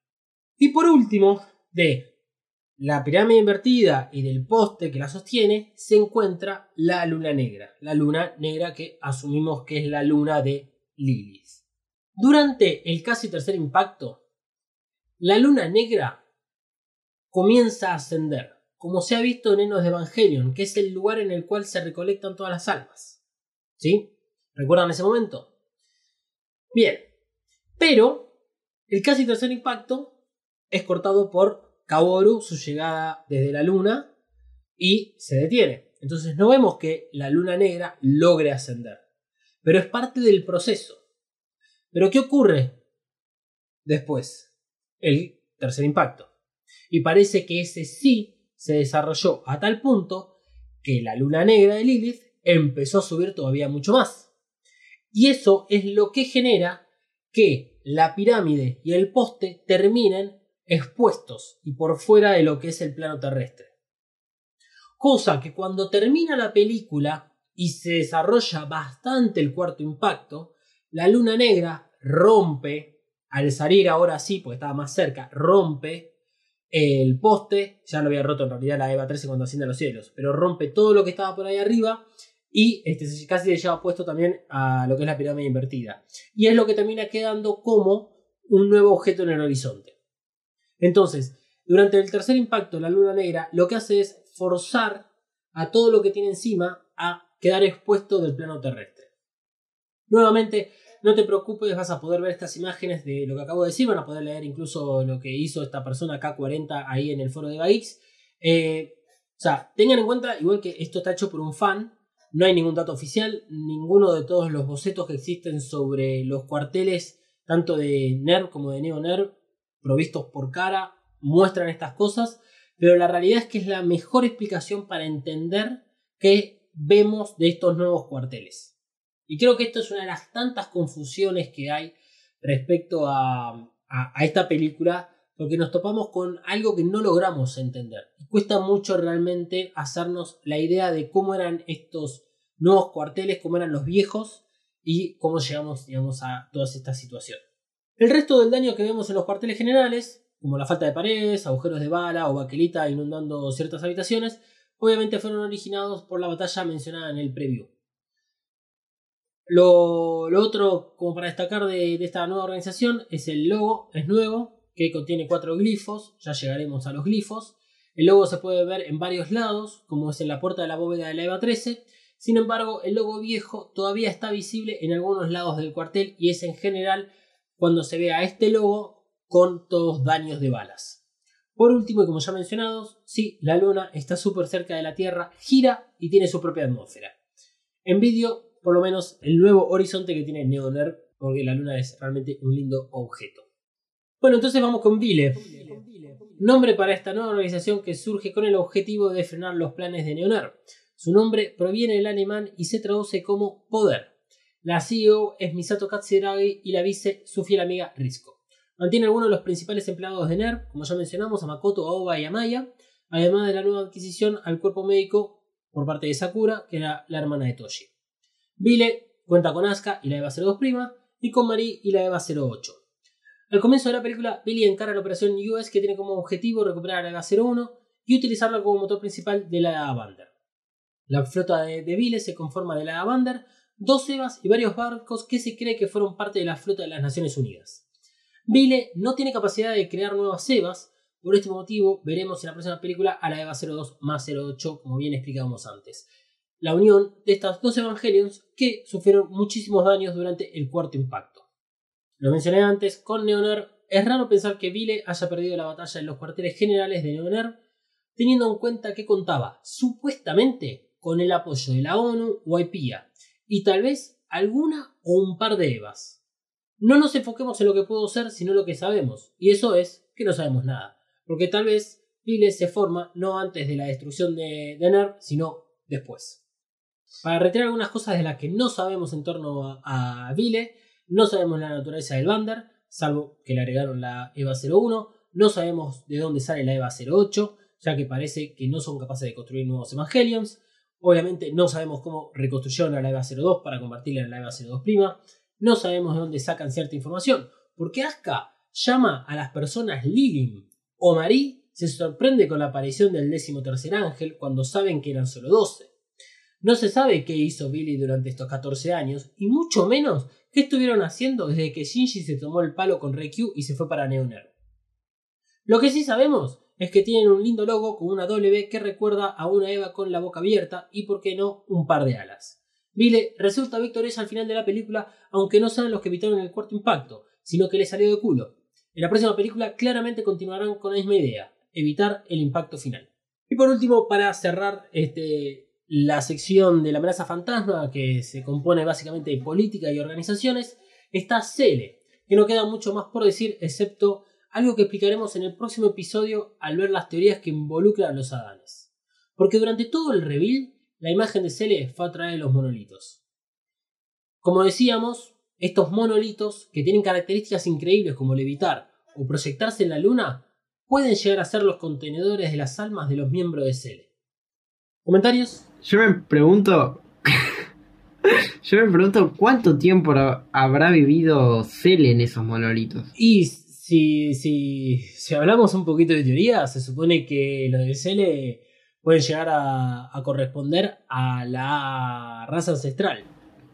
Y por último, de la pirámide invertida y del poste que la sostiene, se encuentra la luna negra. La luna negra que asumimos que es la luna de Lilith. Durante el casi tercer impacto, la luna negra comienza a ascender, como se ha visto en Enos de Evangelion, que es el lugar en el cual se recolectan todas las almas. ¿Sí? ¿Recuerdan ese momento? Bien, pero el casi tercer impacto es cortado por Kaworu, su llegada desde la luna, y se detiene. Entonces no vemos que la luna negra logre ascender, pero es parte del proceso. Pero ¿qué ocurre después? El tercer impacto. Y parece que ese sí se desarrolló a tal punto que la luna negra de Lilith empezó a subir todavía mucho más. Y eso es lo que genera que la pirámide y el poste terminen expuestos y por fuera de lo que es el plano terrestre. Cosa que cuando termina la película y se desarrolla bastante el cuarto impacto, la luna negra rompe, al salir ahora sí, porque estaba más cerca, rompe el poste, ya lo había roto en realidad la EVA 13 cuando asciende a los cielos, pero rompe todo lo que estaba por ahí arriba y este, casi le lleva puesto también a lo que es la pirámide invertida. Y es lo que termina quedando como un nuevo objeto en el horizonte. Entonces, durante el tercer impacto, la luna negra lo que hace es forzar a todo lo que tiene encima a quedar expuesto del plano terrestre. Nuevamente, no te preocupes, vas a poder ver estas imágenes de lo que acabo de decir, van a poder leer incluso lo que hizo esta persona K40 ahí en el foro de Baix. Eh, o sea, tengan en cuenta, igual que esto está hecho por un fan, no hay ningún dato oficial, ninguno de todos los bocetos que existen sobre los cuarteles, tanto de NERV como de NeoNERV, provistos por cara, muestran estas cosas, pero la realidad es que es la mejor explicación para entender qué vemos de estos nuevos cuarteles. Y creo que esto es una de las tantas confusiones que hay respecto a, esta película, porque nos topamos con algo que no logramos entender. Y cuesta mucho realmente hacernos la idea de cómo eran estos nuevos cuarteles, cómo eran los viejos y cómo llegamos digamos, a toda esta situación. El resto del daño que vemos en los cuarteles generales, como la falta de paredes, agujeros de bala o baquelita inundando ciertas habitaciones, obviamente fueron originados por la batalla mencionada en el preview. Lo, otro, como para destacar de, de, esta nueva organización, es el logo, es nuevo, que contiene cuatro glifos, ya llegaremos a los glifos. El logo se puede ver en varios lados, como es en la puerta de la bóveda de la EVA 13. Sin embargo, el logo viejo todavía está visible en algunos lados del cuartel y es en general cuando se ve a este logo con todos daños de balas. Por último, y como ya mencionados, sí, la luna está súper cerca de la Tierra, gira y tiene su propia atmósfera. En vídeo por lo menos el nuevo horizonte que tiene Neoner, porque la luna es realmente un lindo objeto. Bueno, entonces vamos con Vile. Nombre para esta nueva organización que surge con el objetivo de frenar los planes de Neoner. Su nombre proviene del alemán y se traduce como poder. La CEO es Misato Katsuragi y la vice su fiel amiga Risco. Mantiene algunos de los principales empleados de NERV, como ya mencionamos, a Makoto, Aoba y Amaya, además de la nueva adquisición al cuerpo médico por parte de Sakura, que era la hermana de Toshi. Vile cuenta con Asuka y la EVA 02 prima y con Marie y la EVA 08. Al comienzo de la película, Billy encara la operación US que tiene como objetivo recuperar la EVA 01 y utilizarla como motor principal de la Avander. La flota de, de se conforma de la Avander, dos EVAs y varios barcos que se cree que fueron parte de la flota de las Naciones Unidas. Vile no tiene capacidad de crear nuevas EVAs, por este motivo veremos en la próxima película a la EVA 02 más 08, como bien explicamos antes la unión de estas dos Evangelions que sufrieron muchísimos daños durante el cuarto impacto. Lo mencioné antes, con Neoner es raro pensar que Vile haya perdido la batalla en los cuarteles generales de Neoner, teniendo en cuenta que contaba supuestamente con el apoyo de la ONU o IPIA, y tal vez alguna o un par de EVAs. No nos enfoquemos en lo que pudo ser, sino lo que sabemos, y eso es que no sabemos nada, porque tal vez Vile se forma no antes de la destrucción de, de sino después. Para retirar algunas cosas de las que no sabemos en torno a Vile, no sabemos la naturaleza del Bander, salvo que le agregaron la EVA 01, no sabemos de dónde sale la EVA 08, ya que parece que no son capaces de construir nuevos Evangelions. Obviamente no sabemos cómo reconstruyeron a la EVA 02 para convertirla en la EVA 02'. No sabemos de dónde sacan cierta información, porque Asuka llama a las personas Lilim o Marie se sorprende con la aparición del décimo tercer ángel cuando saben que eran solo 12. No se sabe qué hizo Billy durante estos 14 años, y mucho menos qué estuvieron haciendo desde que Shinji se tomó el palo con Reikyu y se fue para Neoner. Lo que sí sabemos es que tienen un lindo logo con una W que recuerda a una Eva con la boca abierta y, por qué no, un par de alas. Billy resulta victoriosa al final de la película, aunque no sean los que evitaron el cuarto impacto, sino que le salió de culo. En la próxima película claramente continuarán con la misma idea, evitar el impacto final. Y por último, para cerrar este, la sección de la amenaza fantasma, que se compone básicamente de política y organizaciones, está Cele, que no queda mucho más por decir, excepto algo que explicaremos en el próximo episodio al ver las teorías que involucran los Adanes. Porque durante todo el reveal, la imagen de Cele fue a traer los monolitos. Como decíamos, estos monolitos, que tienen características increíbles como levitar o proyectarse en la luna, pueden llegar a ser los contenedores de las almas de los miembros de Cele. ¿Comentarios? Yo me pregunto. yo me pregunto cuánto tiempo habrá vivido Cele en esos monolitos. Y si, si, si hablamos un poquito de teoría, se supone que los de Cele pueden llegar a, a corresponder a la raza ancestral.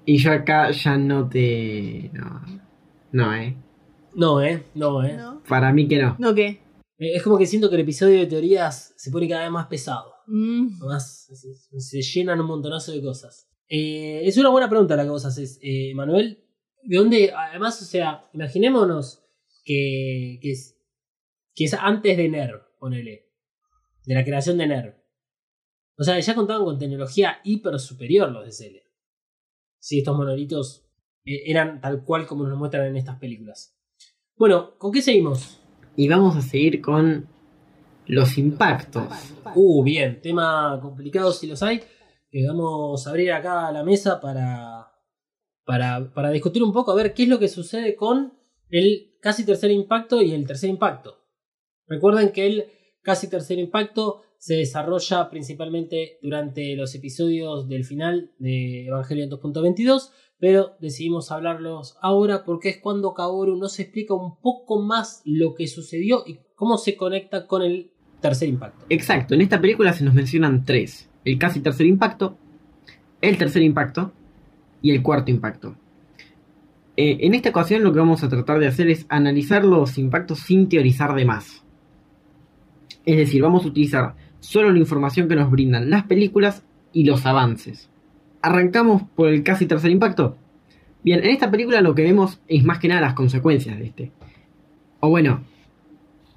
Y yo acá ya no te. No, no eh. No, eh. No, eh. ¿No? Para mí que no. ¿No qué? Eh, Es como que siento que el episodio de teorías se pone cada vez más pesado. Mm. Más, se, se llenan un montonazo de cosas. Eh, es una buena pregunta la que vos haces, eh, Manuel. ¿De dónde? Además, o sea, imaginémonos que, que, es, que es antes de NER, ponele. De la creación de NER. O sea, ya contaban con tecnología hiper superior los de Cele. Si estos monolitos eh, eran tal cual como nos muestran en estas películas. Bueno, ¿con qué seguimos? Y vamos a seguir con los impactos. Uh, bien, tema complicado si los hay. Que vamos a abrir acá la mesa para, para, para discutir un poco, a ver qué es lo que sucede con el casi tercer impacto y el tercer impacto. Recuerden que el casi tercer impacto se desarrolla principalmente durante los episodios del final de Evangelion 2.22, pero decidimos hablarlos ahora porque es cuando Kaoru nos explica un poco más lo que sucedió y cómo se conecta con el tercer impacto. Exacto, en esta película se nos mencionan tres. El casi tercer impacto, el tercer impacto y el cuarto impacto. Eh, en esta ocasión lo que vamos a tratar de hacer es analizar los impactos sin teorizar de más. Es decir, vamos a utilizar solo la información que nos brindan las películas y los avances. Arrancamos por el casi tercer impacto. Bien, en esta película lo que vemos es más que nada las consecuencias de este. O bueno,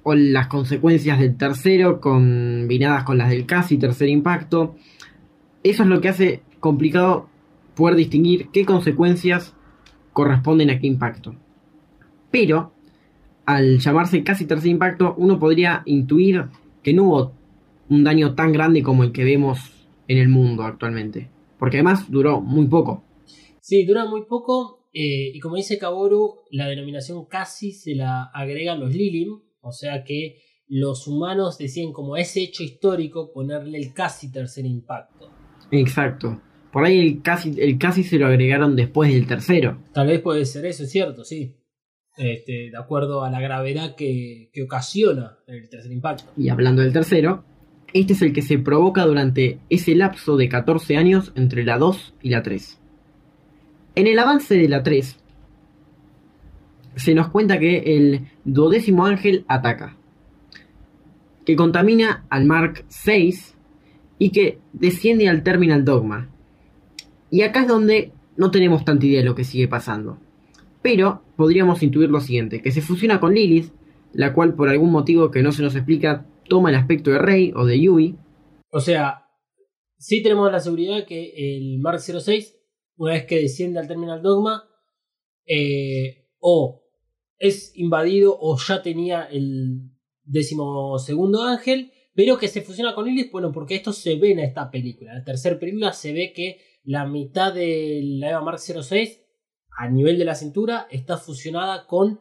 o las consecuencias del tercero combinadas con las del casi tercer impacto. Eso es lo que hace complicado poder distinguir qué consecuencias corresponden a qué impacto. Pero, al llamarse casi tercer impacto, uno podría intuir que no hubo un daño tan grande como el que vemos en el mundo actualmente. Porque además duró muy poco. Sí, dura muy poco. eh, y como dice Kaboru, la denominación casi se la agregan los Lilim. O sea que los humanos deciden como ese hecho histórico ponerle el casi tercer impacto. Exacto. Por ahí el casi, el casi se lo agregaron después del tercero. Tal vez puede ser eso, es cierto, sí. Este, de acuerdo a la gravedad que, que ocasiona el tercer impacto. Y hablando del tercero, este es el que se provoca durante ese lapso de 14 años entre la 2 y la 3. En el avance de la 3, se nos cuenta que el duodécimo ángel ataca, que contamina al Mark 6 y que desciende al Terminal Dogma. Y acá es donde no tenemos tanta idea de lo que sigue pasando. Pero podríamos intuir lo siguiente, que se fusiona con Lilith, la cual por algún motivo que no se nos explica toma el aspecto de Rey o de Yui. O sea, sí tenemos la seguridad que el Mark 06, una vez que desciende al Terminal Dogma, eh, o es invadido o ya tenía el décimo segundo ángel, pero que se fusiona con Lilith, bueno, porque esto se ve en esta película. En la tercera película se ve que la mitad de la Eva Mark 06, a nivel de la cintura, está fusionada con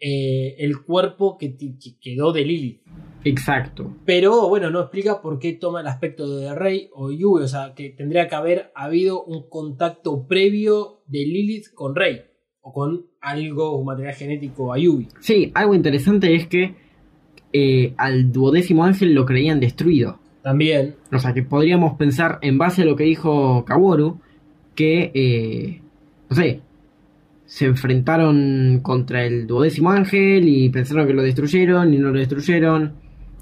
eh, el cuerpo que quedó de Lilith. Exacto. Pero bueno, no explica por qué toma el aspecto de Rey o Yui. O sea, que tendría que haber habido un contacto previo de Lilith con Rey. O con algo, un material genético a Yui. Sí, algo interesante es que eh, al duodécimo ángel lo creían destruido. También. O sea que podríamos pensar, en base a lo que dijo Kaworu, que, eh, no sé, se enfrentaron contra el duodécimo ángel y pensaron que lo destruyeron y no lo destruyeron.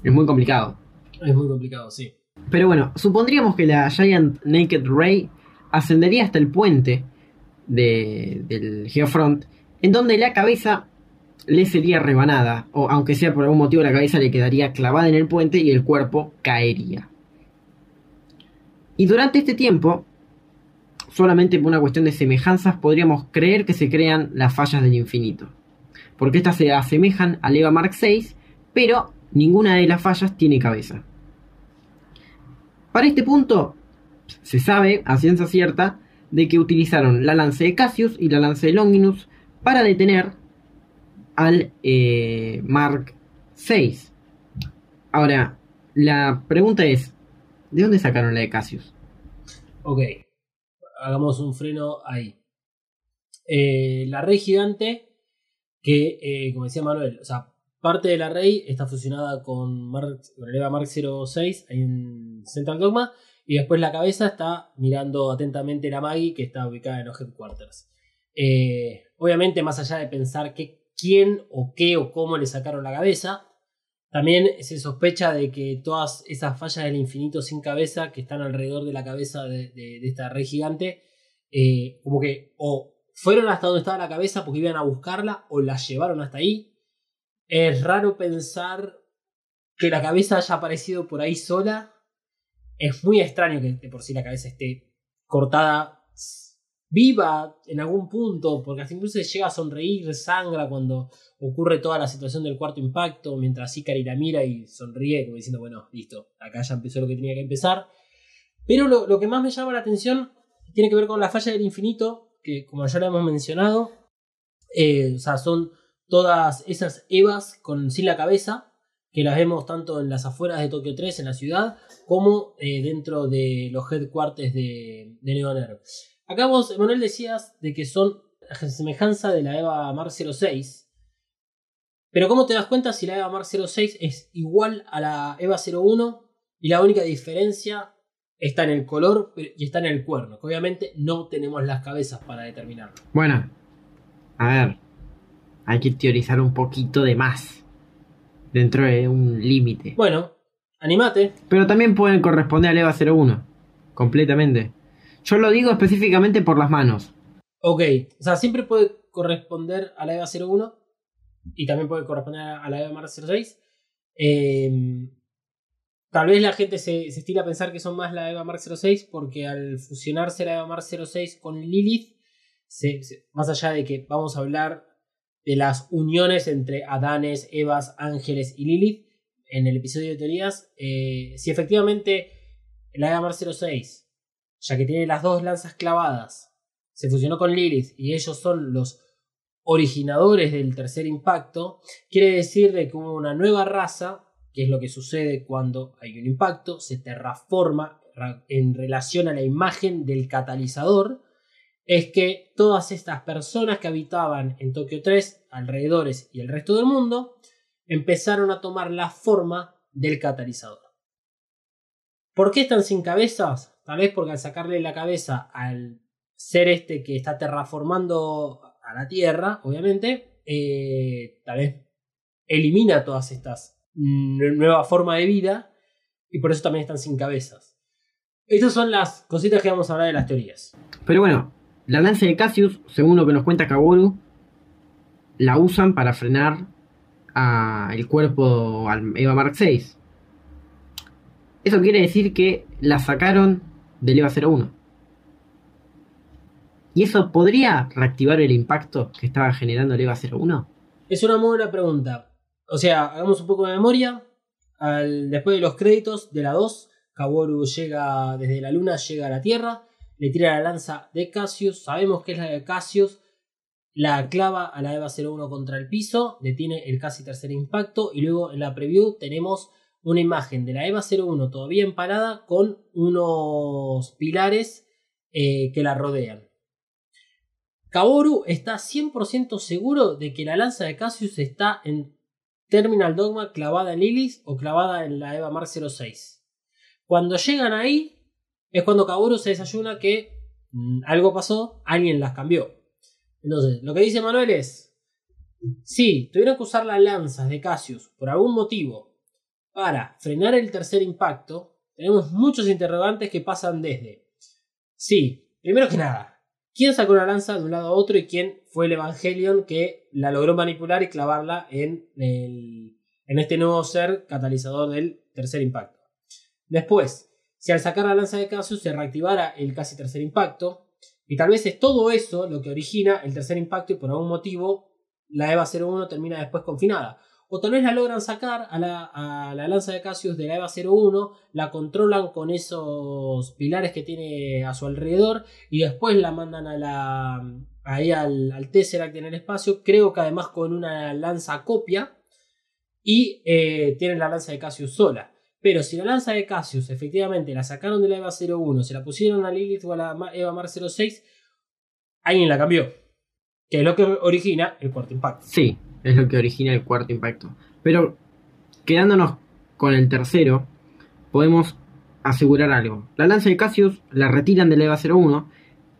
Es muy complicado. Es muy complicado, sí. Pero bueno, supondríamos que la Giant Naked Ray ascendería hasta el puente de- del Geofront, en donde la cabeza le sería rebanada, o aunque sea por algún motivo la cabeza le quedaría clavada en el puente y el cuerpo caería. Y durante este tiempo, solamente por una cuestión de semejanzas, podríamos creer que se crean las fallas del infinito. Porque estas se asemejan al EVA Mark VI, pero ninguna de las fallas tiene cabeza. Para este punto, se sabe a ciencia cierta de que utilizaron la lanza de Cassius y la lanza de Longinus para detener al eh, Mark VI. Ahora, la pregunta es, ¿de dónde sacaron la de Cassius? Ok. Hagamos un freno ahí. Eh, la Rey Gigante, que eh, como decía Manuel, o sea, parte de la Rey está fusionada con, Mark, con el EVA Mark 06 ahí en Central Dogma. Y después la cabeza está mirando atentamente la Maggie que está ubicada en los headquarters. Eh, obviamente, más allá de pensar que quién o qué o cómo le sacaron la cabeza, También se sospecha de que todas esas fallas del infinito sin cabeza que están alrededor de la cabeza de, esta rey gigante, eh, como que o fueron hasta donde estaba la cabeza porque iban a buscarla o la llevaron hasta ahí. Es raro pensar que la cabeza haya aparecido por ahí sola. Es muy extraño que de por sí la cabeza esté cortada viva en algún punto, porque hasta incluso llega a sonreír, sangra cuando ocurre toda la situación del cuarto impacto, mientras Ikari la mira y sonríe, como diciendo, bueno, listo, acá ya empezó lo que tenía que empezar. Pero lo, lo que más me llama la atención tiene que ver con la falla del infinito, que como ya lo hemos mencionado, eh, o sea, son todas esas Evas con, sin la cabeza, que las vemos tanto en las afueras de Tokio 3, en la ciudad, como eh, dentro de los headquarters de, de Neonerv. Acá vos, Emanuel, decías de que son a semejanza de la Eva Mark 06. Pero ¿cómo te das cuenta si la Eva Mark 06 es igual a la Eva 01 y la única diferencia está en el color y está en el cuerno? Que obviamente no tenemos las cabezas para determinarlo. Bueno, a ver, hay que teorizar un poquito de más dentro de un límite. Bueno, animate. Pero también pueden corresponder al EVA 01, completamente. Yo lo digo específicamente por las manos. Ok, o sea, siempre puede corresponder a la EVA 01 y también puede corresponder a la EVA Mark 06. Eh, tal vez la gente se, se estira a pensar que son más la EVA Mark 06 porque al fusionarse la EVA Mark 06 con Lilith, se- más allá de que vamos a hablar de las uniones entre Adanes, Evas, Ángeles y Lilith en el episodio de teorías, eh, si efectivamente la EVA Mark 06 ya que tiene las dos lanzas clavadas, se fusionó con Lilith y ellos son los originadores del tercer impacto, quiere decir de que hubo una nueva raza, que es lo que sucede cuando hay un impacto, se terraforma ra- en relación a la imagen del catalizador, es que todas estas personas que habitaban en Tokio 3, alrededores y el resto del mundo, empezaron a tomar la forma del catalizador. ¿Por qué están sin cabezas? Tal vez porque al sacarle la cabeza al ser este que está terraformando a la Tierra, obviamente, eh, tal vez elimina todas estas nuevas formas de vida y por eso también están sin cabezas. Estas son las cositas que vamos a hablar de las teorías. Pero bueno, la lanza de Cassius, según lo que nos cuenta Kaworu, la usan para frenar a el cuerpo al Eva Mark 6. Eso quiere decir que la sacaron del Eva 01. ¿Y eso podría reactivar el impacto que estaba generando el Eva 01? Es una muy buena pregunta. O sea, hagamos un poco de memoria. Después de los créditos de la 2, Kaworu llega desde la luna, llega a la Tierra, le tira la lanza de Cassius, sabemos que es la de Cassius, la clava a la EVA 01 contra el piso, detiene el casi tercer impacto y luego en la preview tenemos una imagen de la EVA 01 todavía emparada con unos pilares eh, que la rodean. Kaworu está 100% seguro de que la lanza de Cassius está en Terminal Dogma clavada en Lilith o clavada en la Eva Mark 06. Cuando llegan ahí es cuando Kaworu se desayuna que mm, algo pasó, alguien las cambió. Entonces, lo que dice Manuel es, si tuvieron que usar las lanzas de Cassius por algún motivo para frenar el tercer impacto, tenemos muchos interrogantes que pasan desde, sí, primero que nada, quién sacó una lanza de un lado a otro y quién fue el Evangelion que la logró manipular y clavarla en, el- en este nuevo ser catalizador del tercer impacto. Después, si al sacar la lanza de Cassius se reactivara el casi tercer impacto, y tal vez es todo eso lo que origina el tercer impacto y por algún motivo la EVA 01 termina después confinada. O tal vez la logran sacar a la, a la lanza de Cassius de la EVA 01, la controlan con esos pilares que tiene a su alrededor y después la mandan a la, ahí al, al Tesseract en el espacio, creo que además con una lanza copia y eh, tienen la lanza de Cassius sola. Pero si la lanza de Cassius efectivamente la sacaron de la EVA 01, se la pusieron a Lilith o a la EVA Mar 06, alguien la cambió. Que es lo que origina el cuarto impacto. Sí, es lo que origina el cuarto impacto. Pero quedándonos con el tercero, podemos asegurar algo. La lanza de Cassius la retiran de la EVA 01.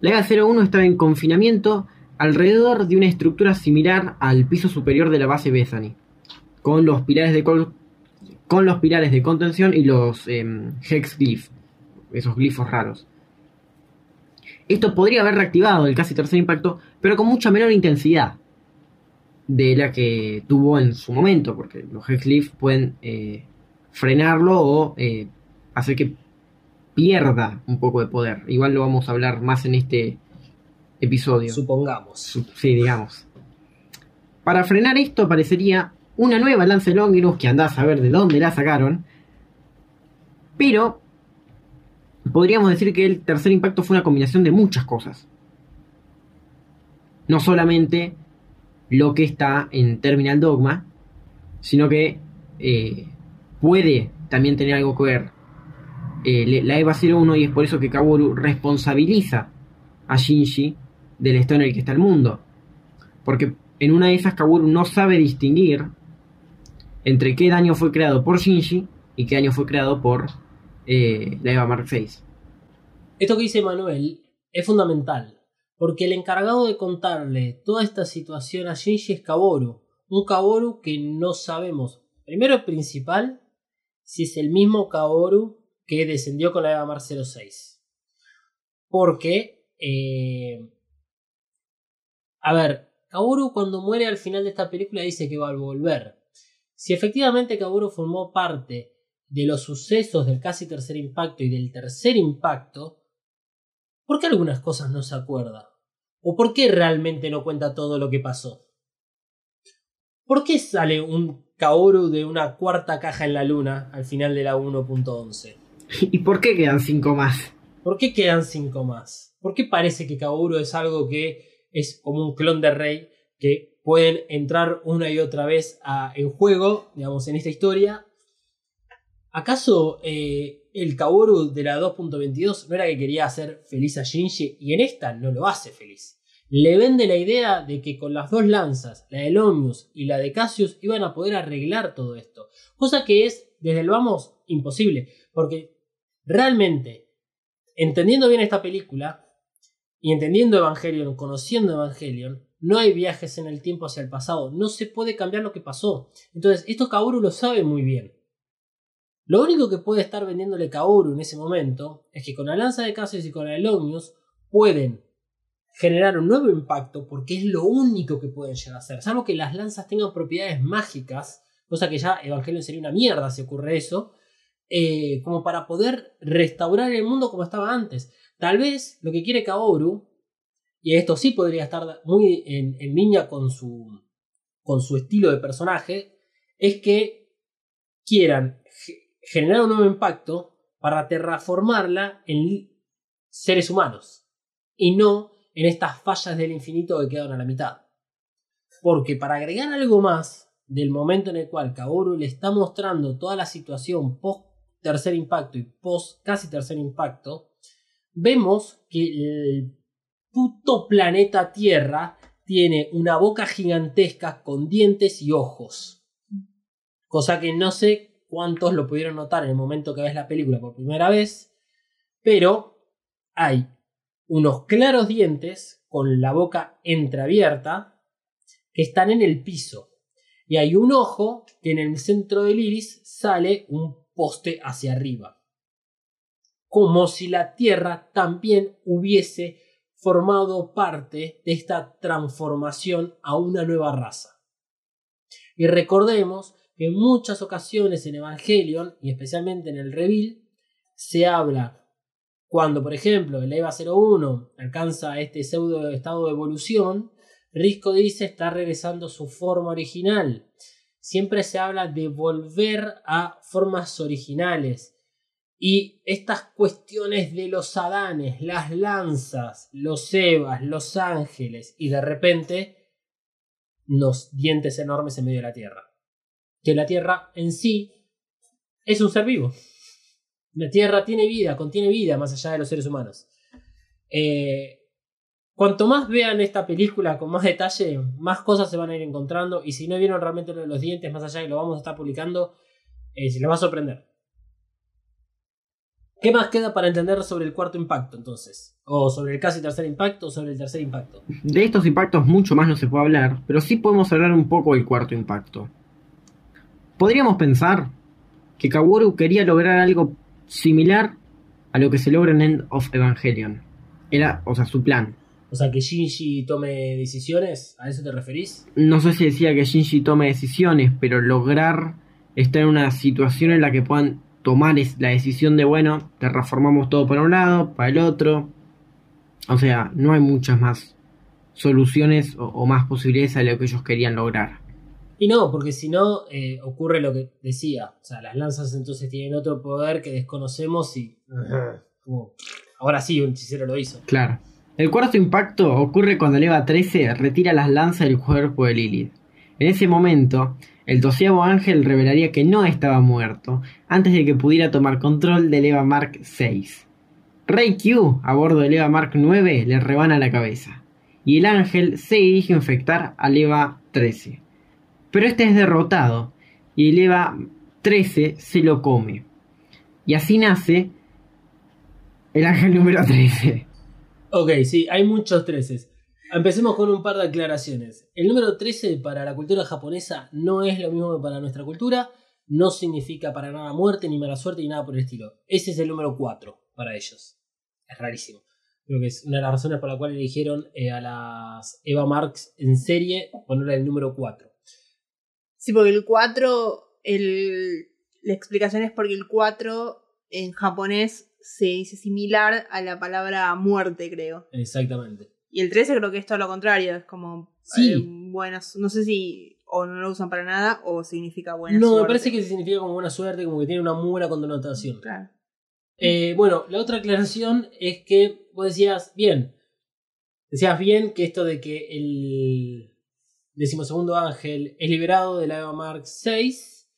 La EVA 01 estaba en confinamiento alrededor de una estructura similar al piso superior de la base Bethany, con los pilares de con los pilares de contención y los em, hex glyphs, esos glifos raros. Esto podría haber reactivado el casi tercer impacto, pero con mucha menor intensidad de la que tuvo en su momento, porque los hex glyphs pueden eh, frenarlo o eh, hacer que pierda un poco de poder. Igual lo vamos a hablar más en este episodio. Supongamos. Su- Sí, digamos. Para frenar esto aparecería una nueva lanza de Longinus que andás a ver de dónde la sacaron. Pero podríamos decir que el tercer impacto fue una combinación de muchas cosas. No solamente lo que está en Terminal Dogma, sino que eh, puede también tener algo que ver eh, la EVA 01 y es por eso que Kaworu responsabiliza a Shinji del estado en el que está el mundo. Porque en una de esas Kaworu no sabe distinguir entre qué daño fue creado por Shinji y qué daño fue creado por eh, la EVA Mark VI. Esto que dice Manuel es fundamental, porque el encargado de contarle toda esta situación a Shinji es Kaboru, un Kaboru que no sabemos, primero principal, si es el mismo Kaboru que descendió con la Eva Mar 06. Porque, eh, a ver, Kaboru cuando muere al final de esta película dice que va a volver. Si efectivamente Kaboru formó parte de los sucesos del casi tercer impacto y del tercer impacto, ¿por qué algunas cosas no se acuerda? ¿O por qué realmente no cuenta todo lo que pasó? ¿Por qué sale un Kaoru de una cuarta caja en la luna al final de la 1.11? ¿Y por qué quedan cinco más? ¿Por qué quedan cinco más? ¿Por qué parece que Kaoru es algo que es como un clon de Rey que pueden entrar una y otra vez a- en juego, digamos, en esta historia? ¿Acaso eh, el Kaoru de la 2.22 no era que quería hacer feliz a Shinji y en esta no lo hace feliz? Le vende la idea de que con las dos lanzas, la de Lomius y la de Cassius, iban a poder arreglar todo esto. Cosa que es, desde el vamos, imposible. Porque realmente, entendiendo bien esta película y entendiendo Evangelion, conociendo Evangelion, no hay viajes en el tiempo hacia el pasado. No se puede cambiar lo que pasó. Entonces, esto Kaoru lo sabe muy bien. Lo único que puede estar vendiéndole Kaoru en ese momento es que con la lanza de Cassius y con la de Lomius pueden generar un nuevo impacto porque es lo único que pueden llegar a hacer. Salvo que las lanzas tengan propiedades mágicas, cosa que ya Evangelion sería una mierda si ocurre eso, eh, como para poder restaurar el mundo como estaba antes. Tal vez lo que quiere Kaoru, y esto sí podría estar muy en, en línea con su, con su estilo de personaje, es que quieran generar un nuevo impacto para terraformarla en seres humanos y no en estas fallas del infinito que quedan a la mitad. Porque para agregar algo más del momento en el cual Kaoru le está mostrando toda la situación post tercer impacto y post casi tercer impacto, vemos que el puto planeta Tierra tiene una boca gigantesca con dientes y ojos. Cosa que no sé cuántos lo pudieron notar en el momento que ves la película por primera vez, pero hay unos claros dientes con la boca entreabierta que están en el piso. Y hay un ojo que en el centro del iris sale un poste hacia arriba. Como si la Tierra también hubiese formado parte de esta transformación a una nueva raza. Y recordemos en muchas ocasiones en Evangelion, y especialmente en el Reveal, se habla cuando, por ejemplo, el EVA 01 alcanza este pseudo estado de evolución, Risco dice está regresando a su forma original. Siempre se habla de volver a formas originales. Y estas cuestiones de los Adanes, las lanzas, los Evas, los ángeles, y de repente los dientes enormes en medio de la Tierra. Que la Tierra en sí es un ser vivo. La Tierra tiene vida, contiene vida más allá de los seres humanos. Eh, cuanto más vean esta película con más detalle, más cosas se van a ir encontrando. Y si no vieron realmente los dientes, más allá de que lo vamos a estar publicando, eh, se les va a sorprender. ¿Qué más queda para entender sobre el cuarto impacto entonces? O sobre el casi tercer impacto o sobre el tercer impacto. De estos impactos mucho más no se puede hablar, pero sí podemos hablar un poco del cuarto impacto. Podríamos pensar que Kaworu quería lograr algo similar a lo que se logra en End of Evangelion. Era, o sea, su plan. O sea, que Shinji tome decisiones, ¿a eso te referís? No sé si decía que Shinji tome decisiones, pero lograr estar en una situación en la que puedan tomar es- la decisión de, bueno, te reformamos todo para un lado, para el otro. O sea, no hay muchas más soluciones o, o más posibilidades a lo que ellos querían lograr. Y no, porque si no, eh, ocurre lo que decía. O sea, las lanzas entonces tienen otro poder que desconocemos y. como, ahora sí, un hechicero lo hizo. Claro. El cuarto impacto ocurre cuando el EVA 13 retira las lanzas del cuerpo de Lilith. En ese momento, el doceavo ángel revelaría que no estaba muerto antes de que pudiera tomar control del EVA Mark 6. Rey Q, a bordo del EVA Mark 9, le rebana la cabeza, y el ángel se dirige a infectar al EVA 13. Pero este es derrotado, y el EVA 13 se lo come. Y así nace el ángel número 13. Ok, sí, hay muchos 13. Empecemos con un par de aclaraciones. El número 13 para la cultura japonesa no es lo mismo que para nuestra cultura. No significa para nada muerte, ni mala suerte, ni nada por el estilo. Ese es el número 4 para ellos. Es rarísimo. Creo que es una de las razones por la cual eligieron eh, a las Eva Marx en serie ponerle el número 4. Sí, porque el 4, el, la explicación es porque el 4 en japonés se dice similar a la palabra muerte, creo. Exactamente. Y el 13 creo que es todo lo contrario, es como Sí. eh, buenas, no sé si o no lo usan para nada o significa buena no, suerte. me parece que significa como buena suerte, como que tiene una muy buena connotación. Claro. Eh, bueno, la otra aclaración es que vos decías bien. Decías bien que esto de que el decimosegundo ángel es liberado de la Eva Mark 6,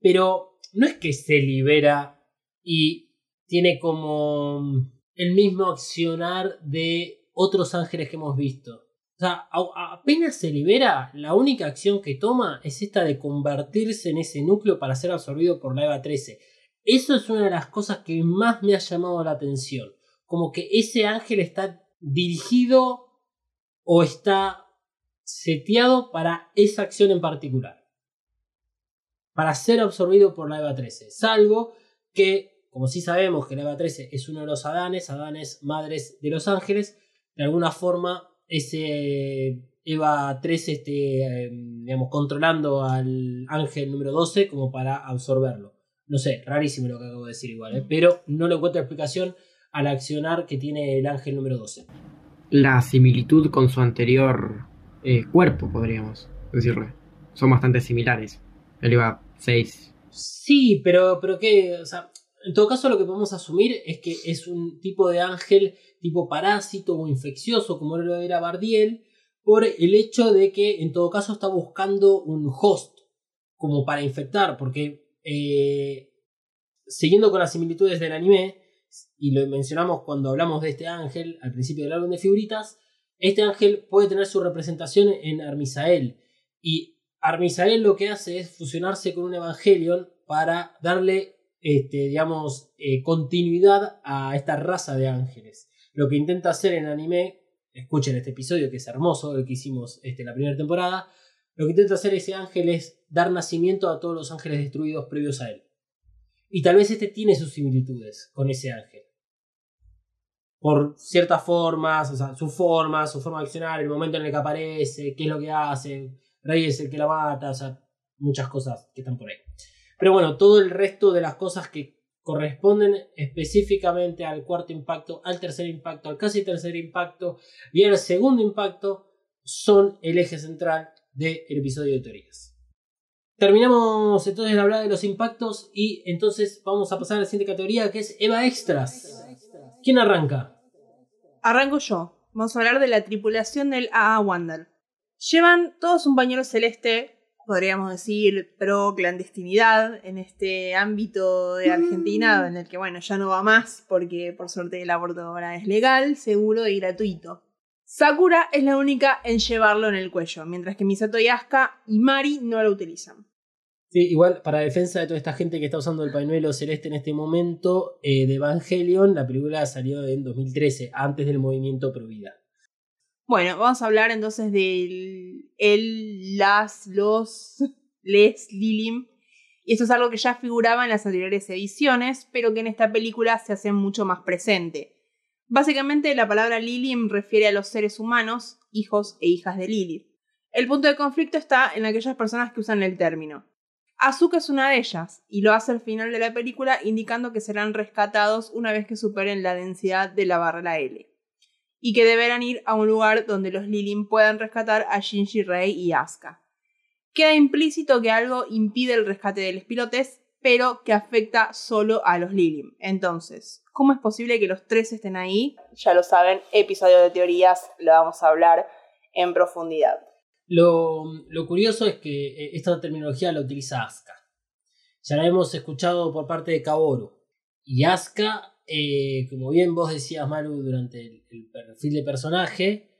pero no es que se libera y tiene como el mismo accionar de otros ángeles que hemos visto. O sea, apenas se libera, la única acción que toma es esta de convertirse en ese núcleo para ser absorbido por la EVA 13. Eso es una de las cosas que más me ha llamado la atención. Como que ese ángel está dirigido o está seteado para esa acción en particular. Para ser absorbido por la EVA 13. Salvo que, como sí sabemos que la EVA 13 es uno de los Adanes, Adanes madres de los ángeles, de alguna forma ese EVA 13 esté, eh, digamos, controlando al ángel número 12 como para absorberlo. No sé, rarísimo lo que acabo de decir igual, ¿eh? pero no le encuentro explicación al accionar que tiene el ángel número 12. La similitud con su anterior eh, cuerpo, podríamos decirle. Son bastante similares. El EVA 6. Sí, pero, pero que, o sea, en todo caso lo que podemos asumir es que es un tipo de ángel tipo parásito o infeccioso, como lo era Bardiel, por el hecho de que en todo caso está buscando un host como para infectar, porque eh, siguiendo con las similitudes del anime, y lo mencionamos cuando hablamos de este ángel al principio del álbum de figuritas, este ángel puede tener su representación en Armisael. Y Armisael lo que hace es fusionarse con un Evangelion para darle, este, digamos, eh, continuidad a esta raza de ángeles. Lo que intenta hacer en anime, escuchen este episodio que es hermoso, el que hicimos este, la primera temporada, lo que intenta hacer ese ángel es dar nacimiento a todos los ángeles destruidos previos a él. Y tal vez este tiene sus similitudes con ese ángel. Por ciertas formas, o sea, su forma, su forma de accionar, el momento en el que aparece, qué es lo que hace, Rey es el que la mata, o sea, muchas cosas que están por ahí. Pero bueno, todo el resto de las cosas que corresponden específicamente al cuarto impacto, al tercer impacto, al casi tercer impacto y al segundo impacto son el eje central del episodio de teorías. Terminamos entonces de hablar de los impactos y entonces vamos a pasar a la siguiente categoría que es Eva Extras. ¿Quién arranca? Arranco yo. Vamos a hablar de la tripulación del AA Wander. Llevan todos un pañuelo celeste, podríamos decir, pro clandestinidad en este ámbito de Argentina, en el que, bueno, ya no va más, porque por suerte el aborto ahora es legal, seguro y gratuito. Sakura es la única en llevarlo en el cuello, mientras que Misato y Asuka y Mari no lo utilizan. Igual, para defensa de toda esta gente que está usando el pañuelo celeste en este momento, eh, de Evangelion, la película salió en 2013, antes del movimiento Pro Vida. Bueno, vamos a hablar entonces del el, las, los, les, Lilim Y esto es algo que ya figuraba en las anteriores ediciones, pero que en esta película se hace mucho más presente. Básicamente la palabra Lilim refiere a los seres humanos, hijos e hijas de Lilith. El punto de conflicto está en aquellas personas que usan el término. Asuka es una de ellas, y lo hace al final de la película indicando que serán rescatados una vez que superen la densidad de la barrera L. Y que deberán ir a un lugar donde los Lilim puedan rescatar a Shinji Rei y Asuka. Queda implícito que algo impide el rescate de los pilotes, pero que afecta solo a los Lilim. Entonces, ¿cómo es posible que los tres estén ahí? Ya lo saben, episodio de teorías, lo vamos a hablar en profundidad. Lo, lo curioso es que eh, esta terminología la utiliza Asuka. Ya la hemos escuchado por parte de Kaboru. Y Asuka, eh, como bien vos decías, Maru, durante el, el perfil de personaje,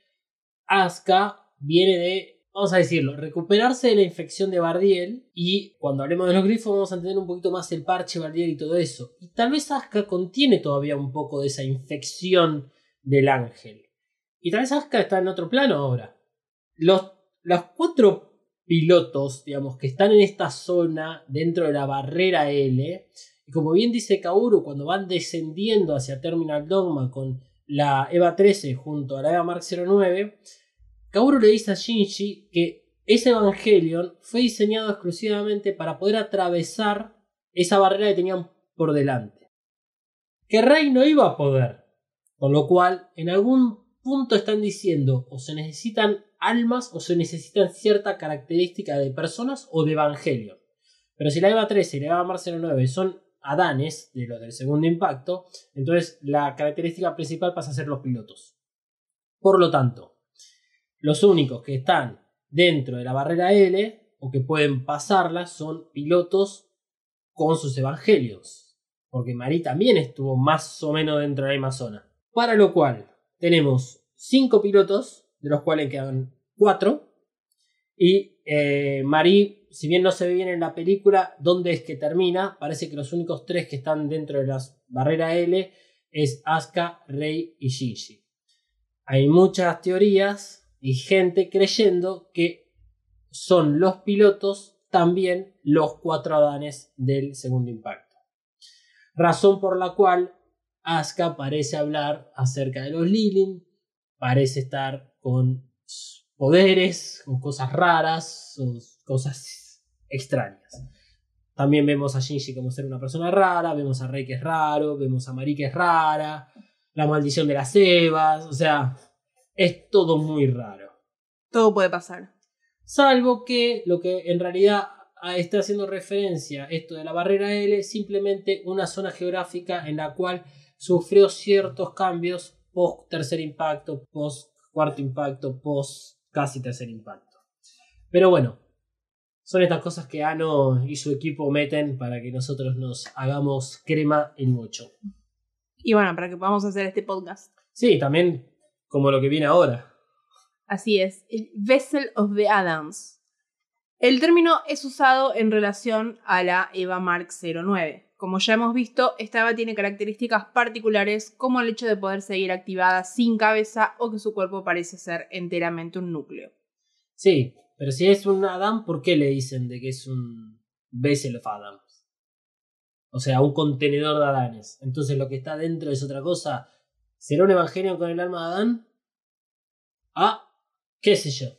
Asuka viene de, vamos a decirlo, recuperarse de la infección de Bardiel. Y cuando hablemos de los grifos, vamos a entender un poquito más el parche Bardiel y todo eso. Y tal vez Asuka contiene todavía un poco de esa infección del ángel. Y tal vez Asuka está en otro plano ahora. Los los cuatro pilotos, digamos, que están en esta zona dentro de la barrera L, y como bien dice Kaoru, cuando van descendiendo hacia Terminal Dogma con la EVA 13 junto a la EVA Mark 09, Kaoru le dice a Shinji que ese Evangelion fue diseñado exclusivamente para poder atravesar esa barrera que tenían por delante. Que Rey no iba a poder. Con lo cual, en algún punto están diciendo o se necesitan almas o se necesitan cierta característica de personas o de evangelio. Pero si la EVA 13 y la EVA Mar 09 son Adanes, de los del segundo impacto, entonces la característica principal pasa a ser los pilotos. Por lo tanto, los únicos que están dentro de la barrera L o que pueden pasarla son pilotos con sus evangelios. Porque Marí también estuvo más o menos dentro de la misma zona. Para lo cual tenemos 5 pilotos de los cuales quedan cuatro. Y eh, Marie, si bien no se ve bien en la película dónde es que termina, parece que los únicos tres que están dentro de la barrera L es Asuka, Rei y Shinji. Hay muchas teorías y gente creyendo que son los pilotos también los cuatro Adanes del segundo impacto. Razón por la cual Asuka parece hablar acerca de los Lilin, parece estar con poderes, con cosas raras, o cosas extrañas. También vemos a Shinji como ser una persona rara, vemos a Rei que es raro, vemos a Mari que es rara, la maldición de las Evas, o sea, es todo muy raro. Todo puede pasar. Salvo que lo que en realidad está haciendo referencia esto de la barrera L es simplemente una zona geográfica en la cual sufrió ciertos cambios post tercer impacto, post cuarto impacto, post casi tercer impacto. Pero bueno, son estas cosas que Ano y su equipo meten para que nosotros nos hagamos crema en mucho. Y bueno, para que podamos hacer este podcast. Sí, también como lo que viene ahora. Así es, el Vessel of the Adams. El término es usado en relación a la EVA Mark 09. Como ya hemos visto, esta EVA tiene características particulares como el hecho de poder seguir activada sin cabeza o que su cuerpo parece ser enteramente un núcleo. Sí, pero si es un Adam, ¿por qué le dicen de que es un Vessel of Adams? O sea, un contenedor de Adanes. Entonces lo que está dentro es otra cosa. ¿Será un evangelio con el alma de Adán? Ah, qué sé yo.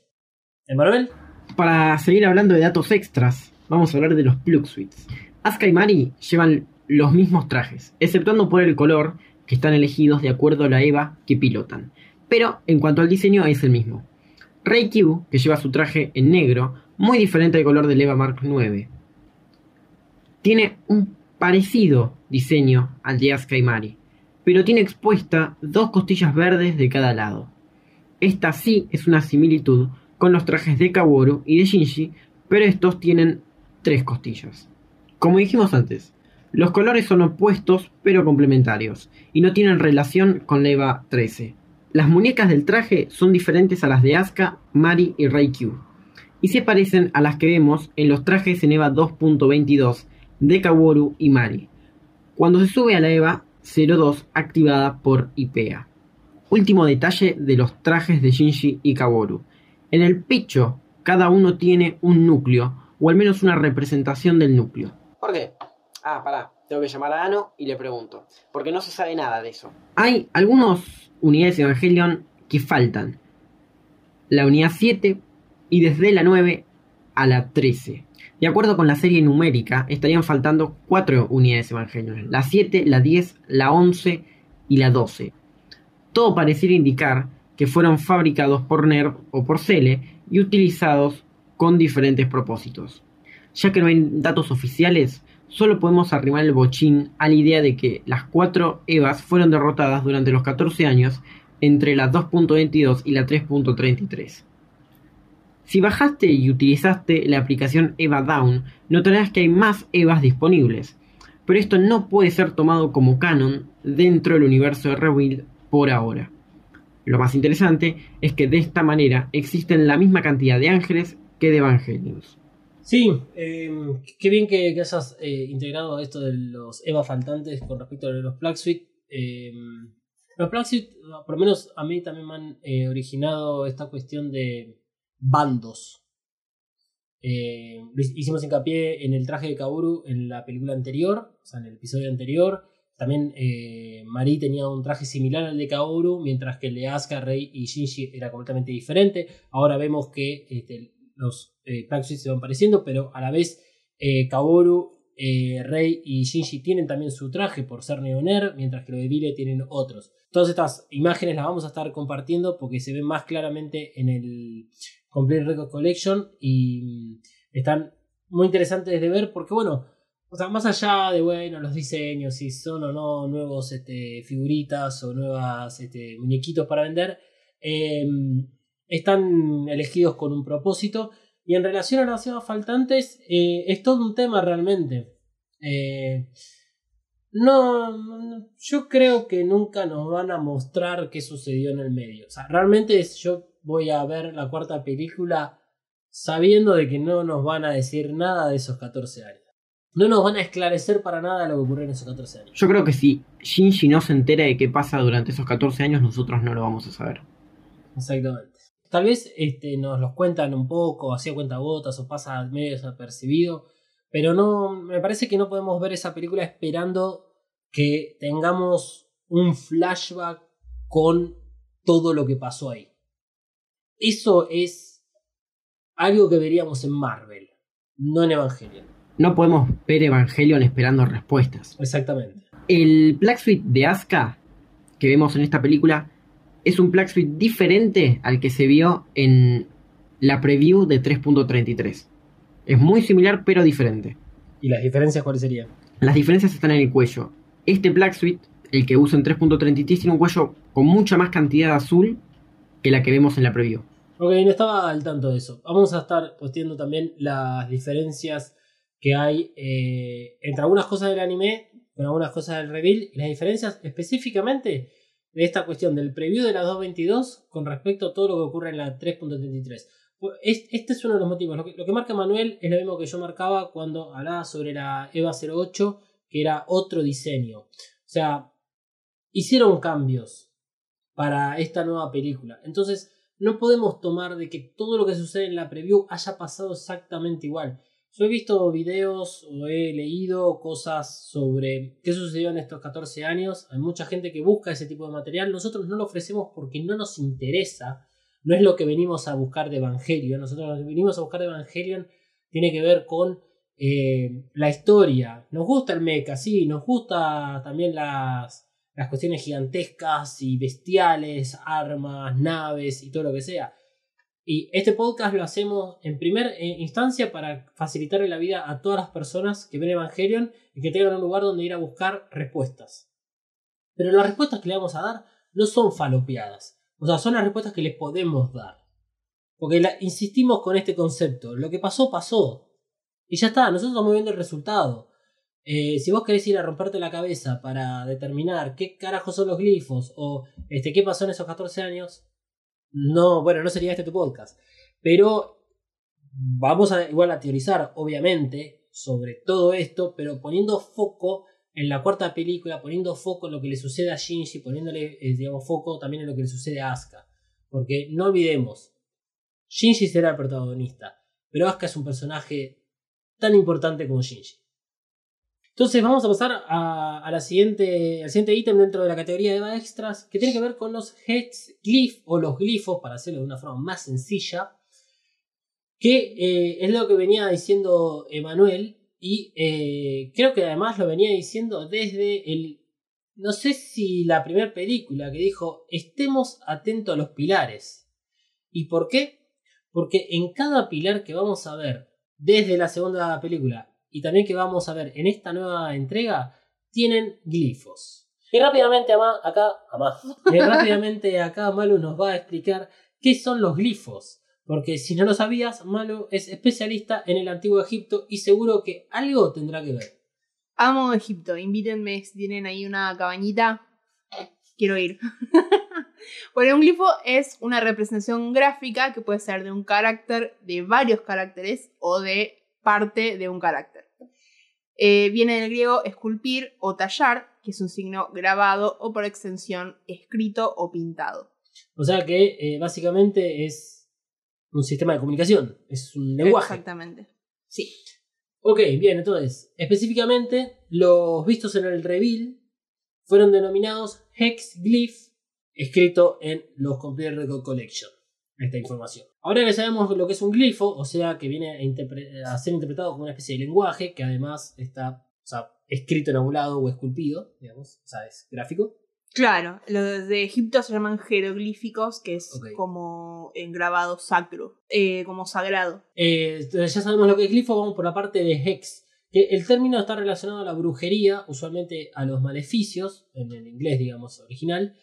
¿Emanuel? Para seguir hablando de datos extras, vamos a hablar de los plug suites. Asuka y Mari llevan los mismos trajes, exceptuando por el color, que están elegidos de acuerdo a la EVA que pilotan. Pero en cuanto al diseño es el mismo. Rei Q, que lleva su traje en negro, muy diferente al color del EVA Mark IX. Tiene un parecido diseño al de Asuka y Mari, pero tiene expuesta dos costillas verdes de cada lado. Esta sí es una similitud con los trajes de Kaworu y de Shinji, pero estos tienen tres costillas. Como dijimos antes, los colores son opuestos pero complementarios y no tienen relación con la EVA 13. Las muñecas del traje son diferentes a las de Asuka, Mari y Q y se parecen a las que vemos en los trajes en EVA 2.22 de Kaworu y Mari, cuando se sube a la EVA 02 activada por IPEA. Último detalle de los trajes de Shinji y Kaworu. En el pecho cada uno tiene un núcleo o al menos una representación del núcleo. ¿Por qué? Ah, pará, tengo que llamar a Ano y le pregunto, porque no se sabe nada de eso. Hay algunas unidades de Evangelion que faltan. La unidad 7 y desde la 9 a la 13. De acuerdo con la serie numérica, estarían faltando 4 unidades Evangelion. La 7, la 10, la 11 y la 12. Todo pareciera indicar que fueron fabricados por NERV o por Cele y utilizados con diferentes propósitos. Ya que no hay datos oficiales, solo podemos arrimar el bochín a la idea de que las cuatro EVAs fueron derrotadas durante los 14 años entre la 2.22 y la 3.33. Si bajaste y utilizaste la aplicación EVA Down, notarás que hay más EVAs disponibles, pero esto no puede ser tomado como canon dentro del universo de Rebuild por ahora. Lo más interesante es que de esta manera existen la misma cantidad de ángeles que de Evangelions. Sí, eh, qué bien que, hayas eh, integrado esto de los Eva faltantes con respecto a los Black Suite. Eh, los Black Suite, por lo menos a mí también me han eh, originado esta cuestión de bandos. Eh, hicimos hincapié en el traje de Kaoru en la película anterior, o sea, en el episodio anterior. También eh, Mari tenía un traje similar al de Kaoru, mientras que el de Asuka, Rei y Shinji era completamente diferente. Ahora vemos que este, los eh, se van pareciendo, pero a la vez eh, Kaoru, eh, y Shinji tienen también su traje por ser Neoner, mientras que los de Vile tienen otros. Todas estas imágenes las vamos a estar compartiendo porque se ven más claramente en el Complete Record Collection y mm, están muy interesantes de ver porque, bueno, o sea, más allá de, bueno, los diseños, si son o no nuevos este, figuritas o nuevas este, muñequitos para vender, eh, están elegidos con un propósito. Y en relación a las cebas faltantes, eh, es todo un tema realmente. Eh, no, yo creo que nunca nos van a mostrar qué sucedió en el medio. O sea, realmente yo voy a ver la cuarta película sabiendo de que no nos van a decir nada de esos 14 años. No nos van a esclarecer para nada lo que ocurrió en esos 14 años. Yo creo que si Shinji no se entera de qué pasa durante esos 14 años, nosotros no lo vamos a saber. Exactamente. Tal vez este, nos los cuentan un poco, hacía cuenta gotas o pasa medio desapercibido, pero no, me parece que no podemos ver esa película esperando que tengamos un flashback con todo lo que pasó ahí. Eso es algo que veríamos en Marvel, no en Evangelion. No podemos ver Evangelion esperando respuestas. Exactamente. El Black Suite de Asuka que vemos en esta película es un Black Suite diferente al que se vio en la preview de 3.33. Es muy similar pero diferente. ¿Y las diferencias cuáles serían? Las diferencias están en el cuello. Este Black Suite, el que usa en 3.33, tiene un cuello con mucha más cantidad de azul que la que vemos en la preview. Ok, no estaba al tanto de eso. Vamos a estar posteando también las diferencias que hay eh, entre algunas cosas del anime con algunas cosas del reveal y las diferencias específicamente de esta cuestión del preview de la 2.22 con respecto a todo lo que ocurre en la 3.33. Pues, este es uno de los motivos. Lo que, lo que, marca Manuel es lo mismo que yo marcaba cuando hablaba sobre la EVA 08, que era otro diseño. O sea, hicieron cambios para esta nueva película. Entonces, no podemos tomar de que todo lo que sucede en la preview haya pasado exactamente igual. Yo he visto videos o he leído cosas sobre qué sucedió en estos 14 años. Hay mucha gente que busca ese tipo de material. Nosotros no lo ofrecemos porque no nos interesa. No es lo que venimos a buscar de Evangelion. Nosotros lo que venimos a buscar de Evangelion tiene que ver con eh, la historia. Nos gusta el mecha, sí. Nos gusta también las, las cuestiones gigantescas y bestiales, armas, naves y todo lo que sea. Y este podcast lo hacemos en primera instancia para facilitarle la vida a todas las personas que ven Evangelion y que tengan un lugar donde ir a buscar respuestas. Pero las respuestas que le vamos a dar no son falopeadas. O sea, son las respuestas que les podemos dar. Porque la, insistimos con este concepto. Lo que pasó, pasó. Y ya está, nosotros estamos viendo el resultado. Eh, si vos querés ir a romperte la cabeza para determinar qué carajos son los glifos o este, qué pasó en esos 14 años, no, bueno, no sería este tu podcast. Pero vamos a igual a teorizar, obviamente, sobre todo esto, pero poniendo foco en la cuarta película, poniendo foco en lo que le sucede a Shinji, poniéndole, eh, digamos, foco también en lo que le sucede a Asuka. Porque no olvidemos, Shinji será el protagonista, pero Asuka es un personaje tan importante como Shinji. Entonces vamos a pasar a, la siguiente, al siguiente ítem dentro de la categoría de Extras, que tiene que ver con los Hex Glyph o los glifos, para hacerlo de una forma más sencilla, que eh, es lo que venía diciendo Emanuel y eh, creo que además lo venía diciendo desde el, no sé si la primera película que dijo, estemos atentos a los pilares. ¿Y por qué? Porque en cada pilar que vamos a ver desde la segunda película y también que vamos a ver en esta nueva entrega, tienen glifos. Y rápidamente ama- acá, ama- y rápidamente acá Malu nos va a explicar qué son los glifos. Porque si no lo sabías, Malu es especialista en el antiguo Egipto y seguro que algo tendrá que ver. Amo Egipto, invítenme si tienen ahí una cabañita. Quiero ir. bueno, un glifo es una representación gráfica que puede ser de un carácter, de varios caracteres o de parte de un carácter. Eh, viene del griego esculpir o tallar, que es un signo grabado o por extensión escrito o pintado. O sea que eh, básicamente es un sistema de comunicación, es un lenguaje. Exactamente. Sí. Ok, bien, entonces, específicamente, los vistos en el reveal fueron denominados Hex Glyph, escrito en los Computer Record Collection. Esta información. Ahora que sabemos lo que es un glifo, o sea que viene a, ser interpretado como una especie de lenguaje que además está o sea, escrito en algún lado o esculpido, digamos, o sea, es gráfico. Claro, los de Egipto se llaman jeroglíficos, que es Ok. como en grabado sacro, eh, como sagrado. Eh, entonces ya sabemos lo que es glifo, vamos por la parte de hex. Que el término está relacionado a la brujería, usualmente a los maleficios, en el inglés, digamos, original.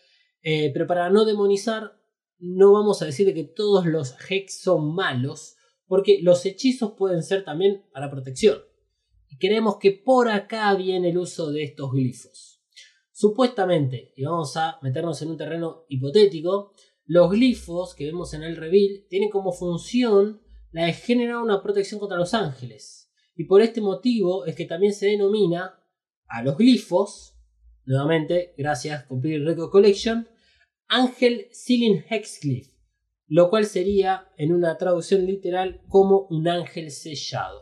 Eh, pero para no demonizar, no vamos a decir que todos los hex son malos, porque los hechizos pueden ser también para protección. Y creemos que por acá viene el uso de estos glifos. Supuestamente, y vamos a meternos en un terreno hipotético, los glifos que vemos en el reveal tienen como función la de generar una protección contra los ángeles. Y por este motivo es que también se denomina a los glifos, nuevamente, gracias Computer Record Collection, Ángel Sealing Hexglyph, lo cual sería en una traducción literal como un ángel sellado.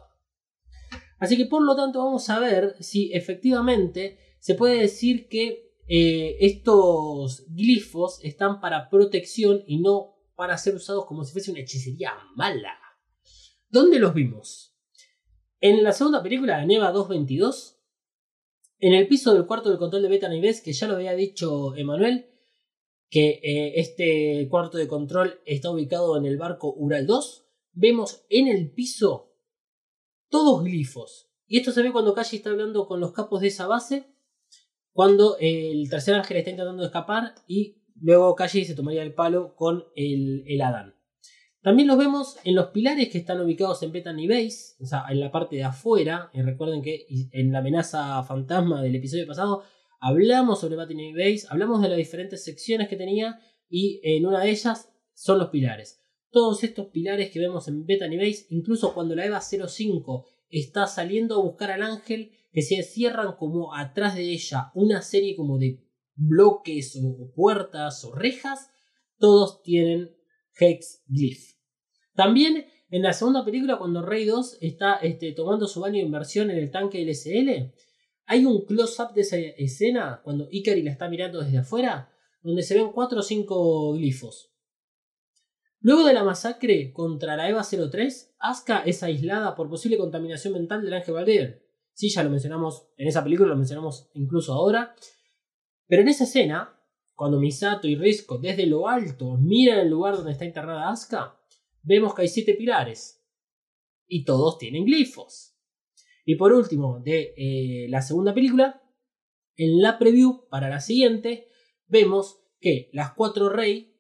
Así que por lo tanto vamos a ver si efectivamente se puede decir que eh, estos glifos están para protección y no para ser usados como si fuese una hechicería mala. ¿Dónde los vimos? En la segunda película de Neva 222, en el piso del cuarto del control de Beta Nives, que ya lo había dicho Emanuel, que eh, este cuarto de control está ubicado en el barco Ural 2, vemos en el piso todos glifos. Y esto se ve cuando Kashi está hablando con los capos de esa base, cuando el tercer ángel está intentando escapar y luego Kashi se tomaría el palo con el, el Adán. También los vemos en los pilares que están ubicados en Bethany Base, o sea, en la parte de afuera. Y recuerden que en la amenaza fantasma del episodio pasado hablamos sobre Bethany Base, hablamos de las diferentes secciones que tenía y en una de ellas son los pilares. Todos estos pilares que vemos en Bethany Base, incluso cuando la EVA 05 está saliendo a buscar al ángel, que se cierran como atrás de ella una serie como de bloques o puertas o rejas, todos tienen Hex Glyph. También en la segunda película, cuando Rey 2 está este, tomando su baño de inversión en el tanque del SL, hay un close-up de esa escena cuando Ikari la está mirando desde afuera, donde se ven 4 o 5 glifos. Luego de la masacre contra la EVA 03, Asuka es aislada por posible contaminación mental del Ángel Valder. Sí, ya lo mencionamos en esa película, lo mencionamos incluso ahora. Pero en esa escena, cuando Misato y Risco desde lo alto miran el lugar donde está enterrada Asuka, vemos que hay siete pilares. Y todos tienen glifos. Y por último, de eh, la segunda película, en la preview para la siguiente, vemos que las cuatro rey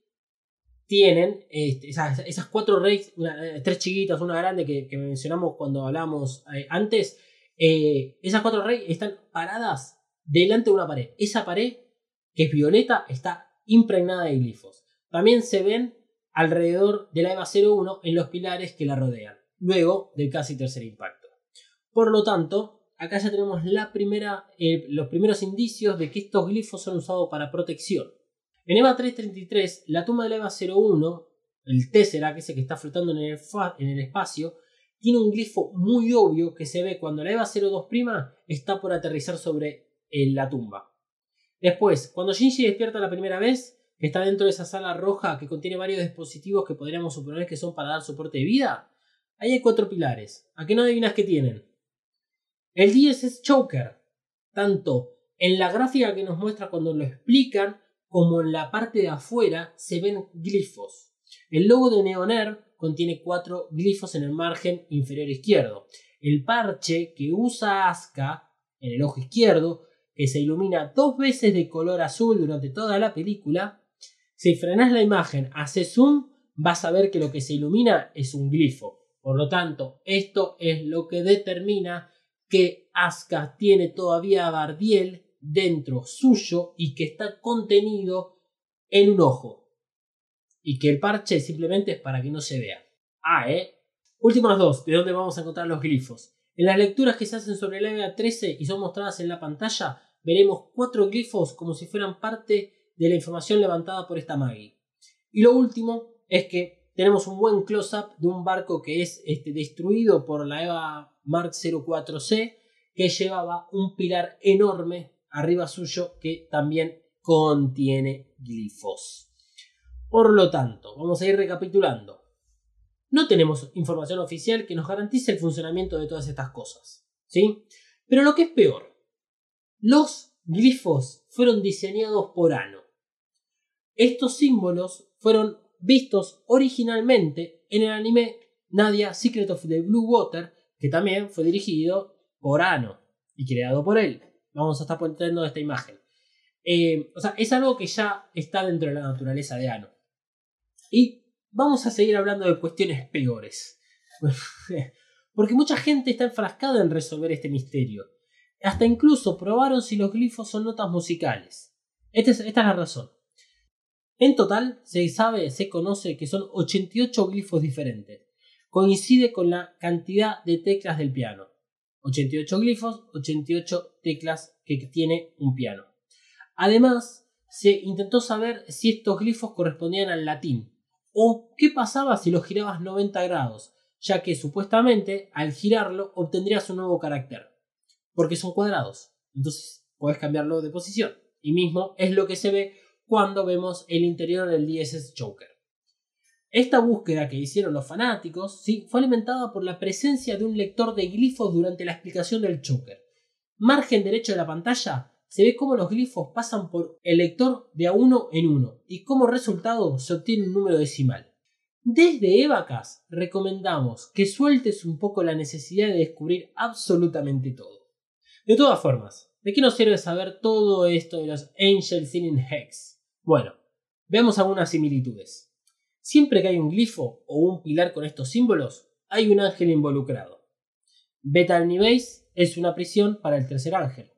tienen este, esas, cuatro reyes, una, tres chiquitas, una grande que, que mencionamos cuando hablamos eh, antes. Eh, esas cuatro reyes están paradas delante de una pared. Esa pared, que es violeta, está impregnada de glifos. También se ven alrededor de la EVA 01 en los pilares que la rodean, luego del casi tercer impacto. Por lo tanto, acá ya tenemos eh, los primeros indicios de que estos glifos son usados para protección. En EVA 333, la tumba de la EVA 01, el Tesseract, ese que está flotando en el, en el espacio, tiene un glifo muy obvio que se ve cuando la EVA 02' está por aterrizar sobre eh, la tumba. Después, cuando Shinji despierta la primera vez, que está dentro de esa sala roja que contiene varios dispositivos que podríamos suponer que son para dar soporte de vida, ahí hay cuatro pilares. ¿A qué no adivinas qué tienen? El DSS Choker, tanto en la gráfica que nos muestra cuando lo explican, como en la parte de afuera se ven glifos. El logo de Neoner contiene cuatro glifos en el margen inferior izquierdo. El parche que usa Asuka en el ojo izquierdo, que se ilumina dos veces de color azul durante toda la película. Si frenas la imagen, hace zoom, vas a ver que lo que se ilumina es un glifo. Por lo tanto, esto es lo que determina que Asuka tiene todavía a Bardiel dentro suyo y que está contenido en un ojo. Y que el parche simplemente es para que no se vea. Ah, ¿eh? Últimas dos, ¿de dónde vamos a encontrar los glifos? En las lecturas que se hacen sobre la EVA 13 y son mostradas en la pantalla, veremos cuatro glifos como si fueran parte de la información levantada por esta Maggie. Y lo último es que tenemos un buen close-up de un barco que es este, destruido por la EVA Mark 04C que llevaba un pilar enorme arriba suyo que también contiene glifos. Por lo tanto, vamos a ir recapitulando. No tenemos información oficial que nos garantice el funcionamiento de todas estas cosas. ¿sí? Pero lo que es peor, los glifos fueron diseñados por Ano. Estos símbolos fueron vistos originalmente en el anime Nadia Secret of the Blue Water, que también fue dirigido por Ano y creado por él. Vamos a estar poniendo esta imagen. Eh, o sea, es algo que ya está dentro de la naturaleza de Ano. Y vamos a seguir hablando de cuestiones peores. Porque mucha gente está enfrascada en resolver este misterio. Hasta incluso probaron si los glifos son notas musicales. Esta es, esta es la razón. En total, se sabe, se conoce que son 88 glifos diferentes. Coincide con la cantidad de teclas del piano. 88 glifos, 88 teclas que tiene un piano. Además, se intentó saber si estos glifos correspondían al latín o qué pasaba si lo girabas 90 grados, ya que supuestamente al girarlo obtendrías un nuevo carácter, porque son cuadrados, entonces puedes cambiarlo de posición. Y mismo es lo que se ve cuando vemos el interior del DSS Joker. Esta búsqueda que hicieron los fanáticos ¿sí? fue alimentada por la presencia de un lector de glifos durante la explicación del choker. Margen derecho de la pantalla se ve cómo los glifos pasan por el lector de a uno en uno y como resultado se obtiene un número decimal. Desde Evacas recomendamos que sueltes un poco la necesidad de descubrir absolutamente todo. De todas formas, ¿de qué nos sirve saber todo esto de los Angel Sinning Hex? Bueno, veamos algunas similitudes. Siempre que hay un glifo o un pilar con estos símbolos, hay un ángel involucrado. Beta Base es una prisión para el tercer ángel.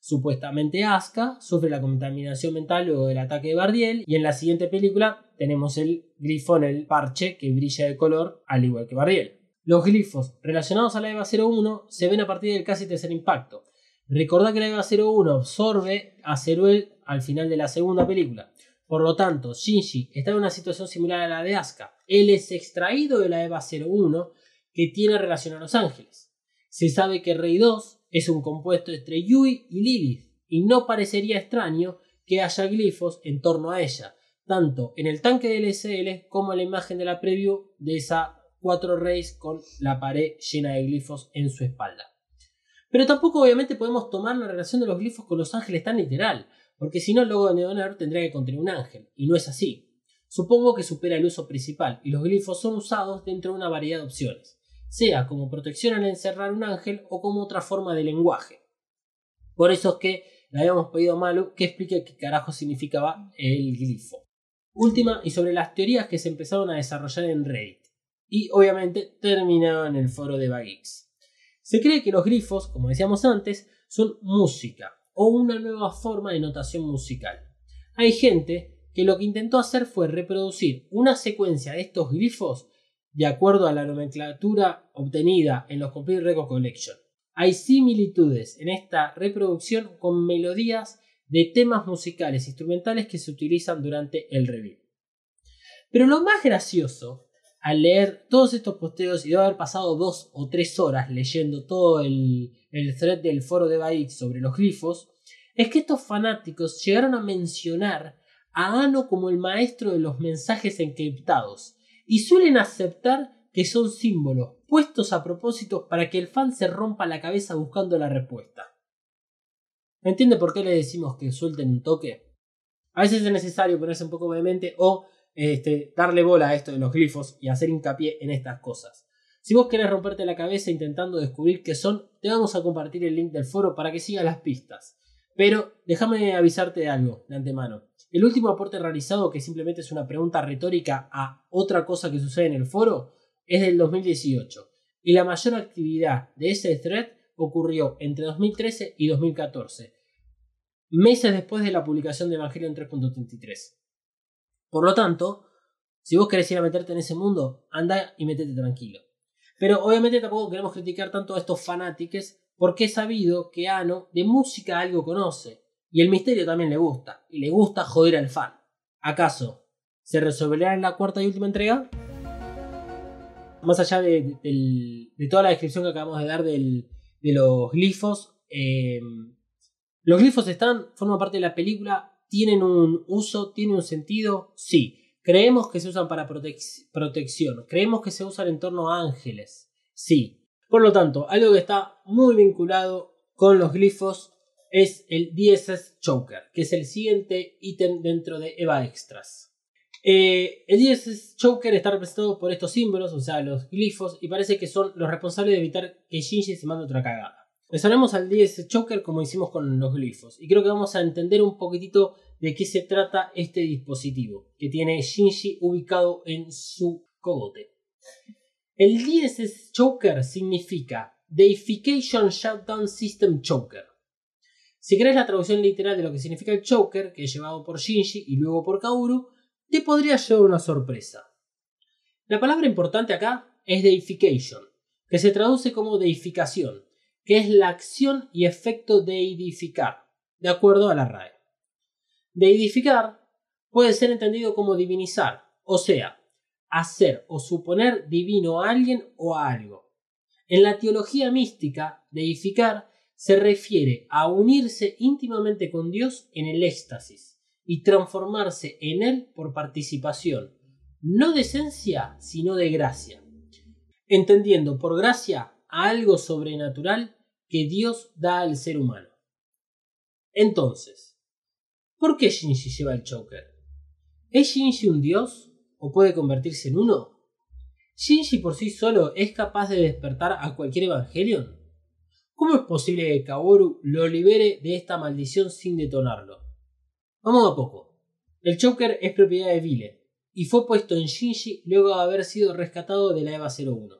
Supuestamente Asuka sufre la contaminación mental luego del ataque de Bardiel y en la siguiente película tenemos el glifo en el parche que brilla de color al igual que Bardiel. Los glifos relacionados a la EVA 01 se ven a partir del casi tercer impacto. Recordad que la EVA 01 absorbe a Zeruel al final de la segunda película. Por lo tanto, Shinji está en una situación similar a la de Asuka. Él es extraído de la EVA 01 que tiene relación a los ángeles. Se sabe que Rey 2 es un compuesto entre Yui y Lilith, y no parecería extraño que haya glifos en torno a ella, tanto en el tanque del SL como en la imagen de la preview de esa 4 Reyes con la pared llena de glifos en su espalda. Pero tampoco obviamente podemos tomar la relación de los glifos con los ángeles tan literal, porque si no el logo de Neoner tendría que contener un ángel, y no es así. Supongo que supera el uso principal, y los glifos son usados dentro de una variedad de opciones, sea como protección al encerrar un ángel o como otra forma de lenguaje. Por eso es que le habíamos pedido a Malu que explique qué carajo significaba el glifo. Última, y sobre las teorías que se empezaron a desarrollar en Reddit, y obviamente terminaron en el foro de Bagix. Se cree que los glifos, como decíamos antes, son música, o una nueva forma de notación musical. Hay gente que lo que intentó hacer fue reproducir una secuencia de estos glifos de acuerdo a la nomenclatura obtenida en los Complete Record Collection. Hay similitudes en esta reproducción con melodías de temas musicales instrumentales que se utilizan durante el review. Pero lo más gracioso al leer todos estos posteos y de haber pasado dos o tres horas leyendo todo el, el thread del foro de Baix sobre los glifos, es que estos fanáticos llegaron a mencionar a Ano como el maestro de los mensajes encriptados y suelen aceptar que son símbolos puestos a propósito para que el fan se rompa la cabeza buscando la respuesta. ¿Entiende por qué le decimos que suelten un toque? A veces es necesario ponerse un poco vehemente o este, darle bola a esto de los glifos y hacer hincapié en estas cosas. Si vos querés romperte la cabeza intentando descubrir qué son, te vamos a compartir el link del foro para que sigas las pistas. Pero déjame avisarte de algo de antemano. El último aporte realizado, que simplemente es una pregunta retórica a otra cosa que sucede en el foro, es del 2018. Y la mayor actividad de ese thread ocurrió entre 2013 y 2014, meses después de la publicación de Evangelion 3.33. Por lo tanto, si vos querés ir a meterte en ese mundo, anda y metete tranquilo. Pero obviamente tampoco queremos criticar tanto a estos fanáticos porque he sabido que Ano de música algo conoce y el misterio también le gusta y le gusta joder al fan. ¿Acaso se resolverá en la cuarta y última entrega? Más allá de, toda la descripción que acabamos de dar de los glifos, eh, los glifos están, forman parte de la película, tienen un uso, tienen un sentido, sí. Creemos que se usan para protección, creemos que se usan en torno a ángeles, sí. Por lo tanto, algo que está muy vinculado con los glifos es el DSS Choker, que es el siguiente ítem dentro de EVA Extras. Eh, el DSS Choker está representado por estos símbolos, o sea, los glifos, y parece que son los responsables de evitar que Shinji se mande otra cagada. Resonemos al DS Choker como hicimos con los glifos. Y creo que vamos a entender un poquitito de qué se trata este dispositivo que tiene Shinji ubicado en su cogote. El DSS Choker significa Deification Shutdown System Choker. Si querés la traducción literal de lo que significa el choker, que es llevado por Shinji y luego por Kaoru, te podría llevar una sorpresa. La palabra importante acá es deification, que se traduce como deificación, que es la acción y efecto de edificar, de acuerdo a la RAE. De edificar puede ser entendido como divinizar, o sea, hacer o suponer divino a alguien o a algo. En la teología mística, deificar se refiere a unirse íntimamente con Dios en el éxtasis y transformarse en Él por participación, no de esencia, sino de gracia. Entendiendo por gracia algo sobrenatural que Dios da al ser humano. Entonces, ¿por qué Shinji lleva el choker? ¿Es Shinji un dios o puede convertirse en uno? ¿Shinji por sí solo es capaz de despertar a cualquier Evangelion? ¿Cómo es posible que Kaworu lo libere de esta maldición sin detonarlo? Vamos a poco. El choker es propiedad de Vile y fue puesto en Shinji luego de haber sido rescatado de la EVA 01.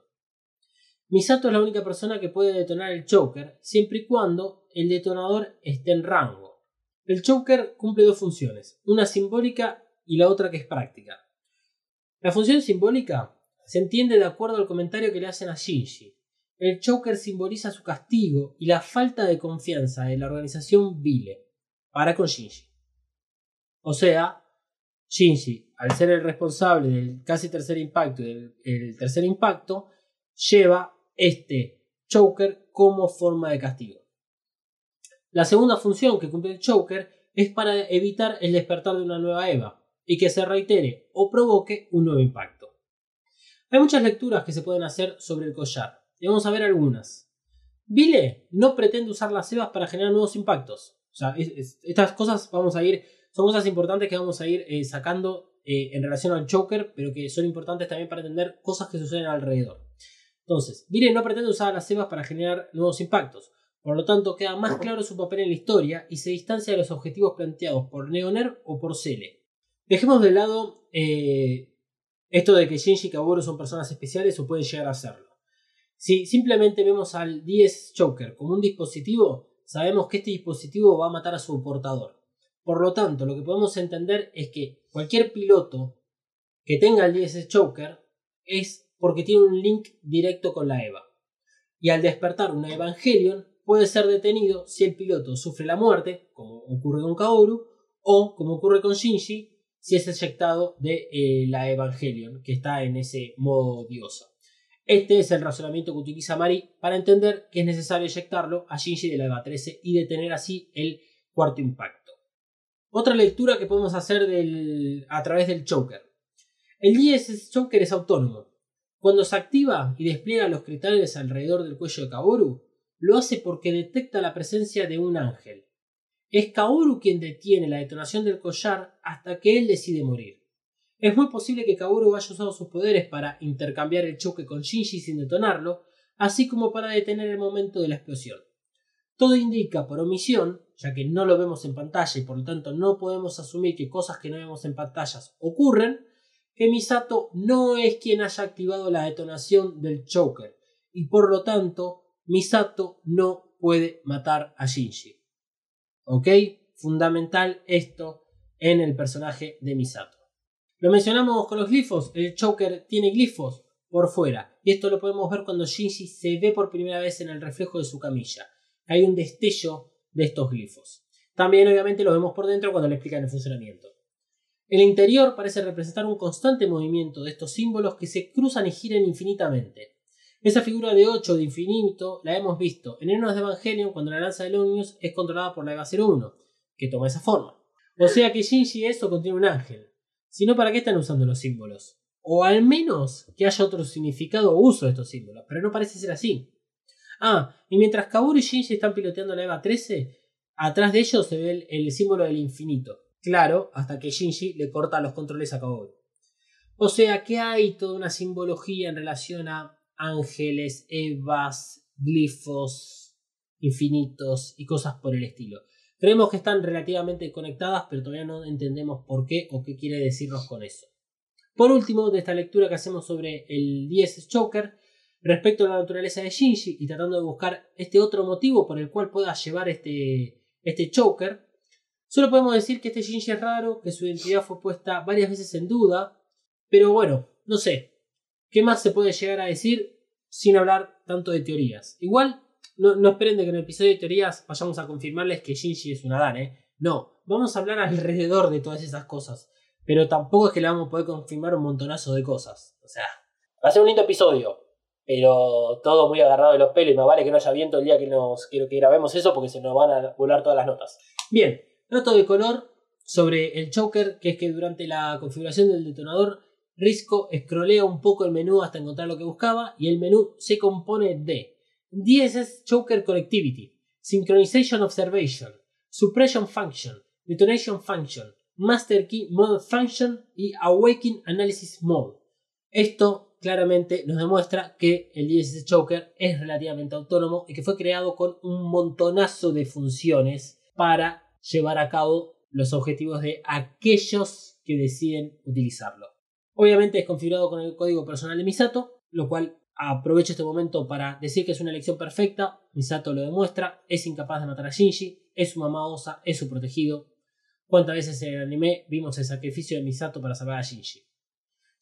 Misato es la única persona que puede detonar el choker siempre y cuando el detonador esté en rango. El choker cumple dos funciones, una simbólica y la otra que es práctica. La función simbólica se entiende de acuerdo al comentario que le hacen a Shinji. El choker simboliza su castigo y la falta de confianza de la organización Vile para con Shinji. O sea, Shinji, al ser el responsable del casi tercer impacto y del tercer impacto, lleva este choker como forma de castigo. La segunda función que cumple el choker es para evitar el despertar de una nueva Eva y que se reitere o provoque un nuevo impacto. Hay muchas lecturas que se pueden hacer sobre el collar y vamos a ver algunas. Vile no pretende usar las Evas para generar nuevos impactos. O sea, estas cosas vamos a ir, son cosas importantes que vamos a ir eh, sacando eh, en relación al choker, pero que son importantes también para entender cosas que suceden alrededor. Entonces, Viren no pretende usar las cebas para generar nuevos impactos, por lo tanto queda más claro su papel en la historia y se distancia de los objetivos planteados por Neoner o por Cele. Dejemos de lado eh, esto de que Shinji y Kaworu son personas especiales o pueden llegar a serlo. Si simplemente vemos al 10 Choker como un dispositivo, sabemos que este dispositivo va a matar a su portador. Por lo tanto, lo que podemos entender es que cualquier piloto que tenga el 10 Choker es porque tiene un link directo con la EVA. Y al despertar una Evangelion puede ser detenido si el piloto sufre la muerte, como ocurre con Kaoru, o como ocurre con Shinji, si es eyectado de eh, la Evangelion, que está en ese modo diosa. Este es el razonamiento que utiliza Mari para entender que es necesario eyectarlo a Shinji de la EVA 13 y detener así el cuarto impacto. Otra lectura que podemos hacer del- a través del choker. El DSS choker es autónomo. Cuando se activa y despliega los cristales alrededor del cuello de Kaoru, lo hace porque detecta la presencia de un ángel. Es Kaoru quien detiene la detonación del collar hasta que él decide morir. Es muy posible que Kaoru haya usado sus poderes para intercambiar el choque con Shinji sin detonarlo, así como para detener el momento de la explosión. Todo indica, por omisión, ya que no lo vemos en pantalla y por lo tanto no podemos asumir que cosas que no vemos en pantallas ocurren, que Misato no es quien haya activado la detonación del choker y por lo tanto Misato no puede matar a Shinji. ¿Ok? Fundamental esto en el personaje de Misato. Lo mencionamos con los glifos, el choker tiene glifos por fuera y esto lo podemos ver cuando Shinji se ve por primera vez en el reflejo de su camilla. Hay un destello de estos glifos. También obviamente lo vemos por dentro cuando le explican el funcionamiento. El interior parece representar un constante movimiento de estos símbolos que se cruzan y giran infinitamente. Esa figura de 8 de infinito la hemos visto en Enos de Evangelion cuando la lanza de Omnius es controlada por la EVA 01, que toma esa forma. O sea que Shinji eso contiene un ángel. Si no, ¿para qué están usando los símbolos? O al menos que haya otro significado o uso de estos símbolos, pero no parece ser así. Ah, y mientras Kaoru y Shinji están piloteando la EVA 13, atrás de ellos se ve el, símbolo del infinito. Claro, hasta que Shinji le corta los controles a Kaoru. O sea que hay toda una simbología en relación a ángeles, evas, glifos, infinitos y cosas por el estilo. Creemos que están relativamente conectadas, pero todavía no entendemos por qué o qué quiere decirnos con eso. Por último, de esta lectura que hacemos sobre el 10 Choker, respecto a la naturaleza de Shinji y tratando de buscar este otro motivo por el cual pueda llevar este, este Choker, solo podemos decir que este Shinji es raro, que su identidad fue puesta varias veces en duda, pero bueno, no sé, ¿qué más se puede llegar a decir sin hablar tanto de teorías? Igual, no, no esperen de que en el episodio de teorías vayamos a confirmarles que Shinji es un Adán, ¿eh? No, vamos a hablar alrededor de todas esas cosas, pero tampoco es que le vamos a poder confirmar un montonazo de cosas. O sea, va a ser un lindo episodio, pero todo muy agarrado de los pelos y más vale que no haya viento el día que, nos, que, que grabemos eso porque se nos van a volar todas las notas. Bien, noto de color sobre el choker, que es que durante la configuración del detonador, Risco escrolea un poco el menú hasta encontrar lo que buscaba y el menú se compone de DSS Choker Connectivity, Synchronization Observation, Suppression Function, Detonation Function, Master Key Mode Function y Awaken Analysis Mode. Esto claramente nos demuestra que el DSS Choker es relativamente autónomo y que fue creado con un montonazo de funciones para llevar a cabo los objetivos de aquellos que deciden utilizarlo. Obviamente es configurado con el código personal de Misato, lo cual aprovecho este momento para decir que es una elección perfecta. Misato lo demuestra, es incapaz de matar a Shinji, es su mamá osa, es su protegido. ¿Cuántas veces en el anime vimos el sacrificio de Misato para salvar a Shinji?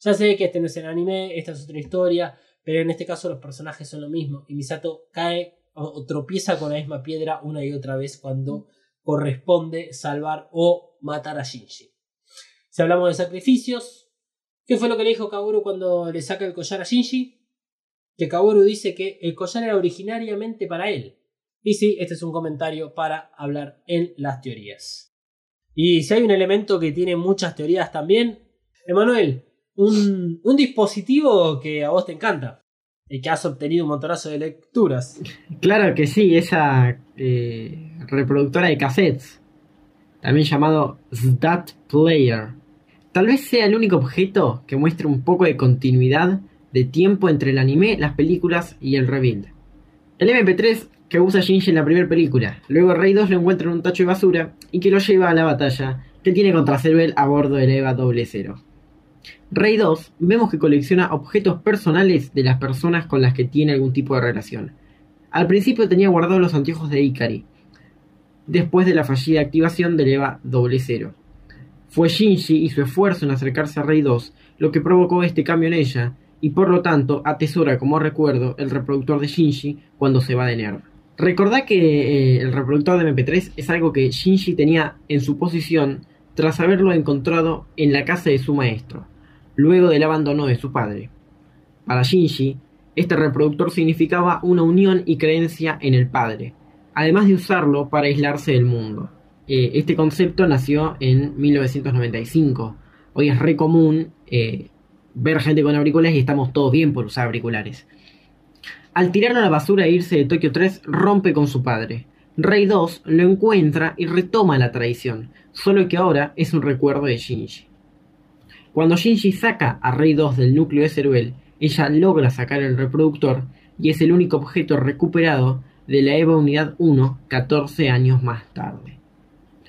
Ya sé que este no es el anime, esta es otra historia, pero en este caso los personajes son lo mismo y Misato cae o, tropieza con la misma piedra una y otra vez cuando corresponde salvar o matar a Shinji. Si hablamos de sacrificios, ¿qué fue lo que le dijo Kaoru cuando le saca el collar a Shinji? Que Kaoru dice que el collar era originariamente para él. Y sí, este es un comentario para hablar en las teorías. Y si hay un elemento que tiene muchas teorías también, Emanuel, un, dispositivo que a vos te encanta y que has obtenido un montonazo de lecturas. Claro que sí, esa eh, reproductora de cassettes, también llamado SDAT Player. Tal vez sea el único objeto que muestre un poco de continuidad de tiempo entre el anime, las películas y el rebuild. El MP3 que usa Shinji en la primera película, luego Rey 2 lo encuentra en un tacho de basura y que lo lleva a la batalla que tiene contra Cerbel a bordo del EVA 00. Rey 2 vemos que colecciona objetos personales de las personas con las que tiene algún tipo de relación. Al principio tenía guardados los anteojos de Ikari, después de la fallida activación del EVA 00. Fue Shinji y su esfuerzo en acercarse a Rey 2 lo que provocó este cambio en ella, y por lo tanto atesora como recuerdo el reproductor de Shinji cuando se va de Nerv. Recordá que eh, el reproductor de MP3 es algo que Shinji tenía en su posición tras haberlo encontrado en la casa de su maestro, luego del abandono de su padre. Para Shinji, este reproductor significaba una unión y creencia en el padre, además de usarlo para aislarse del mundo. Eh, este concepto nació en 1995. Hoy es re común eh, ver gente con auriculares y estamos todos bien por usar auriculares. Al tirarlo a la basura e irse de Tokio 3, rompe con su padre. Rey 2 lo encuentra y retoma la tradición, solo que ahora es un recuerdo de Shinji. Cuando Shinji saca a Rey 2 del núcleo de Ceruel, ella logra sacar el reproductor y es el único objeto recuperado de la EVA Unidad 1 14 años más tarde.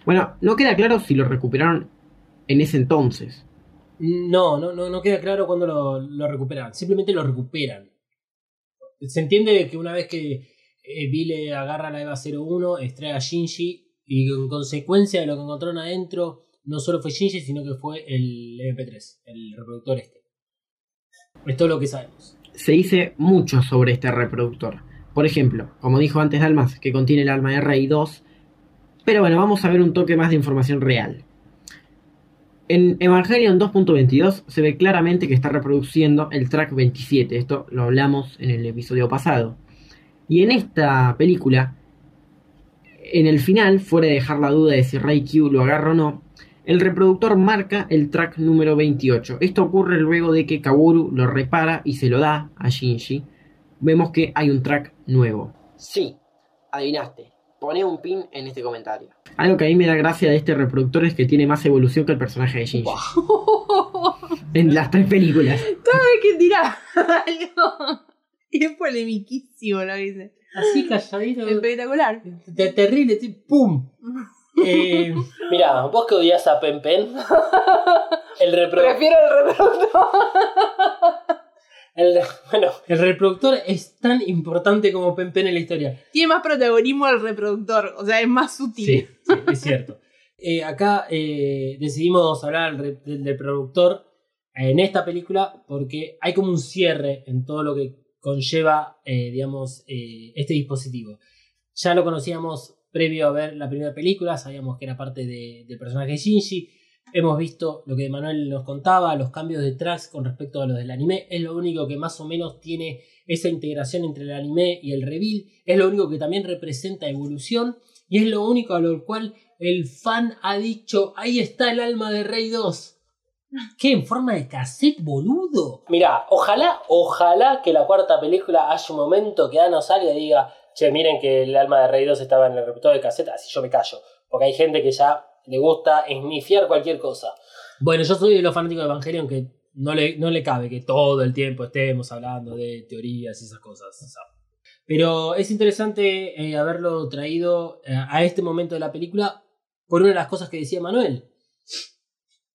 Bueno, no queda claro si lo recuperaron en ese entonces. No, no, no, no queda claro cuándo lo, lo recuperan. Simplemente lo recuperan. Se entiende que una vez que eh, Vile agarra la EVA 01, extrae a Shinji y en consecuencia de lo que encontraron adentro, no solo fue Shinji, sino que fue el MP3, el reproductor este. Es todo lo que sabemos. Se dice mucho sobre este reproductor. Por ejemplo, como dijo antes Dalmas, que contiene el alma de Rey 2. Pero bueno, vamos a ver un toque más de información real. En Evangelion 2.22 se ve claramente que está reproduciendo el track 27. Esto lo hablamos en el episodio pasado. Y en esta película, en el final, fuera de dejar la duda de si Q lo agarra o no, el reproductor marca el track número 28. Esto ocurre luego de que Kaworu lo repara y se lo da a Shinji. Vemos que hay un track nuevo. Sí, adivinaste. Pone un pin en este comentario. Algo que a mí me da gracia de este reproductor es que tiene más evolución que el personaje de Shinji. En las tres películas. Cada vez que tira algo. Y es polemiquísimo lo que dice. Así calladito. Espectacular. de terrible, así, ¡pum! Eh, mira, vos que odias a Pen Pen, el reproductor. Prefiero el reproductor. El, bueno, el reproductor es tan importante como Pen Pen en la historia. Tiene más protagonismo el reproductor, o sea, es más útil. Sí, sí, es cierto. Eh, acá eh, decidimos hablar del, re- del reproductor en esta película porque hay como un cierre en todo lo que conlleva, eh, digamos, eh, este dispositivo. Ya lo conocíamos previo a ver la primera película, sabíamos que era parte de- del personaje de Shinji. Hemos visto lo que Manuel nos contaba, los cambios de tracks con respecto a los del anime. Es lo único que más o menos tiene esa integración entre el anime y el reveal. Es lo único que también representa evolución. Y es lo único a lo cual el fan ha dicho, ahí está el alma de Rey 2. ¿Qué? ¿En forma de cassette, boludo? Mira, ojalá, ojalá que la cuarta película haya un momento que Ano salga y diga, che, miren que el alma de Rey 2 estaba en el reproductor de cassette, así yo me callo. Porque hay gente que ya le gusta esnifiar cualquier cosa. Bueno, yo soy de los fanáticos de Evangelion que no le, no le cabe que todo el tiempo estemos hablando de teorías y esas cosas. Pero es interesante eh, haberlo traído eh, a este momento de la película por una de las cosas que decía Manuel.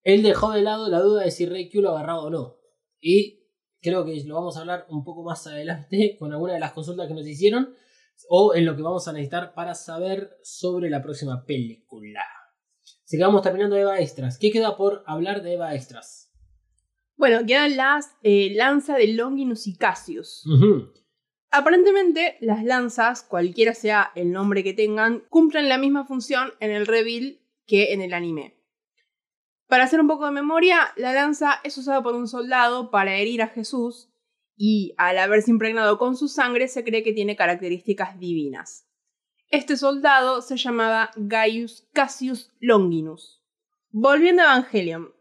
Él dejó de lado la duda de si Rey Q lo agarraba o no. Y creo que lo vamos a hablar un poco más adelante con alguna de las consultas que nos hicieron o en lo que vamos a necesitar para saber sobre la próxima película. Vamos terminando Eva Extras. ¿Qué queda por hablar de Eva Extras? Bueno, quedan las eh, lanza de Longinus y Cassius. Aparentemente, las lanzas, cualquiera sea el nombre que tengan, cumplen la misma función en el reveal que en el anime. Para hacer un poco de memoria, la lanza es usada por un soldado para herir a Jesús y al haberse impregnado con su sangre se cree que tiene características divinas. Este soldado se llamaba Gaius Cassius Longinus. Volviendo a Evangelion,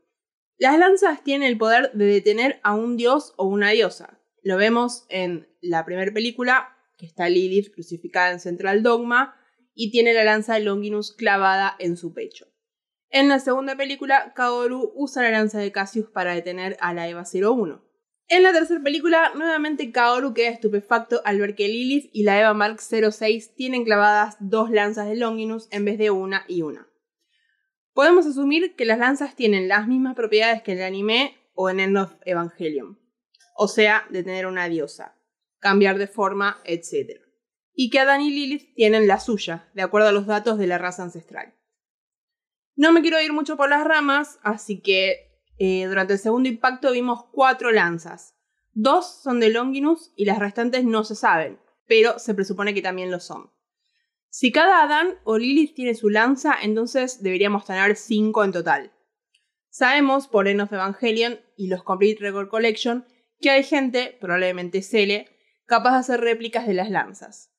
las lanzas tienen el poder de detener a un dios o una diosa. Lo vemos en la primera película, que está Lilith crucificada en Central Dogma y tiene la lanza de Longinus clavada en su pecho. En la segunda película, Kaoru usa la lanza de Cassius para detener a la Eva 01. En la tercera película, nuevamente Kaoru queda estupefacto al ver que Lilith y la Eva Mark 06 tienen clavadas dos lanzas de Longinus en vez de una y una. Podemos asumir que las lanzas tienen las mismas propiedades que en el anime o en End of Evangelion, o sea, de tener una diosa, cambiar de forma, etc. Y que Adán y Lilith tienen la suya, de acuerdo a los datos de la raza ancestral. No me quiero ir mucho por las ramas, así que eh, durante el segundo impacto vimos cuatro lanzas. Dos son de Longinus y las restantes no se saben, pero se presupone que también lo son. Si cada Adán o Lilith tiene su lanza, entonces deberíamos tener 5 en total. Sabemos por End Evangelion y los Complete Record Collection que hay gente, probablemente Cele, capaz de hacer réplicas de las lanzas.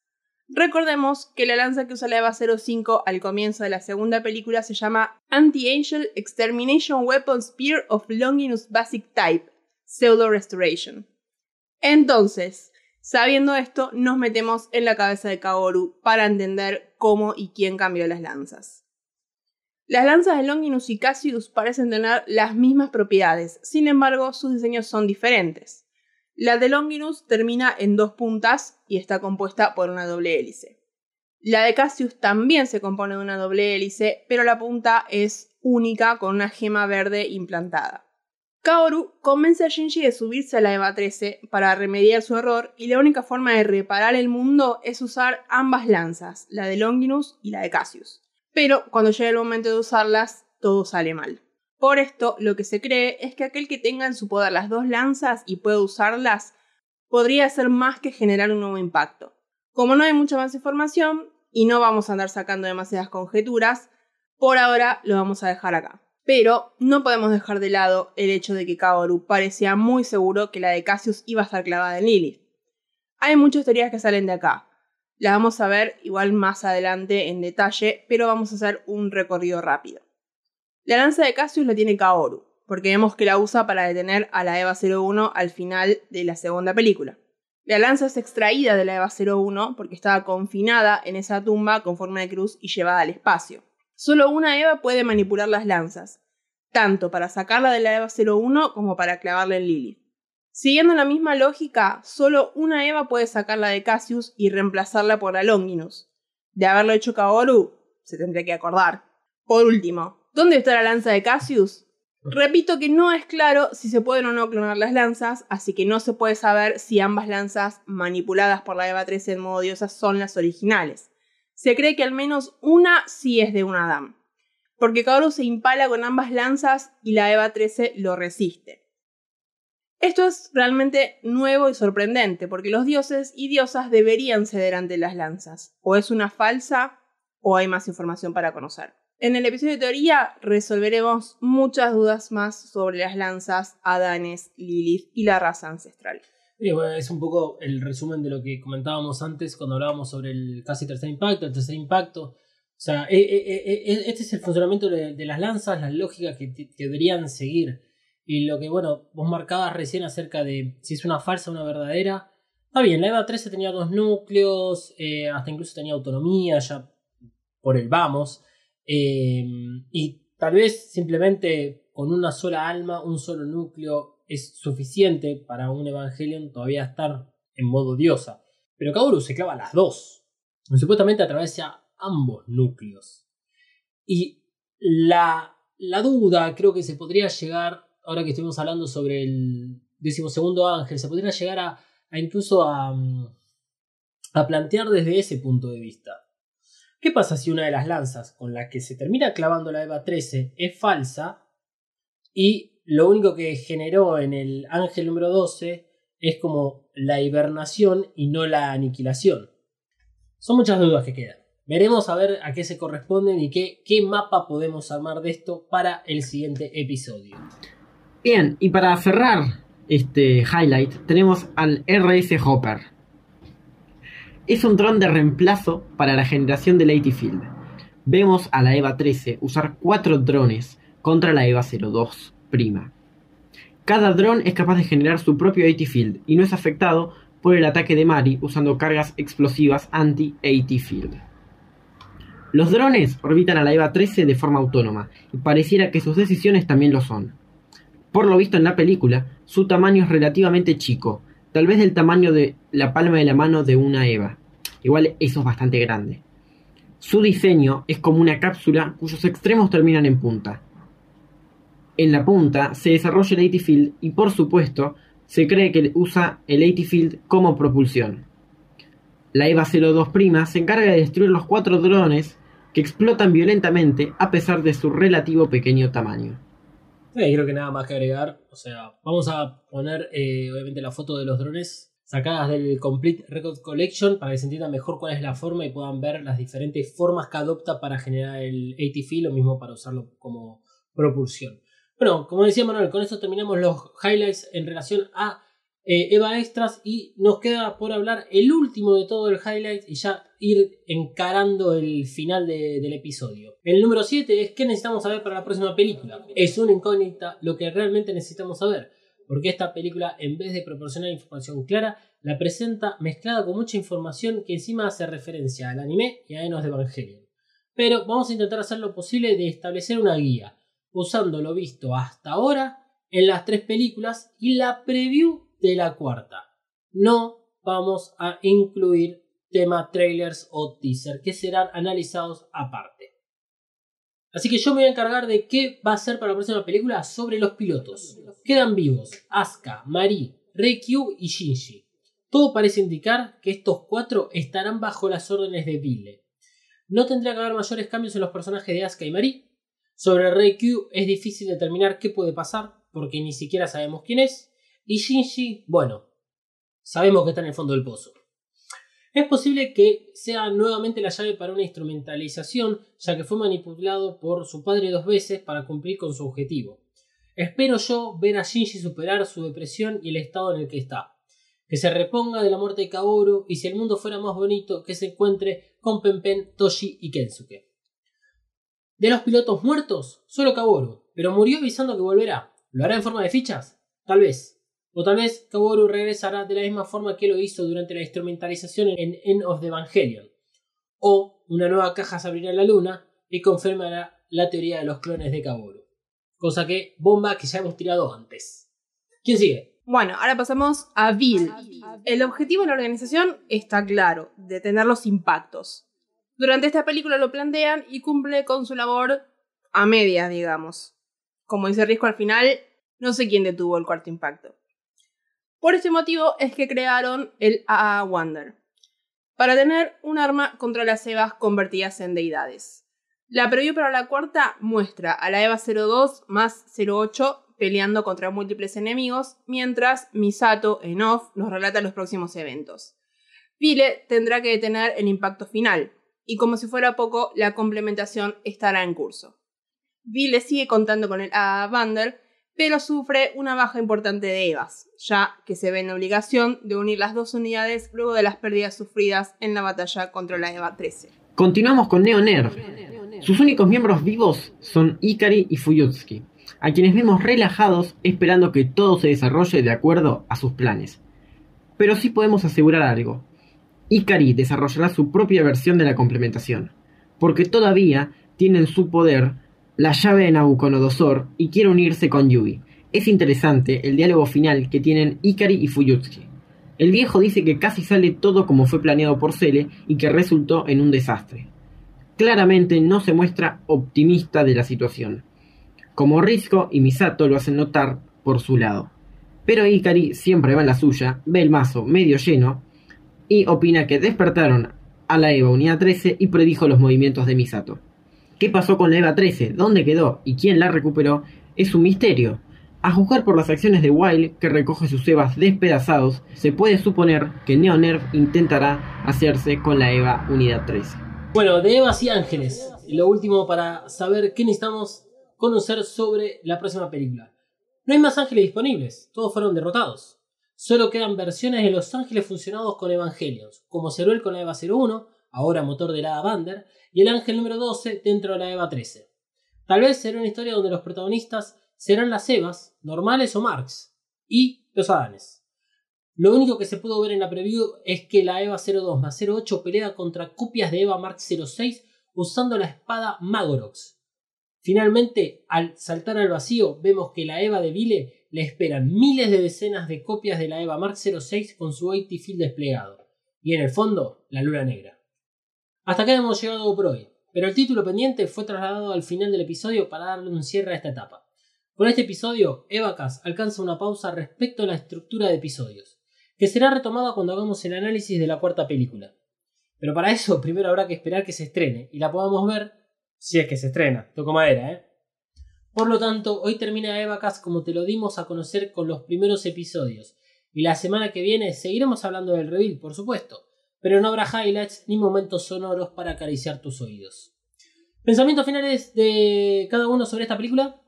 Recordemos que la lanza que usa la EVA 05 al comienzo de la segunda película se llama Anti-Angel Extermination Weapon Spear of Longinus Basic Type, Pseudo Restoration. Entonces, sabiendo esto, nos metemos en la cabeza de Kaoru para entender cómo y quién cambió las lanzas. Las lanzas de Longinus y Cassius parecen tener las mismas propiedades, sin embargo, sus diseños son diferentes. La de Longinus termina en dos puntas y está compuesta por una doble hélice. La de Cassius también se compone de una doble hélice, pero la punta es única con una gema verde implantada. Kaoru convence a Shinji de subirse a la EVA 13 para remediar su error y la única forma de reparar el mundo es usar ambas lanzas, la de Longinus y la de Cassius. Pero cuando llega el momento de usarlas, todo sale mal. Por esto, lo que se cree es que aquel que tenga en su poder las dos lanzas y pueda usarlas, podría hacer más que generar un nuevo impacto. Como no hay mucha más información y no vamos a andar sacando demasiadas conjeturas, por ahora lo vamos a dejar acá. Pero no podemos dejar de lado el hecho de que Kaoru parecía muy seguro que la de Cassius iba a estar clavada en Lilith. Hay muchas teorías que salen de acá. Las vamos a ver igual más adelante en detalle, pero vamos a hacer un recorrido rápido. La lanza de Cassius la tiene Kaoru, porque vemos que la usa para detener a la EVA 01 al final de la segunda película. La lanza es extraída de la EVA 01 porque estaba confinada en esa tumba con forma de cruz y llevada al espacio. Solo una EVA puede manipular las lanzas, tanto para sacarla de la EVA 01 como para clavarla en Lilith. Siguiendo la misma lógica, solo una EVA puede sacarla de Cassius y reemplazarla por la. De haberlo hecho Kaoru, se tendría que acordar. Por último, ¿Dónde está la lanza de Cassius? Repito que no es claro si se pueden o no clonar las lanzas, así que no se puede saber si ambas lanzas manipuladas por la EVA 13 en modo diosa son las originales. Se cree que al menos una sí es de un Adam, porque Kaoru se impala con ambas lanzas y la EVA 13 lo resiste. Esto es realmente nuevo y sorprendente, porque los dioses y diosas deberían ceder ante las lanzas. O es una falsa, o hay más información para conocer. En el episodio de teoría resolveremos muchas dudas más sobre las lanzas, Adanes, Lilith y la raza ancestral. es un poco el resumen de lo que comentábamos antes cuando hablábamos sobre el casi tercer impacto, el tercer impacto. O sea, eh, eh, eh, este es el funcionamiento de, las lanzas, las lógicas que, deberían seguir. Y lo que, bueno, vos marcabas recién acerca de si es una falsa o una verdadera. Está bien, la EVA 13 tenía dos núcleos, hasta incluso tenía autonomía, ya por el vamos. Em, y tal vez simplemente con una sola alma, un solo núcleo, es suficiente para un Evangelion todavía estar en modo diosa. Pero Kaoru se clava las dos. Supuestamente atraviesa ambos núcleos. Y la, la duda creo que se podría llegar, ahora que estuvimos hablando sobre el decimosegundo ángel, se podría llegar a, incluso a, a plantear desde ese punto de vista. ¿Qué pasa si una de las lanzas con la que se termina clavando la EVA 13 es falsa y lo único que generó en el ángel número 12 es como la hibernación y no la aniquilación? Son muchas dudas que quedan. Veremos a ver a qué se corresponden y qué, qué mapa podemos armar de esto para el siguiente episodio. Bien, y para cerrar este highlight tenemos al RS Hopper es un dron de reemplazo para la generación del AT Field. Vemos a la EVA 13 usar cuatro drones contra la EVA 02 prima. Cada dron es capaz de generar su propio AT Field y no es afectado por el ataque de Mari usando cargas explosivas anti-AT Field. Los drones orbitan a la EVA 13 de forma autónoma y pareciera que sus decisiones también lo son. Por lo visto en la película, su tamaño es relativamente chico, tal vez del tamaño de la palma de la mano de una Eva. Igual eso es bastante grande. Su diseño es como una cápsula cuyos extremos terminan en punta. En la punta se desarrolla el AT Field y por supuesto se cree que usa el AT Field como propulsión. La EVA 02 prima se encarga de destruir los cuatro drones que explotan violentamente a pesar de su relativo pequeño tamaño creo que nada más que agregar. O sea, vamos a poner eh, obviamente la foto de los drones sacadas del Complete Record Collection para que se entienda mejor cuál es la forma y puedan ver las diferentes formas que adopta para generar el ATF, lo mismo para usarlo como propulsión. Bueno, como decía Manuel, con esto terminamos los highlights en relación a eh, Eva Extras y nos queda por hablar el último de todo el highlight y ya ir encarando el final de- del episodio. El número 7 es qué necesitamos saber para la próxima película. Es una incógnita lo que realmente necesitamos saber, porque esta película en vez de proporcionar información clara, la presenta mezclada con mucha información que encima hace referencia al anime y a Enos de Evangelion. Pero vamos a intentar hacer lo posible de establecer una guía, usando lo visto hasta ahora en las tres películas y la preview de la cuarta. No vamos a incluir tema trailers o teaser que serán analizados aparte. Así que yo me voy a encargar de qué va a ser para la próxima película sobre los pilotos. Quedan vivos Asuka, Marie, Reikyu y Shinji. Todo parece indicar que estos cuatro estarán bajo las órdenes de Vile. No tendría que haber mayores cambios en los personajes de Asuka y Marie. Sobre Reikyu es difícil determinar qué puede pasar porque ni siquiera sabemos quién es. Y Shinji, bueno, sabemos que está en el fondo del pozo. Es posible que sea nuevamente la llave para una instrumentalización, ya que fue manipulado por su padre dos veces para cumplir con su objetivo. Espero yo ver a Shinji superar su depresión y el estado en el que está. Que se reponga de la muerte de Kaoru y si el mundo fuera más bonito, que se encuentre con Penpen, Toshi y Kensuke. De los pilotos muertos, solo Kaoru, pero murió avisando que volverá. ¿Lo hará en forma de fichas? Tal vez. O tal vez Kaworu regresará de la misma forma que lo hizo durante la instrumentalización en End of the Evangelion. O una nueva caja se abrirá en la luna y confirmará la teoría de los clones de Kaworu. Cosa que, bomba que ya hemos tirado antes. ¿Quién sigue? Bueno, ahora pasamos a Bill. El objetivo de la organización está claro, detener los impactos. Durante esta película lo plantean y cumple con su labor a medias, digamos. Como dice Risco al final, no sé quién detuvo el cuarto impacto. Por este motivo es que crearon el AA Wonder, para tener un arma contra las Evas convertidas en deidades. La preview para la cuarta muestra a la Eva 02 más 08 peleando contra múltiples enemigos, mientras Misato en off nos relata los próximos eventos. Vile tendrá que detener el impacto final, y como si fuera poco, la complementación estará en curso. Vile sigue contando con el AA Wonder, pero sufre una baja importante de Evas, ya que se ve en la obligación de unir las dos unidades luego de las pérdidas sufridas en la batalla contra la Eva 13. Continuamos con Neo Nerv. Sus únicos miembros vivos son Ikari y Fuyutsuki, a quienes vemos relajados esperando que todo se desarrolle de acuerdo a sus planes. Pero sí podemos asegurar algo. Ikari desarrollará su propia versión de la complementación, porque todavía tiene en su poder la llave de Nabucodonosor y quiere unirse con Yui. Es interesante el diálogo final que tienen Ikari y Fuyutsuki. El viejo dice que casi sale todo como fue planeado por Cele y que resultó en un desastre. Claramente no se muestra optimista de la situación, como Risco y Misato lo hacen notar por su lado. Pero Ikari siempre va en la suya, ve el mazo medio lleno y opina que despertaron a la EVA Unidad 13 y predijo los movimientos de Misato. ¿Qué pasó con la EVA 13? ¿Dónde quedó? ¿Y quién la recuperó? Es un misterio. A juzgar por las acciones de Wild, que recoge sus EVAs despedazados, se puede suponer que Neonerv intentará hacerse con la EVA Unidad 13. Bueno, de Evas y Ángeles. Lo último para saber qué necesitamos conocer sobre la próxima película. No hay más ángeles disponibles, todos fueron derrotados. Solo quedan versiones de los ángeles funcionados con Evangelions, como Ceruel con la EVA 01, ahora motor de la Bander, y el ángel número 12 dentro de la EVA 13. Tal vez será una historia donde los protagonistas serán las Evas, normales o Marx, y los Adanes. Lo único que se pudo ver en la preview es que la EVA 02 más 08 pelea contra copias de EVA Mark 06 usando la espada Magorox. Finalmente, al saltar al vacío, vemos que la EVA de Vile le esperan miles de decenas de copias de la EVA Mark 06 con su 80 field desplegado. Y en el fondo, la luna negra. Hasta acá hemos llegado por hoy, pero el título pendiente fue trasladado al final del episodio para darle un cierre a esta etapa. Con este episodio, Evacas alcanza una pausa respecto a la estructura de episodios, que será retomada cuando hagamos el análisis de la cuarta película. Pero para eso primero habrá que esperar que se estrene y la podamos ver si es que se estrena. Toco madera, ¿eh? Por lo tanto, hoy termina Evacas como te lo dimos a conocer con los primeros episodios, Y la semana que viene seguiremos hablando del reveal, por supuesto, pero no habrá highlights ni momentos sonoros para acariciar tus oídos. ¿Pensamientos finales de cada uno sobre esta película?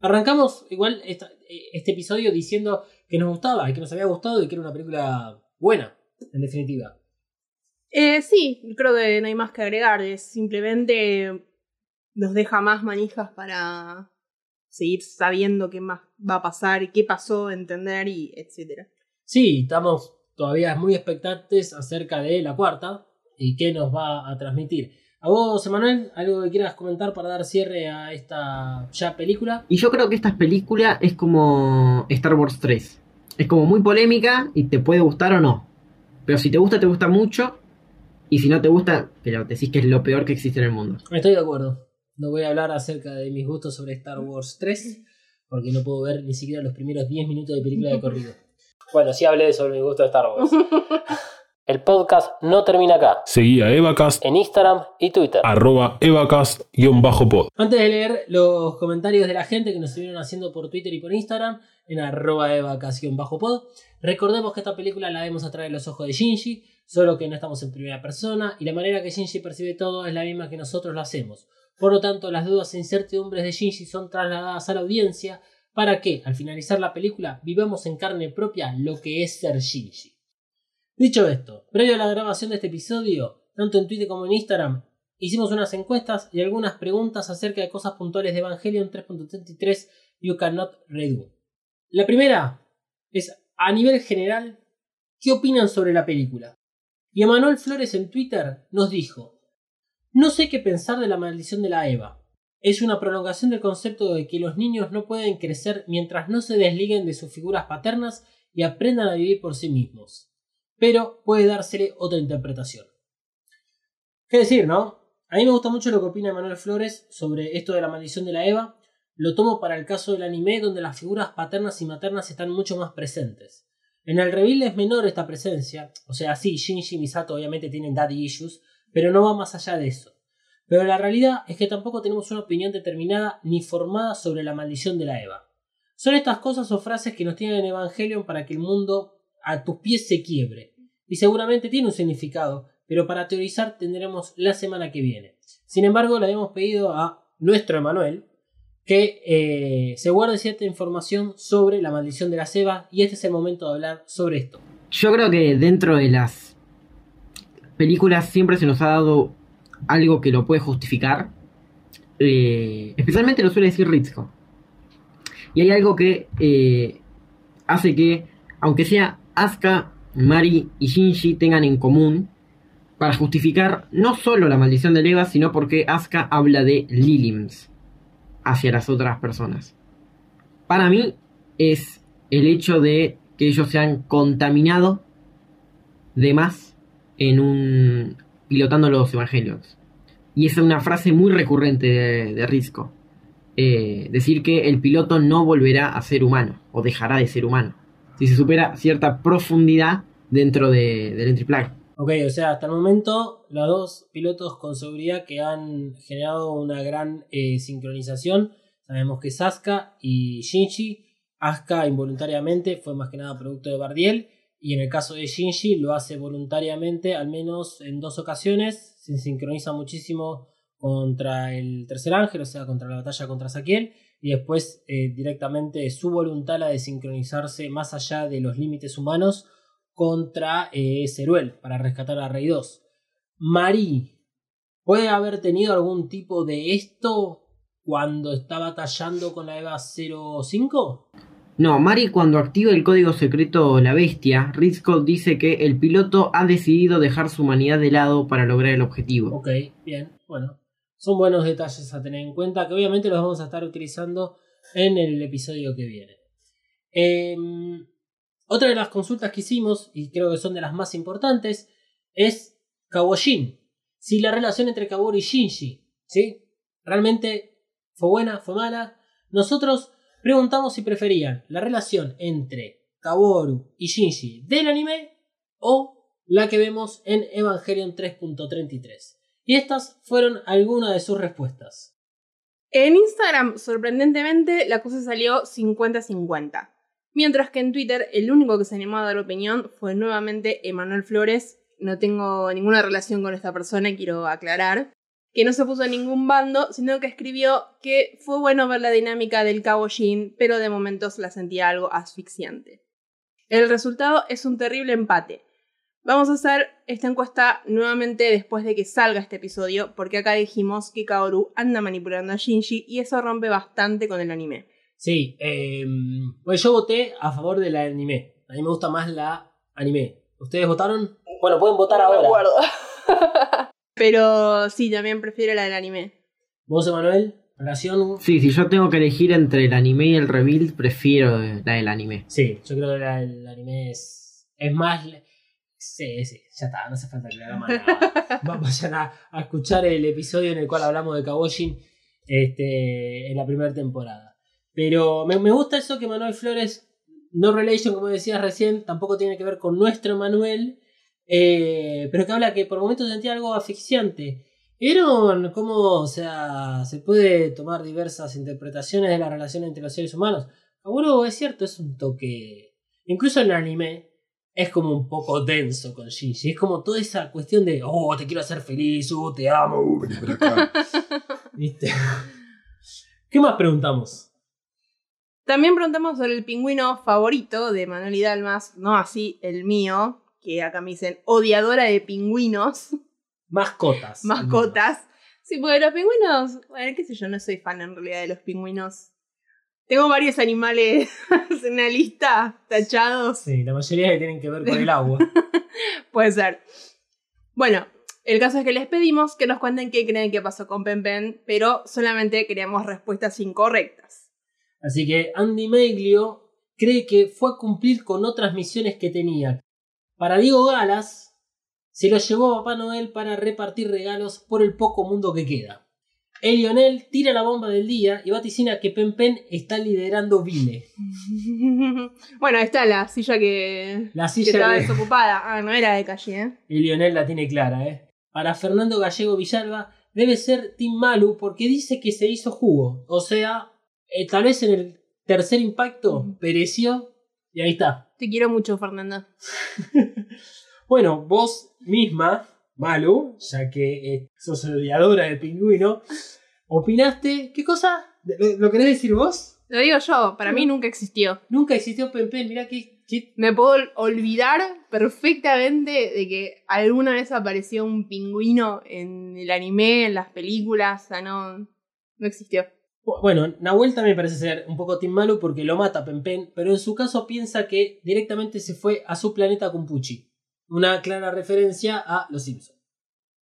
Arrancamos igual esta- este episodio diciendo que nos gustaba y que nos había gustado y que era una película buena, en definitiva. Eh, sí, creo que no hay más que agregar. Es simplemente nos deja más manijas para seguir sabiendo qué más va a pasar, qué pasó, entender y etcétera. Sí, estamos todavía muy expectantes acerca de la cuarta y qué nos va a transmitir. A vos, Emanuel, algo que quieras comentar para dar cierre a esta ya película. Y yo creo que esta película es como Star Wars 3. Es como muy polémica y te puede gustar o no. Pero si te gusta, te gusta mucho. Y si no te gusta, pero decís que es lo peor que existe en el mundo. Estoy de acuerdo. No voy a hablar acerca de mis gustos sobre Star Wars 3, porque no puedo ver ni siquiera los primeros 10 minutos de película de corrido. Bueno, sí hablé sobre mi gusto de Star Wars. El podcast no termina acá. Seguí a Evacast, En Instagram y Twitter. arroba evacast-pod. Antes de leer los comentarios de la gente que nos estuvieron haciendo por Twitter y por Instagram, en arroba evacación-pod, recordemos que esta película la vemos a través de los ojos de Shinji, solo que no estamos en primera persona, y la manera que Shinji percibe todo es la misma que nosotros lo hacemos. Por lo tanto, las dudas e incertidumbres de Shinji son trasladadas a la audiencia para que, al finalizar la película, vivamos en carne propia lo que es ser Shinji. Dicho esto, previo a la grabación de este episodio, tanto en Twitter como en Instagram, hicimos unas encuestas y algunas preguntas acerca de cosas puntuales de Evangelion 3.33 You Cannot Redo. La primera es, a nivel general, ¿qué opinan sobre la película? Y Emanuel Flores en Twitter nos dijo, no sé qué pensar de la maldición de la Eva. Es una prolongación del concepto de que los niños no pueden crecer mientras no se desliguen de sus figuras paternas y aprendan a vivir por sí mismos pero puede dársele otra interpretación. ¿Qué decir, no? A mí me gusta mucho lo que opina Manuel Flores sobre esto de la maldición de la Eva. Lo tomo para el caso del anime donde las figuras paternas y maternas están mucho más presentes. En el reveal es menor esta presencia, o sea, sí, Shinji y Misato obviamente tienen daddy issues, pero no va más allá de eso. Pero la realidad es que tampoco tenemos una opinión determinada ni formada sobre la maldición de la Eva. Son estas cosas o frases que nos tienen en Evangelion para que el mundo a tus pies se quiebre. Y seguramente tiene un significado, pero para teorizar tendremos la semana que viene. Sin embargo, le habíamos pedido a nuestro Emanuel que eh, se guarde cierta información sobre la maldición de la ceba y este es el momento de hablar sobre esto. Yo creo que dentro de las películas siempre se nos ha dado algo que lo puede justificar. Eh, especialmente lo suele decir Rizko. Y hay algo que eh, hace que, aunque sea Asuka, Mari y Shinji tengan en común, para justificar no solo la maldición de Eva, sino porque Asuka habla de Lilims hacia las otras personas. Para mí es el hecho de que ellos se han contaminado de más en un pilotando los evangelios. Y esa es una frase muy recurrente de, Risco. Eh, decir que el piloto no volverá a ser humano o dejará de ser humano. Si se supera cierta profundidad dentro de, del entry plug. Ok, o sea, hasta el momento los dos pilotos con seguridad que han generado una gran eh, sincronización. Sabemos que es Asuka y Shinji. Asuka involuntariamente fue más que nada producto de Bardiel. Y en el caso de Shinji lo hace voluntariamente, al menos en dos ocasiones. Se sincroniza muchísimo contra el tercer ángel, o sea, contra la batalla contra Saquiel. Y después eh, directamente su voluntad la de sincronizarse más allá de los límites humanos contra eh, Ceruel para rescatar a Rey 2. Mari, ¿puede haber tenido algún tipo de esto cuando está batallando con la EVA 05? No, Mari cuando activa el código secreto La Bestia, Rizko dice que el piloto ha decidido dejar su humanidad de lado para lograr el objetivo. Ok, bien, bueno. Son buenos detalles a tener en cuenta que obviamente los vamos a estar utilizando en el episodio que viene. Eh, otra de las consultas que hicimos, y creo que son de las más importantes, es Kawoshin. Si la relación entre Kaworu y Shinji, ¿sí? ¿Realmente fue buena, fue mala? Nosotros preguntamos si preferían la relación entre Kaworu y Shinji del anime o la que vemos en Evangelion 3.33. Y estas fueron algunas de sus respuestas. En Instagram, sorprendentemente, la cosa salió 50-50. Mientras que en Twitter el único que se animó a dar opinión fue nuevamente Emanuel Flores. No tengo ninguna relación con esta persona, quiero aclarar. Que no se puso en ningún bando, sino que escribió que fue bueno ver la dinámica del cabo Jin, pero de momentos la sentía algo asfixiante. El resultado es un terrible empate. Vamos a hacer esta encuesta nuevamente después de que salga este episodio, porque acá dijimos que Kaoru anda manipulando a Shinji y eso rompe bastante con el anime. Sí, eh, bueno, yo voté a favor de la anime. A mí me gusta más la anime. ¿Ustedes votaron? Bueno, pueden votar No me ahora. acuerdo. Pero sí, también prefiero la del anime. ¿Vos, Emanuel? ¿Relación? Sí, si yo tengo que elegir entre el anime y el rebuild, prefiero la del anime. Sí, yo creo que la del anime es, es más... Sí, sí, ya está, no hace falta que le hagamos nada. Vamos a, a escuchar el episodio en el cual hablamos de Kaboshin este, en la primera temporada. Pero me, me gusta eso que Manuel Flores, no relation, como decías recién, tampoco tiene que ver con nuestro Manuel, eh, pero que habla que por momentos sentía algo asfixiante. ¿Vieron cómo o sea, se puede tomar diversas interpretaciones de la relación entre los seres humanos? Seguro es cierto, es un toque. Incluso en el anime es como un poco denso con Shinji. Es como toda esa cuestión de, oh, te quiero hacer feliz, oh, te amo, uh, vení para acá. ¿Viste? ¿Qué más preguntamos? También preguntamos sobre el pingüino favorito de Manuel y Dalmas, no así el mío, que acá me dicen odiadora de pingüinos, Mascotas. mascotas. Sí, porque los pingüinos, bueno, qué sé yo, no soy fan en realidad de los pingüinos. Tengo varios animales en una lista tachados. Sí, la mayoría que tienen que ver con el agua. Puede ser. Bueno, el caso es que les pedimos que nos cuenten qué creen que pasó con Pen Pen, pero solamente queríamos respuestas incorrectas. Así que Andy Meglio cree que fue a cumplir con otras misiones que tenía. Para Diego Galas, se lo llevó a Papá Noel para repartir regalos por el poco mundo que queda. El Lionel tira la bomba del día y vaticina que Pen Pen está liderando Vile. bueno, está la silla que, La que estaba de- desocupada. Ah, no era de calle, ¿eh? Y Lionel la tiene clara, ¿eh? Para Fernando Gallego Villalba debe ser Tim Malu porque dice que se hizo jugo. O sea, eh, tal vez en el tercer impacto pereció y ahí está. Te quiero mucho, Fernanda. Bueno, vos misma, Malu, ya que eh, sos odiadora del pingüino, opinaste. ¿Qué cosa? ¿Lo, lo querés decir vos? Lo digo yo, para mí nunca existió. Nunca existió Pen Pen, mirá que. que- Me puedo olvidar perfectamente de que alguna vez apareció un pingüino en el anime, en las películas. O sea, no, no existió. Bueno, Nahuel también parece ser un poco Team Malu porque lo mata Pen Pen, pero en su caso piensa que directamente se fue a su planeta con Pucci. Una clara referencia a Los Simpsons.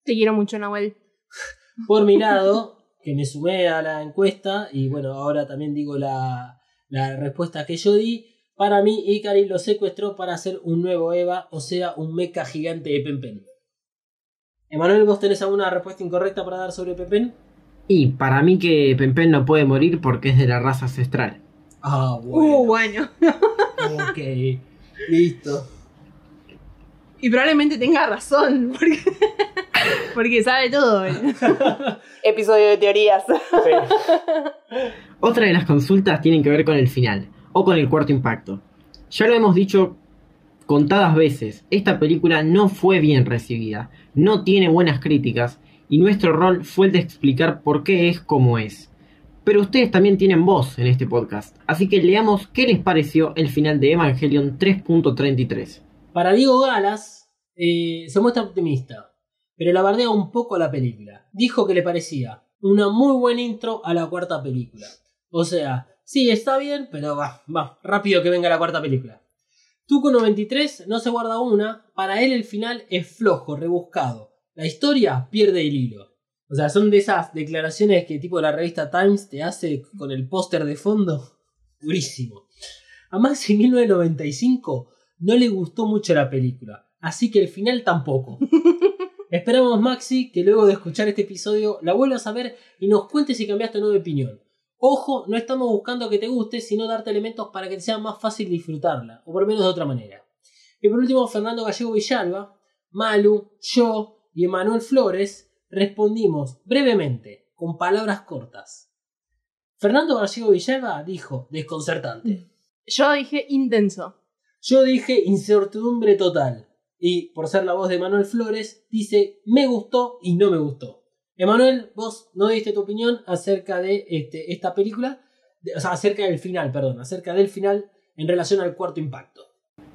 Te quiero mucho, Nahuel. Por mi lado, que me sumé a la encuesta, y bueno, ahora también digo la, la respuesta que yo di. Para mí, Ikari lo secuestró para hacer un nuevo Eva, o sea, un mecha gigante de Pen Pen. Emanuel, ¿vos tenés alguna respuesta incorrecta para dar sobre Pen Pen? Y para mí que Pen no puede morir porque es de la raza ancestral. Ah, Uh, bueno. ok, listo. Y probablemente tenga razón, porque, porque sabe todo. Episodio de teorías. Otra de las consultas tienen que ver con el final, o con el cuarto impacto. Ya lo hemos dicho contadas veces, esta película no fue bien recibida, no tiene buenas críticas, y nuestro rol fue el de explicar por qué es como es. Pero ustedes también tienen voz en este podcast, así que leamos qué les pareció el final de Evangelion 3.33. Para Diego Galas, eh, se muestra optimista, pero la bardea un poco la película. Dijo que le parecía una muy buena intro a la cuarta película. O sea, sí, está bien, pero va, va, rápido que venga la cuarta película. Tuco 93 no se guarda una, para él el final es flojo, rebuscado. La historia pierde el hilo. O sea, son de esas declaraciones que tipo la revista Times te hace con el póster de fondo. Durísimo. A Maxi en 1995 no le gustó mucho la película, así que el final tampoco. Esperamos, Maxi, que luego de escuchar este episodio la vuelvas a ver y nos cuentes si cambiaste o no de opinión. Ojo, no estamos buscando que te guste, sino darte elementos para que te sea más fácil disfrutarla, o por lo menos de otra manera. Y por último, Fernando Gallego Villalba, Malu, yo y Emanuel Flores respondimos brevemente, con palabras cortas. Fernando Gallego Villalba dijo, desconcertante. Yo dije intenso. Yo dije incertidumbre total. Y por ser la voz de Manuel Flores, dice me gustó y no me gustó. Emanuel, vos no diste tu opinión acerca de este, esta película, de- o sea, acerca del final, perdón, acerca del final en relación al cuarto impacto.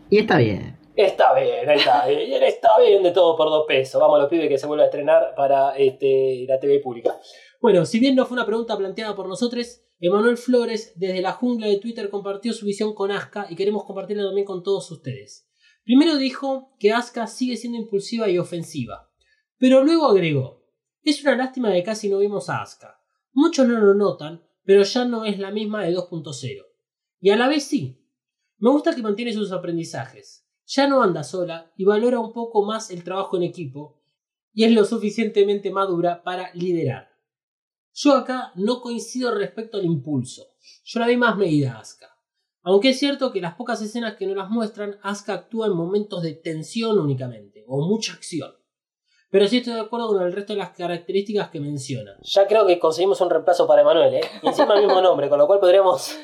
Y está bien. Está bien, está bien, está bien de todo por dos pesos. Vamos a los pibes que se vuelve a estrenar para este, la TV pública. Bueno, si bien no fue una pregunta planteada por nosotros, Emanuel Flores desde la jungla de Twitter compartió su visión con Aska y queremos compartirla también con todos ustedes. Primero dijo que Aska sigue siendo impulsiva y ofensiva, pero luego agregó, es una lástima que casi no vimos a Aska. Muchos no lo notan, pero ya no es la misma de 2.0. Y a la vez sí. Me gusta que mantiene sus aprendizajes. Ya no anda sola y valora un poco más el trabajo en equipo y es lo suficientemente madura para liderar. Yo acá no coincido respecto al impulso. Yo la vi más medida a Asuka. Aunque es cierto que las pocas escenas que nos las muestran, Asuka actúa en momentos de tensión únicamente, o mucha acción. Pero sí estoy de acuerdo con el resto de las características que menciona. Ya creo que conseguimos un reemplazo para Emanuel, ¿eh? Y encima el mismo nombre, con lo cual podríamos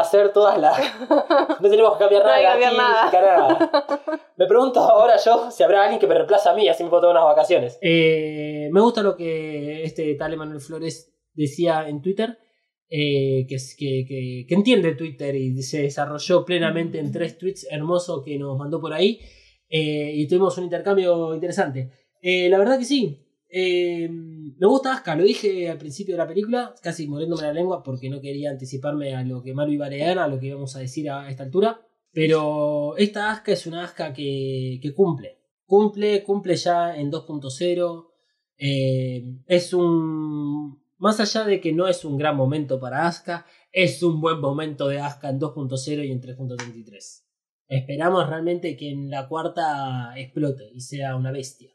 hacer todas las... No tenemos que cambiar No nada. hay que cambiar aquí, nada. Me pregunto ahora yo si habrá alguien que me reemplaza a mí, así me puedo tomar unas vacaciones. Eh, me gusta lo que este tal Emanuel Flores decía en Twitter, eh, que, que, que- que entiende Twitter y se desarrolló plenamente en tres tweets hermosos que nos mandó por ahí eh, y tuvimos un intercambio interesante. Eh, la verdad que sí. Eh, me gusta Aska, lo dije al principio de la película, casi muriéndome la lengua porque no quería anticiparme a lo que Maru iba a leer, a lo que íbamos a decir a esta altura. Pero esta Aska es una Aska que, cumple. Cumple, cumple ya en 2.0. Eh, es un. Más allá de que no es un gran momento para Asuka, es un buen momento de Asuka en 2.0 y en 3.33. Esperamos realmente que en la cuarta explote y sea una bestia.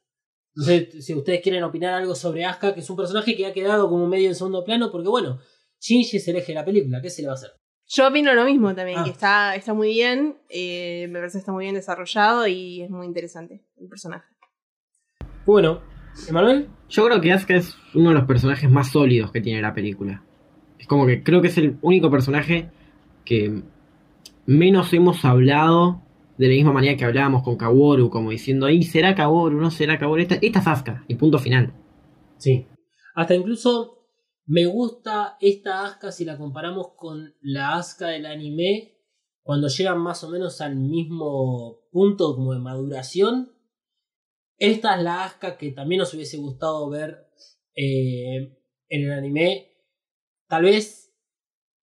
No sé si ustedes quieren opinar algo sobre Asuka, que es un personaje que ha quedado como medio en segundo plano, porque bueno, Shinji es el eje de la película, ¿qué se le va a hacer? Yo opino lo mismo también, Ah. que está, está muy bien, eh, me parece que está muy bien desarrollado y es muy interesante el personaje. Bueno, Emanuel, Yo creo que Asuka es uno de los personajes más sólidos que tiene la película. Es como que creo que es el único personaje que menos hemos hablado de la misma manera que hablábamos con Kaworu, como diciendo, ¿y será Kaworu? ¿No será Kaworu? Esta, esta es Asuka, y punto final. Sí. Hasta incluso me gusta esta Asuka si la comparamos con la Asuka del anime cuando llegan más o menos al mismo punto como de maduración. Esta es la Asuka que también nos hubiese gustado ver eh, en el anime. Tal vez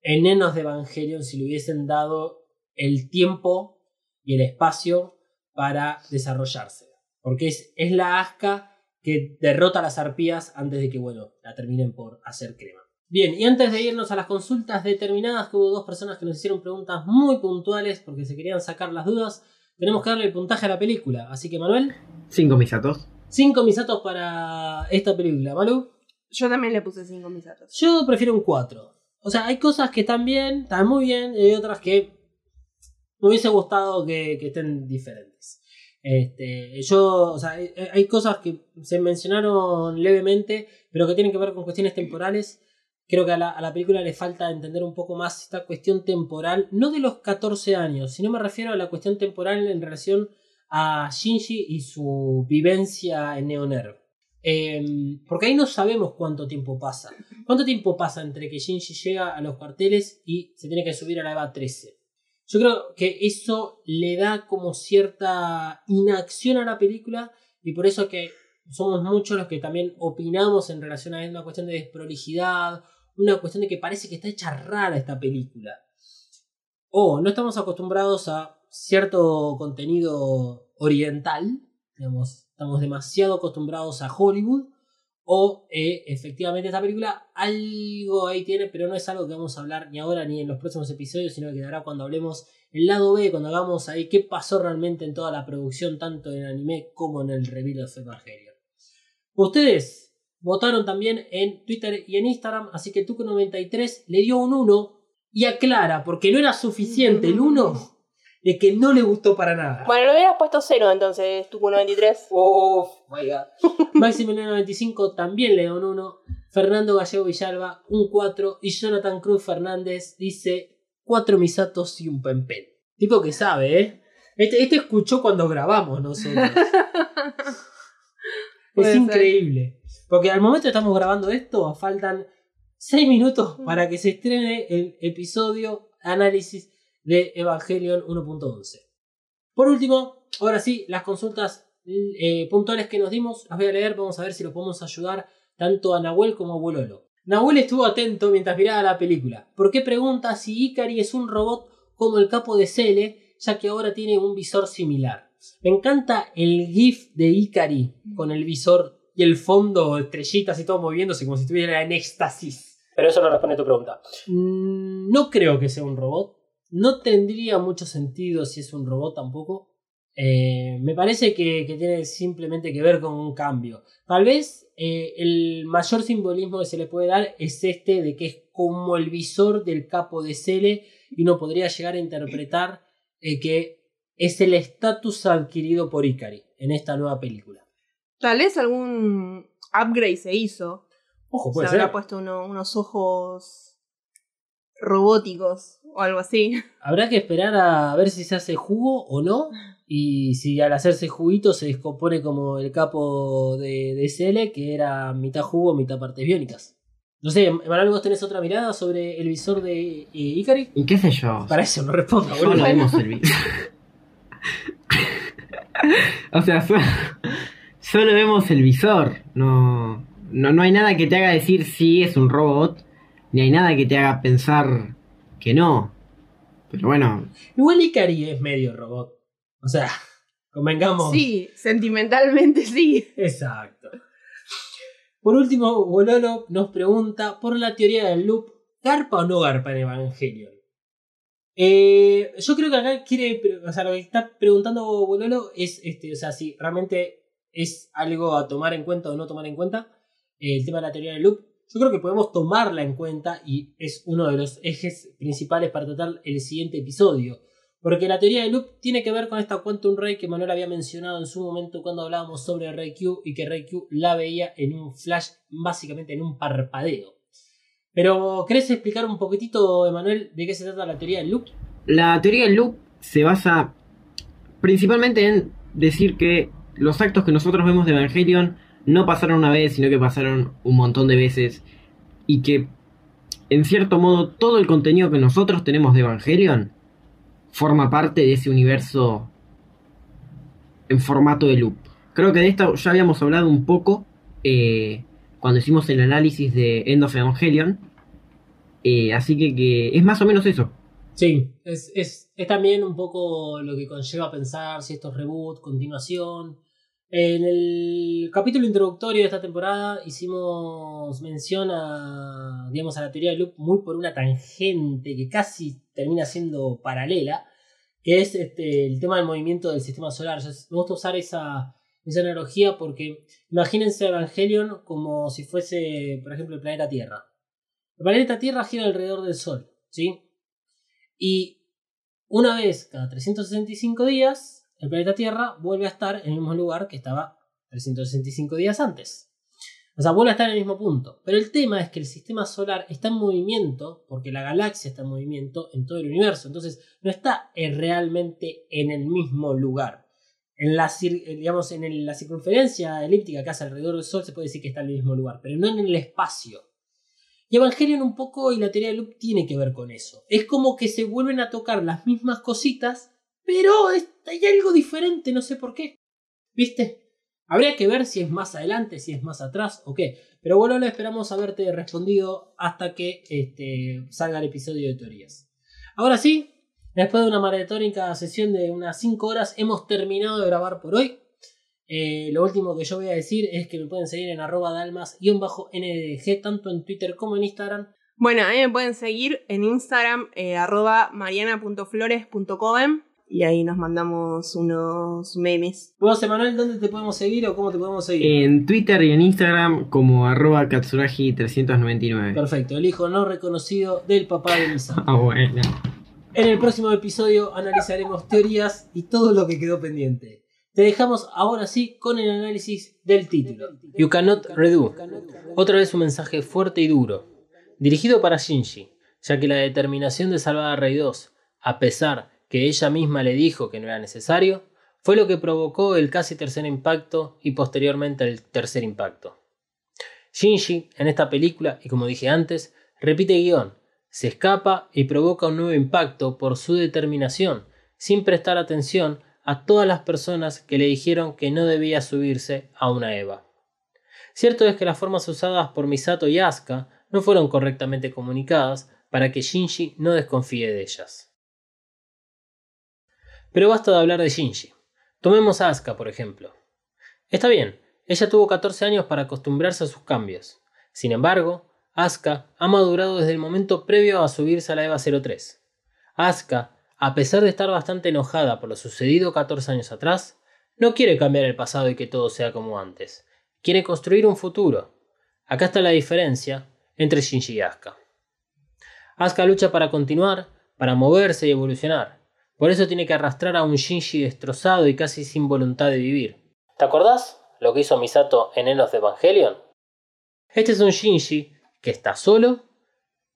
en Enos de Evangelion si le hubiesen dado el tiempo y el espacio para desarrollarse. Porque es, es la Asuka que derrota a las arpías antes de que, bueno, la terminen por hacer crema. Bien, y antes de irnos a las consultas determinadas, que hubo dos personas que nos hicieron preguntas muy puntuales porque se querían sacar las dudas, tenemos que darle el puntaje a la película. Así que, Manuel, Cinco misatos. 5 misatos para esta película. Malu, Yo también le puse 5 misatos. yo prefiero un 4. O sea, hay cosas que están bien, están muy bien, y hay otras que me hubiese gustado que, estén diferentes. Este, yo, o sea, hay, cosas que se mencionaron levemente, pero que tienen que ver con cuestiones temporales. Creo que a la, película le falta entender un poco más esta cuestión temporal, no de los 14 años, sino me refiero a la cuestión temporal en relación a Shinji y su vivencia en Neonerv. Em, porque ahí no sabemos cuánto tiempo pasa. ¿Cuánto tiempo pasa entre que Shinji llega a los cuarteles y se tiene que subir a la EVA 13? Yo creo que eso le da como cierta inacción a la película y por eso que somos muchos los que también opinamos en relación a una cuestión de desprolijidad, una cuestión de que parece que está hecha rara esta película. O no estamos acostumbrados a cierto contenido oriental, digamos, estamos demasiado acostumbrados a Hollywood, o eh, efectivamente esta película algo ahí tiene, pero no es algo que vamos a hablar ni ahora ni en los próximos episodios, sino que quedará cuando hablemos el lado B, cuando hagamos ahí qué pasó realmente en toda la producción, tanto en anime como en el reveal of Evangelion. Ustedes votaron también en Twitter y en Instagram, así que Tuco93 le dio un 1 y aclara, porque no era suficiente el 1, de que no le gustó para nada. Bueno, lo hubieras puesto 0 entonces, tu 93. Uf, my God. Maximiliano 95 también le da un 1. Fernando Gallego Villalba un 4. Y Jonathan Cruz Fernández dice cuatro Misatos y un Pen. Tipo que sabe, ¿eh? Este, este escuchó cuando grabamos nosotros. Es ser. increíble. Porque al momento que estamos grabando esto, faltan 6 minutos para que se estrene el episodio análisis de Evangelion 1.11. Por último, ahora sí, las consultas eh, puntuales que nos dimos, las voy a leer, vamos a ver si lo podemos ayudar tanto a Nahuel como a Bololo. Nahuel estuvo atento mientras miraba la película. ¿Por qué pregunta si Ikari es un robot como el capo de Cele, ya que ahora tiene un visor similar? Me encanta el GIF de Ikari con el visor y el fondo, estrellitas y todo moviéndose como si estuviera en éxtasis. Pero eso no responde a tu pregunta. Mm, No creo que sea un robot. No tendría mucho sentido si es un robot tampoco. Eh, me parece que, que tiene simplemente que ver con un cambio. Tal vez eh, el mayor simbolismo que se le puede dar es este de que es como el visor del capo de Cele y uno podría llegar a interpretar eh, que es el estatus adquirido por Ikari en esta nueva película. Tal vez algún upgrade se hizo. Ojo, Se puede habrá ser. puesto uno- unos ojos robóticos o algo así. Habrá que esperar a ver si se hace jugo o no. Y si al hacerse juguito se descompone como el capo de, de Cele, que era mitad jugo, mitad partes biónicas. No sé, Emanuel, ¿vos tenés otra mirada sobre el visor de eh, Ikari? ¿Y qué sé yo? Para eso no responda, Solo boludo. vemos el visor. o sea, so- solo vemos el visor. No, no, no hay nada que te haga decir si es un robot, ni hay nada que te haga pensar que no. Pero bueno, Igual Ikari es medio robot. O sea, convengamos. Sí, sentimentalmente sí. Exacto. Por último, Bololo nos pregunta por la teoría del loop, ¿garpa o no garpa en Evangelion? Eh, yo creo que acá quiere, o sea, lo que está preguntando Bololo es, este, o sea, si realmente es algo a tomar en cuenta o no tomar en cuenta, eh, el tema de la teoría del loop. Yo creo que podemos tomarla en cuenta y es uno de los ejes principales para tratar el siguiente episodio. Porque la teoría del loop tiene que ver con esta Quantum Ray que Manuel había mencionado en su momento cuando hablábamos sobre Ray Q y que Ray Q la veía en un flash, básicamente en un parpadeo. Pero, ¿querés explicar un poquitito, Emanuel, de qué se trata la teoría del loop? la teoría del loop se basa principalmente en decir que los actos que nosotros vemos de Evangelion no pasaron una vez, sino que pasaron un montón de veces. Y que, en cierto modo, todo el contenido que nosotros tenemos de Evangelion forma parte de ese universo en formato de loop. Creo que de esto ya habíamos hablado un poco eh, cuando hicimos el análisis de End of Evangelion. Eh, así que, que es más o menos eso. Sí, es, es, es también un poco lo que conlleva pensar si esto es reboot, continuación. En el capítulo introductorio de esta temporada hicimos mención a, digamos, a la teoría del loop muy por una tangente que casi termina siendo paralela, que es este, el tema del movimiento del sistema solar. Yo- me gusta usar esa, esa analogía porque imagínense Evangelion como si fuese, por ejemplo, el planeta Tierra. El planeta Tierra gira alrededor del Sol, ¿sí? Y una vez cada 365 días, el planeta Tierra vuelve a estar en el mismo lugar que estaba 365 días antes. O sea, vuelve a estar en el mismo punto. Pero el tema es que el sistema solar está en movimiento, porque la galaxia está en movimiento en todo el universo. Entonces, no está realmente en el mismo lugar. En la, digamos, en la circunferencia elíptica que hace alrededor del Sol se puede decir que está en el mismo lugar, pero no en el espacio. Y Evangelion un poco y la teoría del loop tiene que ver con eso. Es como que se vuelven a tocar las mismas cositas, pero hay algo diferente, no sé por qué. ¿Viste? Habría que ver si es más adelante, si es más atrás o qué. Pero bueno, lo esperamos haberte respondido hasta que este, salga el episodio de teorías. Ahora sí, después de una maratónica sesión de unas 5 horas, hemos terminado de grabar por hoy. Eh, lo último que yo voy a decir es que me pueden seguir en arroba dalmas-ndg, tanto en Twitter como en Instagram. Bueno, a mí me pueden seguir en Instagram, eh, arroba mariana.flores.com y ahí nos mandamos unos memes. ¿Vos, Emanuel, dónde te podemos seguir o cómo te podemos seguir? En Twitter y en Instagram como arroba katsuragi399. Perfecto, el hijo no reconocido del papá de Misa. Ah, bueno. En el próximo episodio analizaremos teorías y todo lo que quedó pendiente. Te dejamos ahora sí con el análisis del título. You cannot redo. Otra vez un mensaje fuerte y duro. Dirigido para Shinji. ya que la determinación de salvar a Rey 2, a pesar que ella misma le dijo que no era necesario, fue lo que provocó el casi tercer impacto y posteriormente el tercer impacto. Shinji, en esta película, y como dije antes, repite guion, se escapa y provoca un nuevo impacto por su determinación, sin prestar atención a todas las personas que le dijeron que no debía subirse a una Eva. Cierto es que las formas usadas por Misato y Asuka no fueron correctamente comunicadas para que Shinji no desconfíe de ellas. Pero basta de hablar de Shinji. Tomemos a Asuka, por ejemplo. Está bien, ella tuvo 14 años para acostumbrarse a sus cambios. Sin embargo, Asuka ha madurado desde el momento previo a subirse a la EVA 03. Asuka, a pesar de estar bastante enojada por lo sucedido 14 años atrás, no quiere cambiar el pasado y que todo sea como antes. Quiere construir un futuro. Acá está la diferencia entre Shinji y Asuka. Asuka lucha para continuar, para moverse y evolucionar. Por eso tiene que arrastrar a un Shinji destrozado y casi sin voluntad de vivir. ¿Te acordás lo que hizo Misato en Enos de Evangelion? Este es un Shinji que está solo,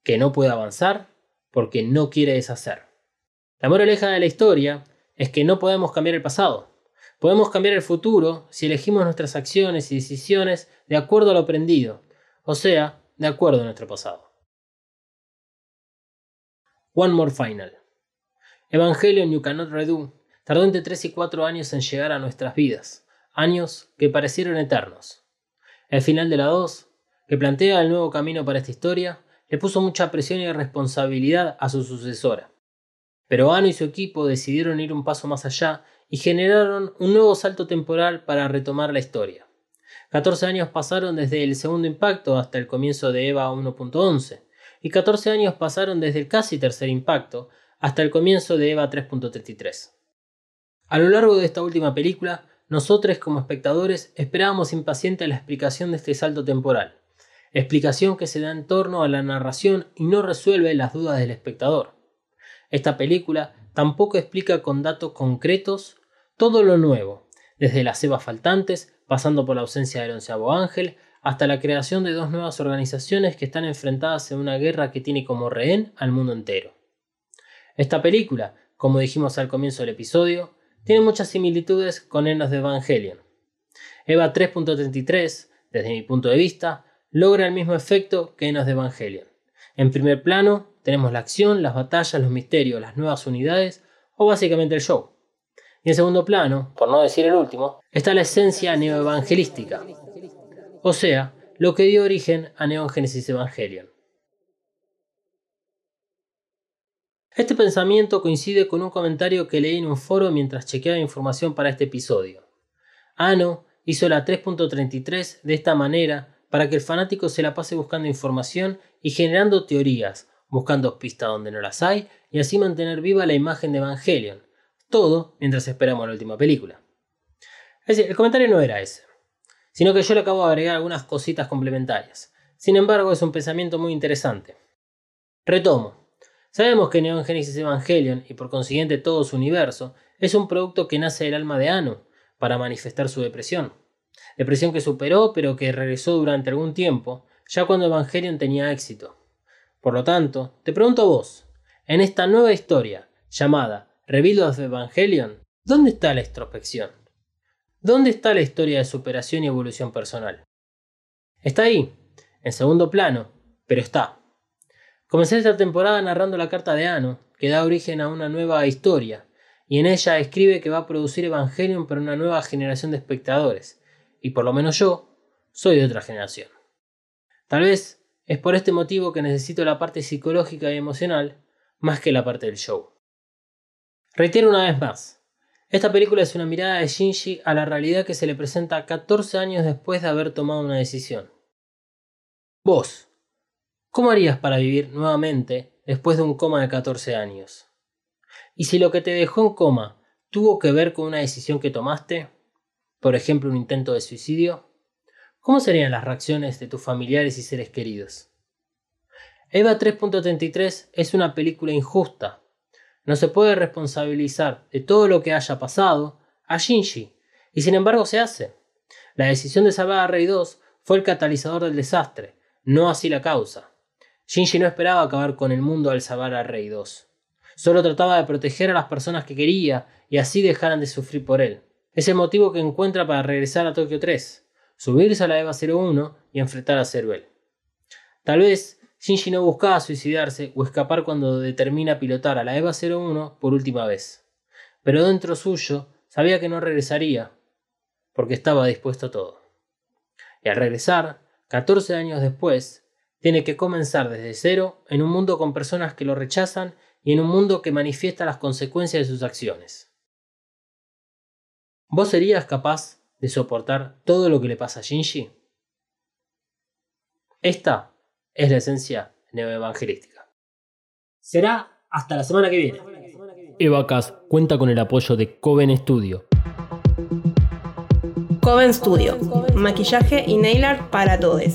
que no puede avanzar, porque no quiere deshacer. La moraleja de la historia es que no podemos cambiar el pasado. Podemos cambiar el futuro si elegimos nuestras acciones y decisiones de acuerdo a lo aprendido, o sea, de acuerdo a nuestro pasado. One More Final. Evangelion You Cannot Redo tardó entre 3 y 4 años en llegar a nuestras vidas, años que parecieron eternos. El final de la 2 que plantea el nuevo camino para esta historia, le puso mucha presión y responsabilidad a su sucesora. Pero Ano y su equipo decidieron ir un paso más allá y generaron un nuevo salto temporal para retomar la historia. 14 años pasaron desde el segundo impacto hasta el comienzo de EVA 1.11, y 14 años pasaron desde el casi tercer impacto hasta el comienzo de EVA 3.33. A lo largo de esta última película, nosotros como espectadores esperábamos impaciente la explicación de este salto temporal, explicación que se da en torno a la narración y no resuelve las dudas del espectador. Esta película tampoco explica con datos concretos todo lo nuevo, desde las cebas faltantes, pasando por la ausencia del onceavo ángel, hasta la creación de dos nuevas organizaciones que están enfrentadas en una guerra que tiene como rehén al mundo entero. Esta película, como dijimos al comienzo del episodio, tiene muchas similitudes con Enos de Evangelion. Eva 3.33, desde mi punto de vista, logra el mismo efecto que en los de Evangelion. En primer plano tenemos la acción, las batallas, los misterios, las nuevas unidades o básicamente el show. Y en segundo plano, por no decir el último, está la esencia neoevangelística, o sea, lo que dio origen a Neon Genesis Evangelion. Este pensamiento coincide con un comentario que leí en un foro mientras chequeaba información para este episodio. Ano hizo la 3.33 de esta manera para que el fanático se la pase buscando información y generando teorías, buscando pistas donde no las hay y así mantener viva la imagen de Evangelion. Todo mientras esperamos la última película. Es decir, el comentario no era ese, sino que yo le acabo de agregar algunas cositas complementarias. Sin embargo, es un pensamiento muy interesante. Retomo. Sabemos que Neon Genesis Evangelion, y por consiguiente todo su universo, es un producto que nace del alma de Ano, para manifestar su depresión. Depresión que superó pero que regresó durante algún tiempo, ya cuando Evangelion tenía éxito. Por lo tanto, te pregunto a vos, en esta nueva historia llamada Rebuild of Evangelion, ¿dónde está la introspección? ¿Dónde está la historia de superación y evolución personal? Está ahí, en segundo plano, pero está. Comencé esta temporada narrando la carta de Ano, que da origen a una nueva historia, y en ella escribe que va a producir Evangelion para una nueva generación de espectadores, y por lo menos yo, soy de otra generación. Tal vez es por este motivo que necesito la parte psicológica y emocional más que la parte del show. Reitero una vez más, esta película es una mirada de Shinji a la realidad que se le presenta 14 años después de haber tomado una decisión. Vos, ¿cómo harías para vivir nuevamente después de un coma de 14 años? Y si lo que te dejó en coma tuvo que ver con una decisión que tomaste, por ejemplo un intento de suicidio, ¿cómo serían las reacciones de tus familiares y seres queridos? Eva 3.33 es una película injusta. No se puede responsabilizar de todo lo que haya pasado a Shinji, y sin embargo se hace. La decisión de salvar a Rey 2 fue el catalizador del desastre, no así la causa. Shinji no esperaba acabar con el mundo al salvar al Rey 2. Solo trataba de proteger a las personas que quería y así dejaran de sufrir por él. Es el motivo que encuentra para regresar a Tokio 3, subirse a la EVA 01 y enfrentar a Ceruel. Tal vez Shinji no buscaba suicidarse o escapar cuando determina pilotar a la EVA 01 por última vez. Pero dentro suyo sabía que no regresaría, porque estaba dispuesto a todo. Y al regresar, 14 años después, tiene que comenzar desde cero en un mundo con personas que lo rechazan y en un mundo que manifiesta las consecuencias de sus acciones. ¿Vos serías capaz de soportar todo lo que le pasa a Shinji? Esta es la esencia neoevangelística. Será hasta la semana que viene. Evacas cuenta con el apoyo de Coven Studio. Coven Studio, maquillaje y nail art para todos.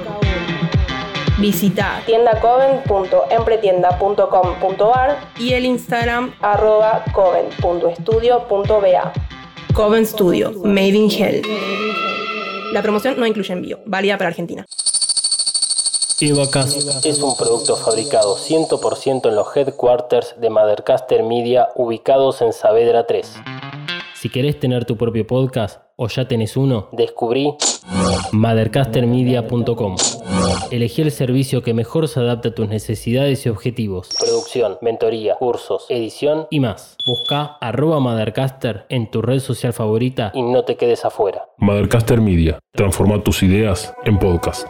Visita tiendacoven.empretienda.com.ar y el Instagram arroba coven.estudio.ba. Coven Studio, Made in Hell. La promoción no incluye envío, válida para Argentina. Evacas es un producto fabricado 100% en los headquarters de Mothercaster Media ubicados en Saavedra 3. Si querés tener tu propio podcast o ya tenés uno, descubrí mothercastermedia.com. Elegí el servicio que mejor se adapta a tus necesidades y objetivos. Producción, mentoría, cursos, edición y más. Busca arroba Mothercaster en tu red social favorita y no te quedes afuera. Mothercaster Media. Transforma tus ideas en podcast.